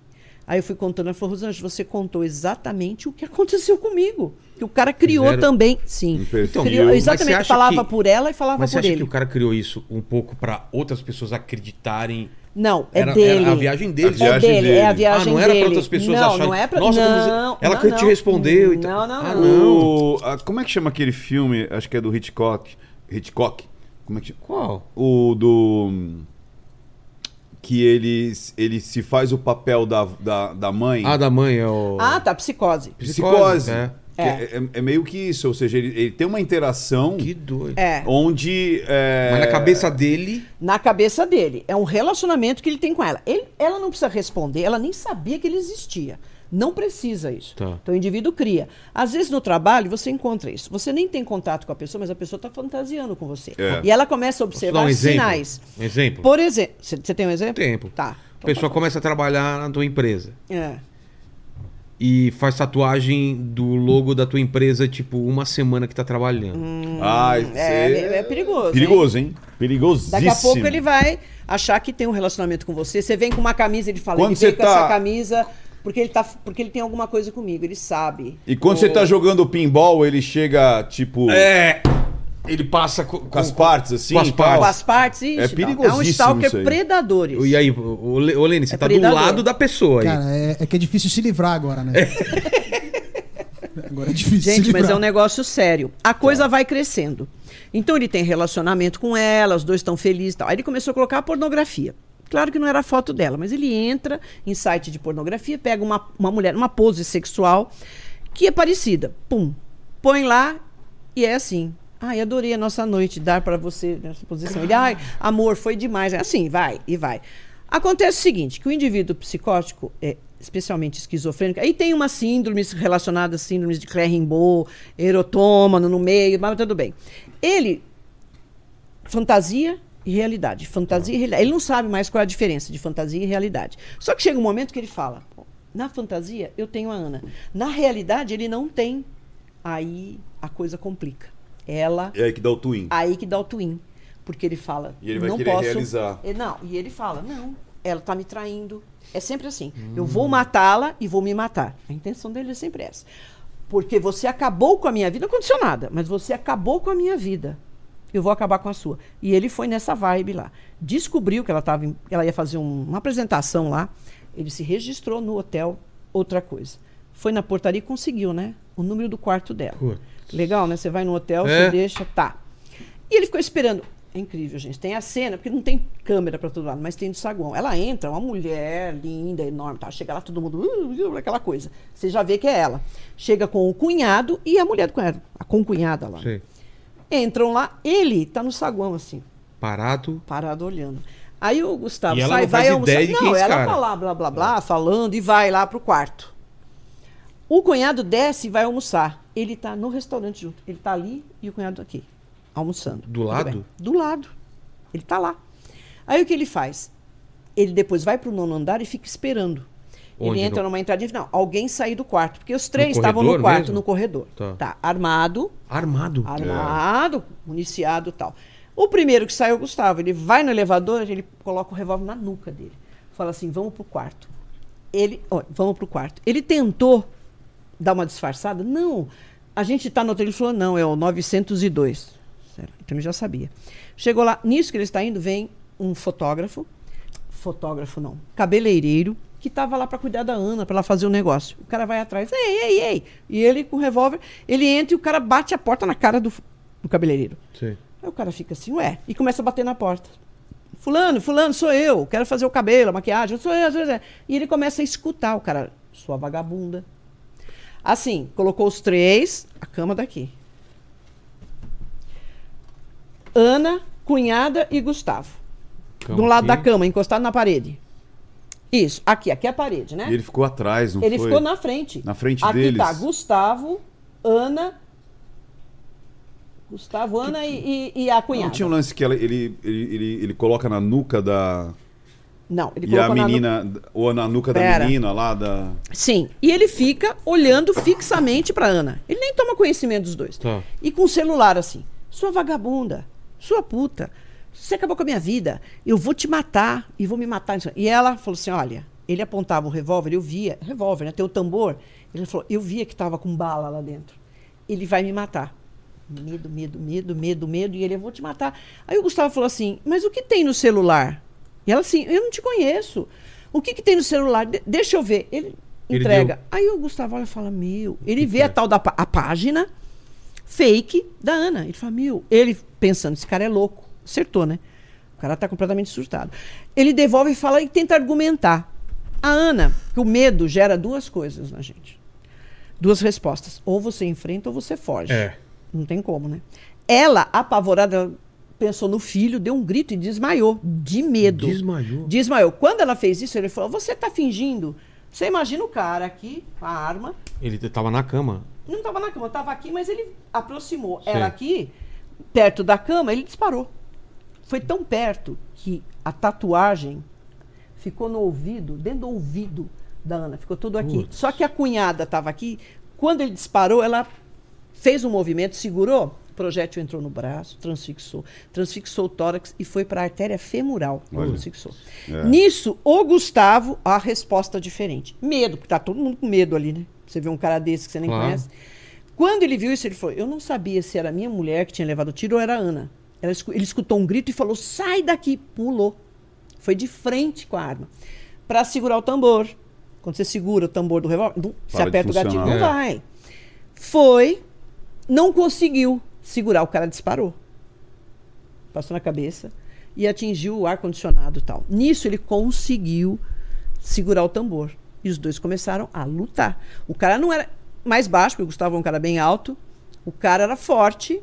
Aí eu fui contando, ela falou, Rosângela, você contou exatamente o que aconteceu comigo. Que o cara criou
Fizeram-
também, sim.
Perfil.
Criou- exatamente, falava
que-
por ela e falava
Mas você
por
acha
ele.
que o cara criou isso um pouco pra outras pessoas acreditarem?
Não, é
Era-
dele.
era a viagem dele.
A viagem
é dele, é a
dele.
viagem
ah, não era
dele.
pra outras pessoas
não,
acharem.
Não é pra...
Nossa, como
não,
ela
não,
que te
não.
respondeu e tal.
Não, não,
Ah,
não.
não.
O- a- como é que chama aquele filme? Acho que é do Hitchcock. Hitchcock. Como é que chama?
Qual?
O do. Que ele, ele se faz o papel da, da, da mãe.
Ah, da mãe é o.
Ah, tá, psicose.
psicose.
É.
Que É. é- é meio que isso, ou seja, ele, ele tem uma interação
Que doido.
É,
onde. é,
Mas na cabeça dele.
na cabeça dele. É um relacionamento que ele tem com ela. Ele- ela não precisa responder, ela nem sabia que ele existia. Não precisa isso.
Tá.
Então o indivíduo cria. Às vezes no trabalho você encontra isso. Você nem tem contato com a pessoa, mas a pessoa está fantasiando com você.
É.
E ela começa a observar
um exemplo?
sinais.
Um exemplo.
Por exemplo, você você tem um exemplo?
Tempo.
Tá.
A pessoa começa a trabalhar na tua empresa.
É.
e faz tatuagem do logo da tua empresa, tipo, uma semana que tá trabalhando.
Ah,
É,
você-
é, é perigoso. hein?
Perigoso, hein? Perigosíssimo.
Daqui a pouco ele vai achar que tem um relacionamento com você. Você vem com uma camisa, ele fala,
Quando
ele
você
veio com
tá-
essa camisa porque ele, tá, porque ele tem alguma coisa comigo, ele sabe.
E quando você tá jogando pinball, ele chega, tipo,
É. Ele passa co-
com as partes, assim?
com as partes.
Com as partes, ixi,
É
não. é um
perigosíssimo
stalker
isso aí.
predador. isso.
E aí, ô Le- ô, Lene, você
É
tá
predador.
do lado da pessoa aí.
Cara, é, é que é difícil se livrar agora, né? agora é difícil se
Gente,
livrar.
mas é um negócio sério. A coisa vai crescendo. Então ele tem relacionamento com ela, os dois estão felizes e tal. Aí ele começou a colocar a pornografia. Claro que não era a foto dela, mas ele entra em site de pornografia, pega uma, uma mulher, uma pose sexual que é parecida. Pum. Põe lá e é assim. Ai, adorei a nossa noite, dar para você nessa posição. Ele, ai, amor, foi demais. É assim, vai e vai. Acontece o seguinte, que o indivíduo psicótico, é, especialmente esquizofrênico, aí tem umas síndromes relacionadas síndromes de Claire-Rimbaud, erotômano no meio, mas tudo bem. Ele, fantasia e realidade, fantasia e realidade. Ele não sabe mais qual é a diferença de fantasia e realidade. Só que chega um momento que ele fala, "Pô, na fantasia eu tenho a Ana, na realidade ele não tem. Aí a coisa complica. Ela
É aí que dá o twin.
Aí que dá o twin. Porque ele fala.
E ele vai
não
querer
posso...
realizar.
Não, e ele fala: não, ela tá me traindo. É sempre assim.
Hum.
Eu vou matá-la e vou me matar. A intenção dele é sempre essa. Porque você acabou com a minha vida. Não aconteceu nada, mas você acabou com a minha vida. Eu vou acabar com a sua. E ele foi nessa vibe lá. Descobriu que ela, tava em- ela ia fazer um- uma apresentação lá. Ele se registrou no hotel, outra coisa. Foi na portaria e conseguiu, né? O número do quarto dela.
Putz.
Legal, né? Você vai no hotel,
É.
você deixa, tá. E ele ficou esperando. É incrível, gente. Tem a cena, porque não tem câmera para todo lado, mas tem do saguão. Ela entra, uma mulher linda, enorme, tá? Chega lá todo mundo, uh, uh, aquela coisa. Você já vê que é ela. Chega com o cunhado e a mulher do cunhado, a concunhada lá.
Sei.
Entram lá, ele tá no saguão assim,
Parado.
parado olhando. Aí o Gustavo
E ela
sai,
não faz
vai almoçar.
ideia de
não,
quem é
ela tá lá, blá, blá, blá, falando e vai lá pro quarto. O cunhado desce e vai almoçar. Ele tá no restaurante junto. Ele tá ali e o cunhado aqui, almoçando.
Do lado?
Do lado. Ele tá lá. Aí o que ele faz? Ele depois vai pro nono andar e fica esperando.
Onde?
Ele entra numa entradinha e não, alguém sair do quarto. Porque os três estavam no quarto,
mesmo?
no corredor.
Tá.
Tá, armado,
Armado.
Armado, municiado e tal. O primeiro que sai é o Gustavo. Ele vai no elevador, ele coloca o revólver na nuca dele. Fala assim: vamos pro quarto. Ele, ó, vamos pro quarto. Ele tentou dar uma disfarçada? Não. A gente tá no hotel. Ele falou: não, é o 902. Sério, Então ele já sabia. Chegou lá, nisso que ele está indo, vem um fotógrafo. Fotógrafo não, cabeleireiro, que estava lá para cuidar da Ana, para ela fazer o negócio. O cara vai atrás, ei, ei, ei. E ele com o revólver, ele entra e o cara bate a porta na cara do, do cabeleireiro.
Sei.
Aí o cara fica assim, ué, e começa a bater na porta. Fulano, fulano, sou eu, quero fazer o cabelo, a maquiagem, sou eu, sou eu. E ele começa a escutar o cara, sua vagabunda. Assim, colocou os três, a cama daqui. Ana, cunhada e Gustavo.
Cama
do lado
aqui.
da cama, encostado na parede. Isso, aqui, aqui é a parede, né?
E ele ficou atrás, não
Ele
foi?
ficou na frente.
Na frente
Aqui
deles.
tá Gustavo, Ana. Gustavo, Ana e, e- e a
Não
cunhada.
tinha um lance que ela- ele, ele, ele, ele coloca na nuca da.
Não, ele
E a
colocou na nu-
menina. Ou na nuca
Pera.
da menina lá da.
Sim. E ele fica olhando fixamente pra Ana. Ele nem toma conhecimento dos dois.
Tá.
E com o celular assim: Sua vagabunda, sua puta, você acabou com a minha vida. Eu vou te matar e vou me matar. E ela falou assim: Olha, ele apontava o revólver, eu via, revólver, né? Tem o tambor. Ele falou: Eu via que tava com bala lá dentro. Ele vai me matar. Medo, medo, medo, medo, medo. E ele, eu vou te matar. Aí o Gustavo falou assim: Mas o que tem no celular? E ela assim: Eu não te conheço. O que, que tem no celular? De- deixa eu ver. Ele
Ele
entrega.
deu.
Aí o Gustavo olha e fala: Meu. Ele vê a tal da a página fake da Ana. Ele fala: Meu. Ele pensando: Esse cara é louco. Acertou, né? O cara tá completamente surtado. Ele devolve e fala e tenta argumentar. A Ana, que o medo gera duas coisas na gente. Duas respostas. Ou você enfrenta ou você foge.
É.
Não tem como, né? Ela, apavorada, pensou no filho, deu um grito e desmaiou, de medo.
Desmaiou.
Desmaiou. Quando ela fez isso, ele falou: Você tá fingindo? Você imagina o cara aqui, com a arma,
Ele tava na cama.
não estava na cama, estava aqui, mas ele aproximou
Sei.
ela aqui, perto da cama, ele disparou. Foi tão perto que a tatuagem ficou no ouvido, dentro do ouvido da Ana, ficou tudo aqui.
Putz.
Só que a cunhada estava aqui. Quando ele disparou, ela fez um movimento, segurou, o projétil entrou no braço, transfixou, transfixou o tórax e foi para a artéria femoral.
Olha.
Transfixou.
É.
Nisso, o Gustavo, a resposta diferente. Medo, porque tá todo mundo com medo ali, né? Você vê um cara desse que você nem
Claro.
conhece. Quando ele viu isso, ele falou: Eu não sabia se era a minha mulher que tinha levado o tiro ou era a Ana. Ela ele escutou um grito e falou: Sai daqui! Pulou. Foi de frente com a arma. Para segurar o tambor. Quando você segura o tambor do revólver,
de
aperta o gatilho, não.
É.
vai. Foi, não conseguiu segurar, o cara disparou. Passou na cabeça e atingiu o ar-condicionado tal. Nisso ele conseguiu segurar o tambor. E os dois começaram a lutar. O cara não era mais baixo, porque o Gustavo é um cara bem alto. O cara era forte,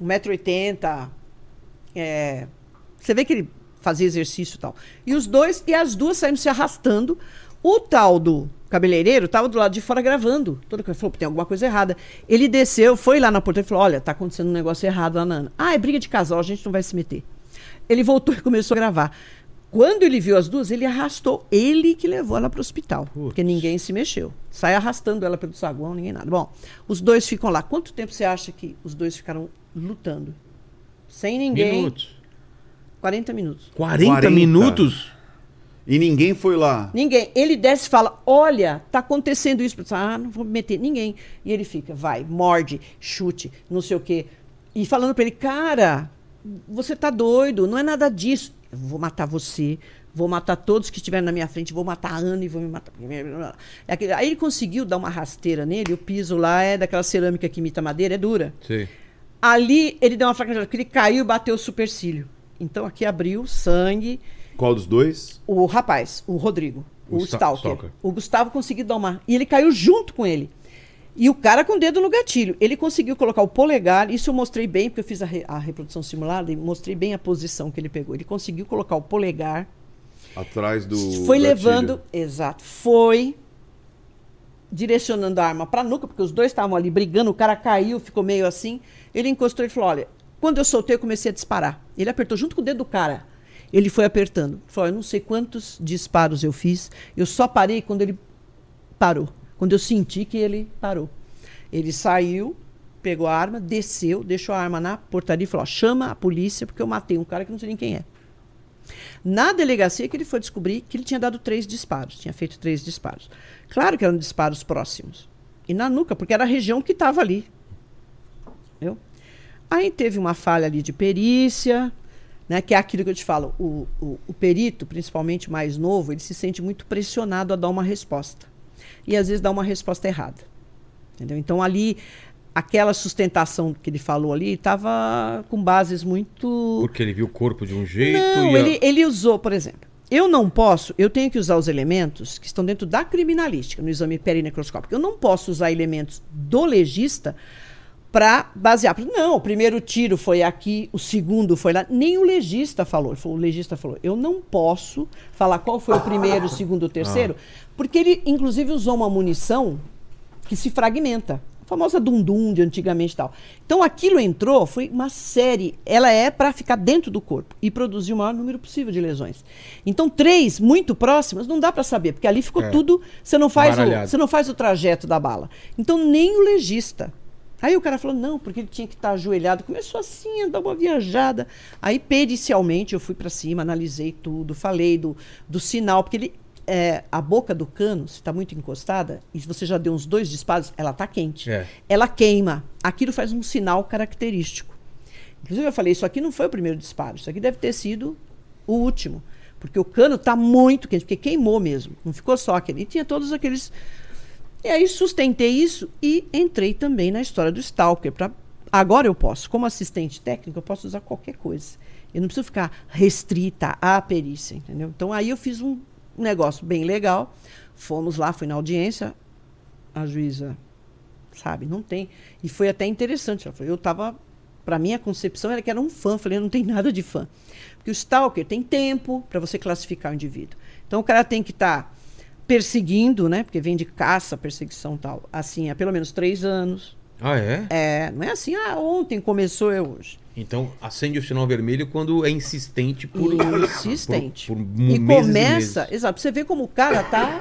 1,80m. É, você vê que ele fazia exercício e tal. E os dois, e as duas saindo se arrastando. O tal do cabeleireiro estava do lado de fora gravando. Todo mundo falou, tem alguma coisa errada. Ele desceu, foi lá na porta e falou: Olha, tá acontecendo um negócio errado lá na Ana. Ah, é briga de casal, a gente não vai se meter. Ele voltou e começou a gravar. Quando ele viu as duas, ele arrastou. Ele que levou ela para o hospital. Porque ninguém se mexeu. Sai arrastando ela pelo saguão, ninguém nada. Bom, os dois ficam lá. Quanto tempo você acha que os dois ficaram lutando? Sem ninguém.
Minutos.
40 minutos.
40,
40.
minutos?
E ninguém foi lá.
Ninguém. Ele desce e fala: Olha, tá acontecendo isso. Ah, não vou me meter. Ninguém. E ele fica, vai, morde, chute, não sei o quê. E falando pra ele: Cara, você tá doido, não é nada disso. Eu vou matar você, vou matar todos que estiverem na minha frente, vou matar a Ana e vou me matar. É Aí ele conseguiu dar uma rasteira nele. O piso lá é daquela cerâmica que imita madeira, é dura.
Sei.
Ali ele deu uma fraquejada, porque ele caiu e bateu o supercílio. Então aqui abriu sangue.
Qual dos dois?
O rapaz, o Rodrigo,
O
o,
Sta-
Stalker.
Stalker.
O Gustavo conseguiu domar. E ele caiu junto com ele. E o cara com o dedo no gatilho. Ele conseguiu colocar o polegar, isso eu mostrei bem, porque eu fiz a, re- a reprodução simulada e mostrei bem a posição que ele pegou. Ele conseguiu colocar o polegar,
Atrás do.
foi
gatilho.
levando. Exato. Foi direcionando a arma para nuca, porque os dois estavam ali brigando, o cara caiu, ficou meio assim. Ele encostou e falou: Olha, quando eu soltei, eu comecei a disparar. Ele apertou junto com o dedo do cara. Ele foi apertando. Ele Falou: Eu não sei quantos disparos eu fiz, eu só parei quando ele parou. Quando eu senti que ele parou. Ele saiu, pegou a arma, desceu, deixou a arma na portaria e falou: chama a polícia, porque eu matei um cara que não sei nem quem é. Na delegacia que ele foi descobrir que ele tinha dado três disparos, tinha feito três disparos. Claro que eram disparos próximos. E na nuca, porque era a região que estava ali. Entendeu? Aí teve uma falha ali de perícia, né, que é aquilo que eu te falo. O, o, o perito, principalmente mais novo, ele se sente muito pressionado a dar uma resposta. E às vezes dá uma resposta errada. Entendeu? Então ali, aquela sustentação que ele falou ali estava com bases muito.
Porque ele viu o corpo de um jeito
Não,
e a-
ele, ele usou, por exemplo. Eu não posso, eu tenho que usar os elementos que estão dentro da criminalística, no exame perinecroscópico. Eu não posso usar elementos do legista para basear. Não, o primeiro tiro foi aqui, o segundo foi lá. Nem o legista falou. O legista falou: eu não posso falar qual foi o primeiro, o segundo, o terceiro, porque ele, inclusive, usou uma munição que se fragmenta. A famosa dundum de antigamente e tal. Então aquilo entrou, foi uma série. Ela é para ficar dentro do corpo e produzir o maior número possível de lesões. Então três muito próximas não dá para saber, porque ali ficou
É.
tudo. Você não faz o, você não faz o trajeto da bala. Então nem o legista. Aí o cara falou, não, porque ele tinha que estar ajoelhado. Começou assim, a dar uma viajada. Aí, pericialmente, eu fui para cima, analisei tudo, falei do, do sinal, porque ele, é, a boca do cano, se está muito encostada, e se você já deu uns dois disparos, ela está quente.
É.
Ela queima. Aquilo faz um sinal característico. Inclusive, eu falei, isso aqui não foi o primeiro disparo, isso aqui deve ter sido o último. Porque o cano está muito quente, porque queimou mesmo. Não ficou só aquele. E tinha todos aqueles. E aí sustentei isso e entrei também na história do Stalker. Pra... Agora eu posso, como assistente técnico, eu posso usar qualquer coisa. Eu não preciso ficar restrita à perícia, entendeu? Então aí eu fiz um negócio bem legal. Fomos lá, fui na audiência. A juíza, sabe, não tem. E foi até interessante. Eu estava. Para mim, a concepção era que era um fã. Falei, não tem nada de fã. Porque o Stalker tem tempo para você classificar o indivíduo. Então o cara tem que estar perseguindo, né? Porque vem de caça, perseguição e tal. Assim, há pelo menos três anos.
Ah, é?
É, não é assim, ah, ontem começou, é hoje.
Então acende o sinal vermelho quando é insistente por
Insistente.
por, por
e
meses
começa,
meses.
exato, você vê como o cara tá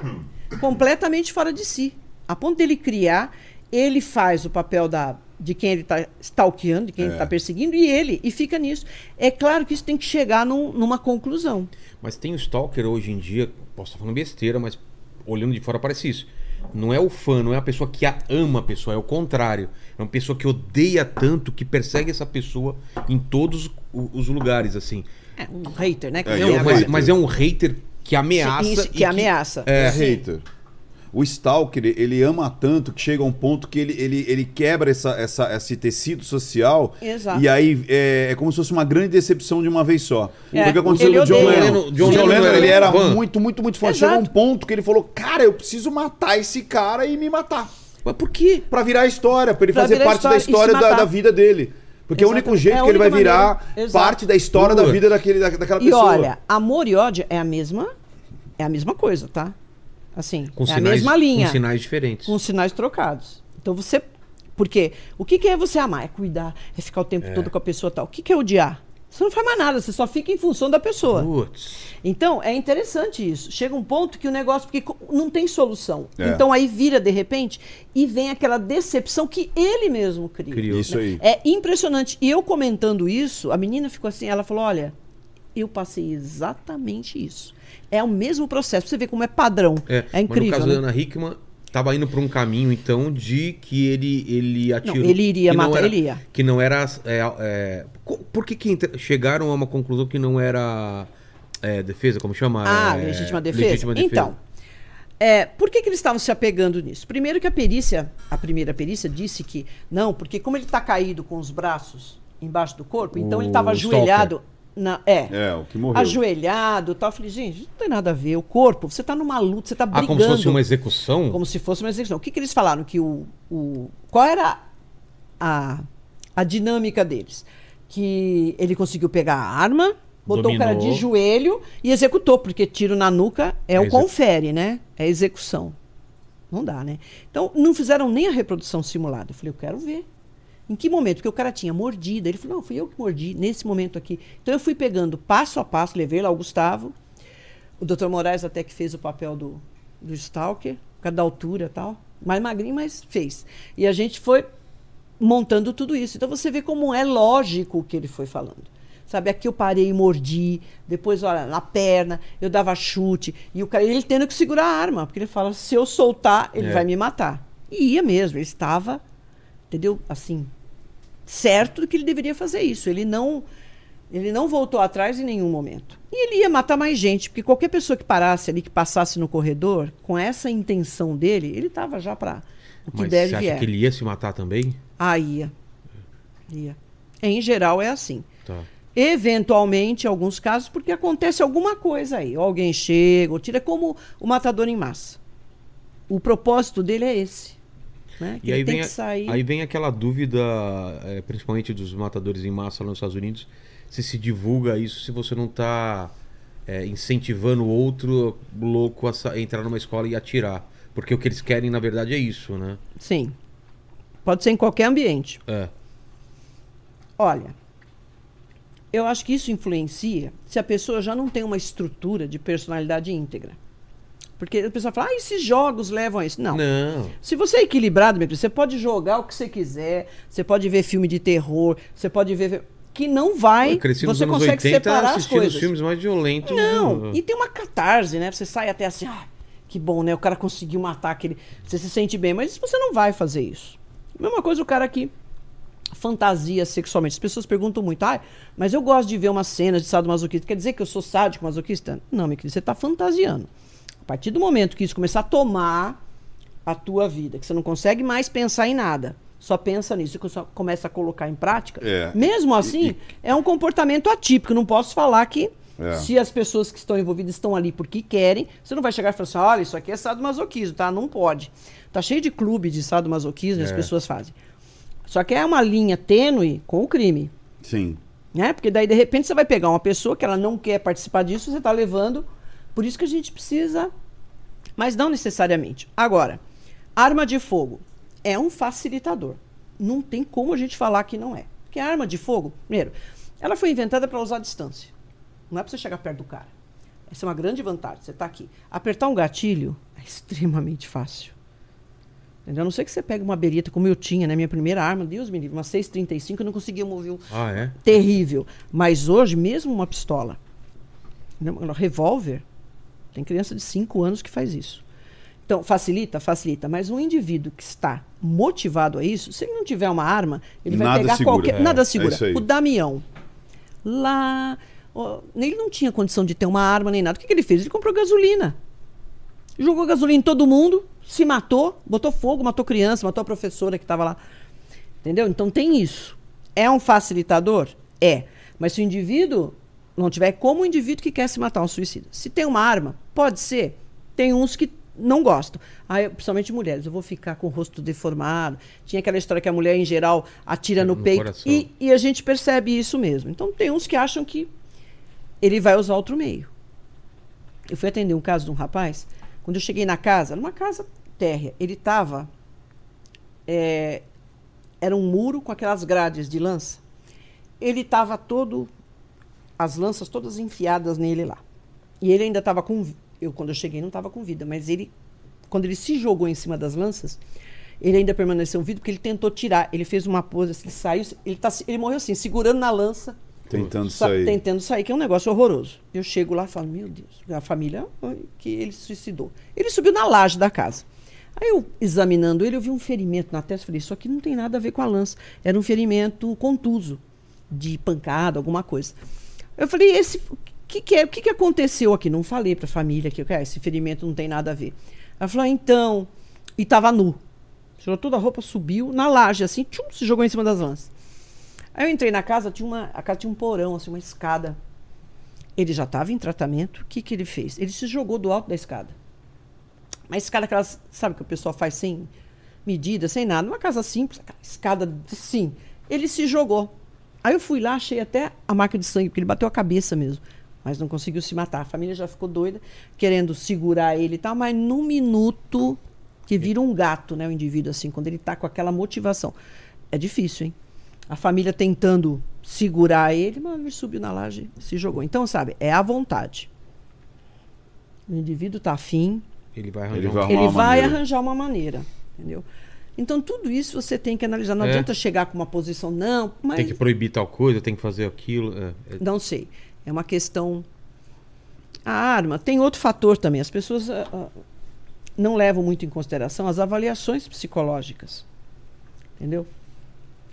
completamente fora de si. A ponto dele criar, ele faz o papel da, de quem ele está stalkeando, de quem ele está perseguindo, e ele, e fica nisso. É claro que isso tem que chegar num- numa conclusão.
Mas tem o Stalker hoje em dia, posso estar falando besteira, mas olhando de fora parece isso. Não é o fã, não é a pessoa que a ama a pessoa, é o contrário. É uma pessoa que odeia tanto que persegue essa pessoa em todos os lugares, assim.
É um hater, né? que
É, e é um
mas, mas é um hater que ameaça.
Sim, isso,
e
que ameaça.
É,
Sim.
hater. O Stalker, ele ama tanto que chega a um ponto que ele, ele, ele quebra essa, essa, esse tecido social.
Exato.
E aí é, é como se fosse uma grande decepção de uma vez só.
É,
Foi o que aconteceu
ele
com o John
odeia.
Lennon.
John
John,
Lennon
ele era
fã.
muito, muito, muito fã.
Exato.
Chegou um ponto que ele falou, cara, eu preciso matar esse cara e me matar.
Mas por quê?
Pra virar a história, pra ele
Pra
fazer parte da
história e se
história da, da vida dele. Porque é o único
Exatamente.
jeito
É a
que ele vai
única
virar
maneira. Exato.
parte da história da
Putz.
vida daquele, da- daquela
E
pessoa.
olha, amor e ódio é a mesma, é a mesma coisa, tá? Assim,
Com
é
sinais,
a mesma linha,
Com sinais diferentes.
com sinais trocados. Então você, porque o que, que é você amar? É cuidar, é ficar o tempo todo com a pessoa tal. O que, que é odiar? Você não faz mais nada, você só fica em função da pessoa.
Putz.
Então, é interessante isso. Chega um ponto que o negócio, porque não tem solução.
É.
Então aí vira de repente e vem aquela decepção que ele mesmo cria.
Criou.
Isso aí.
É impressionante. E eu comentando isso, a menina ficou assim, ela falou: olha, eu passei exatamente isso. É o mesmo processo. Você ver como é padrão. É,
Mas
incrível.
no caso
né?
da Ana Hickman, tava indo por um caminho, então, de que ele, ele atirou.
ele iria
não
matar,
era-
ele ia.
Que não era. é, é, por que, que chegaram a uma conclusão que não era é, defesa, como chama?
Ah,
É,
legítima defesa?
legítima defesa.
Então, é, por que, que eles estavam se apegando nisso? Primeiro que a perícia, a primeira perícia disse que não, porque como ele está caído com os braços embaixo do corpo, então ele estava ajoelhado. Na, é,
É, o que morreu.
ajoelhado e tal. Eu falei, gente, não tem nada a ver. O corpo, você está numa luta, você está
Ah,
brigando.
como se fosse uma execução?
Como se fosse uma execução. O que, que eles falaram? Que o, o qual era a, a dinâmica deles? Que ele conseguiu pegar a arma, botou o cara
Dominou.
de joelho e executou, porque tiro na nuca é,
É
o confere, né? É execução. Não dá, né? Então, não fizeram nem a reprodução simulada. Eu falei, eu quero ver. Em que momento? Porque o cara tinha mordida. Ele falou, não, fui eu que mordi nesse momento aqui. Então, eu fui pegando passo a passo, levei lá o Gustavo. O Dr. Moraes até que fez o papel do, do Stalker, por causa da altura e tal. Mais magrinho, mas fez. E a gente foi montando tudo isso. Então você vê como é lógico o que ele foi falando. Sabe, aqui eu parei e mordi, depois, olha, na perna, eu dava chute, e o cara, ele tendo que segurar a arma, porque ele fala, se eu soltar, ele
É.
vai me matar. E ia mesmo, ele estava, entendeu? Assim, certo que ele deveria fazer isso. Ele não ele não voltou atrás em nenhum momento. E ele ia matar mais gente, porque qualquer pessoa que parasse ali, que passasse no corredor, com essa intenção dele, ele estava já para o que
Mas
deve
você acha
vier.
que ele ia se matar também?
Ah, ia. Ia. Em geral é assim.
Tá.
Eventualmente, em alguns casos, porque acontece alguma coisa aí. Ou alguém chega, ou tira, como o matador em massa. O propósito dele é esse. Né?
E aí vem,
sair.
aí vem aquela dúvida, é, principalmente dos matadores em massa lá nos Estados Unidos, se se divulga isso se você não está incentivando o outro louco a entrar numa escola e atirar. Porque o que eles querem, na verdade, é isso, né?
Sim. Pode ser em qualquer ambiente.
É.
Olha, eu acho que isso influencia se a pessoa já não tem uma estrutura de personalidade íntegra. Porque a pessoa fala, ah, esses jogos levam a isso. Não.
Não.
Se você é equilibrado, meu querido, você pode jogar o que você quiser, você pode ver filme de terror, você pode ver. Que não vai.
Eu cresci nos
você
anos
consegue
80
separar as
assistindo os
coisas.
filmes mais violentos.
Não, e tem uma catarse, né? Você sai até assim, ah, que bom, né? O cara conseguiu matar aquele. Você se sente bem, mas você não vai fazer isso. Mesma coisa o cara que fantasia sexualmente. As pessoas perguntam muito, ah, mas eu gosto de ver umas cenas de sadomasoquista. Quer dizer que eu sou sádico masoquista? Não, meu querido, você está fantasiando. A partir do momento que isso começar a tomar a tua vida, que você não consegue mais pensar em nada, só pensa nisso e só começa a colocar em prática,
É.
mesmo assim, é um comportamento atípico. Não posso falar que
É.
se as pessoas que estão envolvidas estão ali porque querem, você não vai chegar e falar assim, olha, isso aqui é sadomasoquismo, tá? Não pode. Tá cheio de clube de sadomasoquismo, e as
É.
pessoas fazem. Só que é uma linha tênue com o crime.
Sim.
Né? Porque daí, de repente, você vai pegar uma pessoa que ela não quer participar disso, você está levando. Por isso que a gente precisa. Mas não necessariamente. Agora, arma de fogo é um facilitador. Não tem como a gente falar que não é. Porque a arma de fogo, primeiro, ela foi inventada para usar à distância. Não é para você chegar perto do cara. Essa é uma grande vantagem. Você está aqui. Apertar um gatilho é extremamente fácil. Entendeu? A não ser que você pegue uma bereta, como eu tinha, né? Minha primeira arma, Deus me livre, uma 6,35, eu não conseguia mover um
Ah, é?
terrível. Mas hoje, mesmo uma pistola, um revólver, tem criança de 5 anos que faz isso. Então, facilita? Facilita. Mas um indivíduo que está motivado a isso, se ele não tiver uma arma, ele vai
Nada
pegar
segura.
qualquer.
É,
nada
é
segura.
aí.
o Damião, lá. ele não tinha condição de ter uma arma nem nada. O que, que ele fez? Ele comprou gasolina. Jogou gasolina em todo mundo, se matou, botou fogo, matou criança, matou a professora que estava lá. Entendeu? Então tem isso. É um facilitador? É. Mas se o indivíduo não tiver, é como o indivíduo que quer se matar, um suicida. Se tem uma arma, pode ser. Tem uns que não gostam. Aí, principalmente mulheres, eu vou ficar com o rosto deformado. Tinha aquela história que a mulher, em geral, atira no,
no
peito. E, e a gente percebe isso mesmo. Então tem uns que acham que ele vai usar outro meio. Eu fui atender um caso de um rapaz, quando eu cheguei na casa, numa casa térrea, ele estava. era um muro com aquelas grades de lança. Ele estava todo. As lanças todas enfiadas nele lá. E ele ainda estava com. Eu, quando eu cheguei, não estava com vida, mas ele. Quando ele se jogou em cima das lanças, ele ainda permaneceu vivo porque ele tentou tirar. Ele fez uma pose assim, saiu. Ele, tá, ele morreu assim, segurando na lança
Tentando
Sa-
sair.
Tentando sair, que é um negócio horroroso. Eu chego lá e falo, meu Deus, a família que ele suicidou. Ele subiu na laje da casa. Aí eu, examinando ele, eu vi um ferimento na testa. Falei, isso aqui não tem nada a ver com a lança. Era um ferimento contuso, de pancada, alguma coisa. Eu falei, esse, que, que, é, o que, que aconteceu aqui? Não falei para a família que ah, esse ferimento não tem nada a ver. Ela falou, ah, então. E estava nu. Tirou toda a roupa, subiu na laje, assim, tchum, se jogou em cima das lanças. Aí eu entrei na casa, tinha uma, a casa tinha um porão, assim, uma escada. Ele já estava em tratamento. O que, que ele fez? Ele se jogou do alto da escada. Uma escada aquelas, sabe, que o pessoal faz sem medida, sem nada. Uma casa simples, escada assim. Ele se jogou. Aí eu fui lá, achei até a marca de sangue, porque ele bateu a cabeça mesmo. Mas não conseguiu se matar. A família já ficou doida, querendo segurar ele e tal, mas num minuto que vira um gato, né, o indivíduo, assim, quando ele tá com aquela motivação. É difícil, hein? A família tentando segurar ele, mas ele subiu na laje e se jogou. Então, sabe, é à vontade. O indivíduo tá afim,
Ele vai arranjar
Ele
um-
vai
ele
uma
vai
maneira.
arranjar uma maneira, entendeu? Então, tudo isso você tem que analisar. Não
É.
adianta chegar com uma posição, não, mas
Tem que proibir tal coisa, tem que fazer aquilo. é, é-
não sei. É uma questão. A arma tem outro fator também. As pessoas ah, não levam muito em consideração as avaliações psicológicas. Entendeu?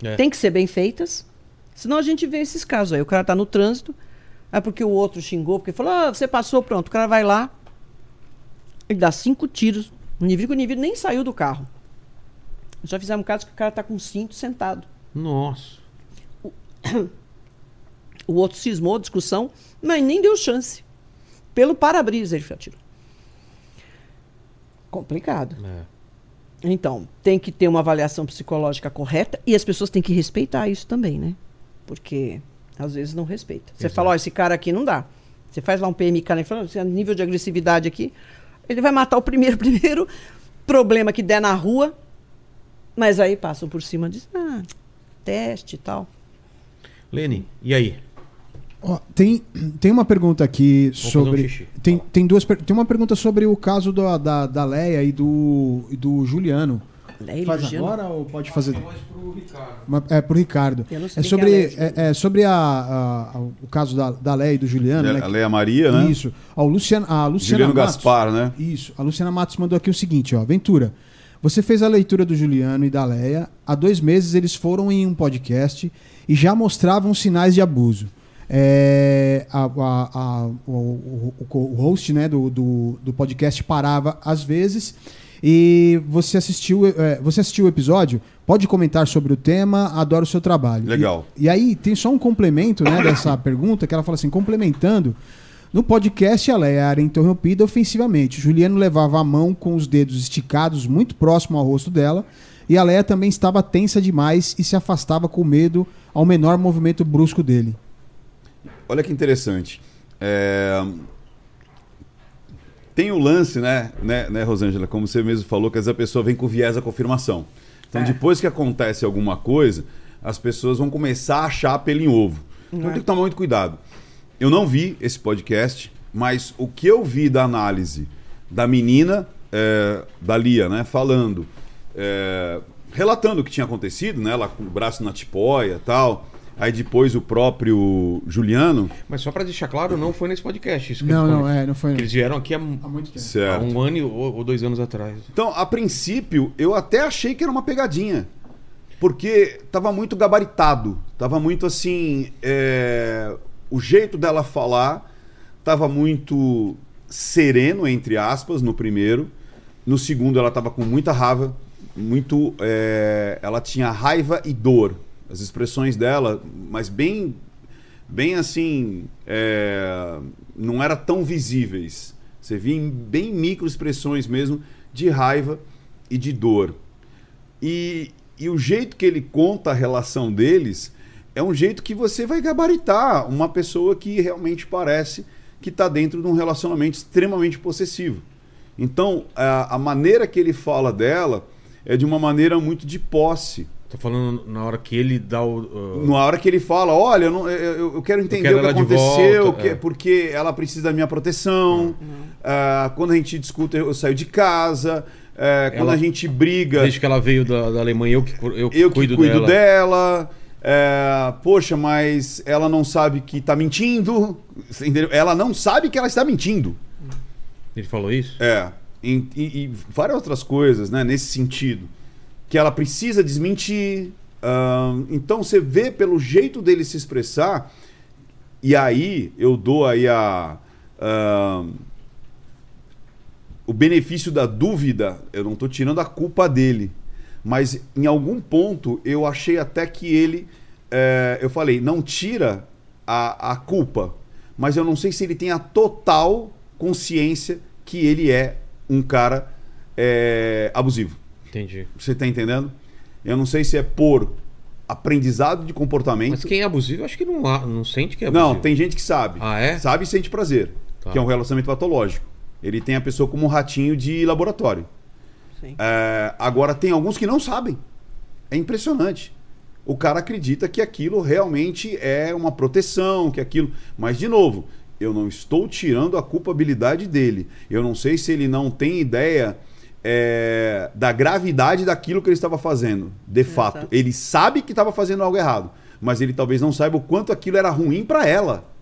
É.
Tem que ser bem feitas. Senão a gente vê esses casos aí. O cara tá no trânsito, é porque o outro xingou, porque falou, ah, você passou, pronto. O cara vai lá, ele dá cinco tiros. O indivíduo, o indivíduo nem saiu do carro. Já fizemos casos que o cara tá com cinto sentado.
Nossa.
O outro cismou, discussão, mas nem deu chance. Pelo para-brisa ele atirou. Complicado.
É.
Então, tem que ter uma avaliação psicológica correta e as pessoas têm que respeitar isso também, né? Porque às vezes não respeita. Você
Exato.
fala, ó, esse cara aqui não dá. Você faz lá um PMK, né? Fala, "Esse nível de agressividade aqui, ele vai matar o primeiro, primeiro problema que der na rua, mas aí passam por cima diz, ah, teste e tal.
Lene, e aí?
Ó, tem, tem uma pergunta aqui
um
sobre.
xixi.
tem, tem duas Tem uma pergunta sobre o caso do- da, da Leia e do, e do Juliano.
Leia e
Faz
Luciano.
agora ou pode fazer?
mais pro Ricardo.
Uma- é pro Ricardo.
Eu não sei
É sobre,
é
é, é sobre a, a- a- o caso da, da Leia e do Juliano. né,
A Leia Maria, né?
Isso. Ó, o Luciano, a Luciana
Juliano
Matos-
Gaspar, né?
Isso. A Luciana Matos mandou aqui o seguinte, ó. Ventura, você fez a leitura do Juliano e da Leia. Há dois meses eles foram em um podcast e já mostravam sinais de abuso. É, a- a- a- o, o- o- host né, do, do, do podcast parava às vezes e você assistiu, é, você assistiu o episódio? Pode comentar sobre o tema, adoro o seu trabalho.
Legal.
E, e aí tem só um complemento né, dessa pergunta que ela fala assim, complementando. No podcast, a Leia era interrompida ofensivamente. Juliano levava a mão com os dedos esticados muito próximo ao rosto dela. E a Leia também estava tensa demais e se afastava com medo ao menor movimento brusco dele.
Olha que interessante. É, Tem o lance, né, né, né, Rosângela, como você mesmo falou, que às vezes a pessoa vem com viés da confirmação. Então,
É.
depois que acontece alguma coisa, as pessoas vão começar a achar pelo em ovo. Então,
É.
tem que tomar muito cuidado. Eu não vi esse podcast,
Mas o que eu vi da análise da menina, é, da Lia, né, falando, é, relatando o que tinha acontecido, né, ela com o braço na tipóia e tal. Aí depois o próprio Juliano.
Mas só pra deixar claro, não foi nesse podcast. Isso que
Não,
eles
não, é, não foi.
Que Eles vieram aqui há,
Há muito tempo.
há
Certo.
um ano ou, ou dois anos atrás.
Então, a princípio, eu até achei que era uma pegadinha. Porque tava muito gabaritado. Tava muito assim. é, O jeito dela falar tava muito sereno, entre aspas, no primeiro. No segundo, ela tava com muita raiva. Muito. é, Ela tinha raiva e dor. As expressões dela, mas bem. Bem assim. é, Não era tão visíveis. Você via em bem micro expressões mesmo de raiva e de dor. E, e o jeito que ele conta a relação deles é um jeito que você vai gabaritar uma pessoa que realmente parece que está dentro de um relacionamento extremamente possessivo. Então, a, a maneira que ele fala dela é de uma maneira muito de posse.
Tô falando na hora que ele dá o. uh,
Na hora que ele fala, olha, eu, não- eu- eu quero entender
quero
o que aconteceu,
volta,
que-
é.
porque ela precisa da minha proteção. Ah, quando a gente discute, eu saio de casa. É, quando
Ela-
a gente briga,
Desde que ela veio da, da Alemanha, eu que, eu
eu que
cuido,
cuido
dela.
dela. É, poxa, mas ela não sabe que tá mentindo. Entendeu? Ela não sabe que ela está mentindo.
Ele falou isso?
É. E, e- e várias outras coisas, né? Nesse sentido. Que ela precisa desmentir. Ahn, então você vê pelo jeito dele se expressar. E aí eu dou aí a. ahn, o benefício da dúvida, eu não estou tirando a culpa dele. Mas em algum ponto eu achei até que ele. é, eu falei, não tira a, a culpa. Mas eu não sei se ele tem a total consciência que ele é um cara é, abusivo.
Entendi.
Você está entendendo? Eu não sei se é por aprendizado de comportamento.
Mas quem é abusivo, eu acho que não, não sente que é abusivo.
Não, tem gente que sabe.
Ah, é?
Sabe e sente prazer.
Tá.
Que é um relacionamento patológico. Ele tem a pessoa como um ratinho de laboratório. É, agora, tem alguns que não sabem. É impressionante. O cara acredita que aquilo realmente é uma proteção, que aquilo. Mas, de novo, eu não estou tirando a culpabilidade dele. Eu não sei se ele não tem ideia é, da gravidade daquilo que ele estava fazendo. De fato.
Exato.
Ele sabe que estava fazendo algo errado. Mas ele talvez não saiba o quanto aquilo era ruim para ela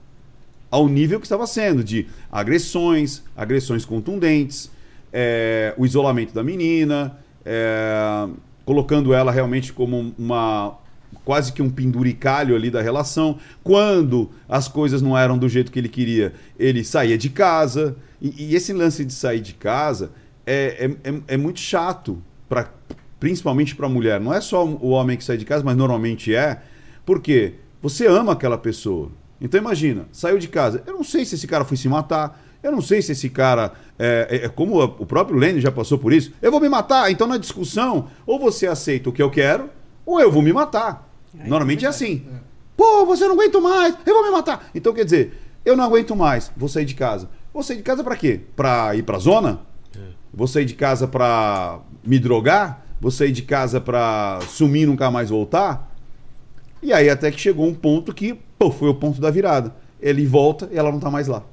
ao nível que estava sendo, de agressões, agressões contundentes, é, o isolamento da menina, é, colocando ela realmente como uma quase que um penduricalho ali da relação. Quando as coisas não eram do jeito que ele queria, ele saía de casa. E, e esse lance de sair de casa é, é, é- é muito chato, pra, principalmente para a mulher. Não é só o homem que sai de casa, mas normalmente é. Porque você ama aquela pessoa. Então imagina, saiu de casa. Eu não sei se esse cara foi se matar. Eu não sei se esse cara. É, é- é como o próprio Lênin já passou por isso. Eu vou me matar. Então na discussão, ou você aceita o que eu quero, ou eu vou me matar.
Aí
Normalmente
é
é assim. Pô, você não aguento mais, eu vou me matar. Então quer dizer, eu não aguento mais, vou sair de casa. Vou sair de casa pra quê? Pra ir pra zona? Vou sair de casa pra me drogar? Vou sair de casa pra sumir e nunca mais voltar? E aí até que chegou um ponto que, pô, foi o ponto da virada. Ele volta e ela não tá mais lá.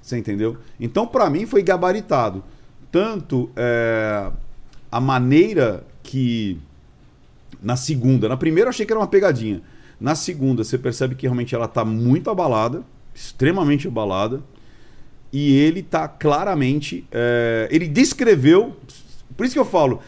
Você entendeu? Então, pra mim, foi gabaritado. Tanto é, a maneira que. Na segunda, na primeira eu achei que era uma pegadinha. Na segunda, você percebe que realmente ela tá muito abalada, extremamente abalada. E ele tá claramente. é, ele descreveu. Por isso que eu falo.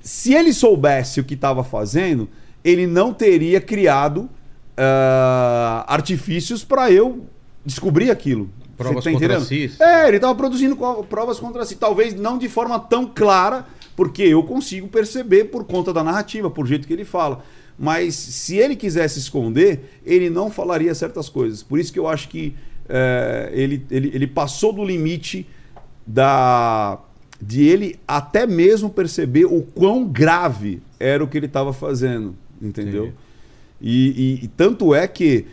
Se ele soubesse o que estava fazendo, ele não teria criado ah, artifícios para eu descobrir aquilo.
Provas
tá
contra si.
É, ele estava produzindo provas contra si. Talvez não de forma tão clara, porque eu consigo perceber por conta da narrativa, por jeito que ele fala. Mas se ele quisesse esconder, ele não falaria certas coisas. Por isso que eu acho que é, ele, ele, ele passou do limite da de ele até mesmo perceber o quão grave era o que ele estava fazendo, entendeu? E, e- e tanto é que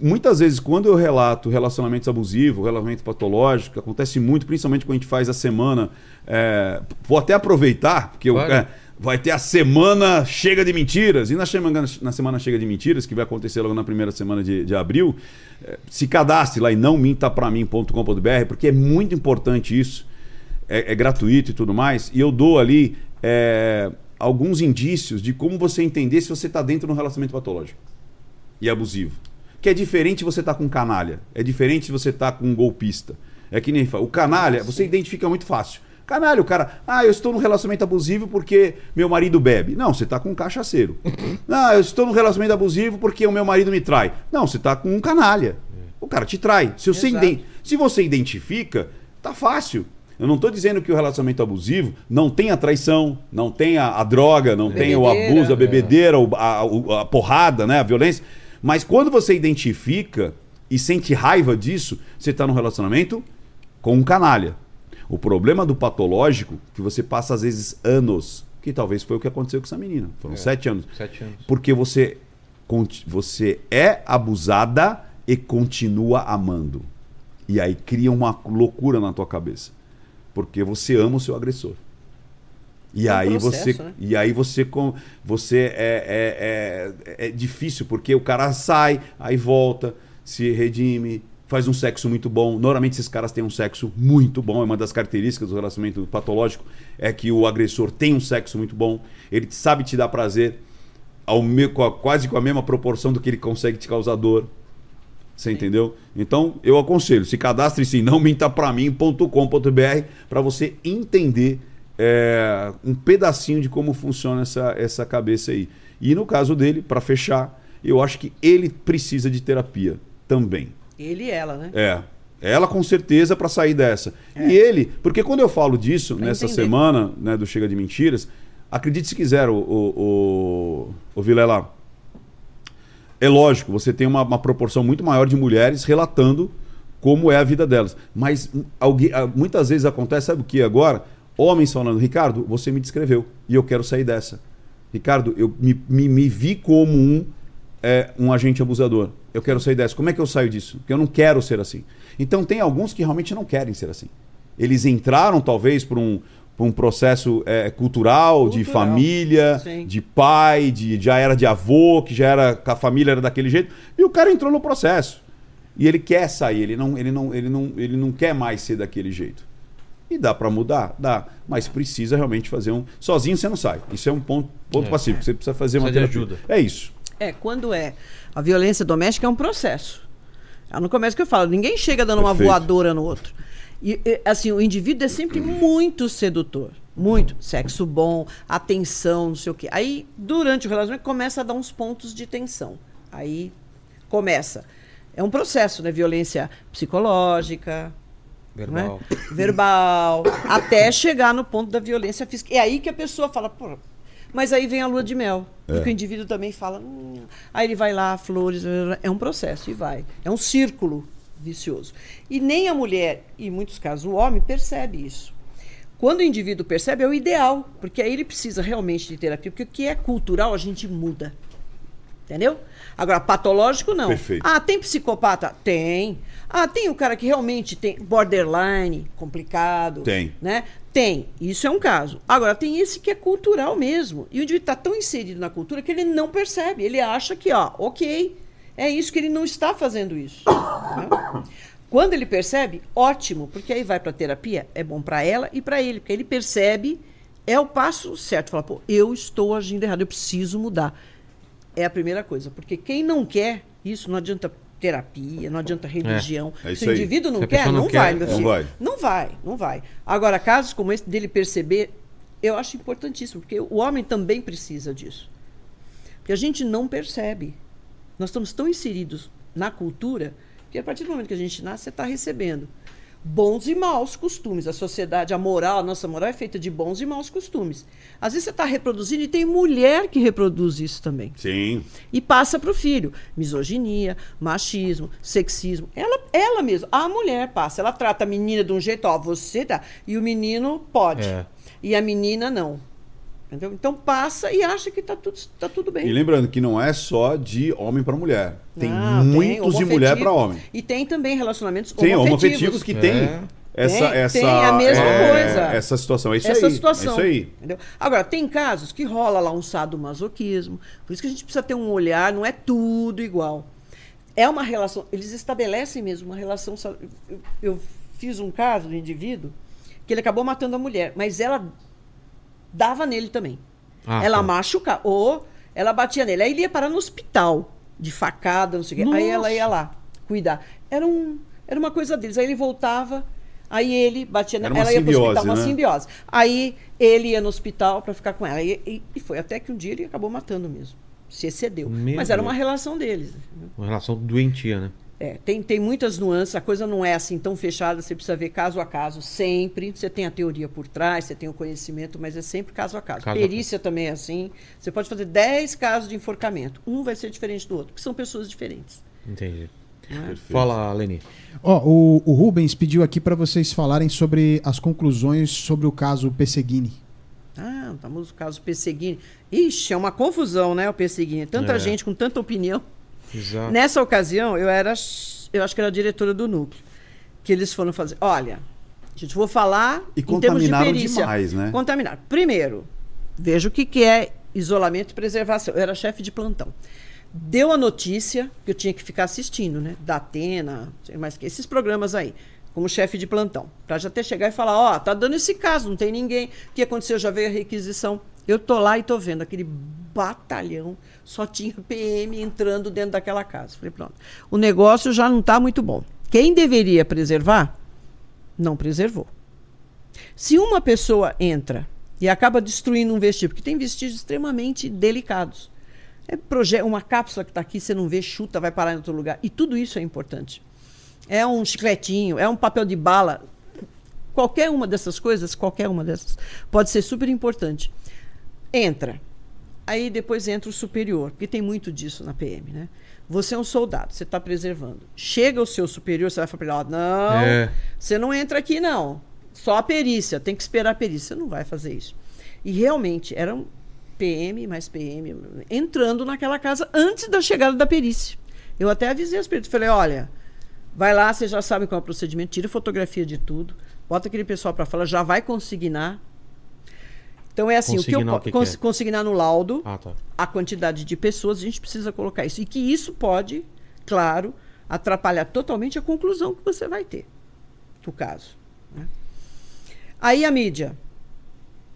muitas vezes quando eu relato relacionamentos abusivos, relacionamento patológico, acontece muito, principalmente quando a gente faz a semana, é, vou até aproveitar, porque eu,
Claro.
é, vai ter a semana chega de mentiras. E na semana, na semana chega de mentiras, que vai acontecer logo na primeira semana de, de abril, eh, se cadastre lá em nãomintapramin.com.br, porque é muito importante isso. É, é gratuito e tudo mais. E eu dou ali é, alguns indícios de como você entender se você está dentro de um relacionamento patológico e abusivo. Que é diferente você estar tá com canalha. É diferente você estar tá com um golpista. É que nem o canalha, você identifica muito fácil. Canalha, o cara, ah, eu estou num relacionamento abusivo porque meu marido bebe. Não, você está com um cachaceiro. Ah, eu estou num relacionamento abusivo porque o meu marido me trai. Não, você está com um canalha. O cara te trai. Se você, ident... Se você identifica, tá fácil. Eu não estou dizendo que o relacionamento abusivo não tem a traição, não tem a, droga, não tem o abuso, a bebedeira, é. a, a, a porrada, né, a violência. Mas quando você identifica e sente raiva disso, você está num relacionamento com um canalha. O problema do patológico que você passa às vezes anos, que talvez foi o que aconteceu com essa menina. Foram é, sete anos.
Sete anos.
Porque você, você é abusada e continua amando. E aí cria uma loucura na tua cabeça. Porque você ama o seu agressor. E, é um aí processo, você, né? e aí você com você é, é, é, é difícil porque o cara sai, aí volta, se redime, faz um sexo muito bom. Normalmente esses caras têm um sexo muito bom. É uma das características do relacionamento patológico é que o agressor tem um sexo muito bom. Ele sabe te dar prazer ao me, quase com a mesma proporção do que ele consegue te causar dor. Você entendeu? Então, eu aconselho, se cadastre sim, não minta pra mim.com.br para você entender é, um pedacinho de como funciona essa, essa cabeça aí. E no caso dele, para fechar, eu acho que ele precisa de terapia também.
Ele e ela, né?
É. Ela com certeza para sair dessa. É. E ele, porque quando eu falo disso pra nessa entender. semana, né, do Chega de Mentiras, acredite se quiser, o, o, o, o Vilela. É lógico, você tem uma, uma, proporção muito maior de mulheres relatando como é a vida delas. Mas alguém, muitas vezes acontece, sabe o que agora? Homens falando, Ricardo, você me descreveu e eu quero sair dessa. Ricardo, eu me, me, me vi como um, é, um agente abusador eu quero sair dessa. Como é que eu saio disso? Porque eu não quero ser assim. Então tem alguns que realmente não querem ser assim. Eles entraram talvez por um, por um processo é, cultural, cultural, de família, Sim. de pai, de já era de avô, que já era a família era daquele jeito, e o cara entrou no processo. E ele quer sair, ele não, ele não, ele não, ele não quer mais ser daquele jeito. E dá para mudar? Dá. Mas precisa realmente fazer um. Sozinho você não sai. Isso é um ponto, ponto é. passivo. Você precisa fazer precisa uma
ajuda.
É isso.
É, quando é a violência doméstica é um processo. É no começo que eu falo, ninguém chega dando Perfeito. uma voadora no outro. E, assim, o indivíduo é sempre muito sedutor. Muito. Sexo bom, atenção, não sei o quê. Aí, durante o relacionamento, começa a dar uns pontos de tensão. Aí começa. É um processo, né? Violência psicológica.
Verbal.
Né? Verbal. até chegar no ponto da violência física. É aí que a pessoa fala, pô, mas aí vem a lua de mel. É. Porque o indivíduo também fala. Hum. Aí ele vai lá, flores. É um processo e vai. É um círculo vicioso. E nem a mulher, e em muitos casos o homem, percebe isso. Quando o indivíduo percebe, é o ideal, porque aí ele precisa realmente de terapia, porque o que é cultural a gente muda. Entendeu? Agora, patológico não.
Perfeito.
Ah, tem psicopata? Tem. Ah, tem o cara que realmente tem borderline, complicado.
Tem.
Né? Tem, isso é um caso. Agora, tem esse que é cultural mesmo. E o indivíduo está tão inserido na cultura que ele não percebe. Ele acha que, ó, ok, é isso que ele não está fazendo isso. Né? Quando ele percebe, ótimo, porque aí vai para terapia, é bom para ela e para ele, porque ele percebe, é o passo certo. Fala, pô, eu estou agindo errado, eu preciso mudar. É a primeira coisa, porque quem não quer isso, não adianta terapia, não adianta religião. É, é Se o indivíduo não quer, não, não quer, vai, meu filho. Não vai. não vai, não vai. Agora, casos como esse dele perceber, eu acho importantíssimo, porque o homem também precisa disso. Porque a gente não percebe. Nós estamos tão inseridos na cultura que a partir do momento que a gente nasce, você está recebendo bons e maus costumes. A sociedade, a moral, a nossa moral é feita de bons e maus costumes. Às vezes você está reproduzindo e tem mulher que reproduz isso também.
Sim.
E passa para o filho. Misoginia, machismo, sexismo. Ela, ela mesma, a mulher passa. Ela trata a menina de um jeito, ó, você tá. E o menino pode. É. E a menina não. Entendeu? Então passa e acha que está tudo, tá tudo bem.
E lembrando que não é só de homem para mulher. Tem muitos tem de mulher para homem.
E tem também relacionamentos
tem homoafetivos. que tem. É.
essa,
Tem-
essa,
tem a mesma
é,
coisa.
Essa situação. É isso
essa
aí.
situação.
É isso aí.
entendeu? Agora, tem casos que rola lá um sadomasoquismo. Por isso que a gente precisa ter um olhar, não é tudo igual. É uma relação. Eles estabelecem mesmo uma relação. Eu, eu fiz um caso do indivíduo que ele acabou matando a mulher, mas ela dava nele também.
Ah,
ela
tá.
machucava, ou ela batia nele. Aí ele ia parar no hospital, de facada, não sei o quê. Aí ela ia lá cuidar. Era, um, era uma coisa deles. Aí ele voltava, aí ele batia nela.
uma
Ela ia pro hospital, uma
né?
simbiose. Aí ele ia no hospital para ficar com ela. E, e- e foi até que um dia ele acabou matando mesmo. Se excedeu.
Meu
Mas era uma relação deles. entendeu?
Uma relação doentia, né?
É, tem, tem muitas nuances, a coisa não é assim tão fechada, você precisa ver caso a caso, sempre. Você tem a teoria por trás, você tem o conhecimento, mas é sempre caso a caso.
Caso a
Perícia também é assim. Você pode fazer 10 casos de enforcamento. Um vai ser diferente do outro, porque são pessoas diferentes.
Entendi.
né?
Fala, Leni.
Ó, o, o Rubens pediu aqui para vocês falarem sobre as conclusões sobre o caso Pesseguini.
Ah, o famoso caso Pesseguini. Ixi, é uma confusão, né, o Pesseguini. Tanta
É.
gente com tanta opinião.
Exato.
Nessa ocasião, eu era, eu acho que era a diretora do núcleo, que eles foram fazer. Olha, gente, vou falar
E
em termos de
contaminaram
perícia.
demais, né?
Contaminaram. Primeiro, veja o que, que é isolamento e preservação. Eu era chefe de plantão. Deu a notícia que eu tinha que ficar assistindo, né? Da Atena, sei mais que esses programas aí, como chefe de plantão, para já até chegar e falar, ó, tá dando esse caso, não tem ninguém. O que aconteceu? Já veio a requisição. Eu tô lá e tô vendo aquele batalhão, só tinha PM entrando dentro daquela casa. Falei, pronto. O negócio já não está muito bom. Quem deveria preservar, não preservou. Se uma pessoa entra e acaba destruindo um vestígio, porque tem vestígios extremamente delicados. É uma cápsula que está aqui, você não vê, chuta, vai parar em outro lugar. E tudo isso é importante. É um chicletinho, é um papel de bala. Qualquer uma dessas coisas, qualquer uma dessas, pode ser super importante. Entra. Aí depois entra o superior, porque tem muito disso na PM, né? Você é um soldado, você está preservando. Chega o seu superior, você vai falar para ele, não,
É.
você não entra aqui não. Só a perícia, tem que esperar a perícia. Você não vai fazer isso. E realmente, era um PM mais PM entrando naquela casa antes da chegada da perícia. Eu até avisei as peritos, falei, olha, vai lá, vocês já sabem qual é o procedimento, tira fotografia de tudo, bota aquele pessoal para falar, já vai consignar. Então é assim, o que eu
Consignar o que que é?
consignar no laudo
Ah, tá.
a quantidade de pessoas, a gente precisa colocar isso. E que isso pode, claro, atrapalhar totalmente a conclusão que você vai ter do caso. né? Aí a mídia.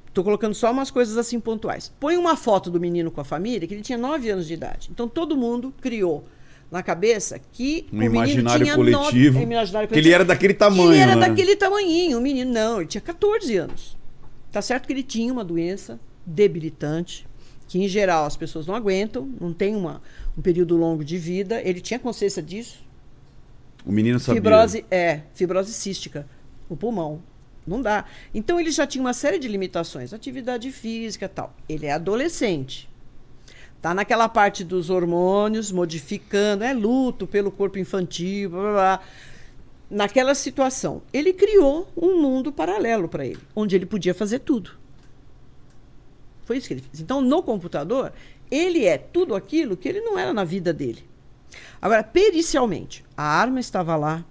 Estou colocando só umas coisas assim pontuais. Põe uma foto do menino com a família, que ele tinha 9 anos de idade. Então todo mundo criou na cabeça que
Um
o menino
imaginário
tinha
coletivo,
nove- imaginário
que ele
coletivo.
era daquele
Que
tamanho,
Ele era
né?
daquele tamanhinho. O menino, não, ele tinha 14 anos. Tá certo que ele tinha uma doença debilitante, que em geral as pessoas não aguentam, não tem uma, um período longo de vida. Ele tinha consciência disso.
O menino sabia.
Fibrose, é, fibrose cística no pulmão. Não dá. Então ele já tinha uma série de limitações, atividade física e tal. Ele é adolescente. Tá naquela parte dos hormônios modificando, é luto pelo corpo infantil, blá blá blá. Naquela situação, ele criou um mundo paralelo para ele, onde ele podia fazer tudo. Foi isso que ele fez. Então, no computador, ele é tudo aquilo que ele não era na vida dele. Agora, pericialmente, a arma estava lá.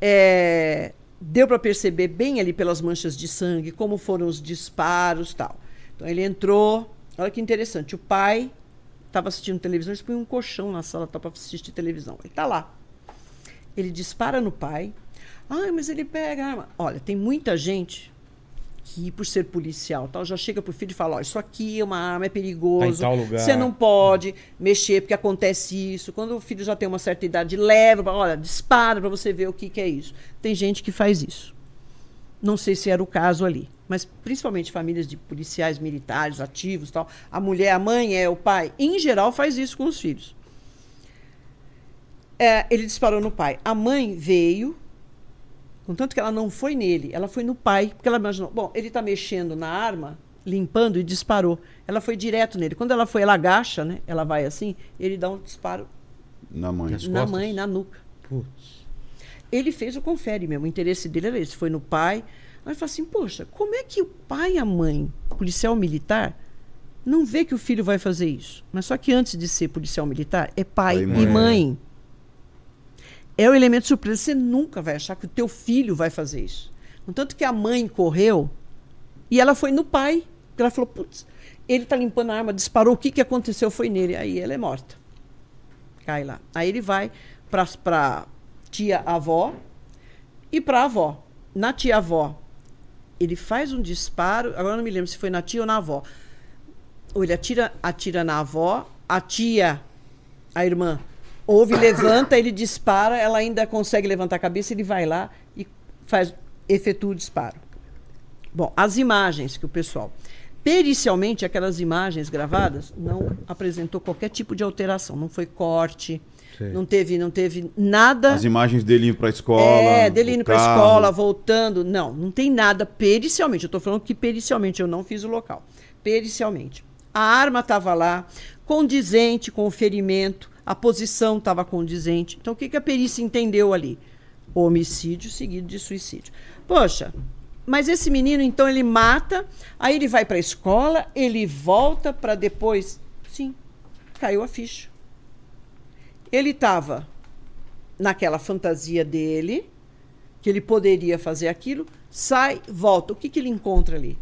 É, deu para perceber bem ali pelas manchas de sangue como foram os disparos tal. Então ele entrou. Olha que interessante. O pai estava assistindo televisão, eles põem um colchão na sala para assistir televisão. Ele está lá. Ele dispara no pai. Ah, mas ele pega a arma. Olha, tem muita gente que, por ser policial, tal, já chega pro filho e fala: ó, isso aqui é uma arma, é perigoso.
Tá em tal lugar."
Você não pode mexer porque acontece isso. Quando o filho já tem uma certa idade, leva, olha, dispara para você ver o que, que é isso. Tem gente que faz isso. Não sei se era o caso ali, mas principalmente famílias de policiais militares ativos, tal. A mulher, a mãe é o pai, em geral faz isso com os filhos. É, ele disparou no pai. A mãe veio, contanto que ela não foi nele, ela foi no pai, porque ela imaginou, bom, ele está mexendo na arma, limpando e disparou. Ela foi direto nele. Quando ela foi, ela agacha, né? Ela vai assim, ele dá um disparo
Na mãe.
Na mãe, na nuca.
Putz.
Ele fez o confere mesmo. O interesse dele era esse. Foi no pai. Aí fala assim: Poxa, como é que o pai e a mãe, policial militar, não vê que o filho vai fazer isso? Mas só que antes de ser policial militar, é pai
Pai e mãe.
mãe. É o elemento surpresa. Você nunca vai achar que o teu filho vai fazer isso. No tanto que a mãe correu e ela foi no pai. Ela falou, putz, ele tá limpando a arma, disparou, o que, que aconteceu foi nele. Aí ela é morta. Cai lá. Aí ele vai pra, pra tia avó e pra avó. Na tia avó, ele faz um disparo, agora não me lembro se foi na tia ou na avó. Ou ele atira, atira na avó, a tia, a irmã, ouve, levanta, ele dispara, ela ainda consegue levantar a cabeça, ele vai lá e faz, efetua o disparo. Bom, as imagens que o pessoal. Pericialmente, aquelas imagens gravadas não apresentou qualquer tipo de alteração. Não foi corte,
Sei.
não teve, não teve nada.
As imagens dele indo pra escola.
É, dele indo pra
carro.
escola, voltando. Não, não tem nada pericialmente. Eu tô falando que pericialmente eu não fiz o local. Pericialmente. A arma estava lá, condizente com o ferimento, a posição estava condizente. Então o que, que a perícia entendeu ali? Homicídio seguido de suicídio. Poxa, mas esse menino então ele mata, aí ele vai para a escola, ele volta para depois. Sim, caiu a ficha. Ele estava naquela fantasia dele, que ele poderia fazer aquilo, sai, volta. O que, que ele encontra ali?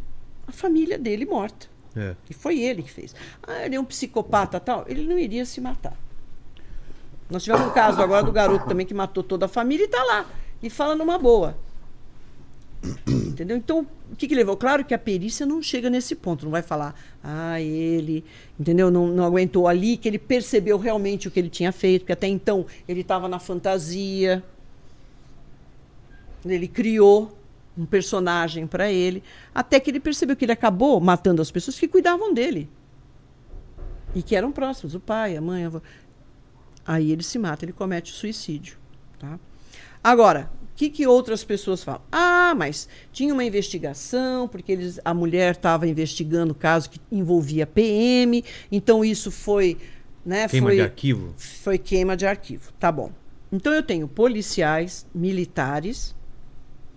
A família dele morta.
É.
E foi ele que fez. Ah, ele é um psicopata tal. Ele não iria se matar. Nós tivemos um caso agora do garoto também que matou toda a família e está lá. E fala numa boa. Entendeu? Então, o que, que levou? Claro que a perícia não chega nesse ponto, não vai falar, ah, ele, entendeu? Não, não aguentou ali, que ele percebeu realmente o que ele tinha feito, porque até então ele estava na fantasia. Ele criou um personagem para ele, até que ele percebeu que ele acabou matando as pessoas que cuidavam dele. E que eram próximos, o pai, a mãe, a avó. Aí ele se mata, ele comete o suicídio. Tá? Agora, que, que outras pessoas falam? Ah, mas tinha uma investigação, porque eles, a mulher estava investigando o caso que envolvia PM, então isso foi. Né,
Queima
foi,
de arquivo.
Foi queima de arquivo. Tá bom. Então eu tenho policiais, militares,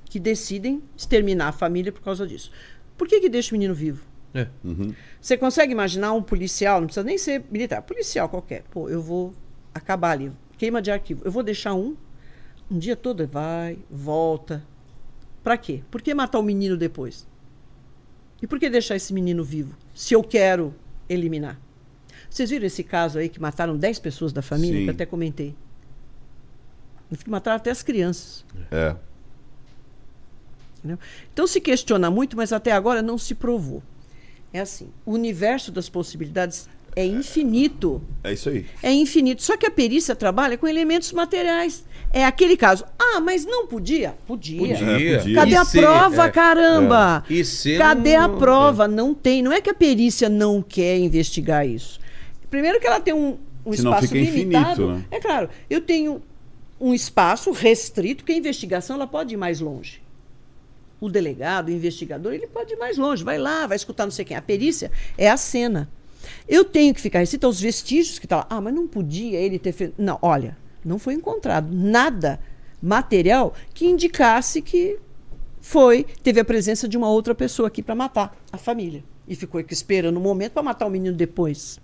que decidem exterminar a família por causa disso. Por que, que deixa o menino vivo?
É.
Você consegue imaginar um policial, não precisa nem ser militar, policial qualquer. Pô, eu vou acabar ali, queima de arquivo. Eu vou deixar um, um dia todo vai, volta. Pra quê? Por que matar o menino depois? E por que deixar esse menino vivo? Se eu quero eliminar. Vocês viram esse caso aí que mataram 10 pessoas da família,
Sim.
que eu até comentei? Mataram até as crianças.
É.
Entendeu? Então se questiona muito, mas até agora não se provou. É assim, o universo das possibilidades é infinito.
É isso aí.
É infinito. Só que a perícia trabalha com elementos materiais. É aquele caso. Ah, mas não podia? Podia.
É, podia.
Cadê
E
a
se-
prova,
é,
caramba?
é. E se
Cadê
não-
a prova? Não tem. Não é que a perícia não quer investigar isso. Primeiro que ela tem um, um
Senão
espaço
fica infinito,
limitado.
né?
É claro, eu tenho um espaço restrito, que a investigação ela pode ir mais longe. O delegado, o investigador, ele pode ir mais longe. Vai lá, vai escutar não sei quem. A perícia é a cena. Eu tenho que ficar restrito aos vestígios que está lá. Ah, mas não podia ele ter feito. Não, olha, não foi encontrado nada material que indicasse que foi, teve a presença de uma outra pessoa aqui para matar a família. E ficou aqui esperando o momento para matar o menino depois.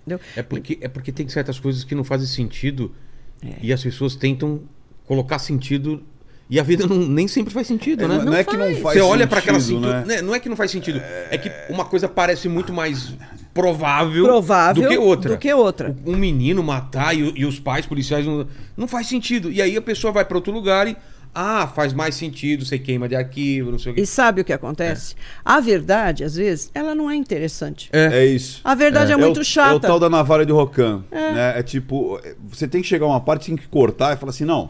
Entendeu?
É porque, é porque tem certas coisas que não fazem sentido
É.
e as pessoas tentam colocar sentido e a vida não, nem sempre faz sentido,
É,
né?
não, não é que não
faz.
faz
Você olha pra aquela
né?
né? Não é que não faz sentido. É que uma coisa parece muito mais provável,
Provável
do que outra.
do que outra.
Um menino matar e, e os pais policiais não, não faz sentido. E aí a pessoa vai pra outro lugar e. Ah, faz mais sentido, você queima de arquivo, não sei o quê.
E sabe o que acontece? A verdade, às vezes, ela não é interessante.
É, isso.
A verdade é,
É
muito
o,
chata.
É o tal da navalha de Rocan. Né? É tipo, é, você tem que chegar a uma parte, tem que cortar e falar assim, não.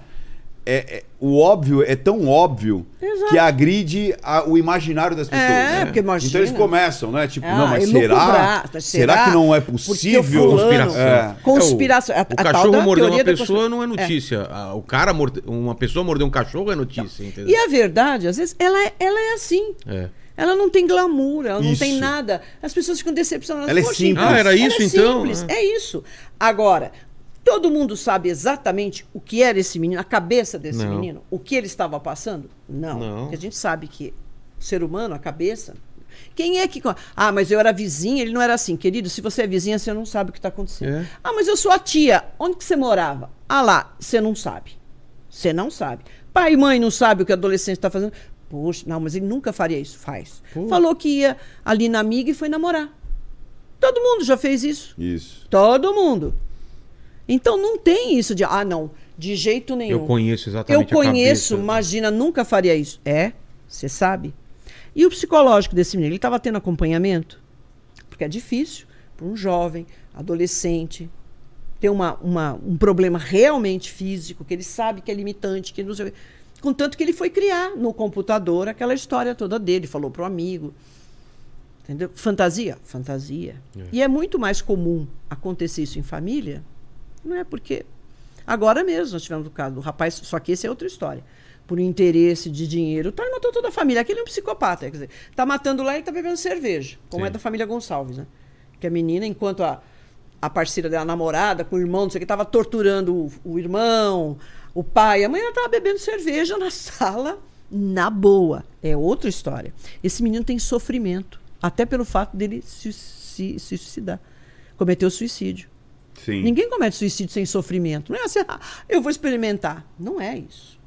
É, é- o óbvio é tão óbvio
Exato.
que agride a- o imaginário das pessoas.
É,
né?
porque imagina.
Então eles começam, né? Tipo,
Ah,
não, mas será?
será?
Será que não é possível?
fulano-
Conspiração.
É.
Conspiração.
É,
A-
o, o
a tal
cachorro mordeu uma pessoa não é notícia. Ah, O cara morde... Uma pessoa mordeu um cachorro é notícia, entendeu?
E a verdade, às vezes, ela é, ela é assim.
É.
Ela não tem glamour, ela não
Isso.
tem nada. As pessoas ficam decepcionadas.
Ela é
Poxa,
simples.
Ah, era
ela
isso,
é
então?
Simples,
Ah.
é isso. Agora, todo mundo sabe exatamente o que era esse menino, a cabeça desse
Não.
menino, o que ele estava passando? Não.
Não.
Porque a gente sabe que o ser humano, a cabeça, Quem é que. Ah, mas eu era vizinha, ele não era assim. Querido, se você é vizinha, você não sabe o que está acontecendo.
É.
Ah, mas eu sou a tia. Onde que você morava? Ah lá, você não sabe. Você não sabe. Pai e mãe não sabem o que o adolescente está fazendo. Poxa, não, mas ele nunca faria isso. Faz.
Pô.
Falou que ia ali na amiga e foi namorar. Todo mundo já fez isso.
Isso.
Todo mundo. Então não tem isso de, ah, não, de jeito nenhum.
Eu conheço
Eu
exatamente a
conheço, imagina, nunca faria isso. É, você sabe. E o psicológico desse menino? Ele estava tendo acompanhamento? Porque é difícil para um jovem, adolescente, ter uma, uma- um problema realmente físico, que ele sabe que é limitante, que não sei. Contanto que ele foi criar no computador aquela história toda dele, falou para o amigo. Entendeu? Fantasia? Fantasia. E é muito mais comum acontecer isso em família, não é porque. Agora mesmo nós tivemos o caso do rapaz, só que esse é outra história. Por interesse de dinheiro, tá, ele matou toda a família. Aquele é um psicopata, quer dizer, tá matando lá e tá bebendo cerveja, como
Sim.
é da família Gonçalves, né? Que a menina, enquanto a, a parceira dela, a namorada, com o irmão, não sei o que, tava torturando o, o irmão, o pai, a mãe ela tava bebendo cerveja na sala, na boa. É outra história. Esse menino tem sofrimento, até pelo fato dele se, se- se suicidar. Cometeu suicídio.
Sim.
Ninguém comete suicídio sem sofrimento. Não é assim, ah, eu vou experimentar. Não é isso.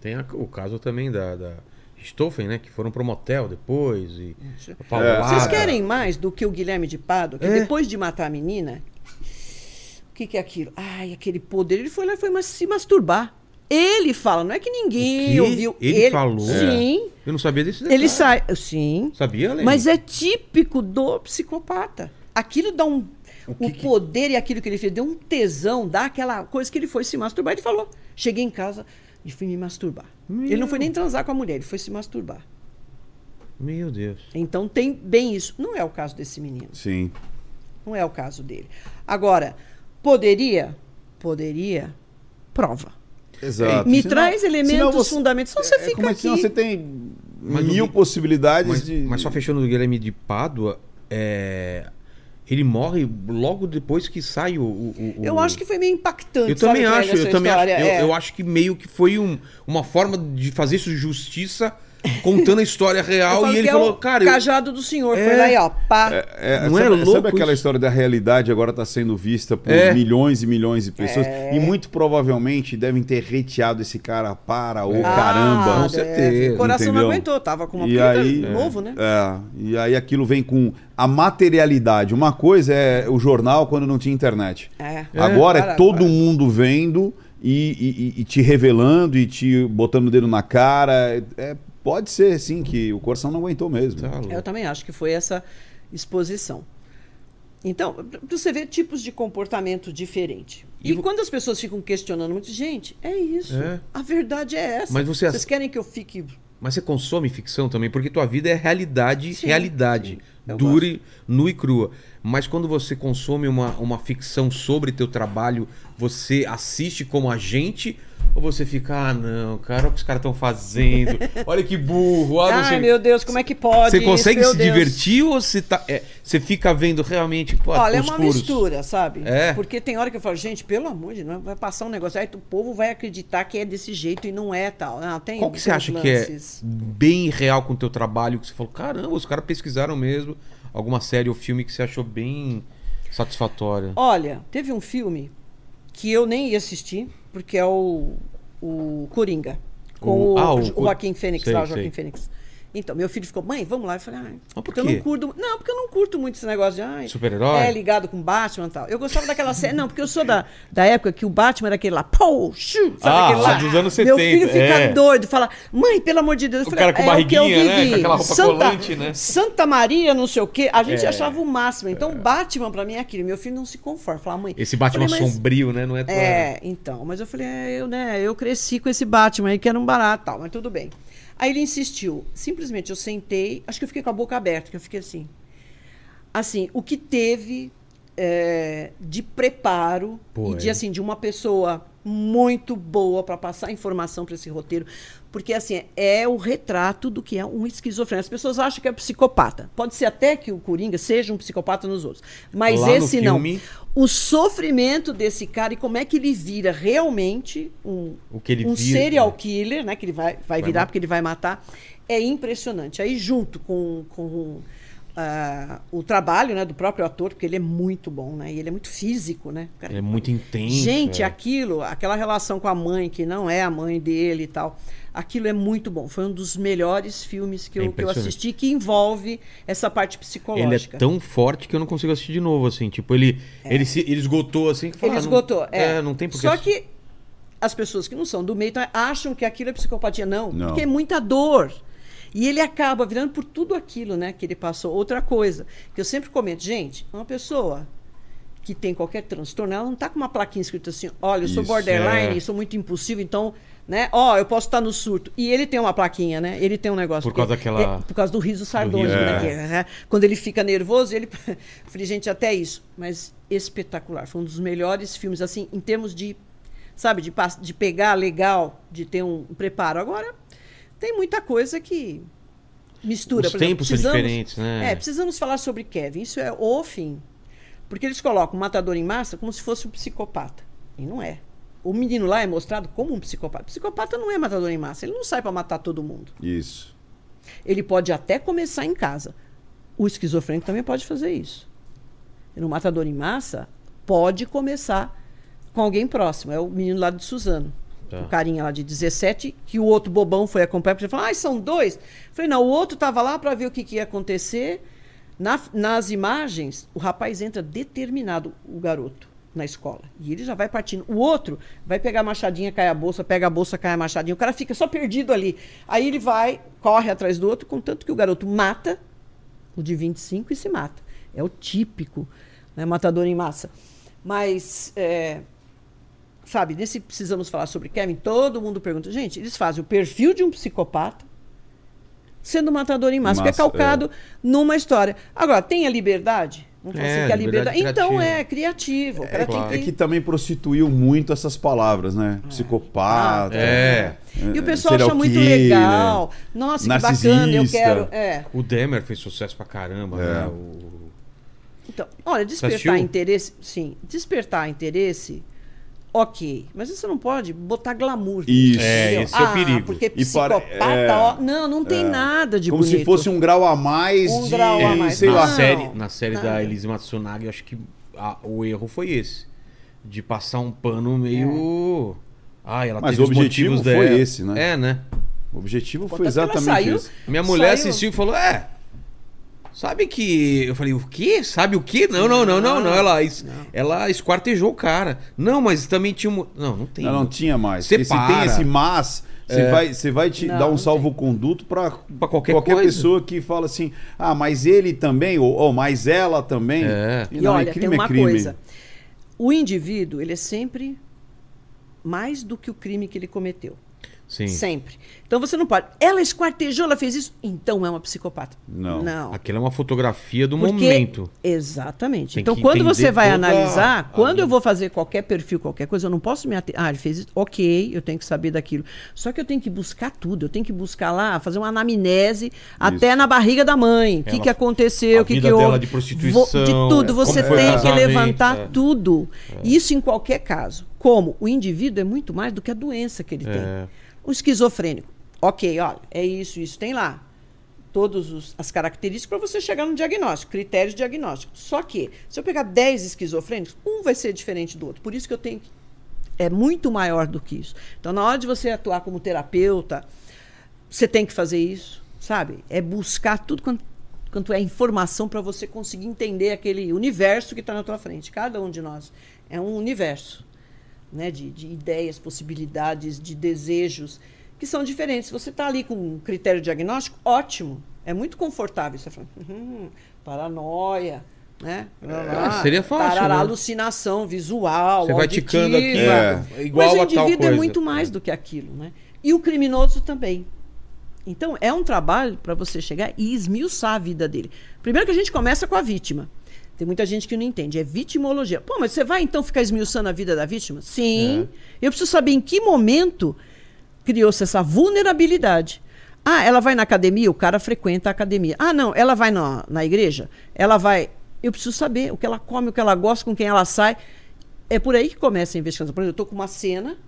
Tem a- o caso também da, da Stoffen, né? Que foram pro motel depois e...
É. Vocês querem mais do que o Guilherme de Pádua, que
É.
depois de matar a menina, o que, que é aquilo? Ai, aquele poder. Ele foi lá e foi mas- se masturbar. Ele fala, não é que ninguém ouviu.
Ele falou?
Sim.
Eu não sabia desse detalhe.
Ele sai. Sim.
Sabia, Lene?
Mas é típico do psicopata. Aquilo dá um. O,
que que-
poder e aquilo que ele fez deu um tesão, dá aquela coisa que ele foi se masturbar. Ele falou: cheguei em casa e fui me masturbar. Ele não foi nem transar com a mulher, ele foi se masturbar.
Meu Deus.
Então tem bem isso. Não é o caso desse menino.
Sim.
Não é o caso dele. Agora, poderia? Poderia. Prova.
Exato.
Me
Senão-
traz elementos
senão você-
fundamentais. Senão você
é,
fica
como é que senão
aqui.
você tem
Mas
mil
o
possibilidades
Mas,
de.
mas só fechando o Guilherme de Pádua, é... ele morre logo depois que sai o... o- o-
Eu acho que foi meio impactante.
Eu também acho, eu também acho.
história?
Eu,
É.
eu acho que meio que foi um- uma forma de fazer isso justiça contando a história real e ele
é
falou,
o
cara, eu-
cajado do senhor.
É.
Foi lá e ó, pá.
É,
Não é
sabe,
louco
sabe aquela
isso?
história da realidade agora está sendo vista por
É.
milhões e milhões de pessoas
É.
e muito provavelmente devem ter reteado esse cara para o
É.
caramba.
com
Ah,
certeza,
deve. O coração não
entendeu?
aguentou, tava com uma
E
pinta
aí-
novo, né?
É, e aí aquilo vem com a materialidade. Uma coisa é o jornal quando não tinha internet.
É.
Agora é todo
agora.
mundo vendo e, e- e te revelando e te botando o dedo na cara. É, pode ser, sim, que o coração não aguentou mesmo.
Tá.
Eu também acho que foi essa exposição. Então, você ver tipos de comportamento diferente. E,
E
quando as pessoas ficam questionando muito, gente, é isso.
É.
A verdade é essa.
Mas você-
Vocês querem que eu fique.
Mas você consome ficção também, porque tua vida é realidade,
Sim,
realidade.
sim.
Dure, nua e crua. Mas quando você consome uma, uma ficção sobre teu trabalho, você assiste como agente ou você fica, ah não, cara, olha o que os caras estão fazendo. Olha que burro. Ah, não
Ai,
sei-
meu Deus, como é que pode?
Você
isso,
consegue
meu
se
Deus?
divertir ou você, tá, é, você fica vendo realmente pô,
Olha, é uma
furos?
mistura, sabe?
É.
Porque tem hora que eu falo, gente, pelo amor de Deus, vai passar um negócio, aí o povo vai acreditar que é desse jeito e não é tal. Não, tem
Qual que você acha
uns
que é
lances.
bem real com o teu trabalho? Que você falou, caramba, os caras pesquisaram mesmo alguma série ou filme que você achou bem satisfatória?
Olha, teve um filme que eu nem ia assistir, porque é o, o Coringa. Com
O-
o,
ah, o
o
Cor-
Joaquim Fênix,
sei,
lá, o Joaquim
sei.
Fênix. Então, meu filho ficou, mãe, vamos lá. Eu falei, ah,
por
porque eu não curto. Não, porque eu não curto muito esse negócio de. ai,
Super-herói?
É, ligado com Batman e tal. Eu gostava daquela série. Não, porque eu sou da, da época que o Batman era aquele lá. Pô, shoo, sabe
Ah,
aquele lá?
dos anos
Meu
70,
filho fica
é.
doido, fala, mãe, pelo amor de Deus. Eu
O
falei,
cara com
é o que eu
barriguinha, né?
vivi.
Com aquela roupa
Santa,
colante, né?
Santa Maria, não sei o quê. A gente
É.
achava o máximo. Então, Batman pra mim é aquilo. Meu filho não se conforma. Fala, mãe.
Esse Batman
falei,
sombrio, né? Não é tua...
é, então, mas eu falei, é, eu, né, eu cresci com esse Batman aí que era um barato, tal, mas tudo bem. Aí ele insistiu. Simplesmente eu sentei, acho que eu fiquei com a boca aberta, que eu fiquei assim. Assim, o que teve é, de preparo
Pô,
e de assim de uma pessoa muito boa para passar informação para esse roteiro, porque assim é o retrato do que é um esquizofrênico. As pessoas acham que é psicopata. Pode ser até que o Coringa seja um psicopata nos outros, mas
Lá no
esse não.
filme-
O sofrimento desse cara e como é que ele vira realmente um,
ele
um
vira,
serial
né?
killer, né? Que ele vai, vai,
Vai
virar
matar.
porque ele vai matar. É impressionante. Aí, junto com, com ah, o trabalho né, do próprio ator, porque ele é muito bom, né? E ele é muito físico, né? Cara-
É muito intenso.
Gente,
é.
aquilo, aquela relação com a mãe, que não é a mãe dele e tal, aquilo é muito bom. Foi um dos melhores filmes que
É
eu, que eu assisti que envolve essa parte
Ele é
psicológica.
tão forte que eu não consigo assistir de novo, assim. Tipo, ele, ele, se, ele esgotou, assim. que fala,
Ele
ah, não-
esgotou. é.
É, não tem porquê.
Só que as pessoas que não são do meio tá- acham que aquilo é psicopatia. Não,
Não.
porque é muita dor. E ele acaba virando por tudo aquilo né, que ele passou. Outra coisa, que eu sempre comento, gente, uma pessoa que tem qualquer transtorno, ela não está com uma plaquinha escrita assim, olha, eu sou
Isso,
borderline,
é.
sou muito impulsivo, então, né, ó, eu posso estar no surto. E ele tem uma plaquinha, né? Ele tem um negócio.
Por causa daquela-
é, por causa do riso sardônico, né?
é.
que é, Quando ele fica nervoso, ele. Eu Falei, gente, até isso. Mas espetacular. Foi um dos melhores filmes, assim, em termos de. Sabe, de, de pegar legal, de ter um preparo. Agora, tem muita coisa que mistura.
Os
exemplo,
tempos são
precisamos-
diferentes, né?
É, precisamos falar sobre Kevin. Isso é o fim. Porque eles colocam o matador em massa como se fosse um psicopata. E não é. O menino lá é mostrado como um psicopata. Psicopata não é matador em massa. Ele não sai para matar todo mundo.
Isso.
Ele pode até começar em casa. O esquizofrênico também pode fazer isso. E no matador em massa, pode começar com alguém próximo. É o menino lá de Suzano.
Tá.
O carinha lá de 17, que o outro bobão foi acompanhar, porque ele falou, ah, são dois. Eu falei, não, o outro estava lá para ver o que, que ia acontecer. Na- nas imagens, o rapaz entra determinado, o garoto, na escola. E ele já vai partindo. O outro vai pegar a machadinha, cai a bolsa, pega a bolsa, cai a machadinha. O cara fica só perdido ali. Aí ele vai, corre atrás do outro, contanto que o garoto mata o de 25 e se mata. É o típico né, matador em massa. Mas, é, sabe, nesse precisamos falar sobre Kevin, todo mundo pergunta, gente, eles fazem o perfil de um psicopata sendo matador em massa, que é
Massa,
calcado numa história. Agora, tem a liberdade? Falar
É,
assim que a
liberdade
liberdade. Então
criativa.
é criativo.
É que,
tem
é que também prostituiu muito essas palavras, né? Psicopata.
É.
E o pessoal
serial
acha muito
killer,
legal. Nossa, que bacana, eu
narcisista.
quero. É.
O Demer fez sucesso pra caramba,
É.
né? O...
Então, olha, despertar interesse, sim, despertar interesse, ok. Mas você não pode botar glamour.
Isso.
É, esse é o
Ah,
perigo.
Porque
E para-
psicopata,
é,
ó, não, não tem nada de
Como
bonito.
se fosse um grau a mais
Um
de.
grau a mais.
Sei
na,
lá.
Série, na série da
Não.
Elise Matsunaga, eu acho que a- o erro foi esse. De passar um pano meio. Ai, ela
Mas
teve
o
os
objetivo
motivos
foi
dela.
esse, né?
É, né?
O objetivo
Pô,
foi exatamente
saiu-
esse.
Minha mulher
Saiu-
assistiu e falou: É. Sabe que. Eu falei, o quê? Sabe o quê? Não, não, não, não, não. Ela, es- ela esquartejou o cara. Não, mas também tinha um. Não, não tem.
Não, não tinha mais.
Separa.
tem esse mas, você vai, você vai te
Não,
dar um salvo-conduto para
Pra qualquer coisa.
pessoa que fala assim: ah, mas ele também, ou, ou mas ela também.
É.
E
não,
olha,
crime
tem uma
é crime.
coisa. O indivíduo, ele é sempre mais do que o crime que ele cometeu.
Sim.
Sempre. Então você não pode. Ela esquartejou, ela fez isso, então é uma psicopata.
Não.
Não.
Aquilo é uma fotografia do
Porque-
momento.
Exatamente.
Tem
então, quando você vai
toda
analisar,
a
quando
linha.
eu vou fazer qualquer perfil, qualquer coisa, eu não posso me ater... Ah, ele fez isso. Ok, eu tenho que saber daquilo. Só que eu tenho que buscar tudo. Eu tenho que buscar lá, fazer uma anamnese até na barriga da mãe. O que,
Ela-
que aconteceu,
a
o que, que houve.
dela de prostituição,
de tudo.
é,
Você
como foi o
tem que levantar
é.
tudo. Isso em qualquer caso. Como o indivíduo é muito mais do que a doença que ele
É.
tem. O esquizofrênico. Ok, olha, é isso, isso. Tem lá todas as características para você chegar no diagnóstico, critérios de diagnóstico. Só que, se eu pegar 10 esquizofrênicos, um vai ser diferente do outro. Por isso que eu tenho que. É muito maior do que isso. Então, na hora de você atuar como terapeuta, você tem que fazer isso, sabe? É buscar tudo quanto, quanto é informação para você conseguir entender aquele universo que está na tua frente. Cada um de nós é um universo né, de, de ideias, possibilidades, de desejos que são diferentes. Você está ali com um critério diagnóstico, ótimo. É muito confortável. Você fala, "Uhum, paranoia, né?
É, seria fácil,
tarará,
né?
alucinação visual,
Você vai
auditiva.
ticando aqui,
É.
é igual
Mas o indivíduo
coisa.
é muito mais do que aquilo, né? E o criminoso também. Então, é um trabalho para você chegar e esmiuçar a vida dele. Primeiro que a gente começa com a vítima. Tem muita gente que não entende. É vitimologia. Pô, mas você vai então ficar esmiuçando a vida da vítima? Sim.
É.
Eu preciso saber em que momento criou-se essa vulnerabilidade. Ah, ela vai na academia, o cara frequenta a academia. Ah, não, ela vai na, na igreja, ela vai. Eu preciso saber o que ela come, o que ela gosta, com quem ela sai. É por aí que começa a investigação. Por exemplo, eu estou com uma cena,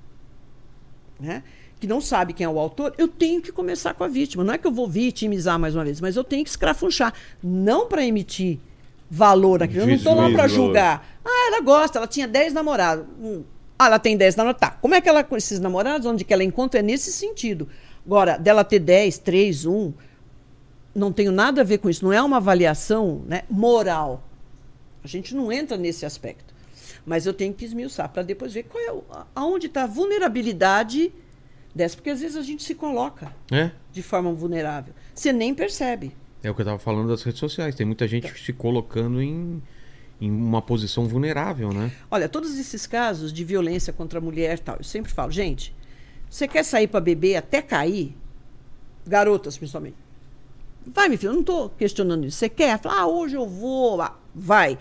né? que não sabe quem é o autor, eu tenho que começar com a vítima. Não é que eu vou vitimizar mais uma vez, mas eu tenho que escrafunchar. Não para emitir valor naquilo. Eu não estou lá para julgar. Ah, ela gosta, ela tinha 10 namorados. Hum. Ah, ela tem 10 namorados. Tá. Como é que ela com esses namorados, onde que ela encontra? É nesse sentido. Agora, dela ter 10, 3, 1, não tenho nada a ver com isso. Não é uma avaliação né, moral. A gente não entra nesse aspecto. Mas eu tenho que esmiuçar para depois ver qual é o, aonde está a vulnerabilidade dessa. Porque às vezes a gente se coloca
É?
de forma vulnerável. Você nem percebe.
É o que eu tava falando das redes sociais. Tem muita gente se colocando em, em uma posição vulnerável, né?
Olha, todos esses casos de violência contra a mulher e tal, eu sempre falo, gente, você quer sair para beber até cair? Garotas, principalmente. Vai, minha filha, eu não estou questionando isso. Você quer? Fala, ah, hoje eu vou. Ah, vai.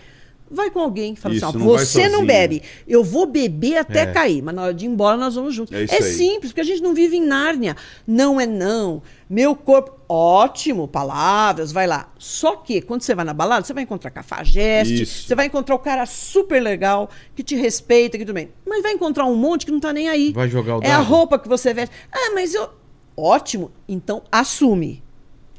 Vai com alguém que fala
Isso,
assim, ó,
não
você não bebe. Eu vou beber até
É.
cair, mas na hora de ir embora nós vamos juntos.
É
É, simples, porque a gente não vive em Nárnia. Não é não. Meu corpo, ótimo, palavras, vai lá. Só que quando você vai na balada, você vai encontrar cafajeste,
Isso.
você vai encontrar o cara super legal, que te respeita, que tudo bem. Mas vai encontrar um monte que não tá nem aí.
Vai jogar o
É a
dado.
roupa que você veste. Ah, mas eu. Ótimo. Então assume.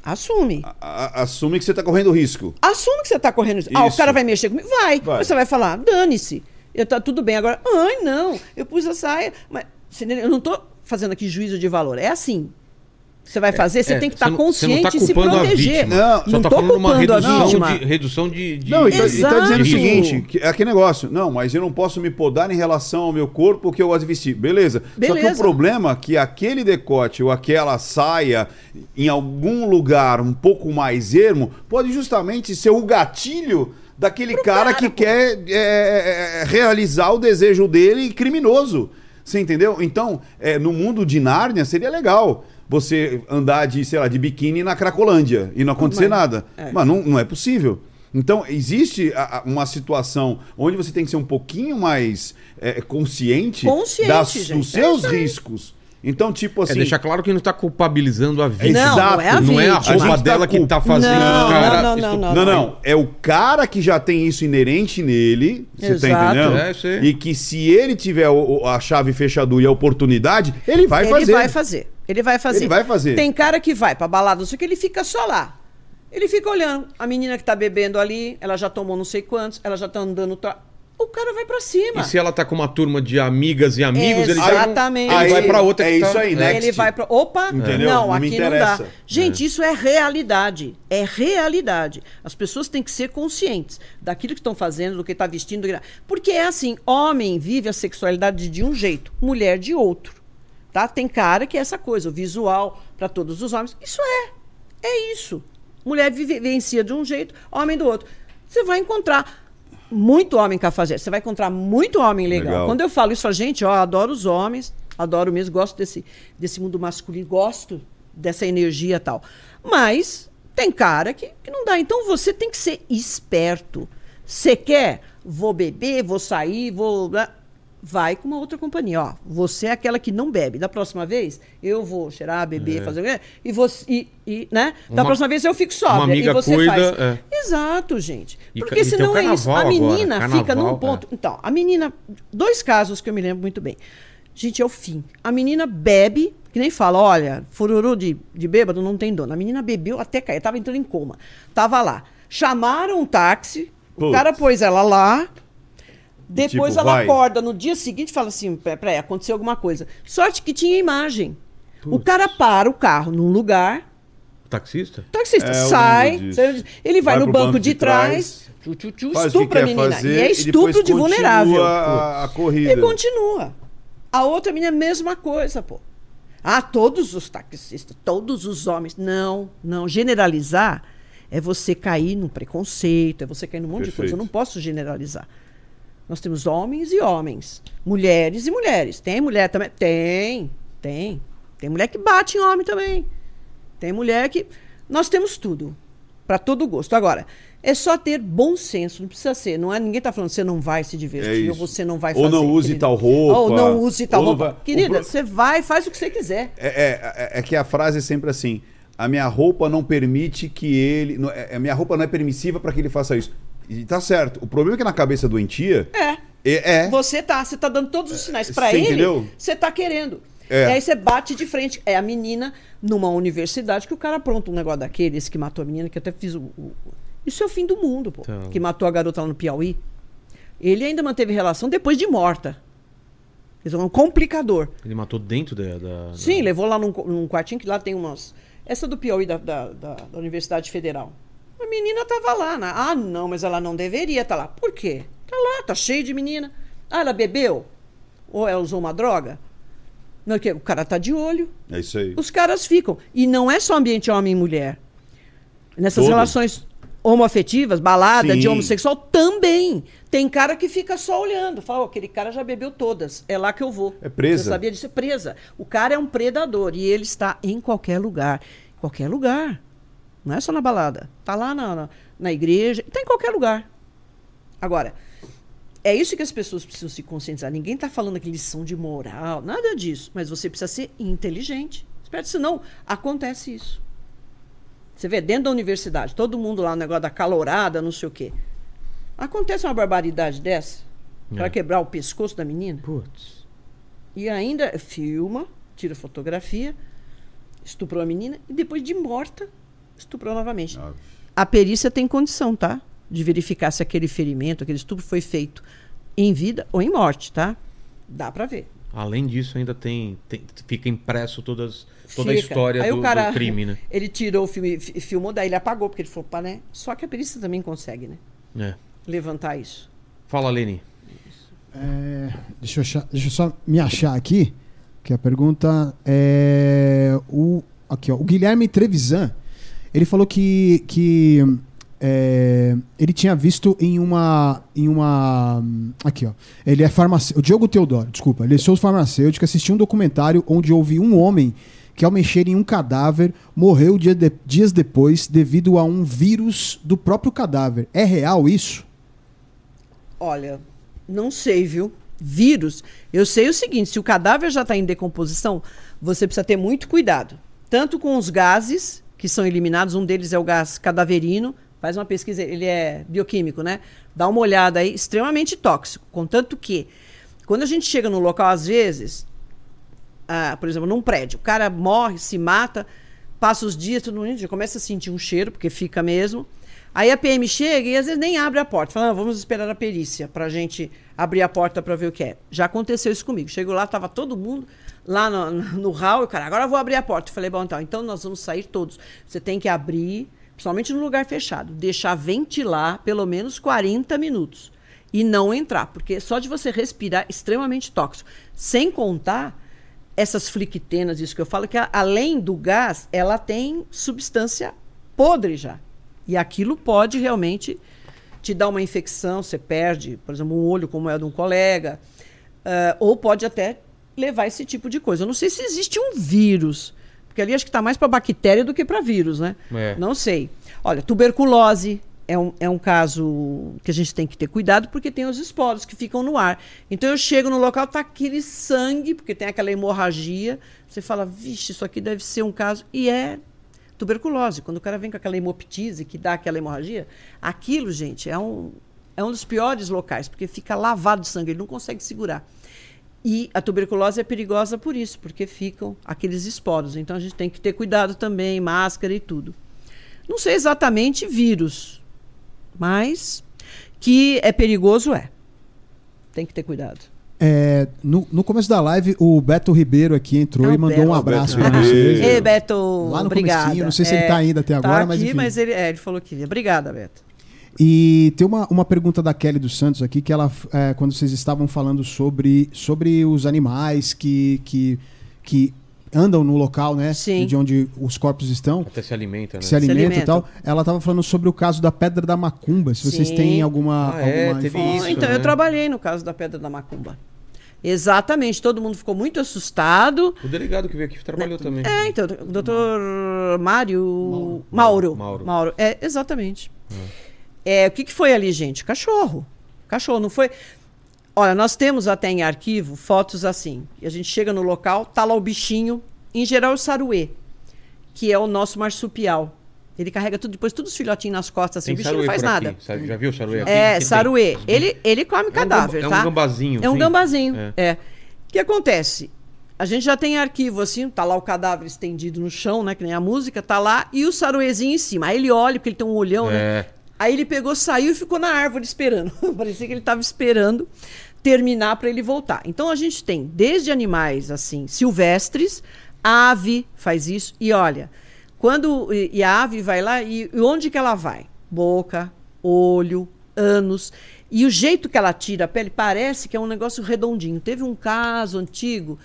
Assume.
A- a- assume que você está correndo risco.
Assume que você tá correndo isso. Ah, o cara vai mexer comigo? Vai.
Vai.
Você vai falar, dane-se. Eu tá tudo bem agora. Ai, não. Eu pus a saia. Mas eu não tô fazendo aqui juízo de valor. É assim. Você vai fazer, você
É,
tem que estar
você não
consciente
tá
e se proteger.
Não,
Só
não
tá
tô
falando uma
culpando a
redução
vítima.
de, redução de, de-
Não, e tá, e tá dizendo o seguinte: que é aquele negócio. Não, mas eu não posso me podar em relação ao meu corpo que eu gosto de vestir. Beleza. Só que o
Beleza.
problema é que aquele decote ou aquela saia em algum lugar um pouco mais ermo pode justamente ser o gatilho daquele cara, que quer é, é, é, realizar o desejo dele criminoso. Você entendeu? Então, é, no mundo de Nárnia seria legal você andar de, sei lá, de biquíni na Cracolândia e não acontecer
Mas-
nada.
é.
Mas não, não é possível. Então, existe a- a- uma situação onde você tem que ser um pouquinho mais é, consciente,
Consciente,
das-
gente,
dos
é
seus
aí.
riscos. Então, tipo
É
assim.
deixar claro que não tá culpabilizando a vítima.
Não, não é a
Não é a roupa
A tá
dela que
culp-
tá fazendo
Não,
o cara.
não, não,
estuprar.
Não, não. É o cara que já tem isso inerente nele. Você tá
Exato.
entendendo?
É, sei.
E que se ele tiver a chave fechadura e a oportunidade, ele vai
ele
fazer.
vai fazer. Ele vai fazer.
Ele vai fazer.
Tem cara que vai pra balada, não sei o que, ele fica só lá. Ele fica olhando. A menina que tá bebendo ali, ela já tomou não sei quantos, ela já tá andando. Tra... O cara vai pra cima.
E se ela tá com uma turma de amigas e amigos, ele, já não-
Exatamente.
ele vai pra outra
é
que tá-
isso aí, né?
Ele vai pra. Opa!
Entendeu?
Não,
Não
aqui não dá. Gente, isso é realidade. É realidade. As pessoas têm que ser conscientes daquilo que estão fazendo, do que está vestindo. do que- Porque é assim: homem vive a sexualidade de um jeito, mulher de outro. Tá? Tem cara que é essa coisa, o visual para todos os homens. Isso é. É isso. Mulher vivencia de um jeito, homem do outro. Você vai encontrar muito homem cafajeste, você vai encontrar muito homem legal.
Legal.
Quando eu falo isso, falo, gente, ó, adoro os homens, adoro mesmo, gosto desse, desse mundo masculino, gosto dessa energia tal. Mas tem cara que, que não dá. Então você tem que ser esperto. Você quer? Vou beber, vou sair, vou. Vai com uma outra companhia. Ó, você é aquela que não bebe. Da próxima vez, eu vou cheirar, beber, fazer o quê? E você. E, e, né? Da
Uma-
próxima vez eu fico sóbria.
amiga
e você
cuida,
faz.
é.
Exato, gente. Porque
e
senão é isso. A
agora,
menina
carnaval,
fica num
é.
ponto. Então, a menina. Dois casos que eu me lembro muito bem. Gente, é o fim. A menina bebe, que nem fala, olha, fururu de, de bêbado não tem dono. A menina bebeu até cair, tava entrando em coma. Tava lá. Chamaram um táxi, o cara pôs ela lá. Depois
Tipo,
ela
vai.
acorda no dia seguinte e fala assim: peraí, aconteceu alguma coisa. Sorte que tinha imagem. O cara para o carro num lugar,
Taxista?
o taxista
É,
sai, ele vai,
Vai
no
pro
banco, de trás, tchu, tchu, tchu, estupra a menina.
fazer
e é estupro de
continua
vulnerável.
A, a corrida.
E continua. A outra menina, mesma coisa, pô. Ah, todos os taxistas, todos os homens. Não, não. Generalizar é você cair num preconceito, é você cair num monte de coisa. Eu
Perfeito.
não posso generalizar. Nós temos homens e homens, mulheres e mulheres. Tem mulher também? Tem, tem. Tem mulher que bate em homem também. Tem mulher que. Nós temos tudo. Para todo gosto. Agora, é só ter bom senso. Não precisa ser. Não é, ninguém está falando você não vai se divertir,
É
ou você não vai
Ou
fazer.
não use
querida.
tal roupa,
Ou não use tal
ou
roupa.
vai-
Querida,
o
você vai, faz o que você quiser.
É, é, é- é que a frase é sempre assim: a minha roupa não permite que ele. não- é- A minha roupa não é permissiva para que ele faça isso. E tá certo. O problema é que na cabeça doentia.
É.
É. é
Você tá, você tá dando todos os sinais para
você
ele.
entendeu?
Você tá querendo.
É.
E aí você bate de frente. É a menina numa universidade que o cara apronta um negócio daquele, esse que matou a menina, que eu até fiz o. o- Isso é o fim do mundo, pô.
Então.
Que matou a garota lá no Piauí. Ele ainda manteve relação depois de morta. Isso é um complicador.
Ele matou dentro da. da-
Sim,
da-
levou lá num, num quartinho que lá tem umas. Essa do Piauí da, da, da- da Universidade Federal. A menina tava lá. né? Ah, não, mas ela não deveria estar lá. Por quê? Tá lá, tá cheio de menina. Ah, ela bebeu? Ou ela usou uma droga? Não, o cara tá de olho.
É isso aí.
Os caras ficam. E não é só ambiente homem e mulher. Nessas
Todo.
relações homoafetivas, balada de
Sim.
homossexual, também. Tem cara que fica só olhando. Fala, "Ó, aquele cara já bebeu todas. É lá que eu vou.
É presa.
Você sabia disso? É presa. O cara é um predador e ele está em qualquer lugar. Qualquer lugar. Não é só na balada. Tá lá na, na, na igreja. Tá em qualquer lugar. Agora, é isso que as pessoas precisam se conscientizar. Ninguém está falando aqui lição de moral, nada disso. Mas você precisa ser inteligente. Espera, senão acontece isso. Você vê, dentro da universidade, todo mundo lá, o negócio da calorada, não sei o quê. Acontece uma barbaridade dessa, para
É.
quebrar o pescoço da menina,
Putz.
e ainda filma, tira fotografia, estuprou a menina, e depois de morta, estuprou novamente.
Ah,
A perícia tem condição, tá? De verificar se aquele ferimento, aquele estupro foi feito em vida ou em morte, tá? Dá pra ver.
Além disso, ainda tem, tem- fica impresso todas, toda a
Fica.
história
Aí
do,
o cara,
do crime, né?
Ele tirou o filme, fi- filmou, daí ele apagou, porque ele falou, pá, né? Só que a perícia também consegue, né?
É.
Levantar isso.
Fala, Leni.
É, deixa, eu achar- deixa eu só me achar aqui, que a pergunta é o aqui ó, o Guilherme Trevisan, ele falou que que é, ele tinha visto em uma em uma aqui ó, ele é farmacêutico, Diogo Teodoro, desculpa, ele é sou farmacêutico, assistiu um documentário onde houve um homem que ao mexer em um cadáver morreu dia de- dias depois devido a um vírus do próprio cadáver. É real isso?
Olha, não sei, viu? Vírus. Eu sei o seguinte: se o cadáver já está em decomposição, você precisa ter muito cuidado. Tanto com os gases que são eliminados, um deles é o gás cadaverino. Faz uma pesquisa, ele é bioquímico, né? Dá uma olhada aí, extremamente tóxico. Contanto que, quando a gente chega no local, às vezes, ah, por exemplo, num prédio, o cara morre, se mata, passa os dias, todo mundo já começa a sentir um cheiro, porque fica mesmo. Aí a PM chega e às vezes nem abre a porta. Fala, "Não, vamos esperar a perícia pra gente abrir a porta pra ver o que é. Já aconteceu isso comigo. Chegou lá, tava todo mundo lá no, no hall, e o cara, agora eu vou abrir a porta. Eu falei, bom, então, então nós vamos sair todos. Você tem que abrir, principalmente no lugar fechado, deixar ventilar pelo menos 40 minutos. E não entrar, porque só de você respirar extremamente tóxico. Sem contar essas fliquitenas, isso que eu falo, que a- além do gás, ela tem substância podre já. E aquilo pode realmente te dar uma infecção, você perde, por exemplo, um olho como é de um colega, ah, ou pode até levar esse tipo de coisa. Eu não sei se existe um vírus, porque ali acho que está mais para bactéria do que para vírus, né?
É.
Não sei. Olha, tuberculose é um, é um caso que a gente tem que ter cuidado porque tem os esporos que ficam no ar. Então eu chego no local, tá aquele sangue, porque tem aquela hemorragia. Você fala, vixe, isso aqui deve ser um caso. E é tuberculose. Quando o cara vem com aquela hemoptise que dá aquela hemorragia, aquilo, gente, é um, é um dos piores locais, porque fica lavado de sangue, ele não consegue segurar. E a tuberculose é perigosa por isso, porque ficam aqueles esporos. Então a gente tem que ter cuidado também, máscara e tudo. Não sei exatamente vírus, mas que é perigoso é. Tem que ter cuidado.
É, no, no começo da live, o Beto Ribeiro aqui entrou
Ah,
e mandou
Beto.
um abraço
Beto
pra
Ribeiro.
vocês.
Ei, Beto,
Lá no
obrigada.
comecinho, não sei se ele tá ainda até
tá
agora, mas
aqui,
enfim.
mas ele, é, ele falou que ia. Obrigada, Beto.
E tem uma, uma pergunta da Kelly dos Santos aqui, que ela, é, quando vocês estavam falando sobre, sobre os animais que, que, que andam no local, né?
Sim.
De onde os corpos estão,
Até se alimenta, né?
que se alimentam e tal. Ela estava falando sobre o caso da Pedra da Macumba. Se vocês
Sim.
têm alguma,
Ah, é,
alguma
teve
informação.
isso,
então,
né?
eu trabalhei no caso da Pedra da Macumba. Exatamente, todo mundo ficou muito assustado.
O delegado que veio aqui trabalhou também.
É, então, o doutor Mário. Mauro.
Mauro.
Mauro. É, exatamente. É, o que, que foi ali, gente? Cachorro. Cachorro, não foi. Olha, nós temos até em arquivo fotos assim. E a gente chega no local, tá lá o bichinho, em geral o saruê, que é o nosso marsupial. Ele carrega tudo, depois todos os filhotinhos nas costas, assim,
Tem
o bichinho não faz
aqui.
nada.
Sabe- Já viu o saruê aqui?
É,
Que tem.
saruê. Ele, ele come
É um
cadáver,
é um
tá?
gambazinho,
É um
sim.
gambazinho.
É.
É. O que acontece? A gente já tem arquivo assim, tá lá o cadáver estendido no chão, né? Que nem a música, tá lá, e o saruezinho em cima. Aí ele olha, porque ele tem um olhão,
É.
né? Aí ele pegou, saiu e ficou na árvore esperando. Parecia que ele estava esperando terminar para ele voltar. Então a gente tem desde animais assim silvestres, ave faz isso e olha, quando e, a ave vai lá e, e onde que ela vai? Boca, olho, ânus. E o jeito que ela tira a pele parece que é um negócio redondinho. Teve um caso antigo,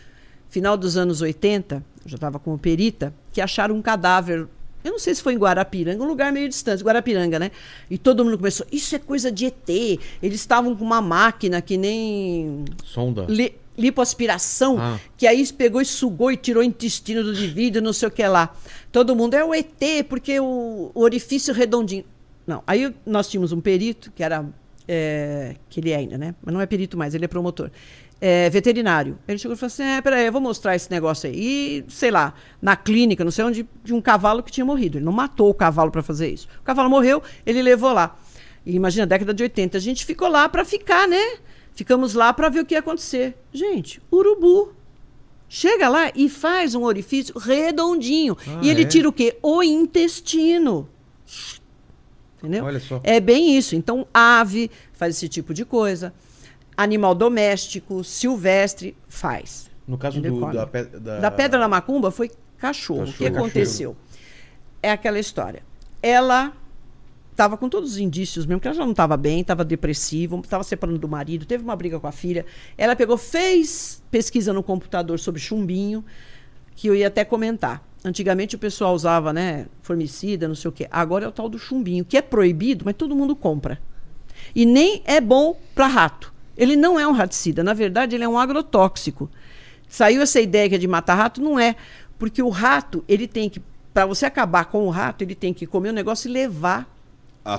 final dos anos 80, eu já estava como perita, que acharam um cadáver. Eu não sei se foi em Guarapiranga, um lugar meio distante, Guarapiranga, né? E todo mundo começou, isso é coisa de ET. Eles estavam com uma máquina que nem
Sonda.
li, lipoaspiração,
Ah.
que aí pegou e sugou e tirou o intestino do indivíduo, não sei o que lá. Todo mundo é o ET, porque o, o orifício redondinho. Não, aí nós tínhamos um perito, que era. é, que ele é ainda, né? Mas não é perito mais, ele é promotor. É, veterinário. Ele chegou e falou assim: é, peraí, eu vou mostrar esse negócio aí. E, sei lá, na clínica, não sei onde, de um cavalo que tinha morrido. Ele não matou o cavalo para fazer isso. O cavalo morreu, ele levou lá. E imagina, década de 80, a gente ficou lá para ficar, né? Ficamos lá para ver o que ia acontecer. Gente, urubu. Chega lá e faz um orifício redondinho.
Ah,
e ele
é?
tira o quê? O intestino. Entendeu?
Olha só.
É bem isso. Então, ave faz esse tipo de coisa. Animal doméstico, silvestre, faz.
No caso do, da, da...
Da pedra da macumba foi cachorro. O que
Cachorro.
aconteceu? É aquela história. Ela estava com todos os indícios mesmo, que ela já não estava bem, estava depressiva, estava separando do marido, teve uma briga com a filha. Ela pegou, fez pesquisa no computador sobre chumbinho, que eu ia até comentar. Antigamente o pessoal usava, né, formicida, não sei o quê. Agora é o tal do chumbinho, que é proibido, mas todo mundo compra. E nem é bom para rato. Ele não é um raticida, na verdade ele é um agrotóxico. Saiu essa ideia que é de matar rato, não é, porque o rato, ele tem que para você acabar com o rato, ele tem que comer o negócio e levar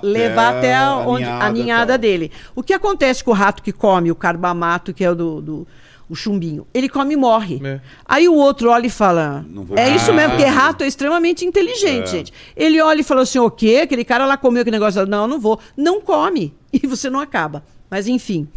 levar até a, onde, a ninhada dele. O que acontece com o rato que come o carbamato, que é o do, do- o chumbinho? Ele come e morre.
É.
Aí o outro olha e fala:
Não vou
É isso mesmo, porque rato é extremamente inteligente, gente. Ele olha e fala assim: o quê? Aquele cara lá comeu aquele negócio. Não, não vou. Não come. E você não acaba. Mas enfim,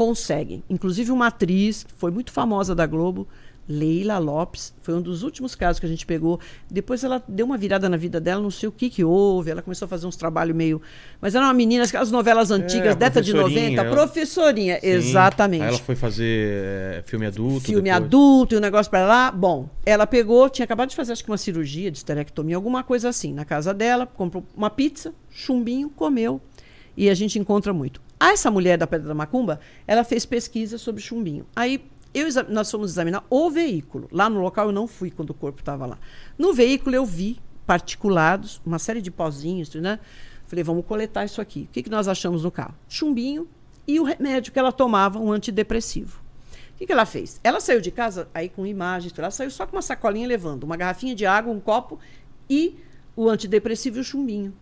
conseguem. Inclusive uma atriz que foi muito famosa da Globo. Leila Lopes, foi um dos últimos casos que a gente pegou. Depois ela deu uma virada na vida dela, não sei o que que houve. Ela começou a fazer uns trabalhos meio. Mas era uma menina, aquelas novelas antigas,
a
década de
professorinha,
90,
ela-
professorinha,
Sim.
exatamente
Aí ela foi fazer é, filme adulto.
filme
depois.
adulto e o negócio pra lá. Bom, ela pegou, tinha acabado de fazer acho que uma cirurgia de esterectomia, alguma coisa assim, na casa dela, comprou uma pizza, chumbinho, comeu. E a gente encontra muito. Essa mulher da Pedra da Macumba, ela fez pesquisa sobre chumbinho. Aí eu, nós fomos examinar o veículo. Lá no local eu não fui quando o corpo estava lá. No veículo eu vi particulados, uma série de pozinhos, né? Falei, vamos coletar isso aqui. O que, que nós achamos no carro? Chumbinho e o remédio que ela tomava, um antidepressivo. O que, que ela fez? Ela saiu de casa aí com imagens, ela saiu só com uma sacolinha levando uma garrafinha de água, um copo e o antidepressivo e o chumbinho.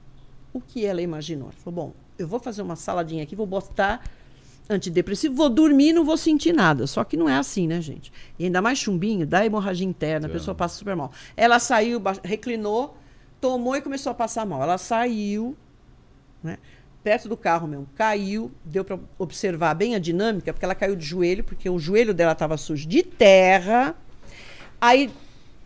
O que ela imaginou? Ela falou: bom, eu vou fazer uma saladinha aqui, vou botar antidepressivo, vou dormir não vou sentir nada. Só que não é assim, né, gente? E ainda mais chumbinho, dá hemorragia interna, a pessoa passa super mal. Ela saiu, reclinou, tomou e começou a passar mal. Ela saiu, né? Perto do carro mesmo, caiu, deu para observar bem a dinâmica, porque ela caiu de joelho, porque o joelho dela estava sujo de terra. Aí,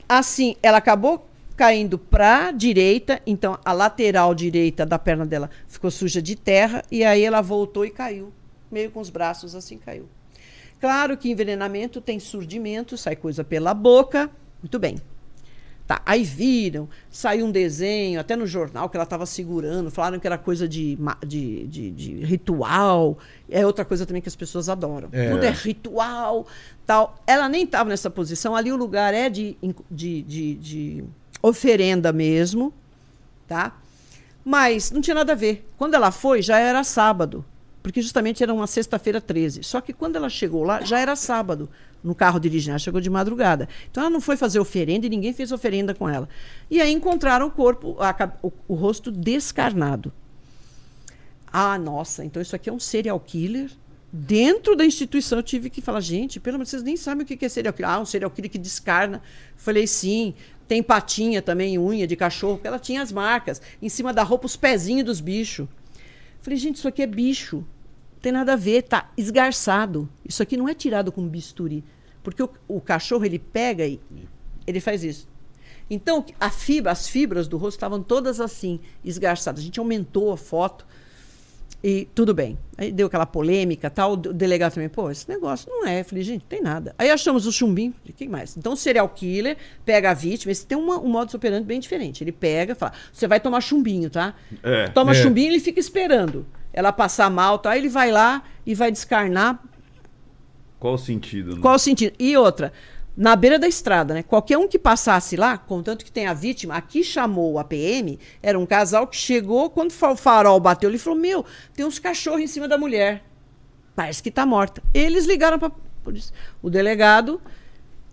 assim, ela acabou caindo para a direita, então a lateral direita da perna dela ficou suja de terra, e aí ela voltou e caiu, meio com os braços assim caiu. Claro que envenenamento tem surdimento, sai coisa pela boca, muito bem. Tá, aí viram, saiu um desenho, até no jornal que ela estava segurando, falaram que era coisa de, de, de, de ritual. É outra coisa também que as pessoas adoram.
É.
Tudo é ritual, tal. Ela nem estava nessa posição, ali o lugar é de, de, de, de oferenda mesmo, tá? Mas não tinha nada a ver. Quando ela foi, já era sábado, porque justamente era uma sexta-feira 13. Só que quando ela chegou lá, já era sábado, no carro dirigindo. Ela chegou de madrugada. Então ela não foi fazer oferenda e ninguém fez oferenda com ela. E aí encontraram o corpo, a o, o rosto descarnado. Ah, nossa, então isso aqui é um serial killer. Dentro da instituição eu tive que falar, gente, pelo menos vocês nem sabem o que é serial killer. Ah, um serial killer que descarna. Falei, sim. Tem patinha também, unha de cachorro, porque ela tinha as marcas. Em cima da roupa, os pezinhos dos bichos. Falei, gente, isso aqui é bicho. Não tem nada a ver, tá esgarçado. Isso aqui não é tirado com bisturi. Porque o, o cachorro, ele pega e ele faz isso. Então, a fibra, as fibras do rosto estavam todas assim, esgarçadas. A gente aumentou a foto e tudo bem. Aí deu aquela polêmica tal. O delegado também, pô, esse negócio não é. Eu falei, gente, não tem nada. Aí achamos o chumbinho. O que mais? Então, o serial killer pega a vítima. Esse tem uma, um modo operandi bem diferente. Ele pega e fala: você vai tomar chumbinho, tá?
É.
Toma
É.
chumbinho e ele fica esperando. Ela passar mal, tá? Aí ele vai lá e vai descarnar
Qual o sentido? né?
qual o sentido? E outra, na beira da estrada, né? Qualquer um que passasse lá, contanto que tem a vítima, aqui chamou a PM, era um casal que chegou, quando o farol bateu, ele falou: Meu, tem uns cachorros em cima da mulher. Parece que tá morta. Eles ligaram para polícia. O delegado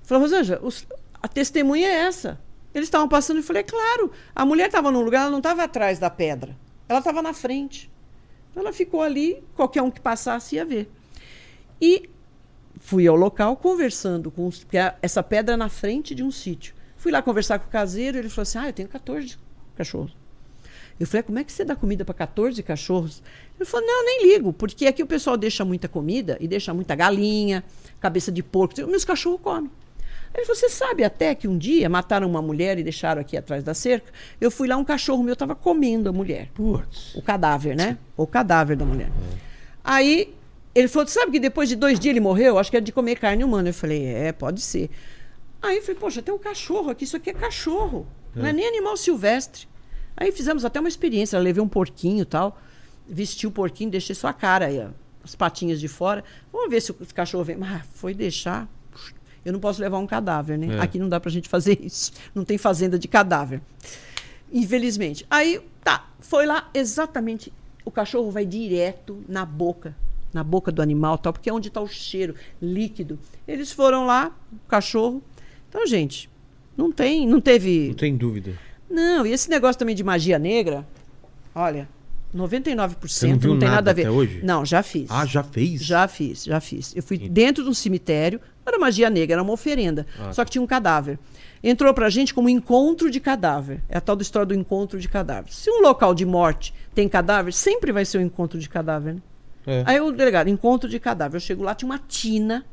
falou: Rosângela, os- a testemunha é essa. Eles estavam passando e falei: é claro, a mulher estava num lugar, ela não estava atrás da pedra, ela estava na frente. Ela ficou ali, qualquer um que passasse ia ver. E fui ao local conversando com os, essa pedra é na frente de um sítio. Fui lá conversar com o caseiro, ele falou assim: "Ah, eu tenho 14 cachorros". Eu falei: "Como é que você dá comida para 14 cachorros?". Ele falou: "Não, nem ligo, porque aqui o pessoal deixa muita comida e deixa muita galinha, cabeça de porco, meus cachorros comem". Ele falou: "Você sabe até que um dia mataram uma mulher e deixaram aqui atrás da cerca? Eu fui lá, um cachorro meu estava comendo a mulher.
Putz.
O cadáver, né? O cadáver da mulher. Aí ele falou: "Tu sabe que depois de dois dias ele morreu? Acho que era de comer carne humana. Eu falei: é, pode ser. Aí eu falei: poxa, tem um cachorro aqui, isso aqui é cachorro. Não é nem animal silvestre. Aí fizemos até uma experiência. Eu levei um porquinho e tal, vesti o porquinho, deixei só a cara aí, ó, as patinhas de fora. Vamos ver se o cachorro vem. Mas foi deixar. Eu não posso levar um cadáver, né?
É.
Aqui não dá pra gente fazer isso. Não tem fazenda de cadáver. Infelizmente. Aí, tá, foi lá exatamente. O cachorro vai direto na boca, na boca do animal, tal, porque é onde está o cheiro líquido. Eles foram lá, o cachorro. Então, gente, não tem, não teve.
Não tem dúvida.
Não, e esse negócio também de magia negra, olha, 99%
Você não viu
tem
nada
nada a ver.
até hoje?
Não, já fiz.
Ah, já fez?
Já fiz, já fiz. Eu fui dentro de um cemitério, não era magia negra, era uma oferenda.
Ah,
só que tinha um cadáver. Entrou pra gente como encontro de cadáver. É a tal da história do encontro de cadáver. Se um local de morte tem cadáver, sempre vai ser um encontro de cadáver, né?
É.
Aí o delegado, encontro de cadáver. Eu chego lá, tinha uma tina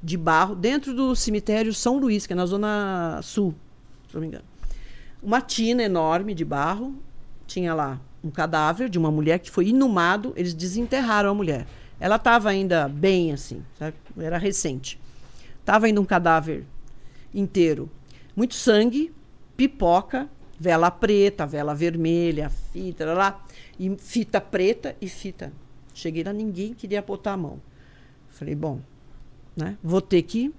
de barro dentro do cemitério São Luís, que é na zona sul, se não me engano. Uma tina enorme de barro, tinha lá um cadáver de uma mulher que foi inumado, eles desenterraram a mulher. Ela estava ainda bem assim, sabe? Era recente. Tava ainda um cadáver inteiro. Muito sangue, pipoca, vela preta, vela vermelha, fita, lá, e fita preta e fita. Cheguei lá, ninguém queria botar a mão. Falei, bom, né? Vou ter que.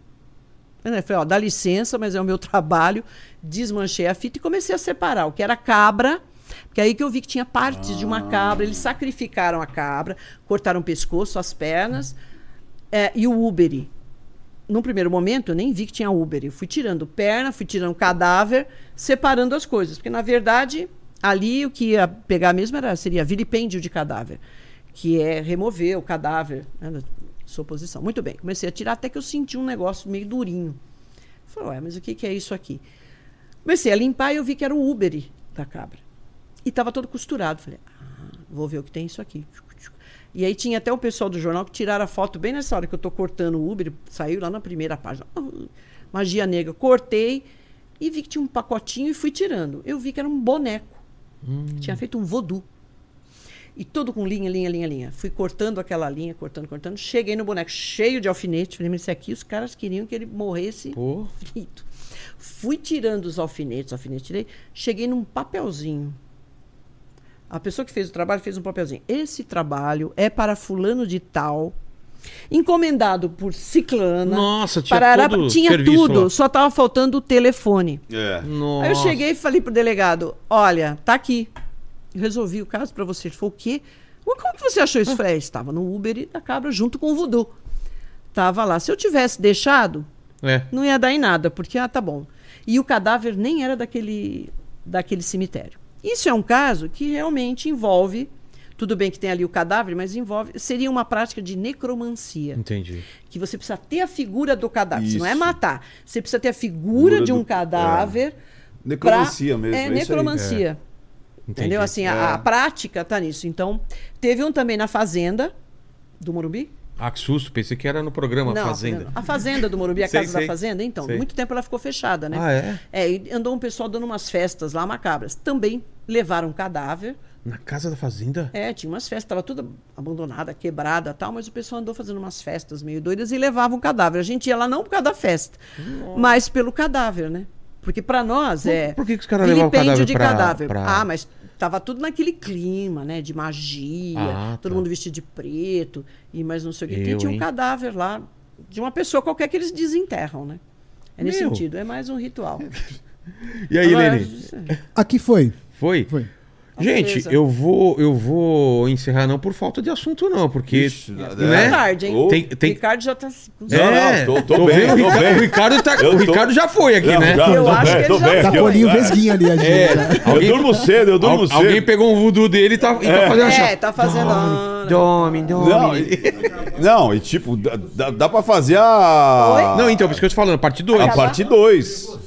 Eu falei, ó, dá licença, mas é o meu trabalho. Desmanchei a fita e comecei a separar o que era cabra. Porque aí que eu vi que tinha partes de uma cabra. Eles sacrificaram a cabra, cortaram o pescoço, as pernas é, e o úbere. Num primeiro momento, eu nem vi que tinha úbere. Eu fui tirando perna, fui tirando cadáver, separando as coisas. Porque, na verdade, ali o que ia pegar mesmo era, seria vilipêndio de cadáver, que é remover o cadáver né, da sua posição. Muito bem, comecei a tirar até que eu senti um negócio meio durinho. Falei, ué, mas o que, que é isso aqui? Comecei a limpar e eu vi que era o úbere da cabra. E estava todo costurado. Falei, ah, vou ver o que tem isso aqui. E aí tinha até o pessoal do jornal que tiraram a foto bem nessa hora que eu estou cortando o Uber, saiu lá na primeira página. Ah, magia negra. Cortei e vi que tinha um pacotinho e fui tirando. Eu vi que era um boneco. Tinha feito um voodoo. E tudo com linha, linha, linha, linha. Fui cortando aquela linha, cortando, cortando. Cheguei no boneco cheio de alfinete. Falei, mas esse aqui os caras queriam que ele morresse
Pô.
frito. Fui tirando os alfinetes, alfinetes, tirei. Cheguei num papelzinho. A pessoa que fez o trabalho fez um papelzinho. Esse trabalho é para fulano de tal, encomendado por ciclana.
Nossa, tinha
para Araba-
todo
tinha tudo,
lá.
só estava faltando o telefone.
É.
Nossa.
Aí eu cheguei e falei pro delegado: olha, tá aqui. Resolvi o caso para você. Ele falou: o quê? Como que você achou isso? Eu falei: é, estava no Uber e da cabra junto com o voodoo. Tava lá. Se eu tivesse deixado,
É.
não ia dar em nada, porque, ah, tá bom. E o cadáver nem era daquele, daquele cemitério. Isso é um caso que realmente envolve. Tudo bem que tem ali o cadáver, mas envolve. Seria uma prática de necromancia.
Entendi.
Que você precisa ter a figura do cadáver. Isso. Não é matar. Você precisa ter a figura
Figura
de um
do-
cadáver.
Necromancia
pra-
mesmo,
É,
é isso aí.
necromancia.
Entendi.
Entendeu? Assim, a,
É.
a prática tá nisso. Então, teve um também na Fazenda do Morumbi.
Ah, que susto. Pensei que era no programa
Não,
Fazenda.
A Fazenda do Morumbi, a
Sei,
Casa
sei.
da Fazenda, então.
Sei.
Muito tempo ela ficou fechada, né?
Ah, é?
É, e andou um pessoal dando umas festas lá macabras. Também levaram um cadáver.
Na casa da Fazenda?
É, tinha umas festas, estava tudo abandonada, quebrada tal, mas o pessoal andou fazendo umas festas meio doidas e levava um cadáver. A gente ia lá não por causa da festa, mas pelo cadáver, né? Porque para nós é.
por que que os caras levavam o cadáver
de
pra-
cadáver.
pra-
Ah, mas tava tudo naquele clima, né? De magia,
Ah,
todo
tá.
mundo vestido de preto, e mais não sei o que.
Eu,
tinha um
hein?
cadáver lá de uma pessoa qualquer que eles desenterram, né? É nesse
Meu.
sentido, é mais um ritual.
E aí,
Agora,
Lene?
Aqui foi.
Foi?
Foi.
Gente, eu vou, eu vou encerrar não por falta de assunto, não, porque.
Ixi,
né?
tarde, hein?
Tem, tem...
Ricardo já tá. com
Não,
É,
não, tô- tô bem,
vendo, o
tô
Ricardo,
bem.
o Ricardo, tá,
Eu
o
tô-
Ricardo já foi aqui,
Não,
né?
já,
Eu
tô
acho
bem,
que
tô
ele já
bem,
tá
Tá o olhinho vesguinho ali, a gente.
É,
né?
Eu
alguém,
durmo cedo, eu durmo
al-
cedo.
alguém pegou um voodoo dele e tá, e tá fazendo
É,
assim,
tá fazendo.
ó, Dome, dome.
Não, e, não, e tipo, dá, dá, pra fazer a.
Não, então, por isso que eu tô falando, parte 2.
A parte 2.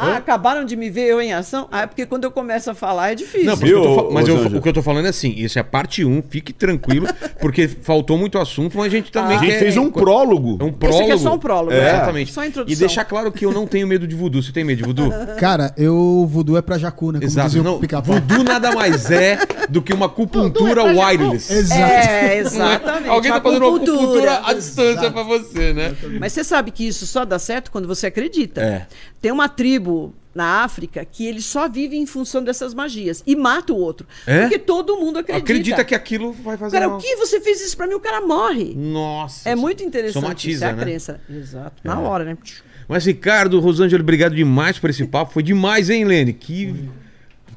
Ah, acabaram de me ver eu em ação? Ah, é porque quando eu começo a falar é difícil.
Não, eu tô fa- mas eu- o que eu tô falando é assim, isso é parte 1, um, fique tranquilo, porque faltou muito assunto, mas a gente também
A gente
quer-
fez um prólogo.
É um
Esse
prólogo.
aqui é só um prólogo,
É.
né?
Exatamente.
Só a introdução.
E deixar claro que eu não tenho medo de voodoo. Você tem medo de voodoo?
Cara, eu voodoo é pra jacu, né? Como
Exato.
dizia o
Não,
pica-pau.
voodoo nada mais é do que uma acupuntura
é pra
wireless.
Exato.
É, exatamente.
Alguém tá fazendo uma
Acupuntura.
acupuntura à distância pra você, né?
Mas você sabe que isso só dá certo quando você acredita.
É.
Tem uma tribo na África que eles só vivem em função dessas magias e mata o outro.
É?
Porque todo mundo acredita.
Acredita que aquilo vai fazer
Cara,
mal.
o que você fez isso pra mim? O cara morre.
Nossa.
É muito interessante.
Somatiza,
isso é a
né?
crença. Exato. Na hora, né?
Mas, Ricardo, Rosângela, obrigado demais por esse papo. Foi demais, hein, Lene? Que.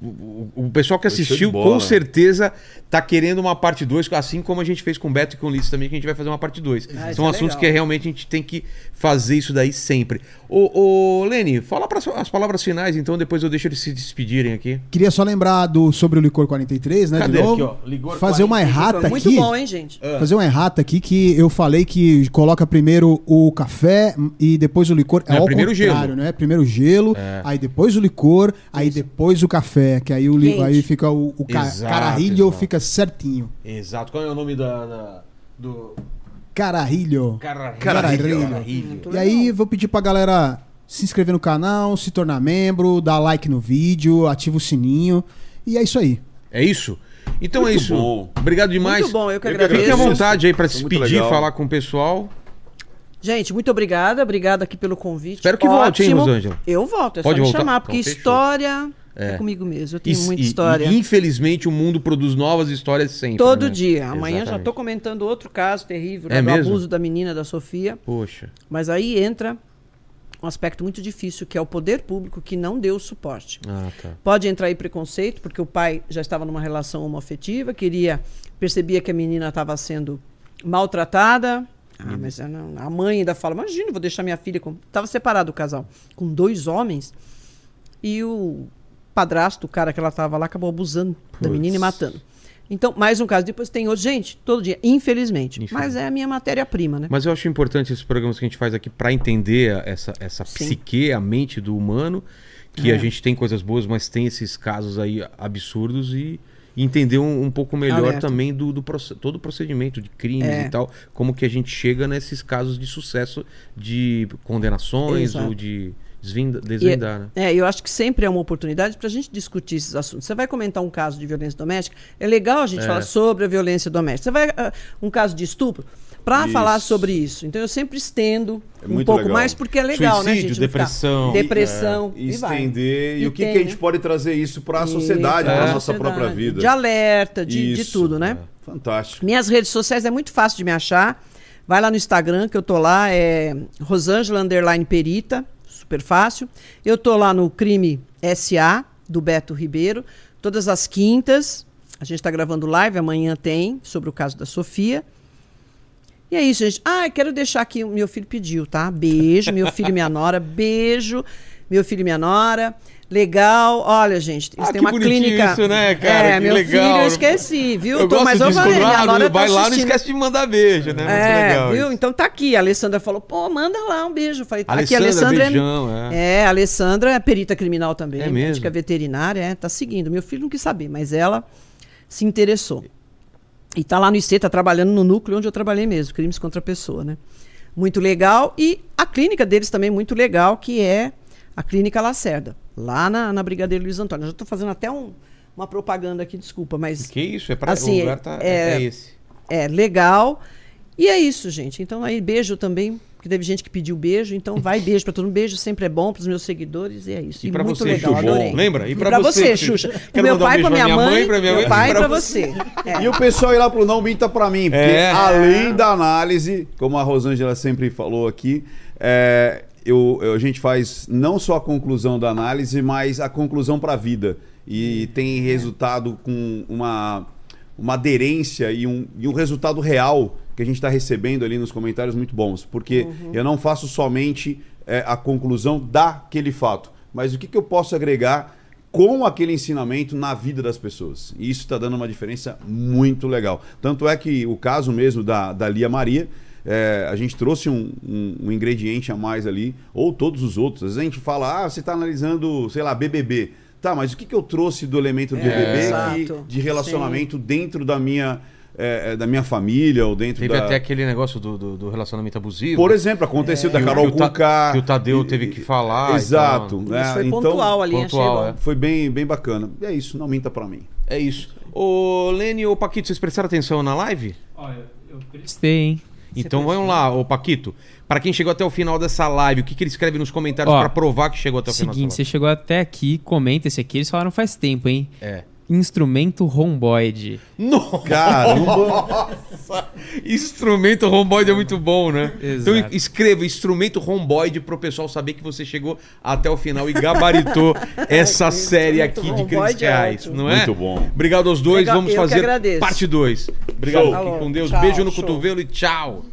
O, pessoal que assistiu, com certeza, tá querendo uma parte 2, assim como a gente fez com o Beto e com o Ulisses também, que a gente vai fazer uma parte 2.
Ah,
São
é
assuntos
legal.
que realmente a gente tem que fazer isso daí sempre. Ô, ô Lene, fala para as palavras finais, então, depois eu deixo eles se despedirem aqui.
Queria só lembrar do, sobre o licor 43, né?
Cadê?
De novo.
Aqui, ó, Ligor
Fazer uma errata
Muito
aqui.
bom, hein, gente?
Fazer uma errata aqui que eu falei que coloca primeiro o café e depois o licor. É
Não,
ao
primeiro o
contrário,
gelo.
né? Primeiro o gelo, aí depois o licor, aí depois o café, que aí, o, li-
Quente.
aí fica o, o ca
Exato,
fica certinho.
Exato. Qual é o nome da. da- do.
Cararrilho.
Cararrilho.
Cararrilho. E aí vou pedir pra galera se inscrever no canal, se tornar membro, dar like no vídeo, ativa o sininho. E é isso aí.
É isso? Então é
Muito
isso.
bom.
Obrigado demais.
Muito bom, eu que
Eu
agradeço.
Fique à vontade aí pra
Foi
se despedir, falar com o pessoal.
Gente, muito obrigada. Obrigada aqui pelo convite.
Espero que volte, hein,
Ótimo.
Rosângela?
Eu volto, é
Pode
só me
voltar?
chamar, porque
Então, fechou.
história é.
É.
comigo mesmo. Eu tenho
E-
muita história.
E, infelizmente o mundo produz novas histórias sempre.
Todo
né?
dia. Amanhã já
Exatamente.
estou comentando outro caso terrível
É
né, do
mesmo?
abuso da menina da Sofia.
Poxa.
Mas aí entra um aspecto muito difícil, que é o poder público que não deu suporte.
Ah, tá.
Pode entrar aí preconceito, porque o pai já estava numa relação homoafetiva, queria, percebia que a menina estava sendo maltratada. Ah, mas a, não- a mãe ainda fala: imagina, vou deixar minha filha com. Estava separado o casal, com dois homens, e o padrasto, o cara que ela estava lá, acabou abusando da
Puts.
menina e matando. Então, mais um caso. Depois tem outro. Gente, todo dia, infelizmente.
Infelizmente.
Mas é a minha matéria-prima, né?
Mas eu acho importante esses programas que a gente faz aqui pra entender essa, essa
Sim.
psique, a mente do humano, que
É.
a gente tem coisas boas, mas tem esses casos aí absurdos e entender um, um pouco melhor
Alerta.
também do, do todo o procedimento de crimes
É.
e tal, como que a gente chega nesses casos de sucesso de condenações
Exato.
ou de
E-
desvendar, né?
É, eu acho que sempre é uma oportunidade para a gente discutir esses assuntos. Você vai comentar um caso de violência doméstica, é legal a gente
É.
falar sobre a violência doméstica. Você vai ah, um caso de estupro para falar sobre isso. Então eu sempre estendo
É
um pouco
legal.
mais porque é legal, né,
Suicídio,
gente? não ficar-
depressão.
depressão
E
e
estender. E,
E
o que,
tem,
que a gente
né?
pode trazer isso para a sociedade, para a
É.
nossa própria vida.
De alerta, de, de
Isso,
tudo, né?
Fantástico.
Minhas redes sociais é muito fácil de me achar. Vai lá no Instagram, que eu tô lá, é Rosângela Perita, super fácil. Eu tô lá no Crime SA, do Beto Ribeiro, todas as quintas. A gente está gravando live, amanhã tem, sobre o caso da Sofia. E é isso, gente. Ah, quero deixar aqui, meu filho pediu, tá? Beijo, meu filho e minha nora, beijo, meu filho e minha nora. Legal, olha, gente, eles
Ah,
têm uma clínica.
isso, né, cara?
É,
Que
meu
legal.
filho, eu esqueci, viu?
Eu
Tô-
gosto
mas eu
disso,
falei,
quando
minha
lá,
nora tá
vai lá, não esquece de mandar beijo, né? Muito
É,
legal
viu?
isso.
Então tá aqui. A Alessandra falou, pô, manda lá um beijo. Eu falei, aqui a
Alessandra,
Alessandra
beijão,
é,
é.
é, a Alessandra é perita criminal também,
É mesmo?
médica veterinária, é, tá seguindo. Meu filho não quis saber, mas ela se interessou. E tá lá no IC, tá trabalhando no núcleo onde eu trabalhei mesmo, crimes contra a pessoa, né? Muito legal. E a clínica deles também muito legal, que é a Clínica Lacerda, lá na, na Brigadeiro Luiz Antônio. Eu já tô fazendo até um- uma propaganda aqui, desculpa, mas
Que isso? É pra,
Assim,
o lugar tá,
é-
é, esse.
é legal. E é isso, gente. Então aí beijo também, porque teve gente que pediu beijo, então vai beijo pra todo mundo. Beijo sempre é bom pros meus seguidores e é isso.
E pra
muito
você,
legal,
Xuxa.
adorei.
Lembra? E
E
pra
pra,
você,
você,
Xuxa.
Pro meu
um
pai,
beijo
pra minha
minha
mãe,
mãe, pra minha
meu
mãe,
pai e
pra
pra
você.
você. É.
E o pessoal ir lá pro Não Minta Pra Mim, porque
É.
além da análise, como a Rosângela sempre falou aqui, é, eu, eu- a gente faz não só a conclusão da análise, mas a conclusão para a vida. E tem resultado com uma, uma aderência e um, e um resultado real que a gente está recebendo ali nos comentários muito bons. Porque eu não faço somente é, a conclusão daquele fato, mas o que, que eu posso agregar com aquele ensinamento na vida das pessoas. E isso está dando uma diferença muito legal. Tanto é que o caso mesmo da, da Lia Maria, é, a gente trouxe um, um- um ingrediente a mais ali, ou todos os outros. Às vezes a gente fala, ah, você está analisando, sei lá, BBB. Tá, mas o que, que eu trouxe do elemento do BBB que-
Exato.
de relacionamento dentro da minha, é, é, da minha família ou dentro
Teve
da...
até aquele negócio do, do, do relacionamento abusivo.
Por exemplo, aconteceu da
Que o-
Carol
Ta-
Conká.
que o Tadeu teve que falar e
Exato.
tal.
né?
Isso foi
Então,
pontual ali,
pontual,
achei
é.
Foi bem, bem bacana. E é isso, não minta pra mim.
É isso. Ô, Lene ou Paquito, vocês prestaram atenção na live?
Olha, eu prestei, hein?
Então vamos lá, ô Paquito. Pra quem chegou até o final dessa live, o que, que ele escreve nos comentários
Ó,
pra provar que chegou até o final
Seguinte, você chegou até aqui, comenta esse aqui. Eles falaram faz tempo, hein?
É.
Instrumento romboide.
Nossa!
Caramba!
Instrumento romboide é muito bom, né?
Exato.
Então escreva instrumento romboide pro pessoal saber que você chegou até o final e gabaritou essa série aqui de
romboide é
não é?
Muito bom.
Obrigado aos dois,
Legal,
vamos fazer
agradeço.
parte 2. Obrigado, com. Deus.
Tchau,
Beijo no
show.
cotovelo e tchau.